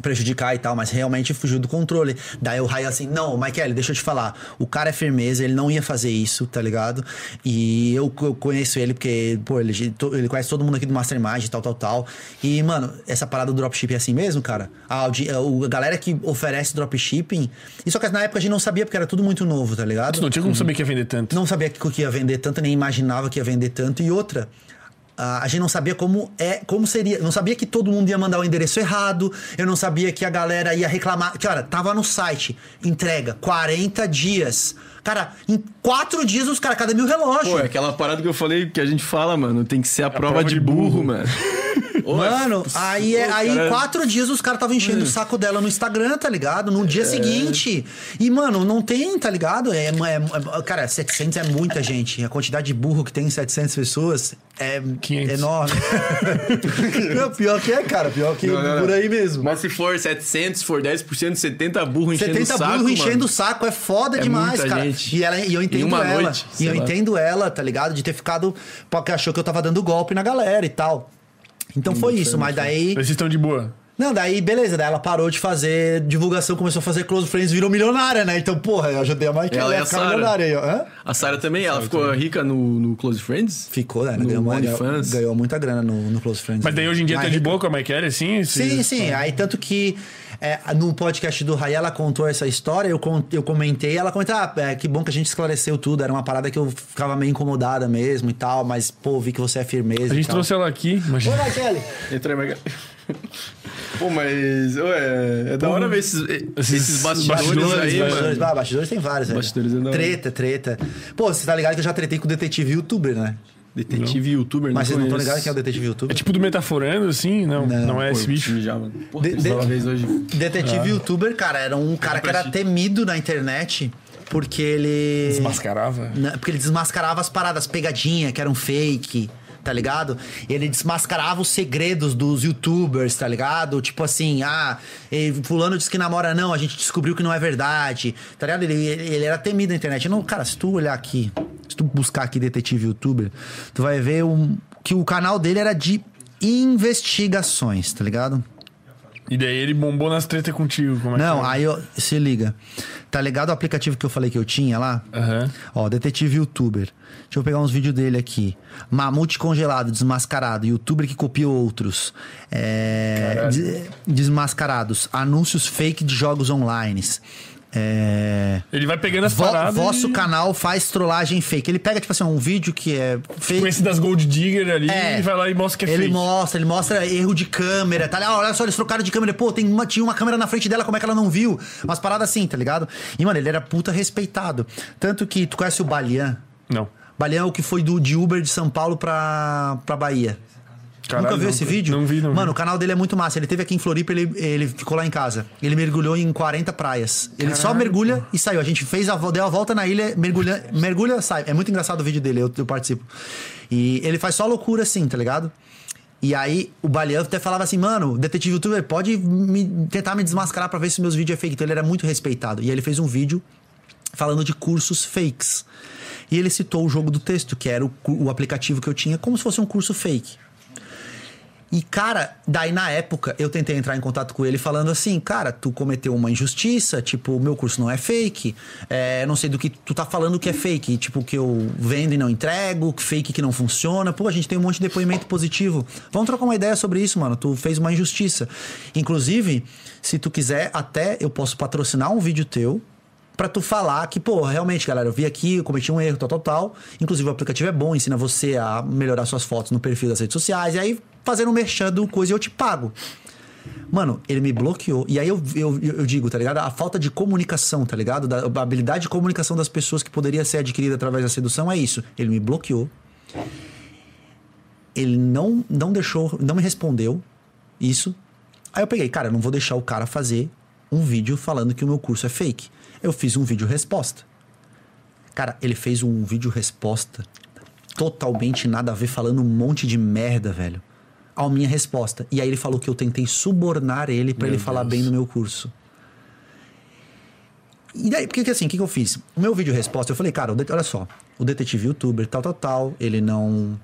prejudicar e tal, mas realmente fugiu do controle. Daí o Raio assim, não, Michael, deixa eu te falar, o cara é firmeza, ele não ia fazer isso, tá ligado? E eu, eu conheço ele porque, pô, ele, ele conhece todo mundo aqui do Mastermind e tal, tal, tal. E, mano, essa parada do dropshipping é assim mesmo, cara? A, a, galera que oferece dropshipping, e só que na época a gente não sabia porque era tudo muito novo, tá ligado?
Tu não tinha como saber que ia vender tanto.
não sabia que que ia vender tanto, nem imaginava que ia vender tanto. E outra, a gente não sabia como é, como seria. Não sabia que todo mundo ia mandar o endereço errado. Eu não sabia que a galera ia reclamar. Cara, tava no site, entrega, 40 dias. Cara, em quatro dias os caras, cada mil relógios.
Pô, é aquela parada que eu falei que a gente fala, mano, tem que ser a, prova, de burro, mano.
Mano, aí, é-
Os
aí
cara-
quatro dias os caras estavam enchendo o saco dela no Instagram, tá ligado? No dia seguinte. E, mano, não tem, tá ligado? É, é- é- cara, 700 é muita gente. A quantidade de burro que tem em 700 pessoas é
500.
enorme. não, pior que é, cara. Pior que
Não, não,
por aí mesmo.
Mas se for 700, se for 10%, 70 burro enchendo
70
o saco,
burro enchendo
mano.
o saco é foda
É
demais,
muita
cara.
gente.
E, ela, e eu entendo
uma
ela.
noite,
e eu
lá.
entendo ela, tá ligado? De ter ficado. Porque achou que eu tava dando golpe na galera e tal. Então foi isso, mas daí.
Mas vocês estão de boa.
Não, daí beleza, daí ela parou de fazer divulgação, começou a fazer close friends, virou milionária, né? Então, porra, eu ajudei a Mike
Ela e
a
a
ficar
Sarah.
milionária aí, ó.
A Sarah também, ela ficou rica no, no Close Friends?
Ficou, né?
No
Ganhou, uma- ganhou muita grana no, no close friends.
Mas daí hoje em dia tá de boa com a Maikele, assim?
Sim, sim. Aí tanto que é, no podcast do Ray ela contou essa história, eu, eu comentei, ela comentou, ah, é, que bom que a gente esclareceu tudo, era uma parada que eu ficava meio incomodada mesmo e tal, mas pô, vi que você é firmeza
A
e
gente
tal.
trouxe ela aqui,
Oi,
imagina.
Raquel!
Entra aí, Maga. Pô, mas ué, é da hora ver esses, esses, bastidores,
bastidores,
aí,
Bastidores,
mano.
ah, bastidores tem vários, velho.
Bastidores é da hora.
Treta, treta. Pô, você tá ligado que eu já tretei com o detetive youtuber, né?
Detetive youtuber,
Mas vocês não estão ligados quem é o detetive
É
youtuber?
tipo do Metaforando, assim? Não, não,
Não,
é
Pô,
esse bicho.
mano. Porra,
De-
de, vez hoje.
Detetive youtuber, cara, era um cara que era temido na internet porque ele.
Desmascarava.
Porque ele desmascarava as paradas, pegadinha, que eram fake, tá ligado? Ele desmascarava os segredos dos youtubers, tá ligado? Tipo assim, ah, fulano disse que namora, não, a gente descobriu que não é verdade, tá ligado? Ele ele era temido na internet. Não, cara, se tu olhar aqui, se tu buscar aqui detetive youtuber, tu vai ver um, que o canal dele era de investigações, tá ligado?
E daí ele bombou nas tretas contigo. Como é
Não,
é?
aí eu, se liga. Tá ligado o aplicativo que eu falei que eu tinha lá?
Aham.
Ó, detetive youtuber. Deixa eu pegar uns vídeos dele aqui. Mamute congelado, desmascarado. Youtuber que copia outros. É, de- desmascarados. Anúncios fake de jogos online. É,
Ele vai pegando as
vo-
paradas.
vosso
e...
canal faz trollagem fake. Ele pega, tipo assim, um vídeo que é fake.
Com esse das Gold Digger ali,
É.
e vai lá e mostra que é
ele
fake.
mostra, ele mostra erro de câmera, tá ligado? Olha só, eles trocaram de câmera. Pô, tem uma, tinha uma câmera na frente dela, como é que ela não viu? Umas paradas assim, tá ligado? E, mano, ele era puta respeitado. Tanto que, tu conhece o Balian?
Não.
Balian é o que foi do, de Uber de São Paulo pra, pra Bahia.
Caralho,
Nunca viu esse vídeo?
Não vi, não
Mano,
vi.
o canal dele é muito massa. Ele teve aqui em Floripa, ele, ele ficou lá em casa. Ele mergulhou em 40 praias. Ele só mergulha e saiu. A gente fez a, deu a volta na ilha, mergulha, mergulha, sai. É muito engraçado o vídeo dele, eu, eu participo. E ele faz só loucura assim, tá ligado? E aí o Baleano até falava assim, mano, detetive youtuber, pode me- tentar me desmascarar pra ver se meus vídeos é fake. Então ele era muito respeitado. E aí ele fez um vídeo falando de cursos fakes. E ele citou o jogo do texto, que era o, o aplicativo que eu tinha, como se fosse um curso fake. E, cara, daí na época eu tentei entrar em contato com ele falando assim: cara, tu cometeu uma injustiça, tipo, meu curso não é fake, é, não sei do que tu tá falando que é fake, tipo, que eu vendo e não entrego, fake que não funciona. Pô, a gente tem um monte de depoimento positivo. Vamos trocar uma ideia sobre isso, mano. Tu fez uma injustiça. Inclusive, se tu quiser, até eu posso patrocinar um vídeo teu. Pra tu falar que, pô, realmente, galera, eu vi aqui, eu cometi um erro, tal, tal, tal. Inclusive, o aplicativo é bom, ensina você a melhorar suas fotos no perfil das redes sociais. E aí, fazendo um merchan do coisa, eu te pago. Mano, ele me bloqueou. E aí eu, eu, eu digo, tá ligado? A falta de comunicação, tá ligado? Da, a habilidade de comunicação das pessoas que poderia ser adquirida através da sedução é isso. Ele me bloqueou. Ele não, não deixou, não me respondeu isso. Aí eu peguei, cara, eu não vou deixar o cara fazer um vídeo falando que o meu curso é fake. Eu fiz um vídeo resposta. Cara, ele fez um vídeo resposta totalmente nada a ver, falando um monte de merda, velho. A minha resposta. E aí ele falou que eu tentei subornar ele pra ele falar bem do meu curso. E daí, porque que assim, o que, que eu fiz? O meu vídeo resposta, eu falei, cara, olha só, o detetive youtuber, tal, tal, tal, ele não.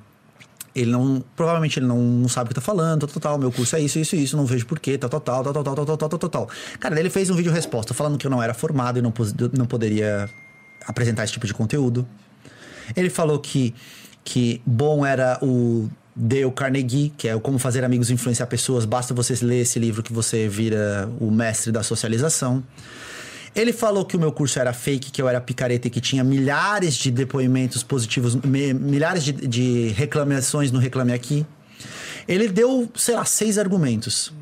Ele não. Provavelmente ele não, não sabe o que tá falando, tal, tal, tal. Meu curso é isso, isso, isso, não vejo porquê, tal, tal, tal, tal, tal, tal, tal, tal, tal, tal. Cara, daí ele fez um vídeo resposta falando que eu não era formado e não, não poderia apresentar esse tipo de conteúdo. Ele falou que, que bom era o Dale Carnegie, que é o Como Fazer Amigos e Influenciar Pessoas. Basta você ler esse livro que você vira o mestre da socialização. Ele falou que o meu curso era fake, que eu era picareta e que tinha milhares de depoimentos positivos, mi- milhares de, de reclamações no Reclame Aqui. Ele deu, sei lá, seis argumentos.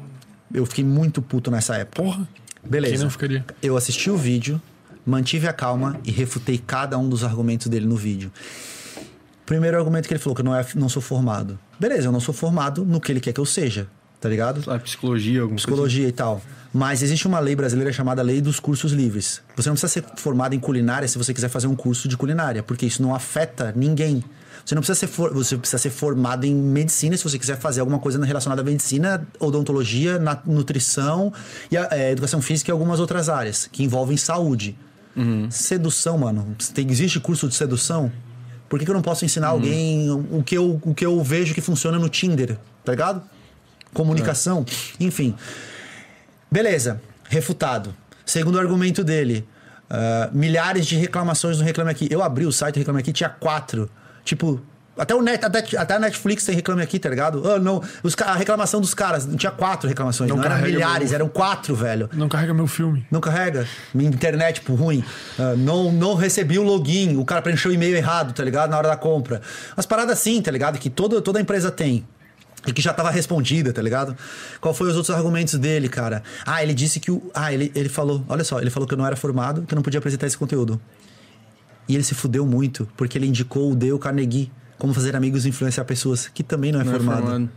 Eu fiquei muito puto nessa época.
Porra.
Beleza.
Quem não ficaria?
Eu assisti o vídeo, mantive a calma e refutei cada um dos argumentos dele no vídeo. Primeiro argumento que ele falou, que eu não, é, não sou formado. Beleza, eu não sou formado no que ele quer que eu seja, tá ligado?
A psicologia, alguma
Psicologia e tal. Mas existe uma lei brasileira chamada Lei dos Cursos Livres. Você não precisa ser formado em culinária se você quiser fazer um curso de culinária, porque isso não afeta ninguém. Você não precisa ser, for- você precisa ser formado em medicina se você quiser fazer alguma coisa relacionada à medicina, odontologia, na nutrição e a, é, educação física e algumas outras áreas que envolvem saúde. Sedução, mano. Tem, existe curso de sedução? Por que, que eu não posso ensinar alguém o que, eu, o que eu vejo que funciona no Tinder? Tá ligado? Comunicação. Enfim. Beleza, refutado. Segundo argumento dele, ah, milhares de reclamações no Reclame Aqui. Eu abri o site do Reclame Aqui, tinha quatro. Tipo, até, o Net, até, até a Netflix tem Reclame Aqui, tá ligado? Ah, não, os, a reclamação dos caras, tinha quatro reclamações, não,
Não
eram milhares,
meu-
eram quatro, velho.
Não carrega meu filme.
Não carrega. Minha internet, tipo, ruim. Ah, não, não recebi o login. O cara preencheu o e-mail errado, tá ligado? Na hora da compra. Umas paradas assim, tá ligado? Que toda, toda empresa tem. E que já tava respondida, tá ligado? Qual foi os outros argumentos dele, cara? Ah, ele disse que o. Ah, ele, ele falou. Olha só, ele falou que eu não era formado, que eu não podia apresentar esse conteúdo. E ele se fudeu muito, porque ele indicou o Dale Carnegie como fazer amigos e influenciar pessoas, que também não é,
Não é
formado.
formado.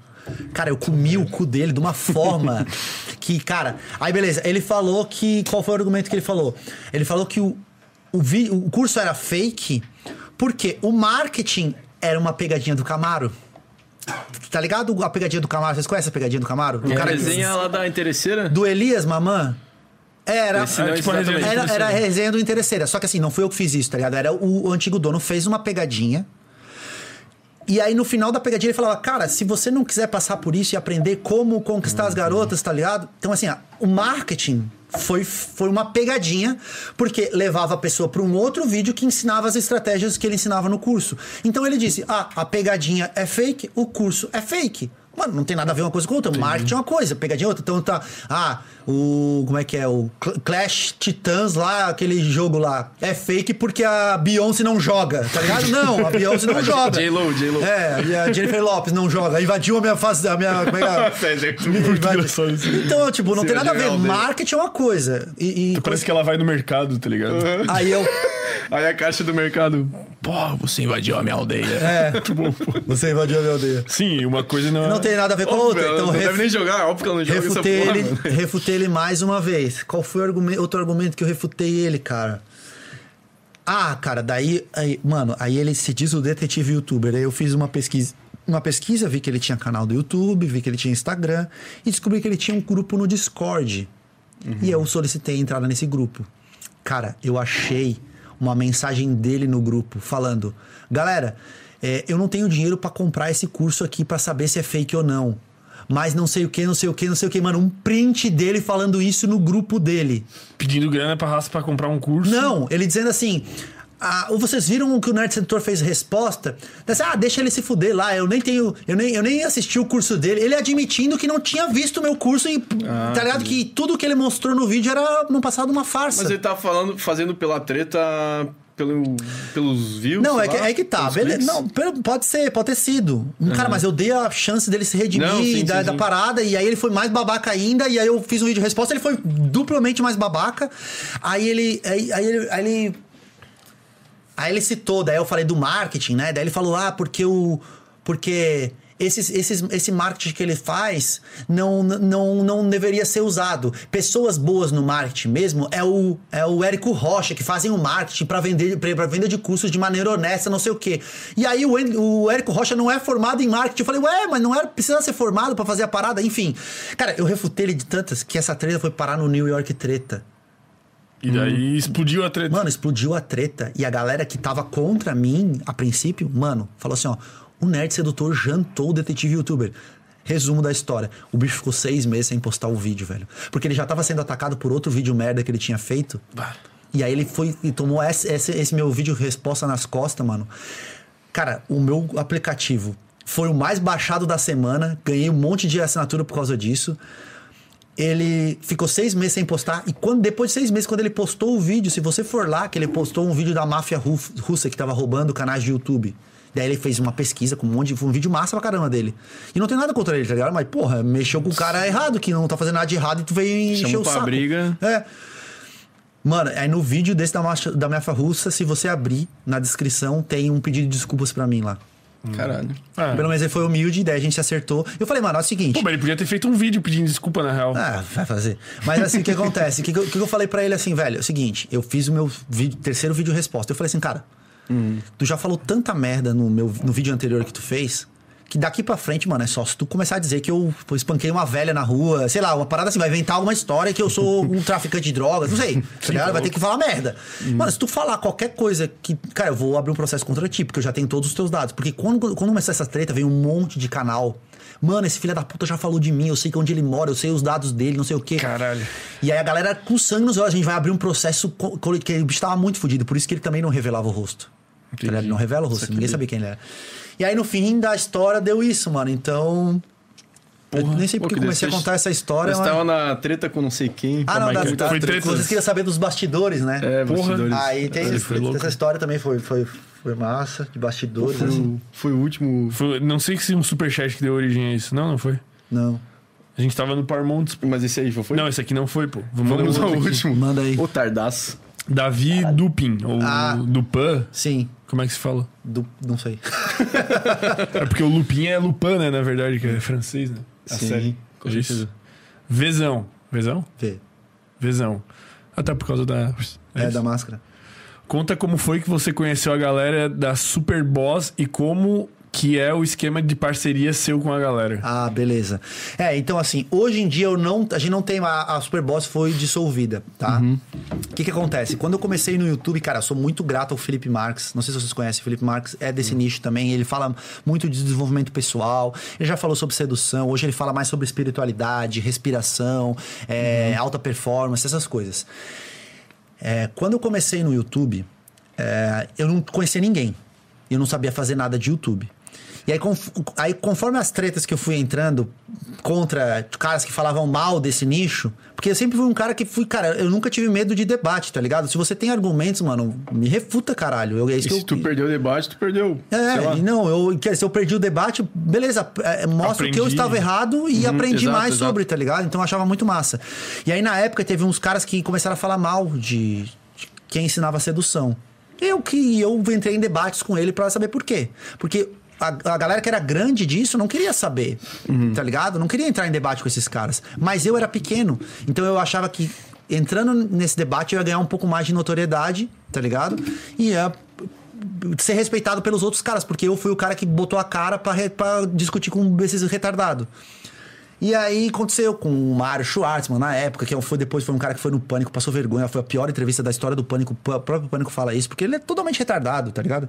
Cara, eu comi o cu dele de uma forma que, cara. Aí, beleza. Ele falou que. Qual foi o argumento que ele falou? Ele falou que o, o, vi- o curso era fake porque o marketing era uma pegadinha do Camaro. Tá ligado a pegadinha do Camaro? Vocês conhecem a pegadinha do Camaro? Do
É a
cara que-
resenha lá da interesseira?
do Elias Mamã? Era.
Esse não,
É, tipo a
Era, era a resenha do interesseira. Só que assim, não fui eu que fiz isso, tá ligado? Era o, o antigo dono fez uma pegadinha. E aí, no final da pegadinha, ele falava: Cara, se você não quiser passar por isso e aprender como conquistar as garotas, tá ligado? Então, assim, ó, o marketing foi, foi uma pegadinha, porque levava a pessoa para um outro vídeo que ensinava as estratégias que ele ensinava no curso. Então, ele disse: Ah, a pegadinha é fake, o curso é fake. Mano, não tem nada a ver uma coisa com outra. Marketing é uma coisa, pegadinha é outra. Então tá. Ah, o. Como é que é? O Cl- Clash Titans lá, aquele jogo lá. É fake porque a Beyoncé não joga, tá ligado? Não, a Beyoncé não joga.
J-Lo, J-Lo.
É, e a Jennifer Lopes não joga. Invadiu a minha face. A minha. Como é que é? Invadiu. Então, tipo, não tem nada a ver. Marketing é uma coisa. E. e-
Parece que ela vai no mercado, tá ligado?
Aí eu.
Aí a caixa do mercado.
Pô, você invadiu a minha aldeia.
É. Você invadiu a minha aldeia.
Sim, uma coisa não é.
Não tem nada a ver com a outra. Então,
não
ref-
deve nem jogar, óbvio que ela não joga essa
refutei
porra,
ele,
mano.
refutei ele mais uma vez. Qual foi o argumento, outro argumento que eu refutei ele, cara? Ah, cara, daí, aí, mano, aí ele se diz o detetive youtuber. Aí eu fiz uma pesquisa, uma pesquisa, vi que ele tinha canal do YouTube, vi que ele tinha Instagram e descobri que ele tinha um grupo no Discord. E eu solicitei entrada nesse grupo. Cara, eu achei uma mensagem dele no grupo falando: Galera, é, eu não tenho dinheiro pra comprar esse curso aqui pra saber se é fake ou não. Mas não sei o que, não sei o que, não sei o que, mano. Um print dele falando isso no grupo dele.
Pedindo grana pra raça pra comprar um curso.
Não, ele dizendo assim. Ah, ou vocês viram o que o Nerd Center fez resposta? Disse, ah, deixa ele se fuder lá. Eu nem tenho. Eu nem, eu nem assisti o curso dele. Ele admitindo que não tinha visto o meu curso e. tá ligado? Que tudo que ele mostrou no vídeo era no passado uma farsa.
Mas ele tá falando, fazendo pela treta, pelo, pelos views.
Não, é que,
lá,
é que tá. Beleza. Não, pode ser, pode ter sido. Cara, mas eu dei a chance dele se redimir
Não, sim,
da,
sim,
da
sim.
parada, e aí ele foi mais babaca ainda, e aí eu fiz um vídeo de resposta, ele foi duplamente mais babaca. Aí ele. Aí, aí ele. Aí ele Aí ele citou, daí eu falei do marketing, né? Daí ele falou, ah, porque o. Porque esses, esses, esse marketing que ele faz não, não, não deveria ser usado. Pessoas boas no marketing mesmo é o, é o Érico Rocha, que fazem o marketing para vender para venda de cursos de maneira honesta, não sei o quê. E aí o, o Érico Rocha não é formado em marketing. Eu falei, ué, mas não era, precisa ser formado para fazer a parada? Enfim. Cara, eu refutei ele de tantas que essa treta foi parar no New York Treta.
E daí explodiu a treta.
Mano, explodiu a treta. E a galera que tava contra mim, a princípio, mano, falou assim: ó, o Nerd Sedutor jantou o detetive youtuber. Resumo da história. O bicho ficou seis meses sem postar o vídeo, velho. Porque ele já tava sendo atacado por outro vídeo merda que ele tinha feito.
Bah.
E aí ele foi e tomou esse, esse, esse meu vídeo resposta nas costas, mano. Cara, o meu aplicativo foi o mais baixado da semana. Ganhei um monte de assinatura por causa disso. Ele ficou seis meses sem postar. E quando depois de seis meses, quando ele postou o vídeo, se você for lá, que ele postou um vídeo da máfia russa que tava roubando canais de YouTube. Daí ele fez uma pesquisa com um monte de. Foi um vídeo massa pra caramba dele. E não tem nada contra ele, tá ligado? Mas, porra, mexeu com o cara errado, que não tá fazendo nada de errado e tu veio encher
Chamou
o saco.
briga.
É. Mano, aí no vídeo desse da, da Máfia Russa, se você abrir, na descrição tem um pedido de desculpas pra mim lá.
Caralho.
Ah.
Pelo menos ele foi humilde, daí a gente acertou. Eu falei, mano, é o seguinte.
Pô, mas ele podia ter feito um vídeo pedindo desculpa, na real.
Ah, vai fazer. Mas assim, o que acontece? O que, que, eu- falei pra ele assim, velho? É o seguinte, eu fiz o meu vídeo- terceiro vídeo resposta. Eu falei assim, cara, tu já falou tanta merda no, meu, no vídeo anterior que tu fez. Que daqui pra frente, mano, é só se tu começar a dizer que eu espanquei uma velha na rua, sei lá, uma parada assim, vai inventar alguma história que eu sou um traficante de drogas, não sei. Tá ligado? Vai ter que falar merda. Mano, se tu falar qualquer coisa que. Cara, eu vou abrir um processo contra ti, porque eu já tenho todos os teus dados. Porque quando, quando começar essa treta, vem um monte de canal. Mano, esse filho da puta já falou de mim, eu sei que onde ele mora, eu sei os dados dele, não sei o quê.
Caralho.
E aí a galera com sangue nos olhos, a gente vai abrir um processo que o bicho tava muito fudido, por isso que ele também não revelava o rosto. Tá? Ele não revela o rosto, ninguém sabia quem ele era. E aí no fim da história deu isso, mano. Então. eu nem sei
Pô,
porque
que
comecei a contar essa história.
Você
mas-
tava na treta com não sei quem.
Ah, não, da, da,
foi treta?
vocês queriam saber dos bastidores, né?
É,
Porra.
bastidores.
Aí tem
Esse
essa história também foi, foi, foi massa, de bastidores.
Foi,
assim.
o, foi o último.
Foi- não sei se um superchat que deu origem a isso. Não, não foi.
Não.
A gente tava no Paramount.
Mas esse aí foi?
Não, esse aqui não foi, pô. Vamos,
Vamos ao
aqui.
último.
Manda aí.
O Tardaço.
Davi Dupin, ou
Ah.
Dupan.
Sim,
Como é que se fala?
do, não sei.
É porque o Lupin é Lupin, né? Na verdade, que é francês, né? A
Sim,
série.
com
É isso.
certeza.
Vezão. Vezão?
Vê.
Vezão. Até por causa da.
É,
isso.
da máscara.
Conta como foi que você conheceu a galera da Super Boss e como que é o esquema de parceria seu com a galera.
Ah, beleza. É, então assim, hoje em dia eu não, a gente não tem a, a Superboss foi dissolvida, tá? O que que acontece? Quando eu comecei no YouTube, cara, eu sou muito grato ao Felipe Marques. Não sei se vocês conhecem o Felipe Marques, é desse nicho também. Ele fala muito de desenvolvimento pessoal. Ele já falou sobre sedução. Hoje ele fala mais sobre espiritualidade, respiração, é, alta performance, essas coisas. É, quando eu comecei no YouTube, é, eu não conhecia ninguém. Eu não sabia fazer nada de YouTube. E aí, aí, conforme as tretas que eu fui entrando contra caras que falavam mal desse nicho, porque eu sempre fui um cara que fui, cara, eu nunca tive medo de debate, tá ligado? Se você tem argumentos, mano, me refuta, caralho. Eu, é isso
E
que
se
eu,
tu perdeu o debate, tu perdeu.
é, não, eu, se eu perdi o debate, beleza, é, mostra que eu
Aprendi.
estava errado e aprendi
exato,
mais
exato.
sobre, tá ligado? Então eu achava muito massa. E aí na época teve uns caras que começaram a falar mal de, de quem ensinava sedução. Eu que eu entrei em debates com ele pra saber por quê. Porque a, a galera que era grande disso não queria saber, tá ligado? Não queria entrar em debate com esses caras. Mas eu era pequeno, então eu achava que entrando nesse debate eu ia ganhar um pouco mais de notoriedade, tá ligado? E ia ser respeitado pelos outros caras, porque eu fui o cara que botou a cara pra discutir com esses retardados. E aí aconteceu com o Mário Schwartzman na época, que foi depois foi um cara que foi no Pânico, passou vergonha, foi a pior entrevista da história do Pânico, o próprio Pânico fala isso, porque ele é totalmente retardado, tá ligado?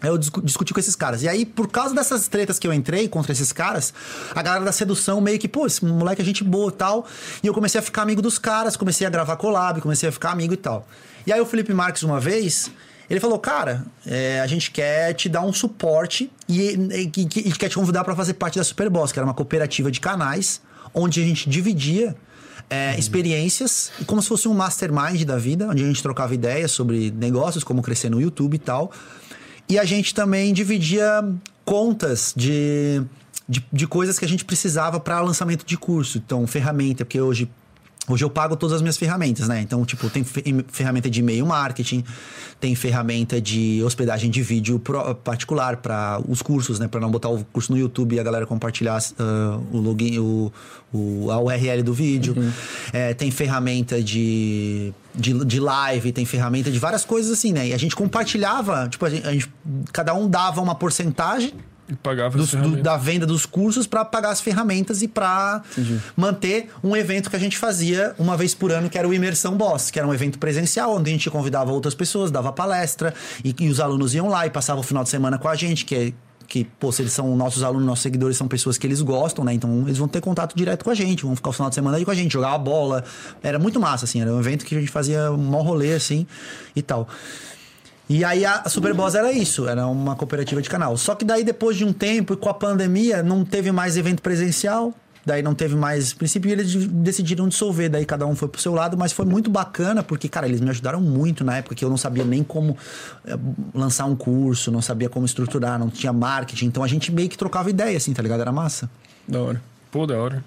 Aí eu discu- discuti com esses caras. E aí, por causa dessas tretas que eu entrei contra esses caras, a galera da sedução meio que, pô, esse moleque é gente boa e tal. E eu comecei a ficar amigo dos caras, comecei a gravar collab, comecei a ficar amigo e tal. E aí o Felipe Marques, uma vez, ele falou, cara, é, a gente quer te dar um suporte e, e, e- e quer te convidar para fazer parte da Superboss, que era uma cooperativa de canais, onde a gente dividia é, experiências, como se fosse um mastermind da vida, onde a gente trocava ideias sobre negócios, como crescer no YouTube e tal. E a gente também dividia contas de, de, de coisas que a gente precisava para lançamento de curso. Então, ferramenta, porque hoje Hoje eu pago todas as minhas ferramentas, né? Então, tipo, tem fe- ferramenta de e-mail marketing, tem ferramenta de hospedagem de vídeo pro- particular para os cursos, né? Para não botar o curso no YouTube e a galera compartilhar ah, o login, o, o- a URL do vídeo. É, tem ferramenta de, de, de live, tem ferramenta de várias coisas assim, né? E a gente compartilhava, tipo, a gente, a gente- cada um dava uma porcentagem
E pagava
dos-
as
do- da venda dos cursos para pagar as ferramentas e para manter um evento que a gente fazia uma vez por ano, que era o Imersão Boss, que era um evento presencial, onde a gente convidava outras pessoas, dava palestra e, e os alunos iam lá e passavam o final de semana com a gente, que é. Que, pô, se eles são nossos alunos, nossos seguidores, são pessoas que eles gostam, né? Então eles vão ter contato direto com a gente, vão ficar o final de semana aí com a gente, jogar a bola. Era muito massa, assim, era um evento que a gente fazia um maior rolê, assim, e tal. E aí a Superboss era isso, era uma cooperativa de canal. Só que daí depois de um tempo e com a pandemia não teve mais evento presencial, daí não teve mais princípio e eles de- decidiram dissolver, daí cada um foi pro seu lado, mas foi muito bacana porque cara, eles me ajudaram muito na época que eu não sabia nem como eh, lançar um curso, não sabia como estruturar, não tinha marketing, então a gente meio que trocava ideia assim, tá ligado? Era massa.
Da hora.
Pô, da hora.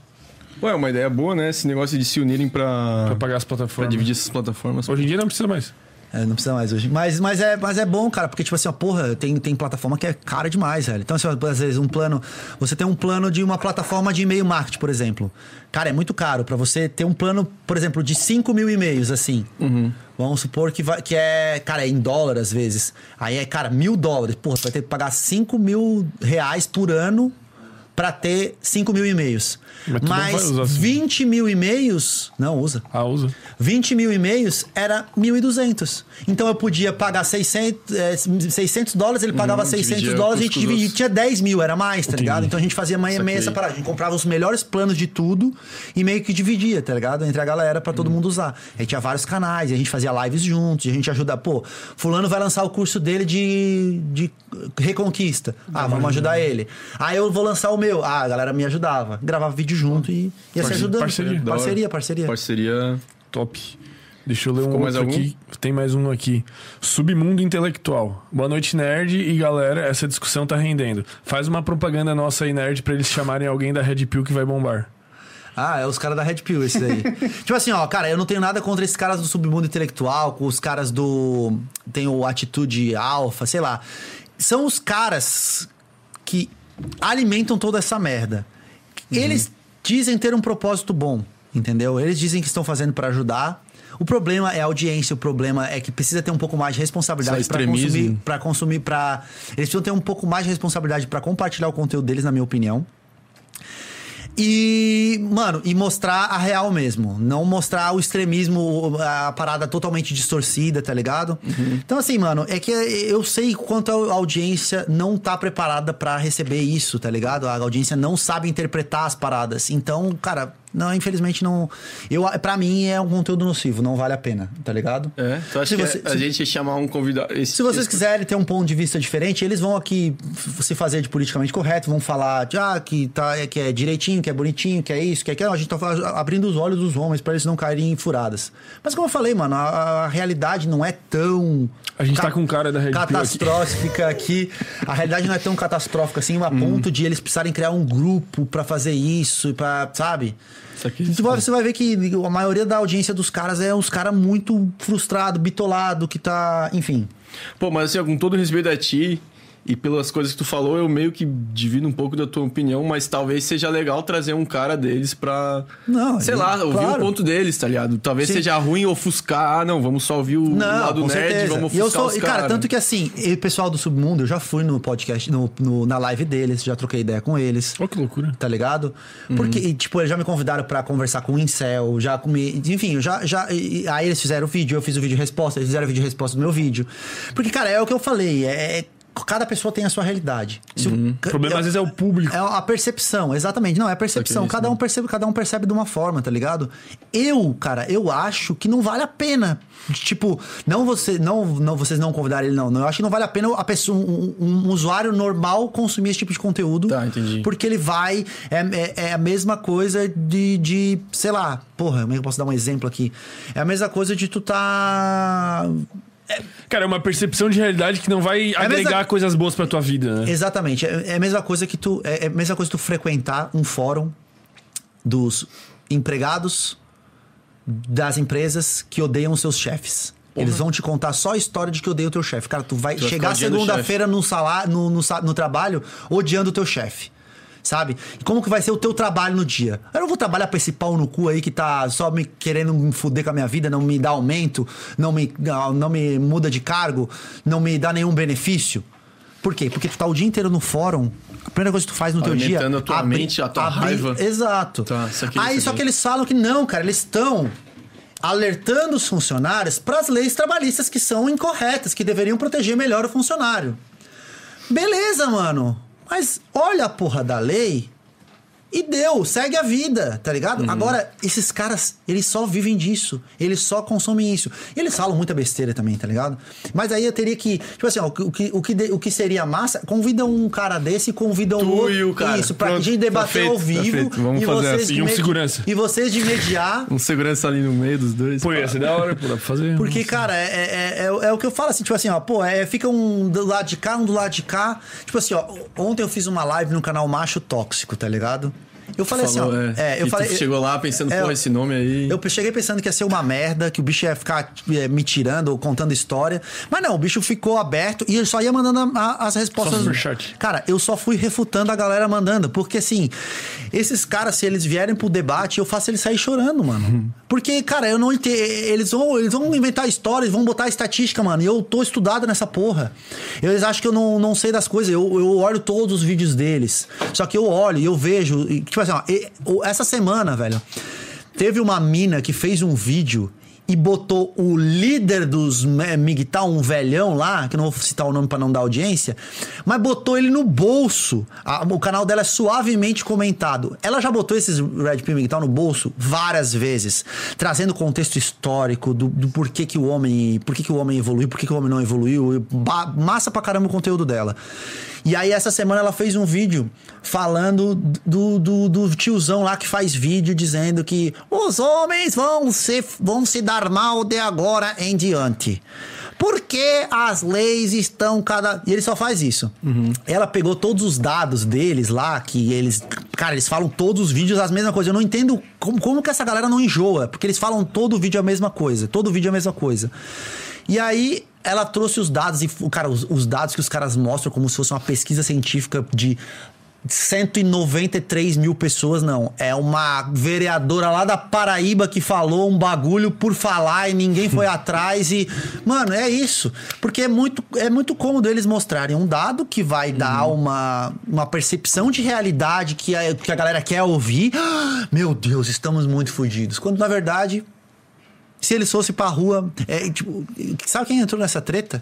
Ué, uma ideia boa, né? Esse negócio de se unirem pra,
Pra pagar as
pra
plataformas.
dividir essas plataformas.
Hoje em dia não precisa mais.
É, não precisa mais hoje. Mas, mas, é, mas é bom, cara, porque, tipo assim, ó, porra, tem, tem plataforma que é cara demais, velho. Então, assim, às vezes, um plano. Você tem um plano de uma plataforma de e-mail marketing, por exemplo. Cara, é muito caro pra você ter um plano, por exemplo, de 5 mil e-mails, assim. Vamos supor que, vai, que é, cara, é em dólar às vezes. Aí é, cara, mil dólares. Porra, você vai ter que pagar 5 mil reais por ano pra ter 5 mil e-mails.
Mas
Mas
usar assim.
20 mil e-mails. Não, usa.
Ah, usa.
20 mil e-mails era 1.200. Então eu podia pagar 600, é, 600 dólares, ele pagava 600
dividia
dólares, a gente dividia, tinha 10 mil, era mais, tá
Entendi.
ligado? Então a gente fazia meia,
Saquei.
separada. A gente comprava os melhores planos de tudo e meio que dividia, tá ligado? Entre a galera pra todo mundo usar. A gente tinha vários canais, a gente fazia lives juntos, a gente ajuda. Pô, Fulano vai lançar o curso dele de, de Reconquista. Ah, vamos ajudar ele. Aí eu vou lançar o meu. Ah, a galera me ajudava. Gravava vídeo junto e ia se ajudando.
Parceria.
Parceria, parceria.
Parceria.
Top. Deixa eu ler um
Ficou mais
outro
algum?
aqui. Tem mais um aqui. Submundo intelectual. Boa noite, nerd e galera. Essa discussão tá rendendo. Faz uma propaganda nossa aí, nerd, pra eles chamarem alguém da Red Pill que vai bombar.
Ah, é os caras da Red Pill, esse daí. tipo assim, ó, cara, eu não tenho nada contra esses caras do submundo intelectual, com os caras do. Tem o Atitude Alpha, sei lá. São os caras que alimentam toda essa merda. Eles dizem ter um propósito bom, entendeu? Eles dizem que estão fazendo pra ajudar. O problema é a audiência, o problema é que precisa ter um pouco mais de responsabilidade para consumir, para consumir, para eles precisam ter um pouco mais de responsabilidade pra compartilhar o conteúdo deles, na minha opinião. E, mano, e mostrar a real mesmo. Não mostrar o extremismo, a parada totalmente distorcida, tá ligado? Então, assim, mano, é que eu sei quanto a audiência não tá preparada pra receber isso, tá ligado? A audiência não sabe interpretar as paradas. Então, cara, não, infelizmente não. Eu, pra mim é um conteúdo nocivo, não vale a pena, tá ligado?
É, tu acha
Se
que
você-
a
se-
gente ia chamar um convidado. esse-
se vocês
esse-
quiserem ter um ponto de vista diferente, eles vão aqui se fazer de politicamente correto, vão falar de, ah, que, tá, que é direitinho, que é bonitinho, que é isso, que é aquilo. A gente tá abrindo os olhos dos homens pra eles não caírem em furadas. Mas como eu falei, mano, a, a realidade não é tão.
A gente tá com cara da Red Pill aqui.
Catastrófica aqui. A realidade não é tão catastrófica assim, a ponto de eles precisarem criar um grupo pra fazer isso, pra, sabe?
Isso aqui-
Tu vai- você vai ver que a maioria da audiência dos caras é uns caras muito frustrado, bitolado, que tá. Enfim.
Pô, mas assim, com todo respeito a ti e pelas coisas que tu falou, eu meio que divido um pouco da tua opinião, mas talvez seja legal trazer um cara deles pra.
Não,
sei
é-
lá, ouvir
claro.
o ponto deles, tá ligado? Talvez
Sim.
seja ruim ofuscar. Ah, não, vamos só ouvir o
Não,
lado nerd,
certeza.
vamos
e eu
ofuscar
sou,
os
cara,
cara.
tanto que assim, o pessoal do Submundo, eu já fui no podcast, no, no- na live deles, já troquei ideia com eles.
Olha que loucura.
Tá ligado?
Uhum.
Porque, e, tipo, eles já me convidaram pra conversar com o Incel, já comi. Enfim, eu já. já e- e- aí eles fizeram o vídeo, eu fiz o vídeo resposta, eles fizeram o vídeo resposta do meu vídeo. Porque, cara, é o que eu falei, é. É- Cada pessoa tem a sua realidade. Se o-
O problema às vezes é o público.
é a percepção, exatamente. Não, é a percepção. Cada um percebe, cada um percebe de uma forma, tá ligado? Eu, cara, eu acho que não vale a pena. Tipo, não você, não, não vocês não convidarem ele não. Eu acho que não vale a pena a pessoa, um, um usuário normal consumir esse tipo de conteúdo.
Tá, entendi.
Porque ele vai é, é, é a mesma coisa de, de, sei lá, porra, como é que eu posso dar um exemplo aqui? É a mesma coisa de tu tá
Cara, é uma percepção de realidade que não vai agregar
mesma-
coisas boas pra tua vida, né?
Exatamente. É, é a mesma coisa que tu. É, é a mesma coisa que tu frequentar um fórum dos empregados das empresas que odeiam seus chefes. Eles vão te contar só a história de que odeia o teu chefe. Cara, tu vai
vai
chegar segunda-feira no, salário, no, no, no trabalho odiando o teu chefe. Sabe? E como que vai ser o teu trabalho no dia? Eu não vou trabalhar pra esse pau no cu aí que tá só me querendo me fuder com a minha vida, não me dá aumento, não me, não, não me muda de cargo, não me dá nenhum benefício. Por quê? Porque tu tá o dia inteiro no fórum. A primeira coisa que tu faz no teu dia.
A tua mente, a tua raiva.
Exato.
Tá, aqui,
Aí
isso
só que eles falam que não, cara, eles estão alertando os funcionários para as leis trabalhistas que são incorretas, que deveriam proteger melhor o funcionário. Beleza, mano. Mas olha a porra da lei e deu, segue a vida, tá ligado?
Uhum.
Agora, esses caras, eles só vivem disso. Eles só consomem isso. E eles falam muita besteira também, tá ligado? Mas aí eu teria que. Tipo assim, ó, o, que, o, que, de- o que seria massa, convida um cara desse e convida um
Tu
outro.
e o cara.
Isso, pra
Pronto,
gente
tá
debater
feito,
ao
tá
vivo.
feito. Vamos
e
fazer
vocês
assim.
de
E um segurança.
E vocês de mediar.
Um segurança ali no meio dos dois.
Pô, ia ser da hora, pô, dá pra fazer.
Porque, cara, é, é, é, é o que eu falo assim, tipo assim, ó, pô, é, fica um do lado de cá, um do lado de cá. Tipo assim, ó, ontem eu fiz uma live no canal Macho Tóxico, tá ligado? Eu falei
Falou,
assim, ó.
é,
É, eu falei.
chegou lá pensando,
é,
pô, esse nome aí.
Eu cheguei pensando que ia ser uma merda, que o bicho ia ficar é, me tirando ou contando história. Mas não, o bicho ficou aberto e ele só ia mandando a- a- as respostas.
Só superchat.
Cara, eu só fui refutando a galera mandando. Porque assim, esses caras, se eles vierem pro debate, eu faço eles sair chorando, mano. Porque, cara, eu não entendo. Eles vão, eles vão inventar histórias, vão botar estatística, mano. E eu tô estudado nessa porra. Eles acham que eu não, não sei das coisas. Eu, eu olho todos os vídeos deles. Só que eu olho e eu vejo. e, Tipo assim, ó, essa semana, velho, teve uma mina que fez um vídeo. E botou o líder dos MGTOW, um velhão lá, que não vou citar o nome pra não dar audiência, mas botou ele no bolso. O canal dela é suavemente comentado. Ela já botou esses Red Pill MGTOW no bolso várias vezes, trazendo contexto histórico do, do porquê que o homem, por que o homem evoluiu, por que o homem não evoluiu. massa pra caramba o conteúdo dela. E aí, essa semana, ela fez um vídeo falando do, do, do tiozão lá que faz vídeo dizendo que os homens vão se, vão se dar mal de agora em diante. Porque as leis estão cada. E ele só faz isso. Ela pegou todos os dados deles lá, que eles. Cara, eles falam todos os vídeos as mesma coisa. Eu não entendo como, como que essa galera não enjoa. Porque eles falam todo vídeo a mesma coisa. Todo vídeo a mesma coisa. E aí, ela trouxe os dados, e, cara, os, os dados que os caras mostram como se fosse uma pesquisa científica de 193 mil pessoas, não. É uma vereadora lá da Paraíba que falou um bagulho por falar e ninguém foi atrás. E, mano, é isso. Porque é muito, é muito cômodo eles mostrarem um dado que vai dar uma, uma percepção de realidade que a, que a galera quer ouvir. Ah, Meu Deus, estamos muito fodidos. Quando na verdade se eles fossem pra rua. É, tipo, sabe quem entrou nessa treta?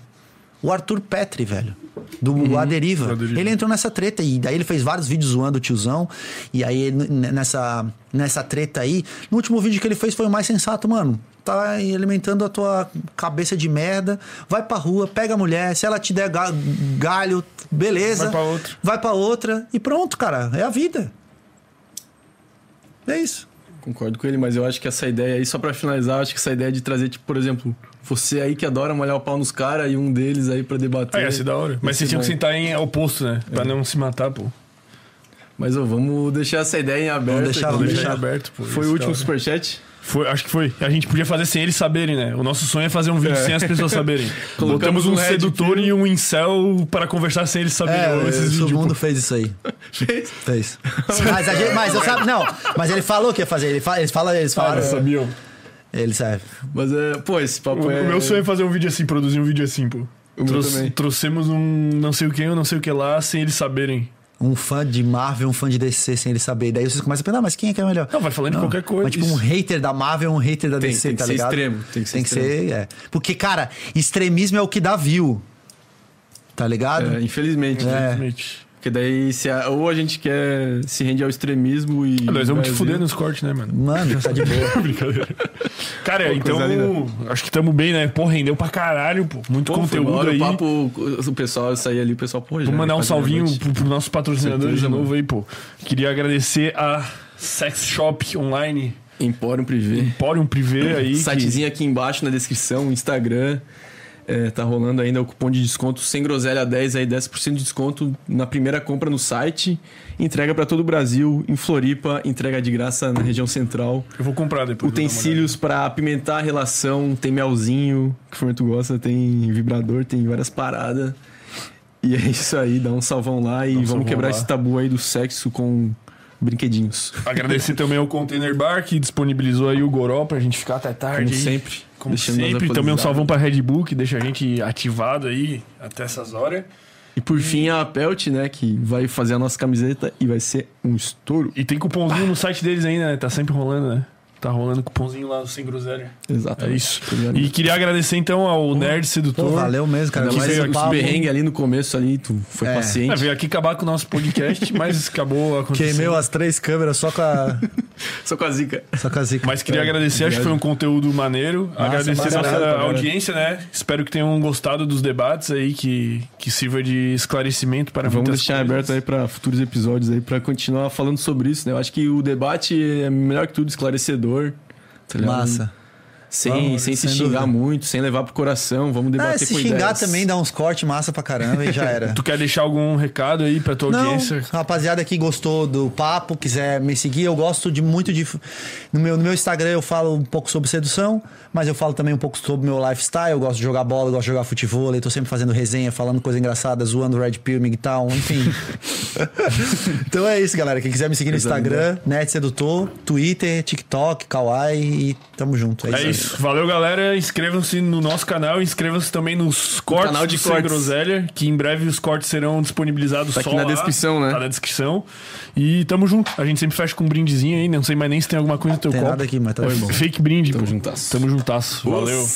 O Arthur Petri, velho. Do A Deriva.
A Deriva.
Ele entrou nessa treta e daí ele fez vários vídeos zoando o tiozão. E aí, nessa, nessa treta aí, no último vídeo que ele fez foi o mais sensato, mano. Tá alimentando a tua cabeça de merda. Vai pra rua, pega a mulher. Se ela te der ga- galho, beleza.
Vai pra outra.
Vai pra outra. E pronto, cara. É a vida. É isso.
Concordo com ele, mas eu acho que essa ideia aí, só pra finalizar, eu acho que essa ideia de trazer, tipo, por exemplo, você aí que adora molhar o pau nos caras e um deles aí pra debater.
Ah, ia ser da hora. Mas vocês tinham que sentar em oposto, né? Pra não se matar, pô.
Mas ó, vamos deixar essa ideia em aberto.
Vamos deixar, vamos
Deixar aberto, pô.
Foi o
da
último superchat?
Foi, acho que foi. A gente podia fazer sem eles saberem, né? O nosso sonho é fazer um vídeo sem as pessoas saberem.
Colocamos
Botamos um
um
sedutor e um incel para conversar sem eles saberem.
É,
esses
todo
vídeos,
mundo
pô.
fez isso aí.
Fez?
Fez. Mas, a gente, mas eu sabe, não. Mas ele falou que ia fazer. Ele fala, eles falam, eles
Ah,
falaram.
eles sabiam.
Ele sabe.
Mas é, pô, esse papo
O,
é.
o meu sonho é fazer um vídeo assim, produzir um vídeo assim, pô. Trouxe- trouxemos um não sei o que, um não sei o que lá, sem eles saberem.
Um fã de Marvel, um fã de DC sem ele saber. Daí vocês começam a pensar, "Ah, mas quem é que é melhor?
Não, vai falando de qualquer coisa.
Mas tipo, um hater da Marvel, um hater da
Tem-
DC,
tem que
tá
ser
ligado?
extremo, tem que ser
Tem que ser, é. Porque, cara, extremismo é o que dá view. Tá ligado?
É, infelizmente.
É.
Infelizmente.
Porque daí, se a- ou a gente quer se render ao extremismo e.
Ah, Nós vamos te fuder nos cortes, né, mano?
Mano, tá de boa.
Brincadeira. Cara,
Pô,
então. Acho que tamo bem, né? Pô, rendeu pra caralho, pô. Muito
Pô,
conteúdo aí.
O papo, o pessoal sair ali, o pessoal, pô,
Vou mandar um salvinho pro, pro nossos patrocinadores
Certeza,
de novo
mano.
aí, pô. Queria agradecer a Sex Shop Online,
Empório Privé.
Emporium Privé aí. que-
Sitezinho aqui embaixo na descrição, Instagram. É, tá rolando ainda o cupom de desconto sem groselha 10 aí, 10% de desconto na primeira compra no site. Entrega pra todo o Brasil, em Floripa, entrega de graça na região central.
Eu vou comprar depois.
Utensílios pra apimentar a relação, tem melzinho, que o Fernando gosta, tem vibrador, tem várias paradas. E é isso aí, dá um salvão lá e
um
vamos quebrar
lá.
esse tabu aí do sexo com brinquedinhos.
Agradecer também ao Container Bar que disponibilizou aí o Goró pra gente ficar até tarde.
Como sempre.
Como sempre. Também um salvão pra Red Bull que deixa a gente ativado aí até essas horas.
E por fim a Pelt, né, que vai fazer a nossa camiseta e vai ser um estouro.
E tem cupomzinho no site deles ainda, né? Tá sempre rolando, né? Tá rolando cupomzinho lá do Sem Groselha. É
Exatamente.
isso. E queria agradecer então ao Nerd Sedutor.
Pô, valeu mesmo, cara.
Veio
os
papo.
perrengues ali no começo ali, tu foi
É.
É,
paciente.
veio aqui acabar com o nosso podcast, mas acabou acontecendo.
Queimeu as três câmeras só com a,
Só com a zica.
só com a zica.
Mas queria
É,
agradecer, acho que foi um conteúdo maneiro. agradecer
massa,
nossa audiência, né? Espero que tenham gostado dos debates aí, que, que sirva de esclarecimento para
Vamos deixar
coisas.
aberto aí pra futuros episódios aí pra continuar falando sobre isso, né? Eu acho que o debate é melhor que tudo esclarecedor. Tá?
Massa.
Sem,
Vamos,
sem se
sem
xingar
dúvida.
muito, sem levar pro coração. Vamos debater
se
com
xingar
ideias.
também, dá uns cortes massa pra caramba e já era.
Tu quer deixar algum recado aí pra tua
Não,
audiência?
rapaziada que gostou do papo, quiser me seguir, eu gosto de muito de. No meu, no meu Instagram eu falo um pouco sobre sedução, mas eu falo também um pouco sobre o meu lifestyle. Eu gosto de jogar bola, eu gosto de jogar futebol, eu tô sempre fazendo resenha, falando coisa engraçada, zoando Red Pill, MGTOW, enfim. então é isso, galera. Quem quiser me seguir no Instagram, Net Sedutor, Twitter, TikTok, Kawaii e tamo junto. É,
É
isso.
isso. Valeu, galera. Inscrevam-se no nosso canal. Inscrevam-se também nos cortes
canal de
do Sem
cortes.
Groselha, que em breve os cortes serão disponibilizados
Tá
só
aqui na
lá.
descrição, né?
Tá na descrição. E tamo junto. A gente sempre fecha com um brindezinho aí. Não sei mais nem se tem alguma coisa no teu
Tem
copo.
nada aqui, mas tá bom.
Fake brinde.
Tamo
pô.
juntasso.
Tamo juntasso. Valeu.